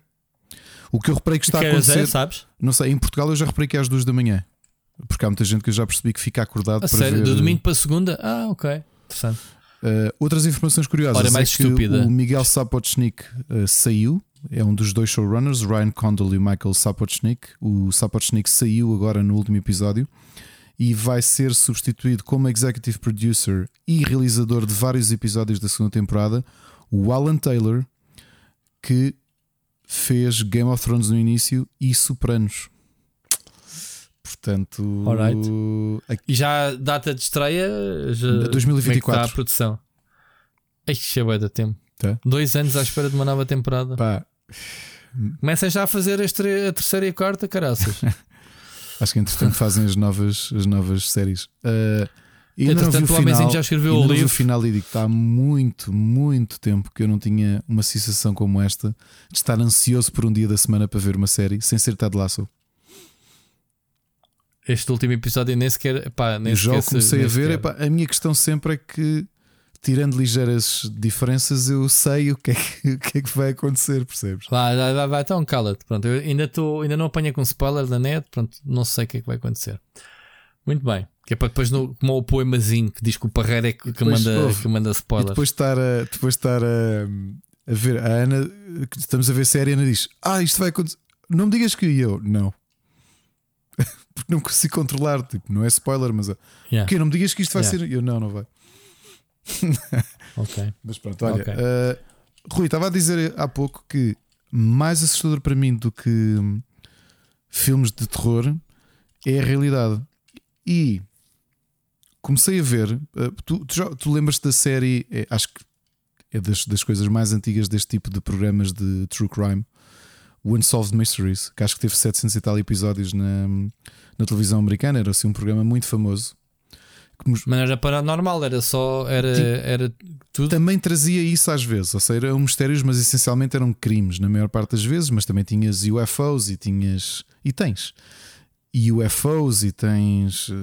O que eu reparei que está a Que horas é, acontecer. sabes? Não sei, em Portugal eu já reparei que é às 2 da manhã. Porque há muita gente que eu já percebi que fica acordado A para sério, ver. do domingo para segunda? Ah, ok. Interessante. Uh, outras informações curiosas Ora, mais é estúpida. o Miguel Sapochnik uh, saiu, é um dos dois showrunners, Ryan Condal e Michael Sapochnik. O Sapochnik saiu agora no último episódio e vai ser substituído como executive producer e realizador de vários episódios da segunda temporada, o Alan Taylor, que fez Game of Thrones no início e Sopranos. Portanto, aqui- E já a data de estreia? Já, 2024. Como é está a produção? Eixe, é da tempo. Tá. Dois anos à espera de uma nova temporada. pá, Começam já a fazer tre- a terceira e a quarta, caraças. Acho que entretanto fazem as novas, as novas séries. Uh, e Entretanto, o final, homenzinho já escreveu o vi o livro. final e digo que está há muito, muito tempo que eu não tinha uma sensação como esta de estar ansioso por um dia da semana para ver uma série sem ser Ted Lasso. Este último episódio nem sequer. Pá, nem o sequer- comecei a ver. epá, a minha questão sempre é que, tirando ligeiras diferenças, eu sei o que é que, o que, é que vai acontecer, percebes? Vai, vai, vai, vai, então cala-te. Pronto, eu ainda, tô, ainda não apanha com spoiler da net, pronto, não sei o que é que vai acontecer. Muito bem. Que é para depois, no, como o poemazinho que diz que o Parreira é que, depois, manda, ouve, que manda spoiler. depois estar a, depois estar a, a ver a Ana, estamos a ver série, a Ana diz: Ah, isto vai acontecer. Não me digas que eu, não. Porque não consigo controlar, tipo, não é spoiler, mas. Yeah, Que não me digas que isto vai Yeah. ser. Eu não, não vai. Ok. Mas pronto, olha. Ok. eh, Rui, estava a dizer há pouco que mais assustador para mim do que filmes de terror é a realidade. E comecei a ver. eh, tu, tu, tu lembras-te da série? eh, acho que é das, das coisas mais antigas deste tipo de programas de true crime. o Unsolved Mysteries, que acho que teve 700 e tal episódios na, na televisão americana, era assim um programa muito famoso. Mas não era paranormal, era só. Era, era tudo. Também trazia isso às vezes, ou seja, eram mistérios, mas essencialmente eram crimes na maior parte das vezes. Mas também tinhas UFOs e tinhas. E tens UFOs e tens uh,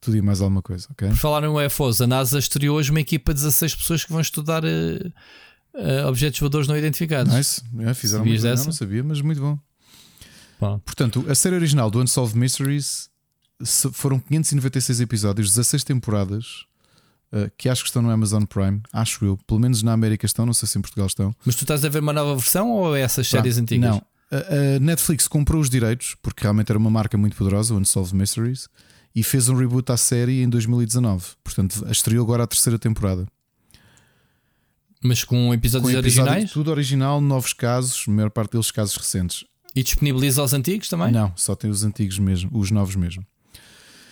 tudo e mais alguma coisa, ok? Por falar em UFOs, a NASA estreou hoje uma equipa de 16 pessoas que vão estudar uh, uh, objetos voadores não identificados. Nice, é, fizeram muito bem, não, não sabia, mas muito bom. bom. Portanto, a série original do Unsolved Mysteries foram 596 episódios, 16 temporadas. que acho que estão no Amazon Prime, acho eu, pelo menos na América estão, não sei se em Portugal estão. Mas tu estás a ver uma nova versão ou é essas séries antigas? Não, a Netflix comprou os direitos, porque realmente era uma marca muito poderosa, Unsolved Mysteries, e fez um reboot à série em 2019. Portanto, estreou agora a terceira temporada. Mas com episódios com originais? Tudo original, novos casos, a maior parte deles casos recentes. E disponibiliza os antigos também? Não, só tem os antigos mesmo, os novos mesmo.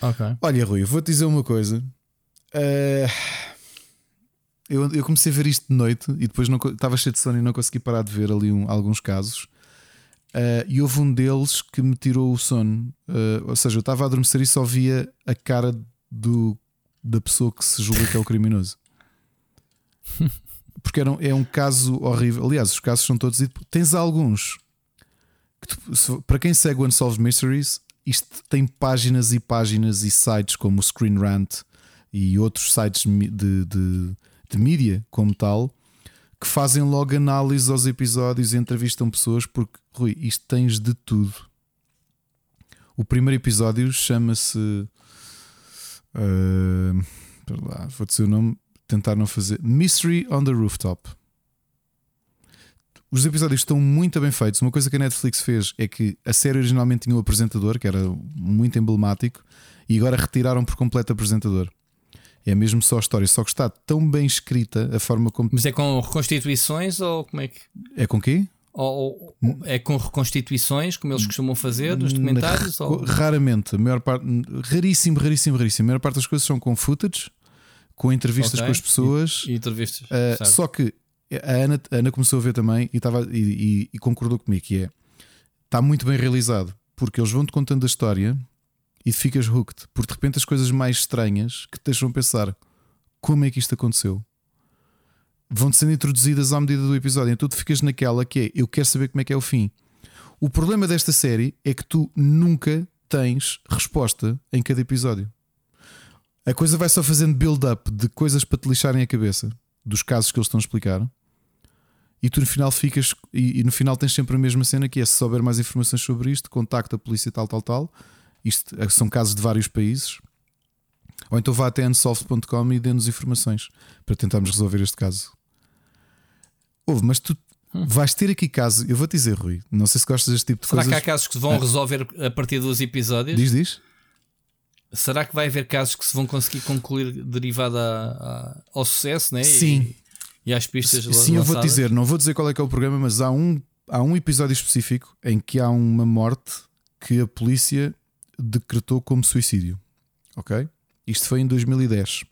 Ok. Olha, Rui, vou-te dizer uma coisa. Uh, eu, eu, comecei a ver isto de noite e depois estava cheio de sono e não consegui parar de ver ali um, alguns casos. Uh, e houve um deles que me tirou o sono. Uh, ou seja, eu estava a adormecer e só via a cara do, da pessoa que se julga que é o criminoso. Porque era um, é um caso horrível. Aliás, os casos são todos. Tens alguns. Que tu, se, para quem segue o Unsolved Mysteries, isto tem páginas e páginas e sites como o Screen Rant e outros sites de, de, de mídia como tal que fazem logo análise aos episódios e entrevistam pessoas, porque, Rui, isto tens de tudo. O primeiro episódio chama-se. Uh, lá, vou dizer o nome, tentar não fazer. Mystery on the Rooftop. Os episódios estão muito bem feitos. Uma coisa que a Netflix fez é que a série originalmente tinha um apresentador que era muito emblemático e agora retiraram por completo o apresentador. É mesmo só a história, só que está tão bem escrita a forma como. Mas é com reconstituições ou como é que. É com quê? Ou, ou é com reconstituições, como eles costumam fazer nos documentários? Ou... Raramente, a maior parte, raríssimo, raríssimo, raríssimo. A maior parte das coisas são com footage, com entrevistas okay. com as pessoas. E, e entrevistas. Uh, só que a Ana, a Ana começou a ver também e, estava, e, e, e concordou comigo que é está muito bem realizado, porque eles vão-te contando a história e ficas hooked, porque de repente as coisas mais estranhas que te deixam pensar como é que isto aconteceu vão-te sendo introduzidas à medida do episódio. Então tu ficas naquela que é eu quero saber como é que é o fim. O problema desta série é que tu nunca tens resposta em cada episódio. A coisa vai só fazendo build-up de coisas para te lixarem a cabeça dos casos que eles estão a explicar. E tu no final ficas, e, e no final tens sempre a mesma cena que é se souber mais informações sobre isto, contacta a polícia tal, tal, tal isto é, são casos de vários países. Ou então vá até unsolved.com e dê-nos informações para tentarmos resolver este caso. Houve, mas tu hum. vais ter aqui casos. Eu vou te dizer, Rui, não sei se gostas deste tipo de Será coisas. Será que há casos que se vão resolver a partir dos episódios? Diz, diz. Será que vai haver casos que se vão conseguir concluir derivado a, a, ao sucesso, né? Sim. E, e às pistas Sim, eu vou dizer, não vou dizer qual é que é o programa, mas há um, há um episódio específico em que há uma morte que a polícia decretou como suicídio. Ok? Isto foi em 2010.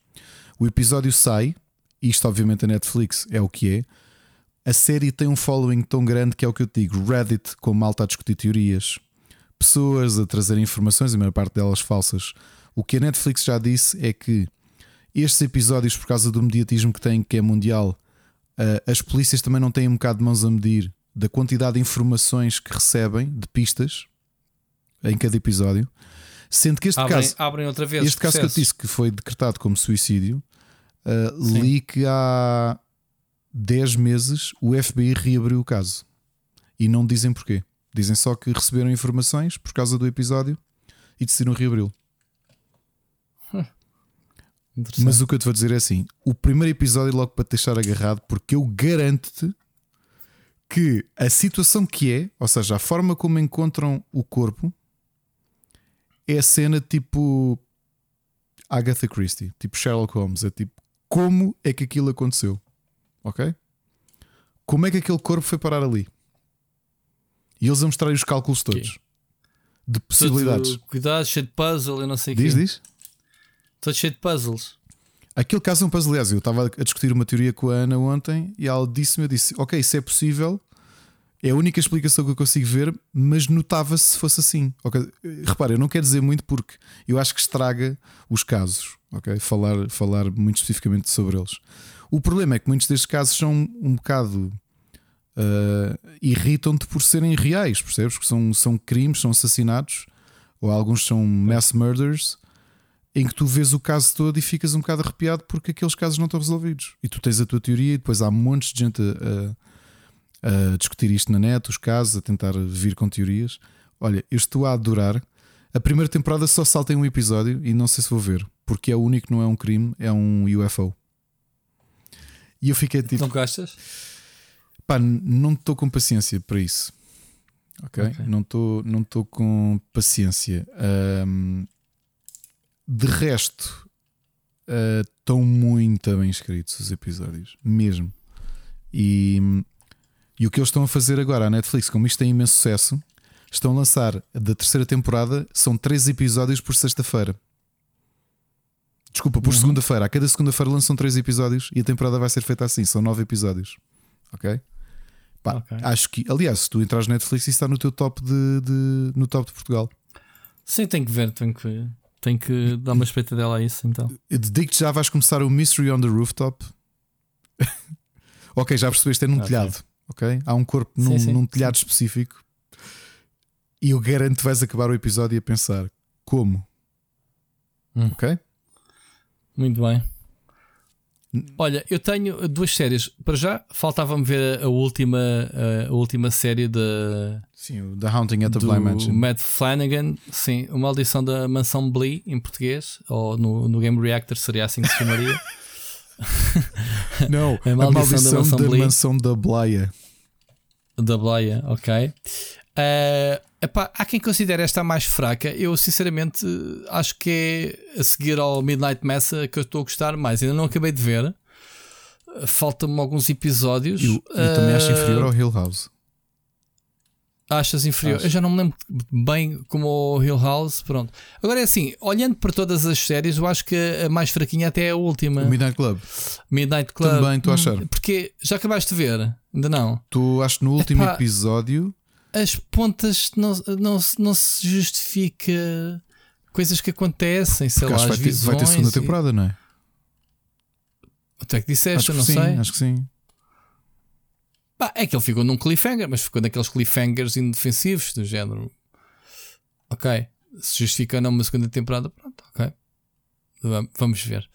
O episódio sai, isto obviamente a Netflix é o que é. A série tem um following tão grande que é o que eu digo: Reddit com malta a discutir teorias, pessoas a trazer informações, a maior parte delas falsas. O que a Netflix já disse é que estes episódios, por causa do mediatismo que têm, que é mundial, as polícias também não têm um bocado de mãos a medir da quantidade de informações que recebem, de pistas, em cada episódio. Sendo que este abrem, caso, abrem outra vez este caso que eu disse que foi decretado como suicídio, uh, li que há 10 meses o FBI reabriu o caso e não dizem porquê. Dizem só que receberam informações por causa do episódio e decidiram reabri-lo. Mas o que eu te vou dizer é assim: o primeiro episódio, logo para te deixar agarrado, porque eu garanto-te que a situação que é, ou seja, a forma como encontram o corpo, é a cena tipo Agatha Christie, tipo Sherlock Holmes. É tipo, como é que aquilo aconteceu? Ok? Como é que aquele corpo foi parar ali? E eles vão mostrar os cálculos todos okay. de possibilidades. Todo, cuidado, cheio de puzzle, eu não sei o Diz, quê. diz. Todo cheio de puzzles. Aquele caso é um puzzle. Aliás, eu estava a discutir uma teoria com a Ana ontem e ela disse-me: disse, ok, isso é possível. É a única explicação que eu consigo ver, mas notava-se se fosse assim. Okay? Repara, eu não quero dizer muito porque eu acho que estraga os casos. ok? Falar, falar muito especificamente sobre eles. O problema é que muitos destes casos são um bocado uh, irritam-te por serem reais, percebes? Que são, são crimes, são assassinatos, ou alguns são mass murders, em que tu vês o caso todo e ficas um bocado arrepiado porque aqueles casos não estão resolvidos. E tu tens a tua teoria, e depois há montes de gente a, a discutir isto na net, os casos, a tentar vir com teorias. Olha, eu estou a adorar. A primeira temporada só salta em um episódio e não sei se vou ver, porque é o único que não é um crime, é um UFO. E eu fiquei tipo. Não gostas? Pá, não estou com paciência para isso. Ok? okay. Não estou não com paciência. Um, de resto, uh, estão muito bem escritos os episódios, mesmo. E e o que eles estão a fazer agora, a Netflix, como isto tem imenso sucesso, estão a lançar da terceira temporada, são três episódios por sexta-feira. Desculpa, por uhum. segunda-feira. A cada segunda-feira lançam três episódios e a temporada vai ser feita assim, são nove episódios. Ok? Pá, okay. Acho que, aliás, se tu entras na Netflix, isso está no teu top de, de, no top de Portugal. Sim, tem que ver, tem que ver. Tem que dar uma espreita dela a isso então. Digo-te já vais começar o Mystery on the Rooftop. ok, já percebeste, é num okay. telhado ok? Há um corpo num, sim, sim, num telhado sim. específico e eu garanto que vais acabar o episódio a pensar como, hum. ok? Muito bem. Olha, eu tenho duas séries. Para já, faltava-me ver a última, a última série da. Sim, The Haunting at the Bly Mansion. Matt Flanagan, sim, uma audição da Mansão Blee em português, ou no, no Game Reactor seria assim que se chamaria. Não, a maldição, a maldição da, mansão, da mansão da Blaia. Da Blaia, ok. Uh, epá, há quem considere esta a mais fraca. Eu, sinceramente, acho que é a seguir ao Midnight Mass que eu estou a gostar mais. Ainda não acabei de ver. Faltam-me alguns episódios. Eu, eu uh, também acho inferior ao Hill House. Achas inferior? Acho. Eu já não me lembro bem como o Hill House. Pronto. Agora é assim, olhando para todas as séries, eu acho que a mais fraquinha até é a última. O Midnight Club. Midnight Club. Também estou a achar. Hum, porque já acabaste de ver? Ainda não. Tu acho no último Epá, episódio. As pontas não, não, não se justifica coisas que acontecem, sei lá, vai ter, vai ter segunda temporada, e... não é? Até que disseste, acho eu não sim, sei. Acho que sim. Bah, é que ele ficou num cliffhanger, mas ficou naqueles cliffhangers indefensivos do género. Ok, se justifica não uma segunda temporada, pronto, ok. Vamos ver.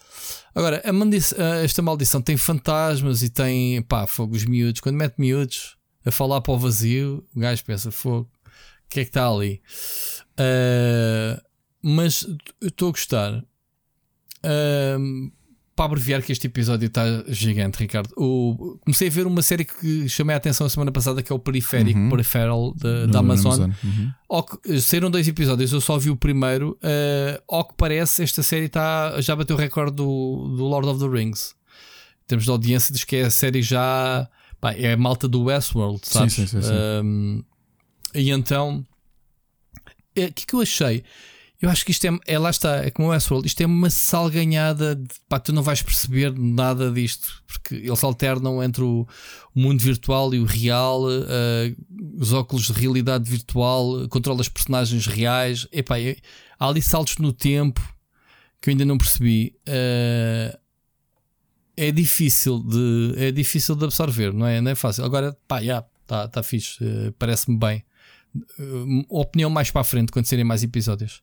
Agora, maldição, esta maldição tem fantasmas e tem pá, fogos miúdos. Quando mete miúdos a falar para o vazio, o gajo pensa: fogo, o que é que está ali? Uh, mas estou a gostar. Uh, para abreviar que este episódio está gigante, Ricardo. O, comecei a ver uma série que chamei a atenção a semana passada, que é o Periférico, uhum. Peripheral da Amazon. Amazon. Uhum. Que, saíram dois episódios, eu só vi o primeiro. Uh, ao que parece, esta série tá, já bateu o recorde do, do Lord of the Rings. Em termos de audiência, diz que é a série já. Pá, é a malta do Westworld, sabes? Sim, sim, sim. Um, e então. O é, que, que eu achei? Eu acho que isto é, é lá está, é como o Westworld, isto é uma salganhada, de, pá, tu não vais perceber nada disto, porque eles alternam entre o, o mundo virtual e o real, uh, os óculos de realidade virtual, controla as personagens reais, epá, é, há ali saltos no tempo que eu ainda não percebi. Uh, é difícil de é difícil de absorver, não é? Não é fácil. Agora, pá, já, tá, tá fixe, uh, parece-me bem. Uh, opinião mais para a frente quando serem mais episódios.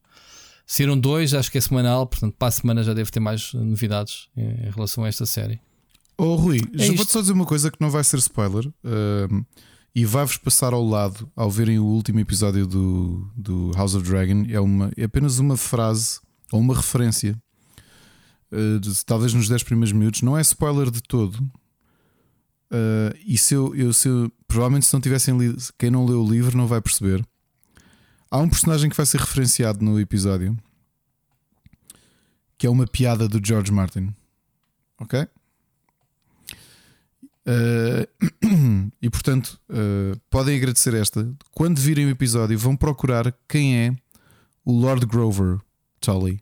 Saíram dois, acho que é semanal, portanto, para a semana já deve ter mais novidades em relação a esta série. Oh Rui, é vou-te só dizer uma coisa que não vai ser spoiler uh, e vai-vos passar ao lado ao verem o último episódio do, do House of Dragon. É, uma, é apenas uma frase ou uma referência, de, talvez nos 10 primeiros minutos. Não é spoiler de todo. Uh, e se eu, eu, se eu, provavelmente, se não tivessem lido, quem não leu o livro não vai perceber. Há um personagem que vai ser referenciado no episódio que é uma piada do George Martin. Ok? Uh, e portanto, uh, podem agradecer esta. Quando virem o episódio, vão procurar quem é o Lord Grover Tully.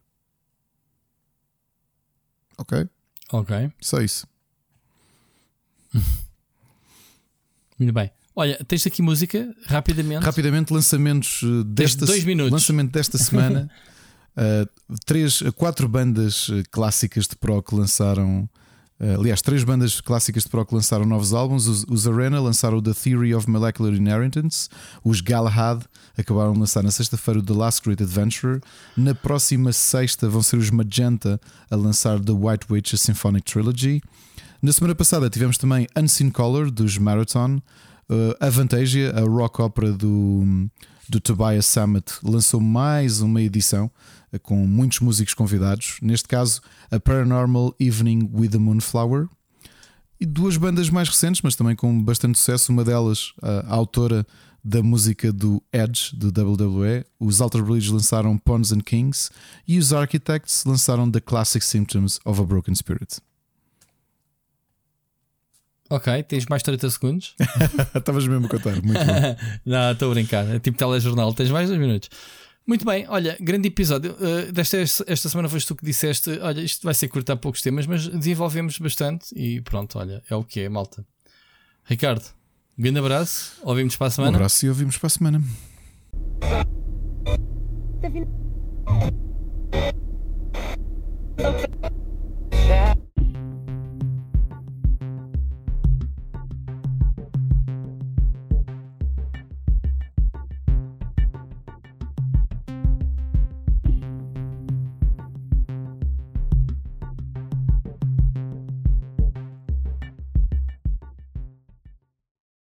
Ok? Ok. Só isso. Muito bem. Olha, tens aqui música, rapidamente. Rapidamente, lançamentos uh, desta, dois minutos. lançamento desta semana. uh, três, quatro bandas clássicas de Pro que lançaram. Uh, aliás, três bandas clássicas de Pro que lançaram novos álbuns. Os, Arena lançaram The Theory of Molecular Inheritance. Os Galahad acabaram de lançar na sexta-feira o The Last Great Adventure. Na próxima sexta vão ser os Magenta a lançar The White Witch, a Symphonic Trilogy. Na semana passada tivemos também Unseen Color dos Marathon. Uh, Avantasia, a rock opera do, do Tobias Summit, lançou mais uma edição com muitos músicos convidados. Neste caso, a Paranormal Evening with the Moonflower. E duas bandas mais recentes, mas também com bastante sucesso. Uma delas, a autora da música do Edge, do WWE. Os Alter Bridge lançaram Pawns and Kings. E os Architects lançaram The Classic Symptoms of a Broken Spirit. Ok, tens mais 30 segundos. Estavas mesmo a contar, muito bom. Não, estou a brincar. É tipo telejornal, tens mais dois minutos. Muito bem, olha, grande episódio. Uh, desta esta semana foste tu que disseste: olha, isto vai ser curto a poucos temas, mas desenvolvemos bastante e pronto, olha, é o que é, malta. Ricardo, um grande abraço, ouvimos para a semana. Um abraço e ouvimos para a semana. Okay.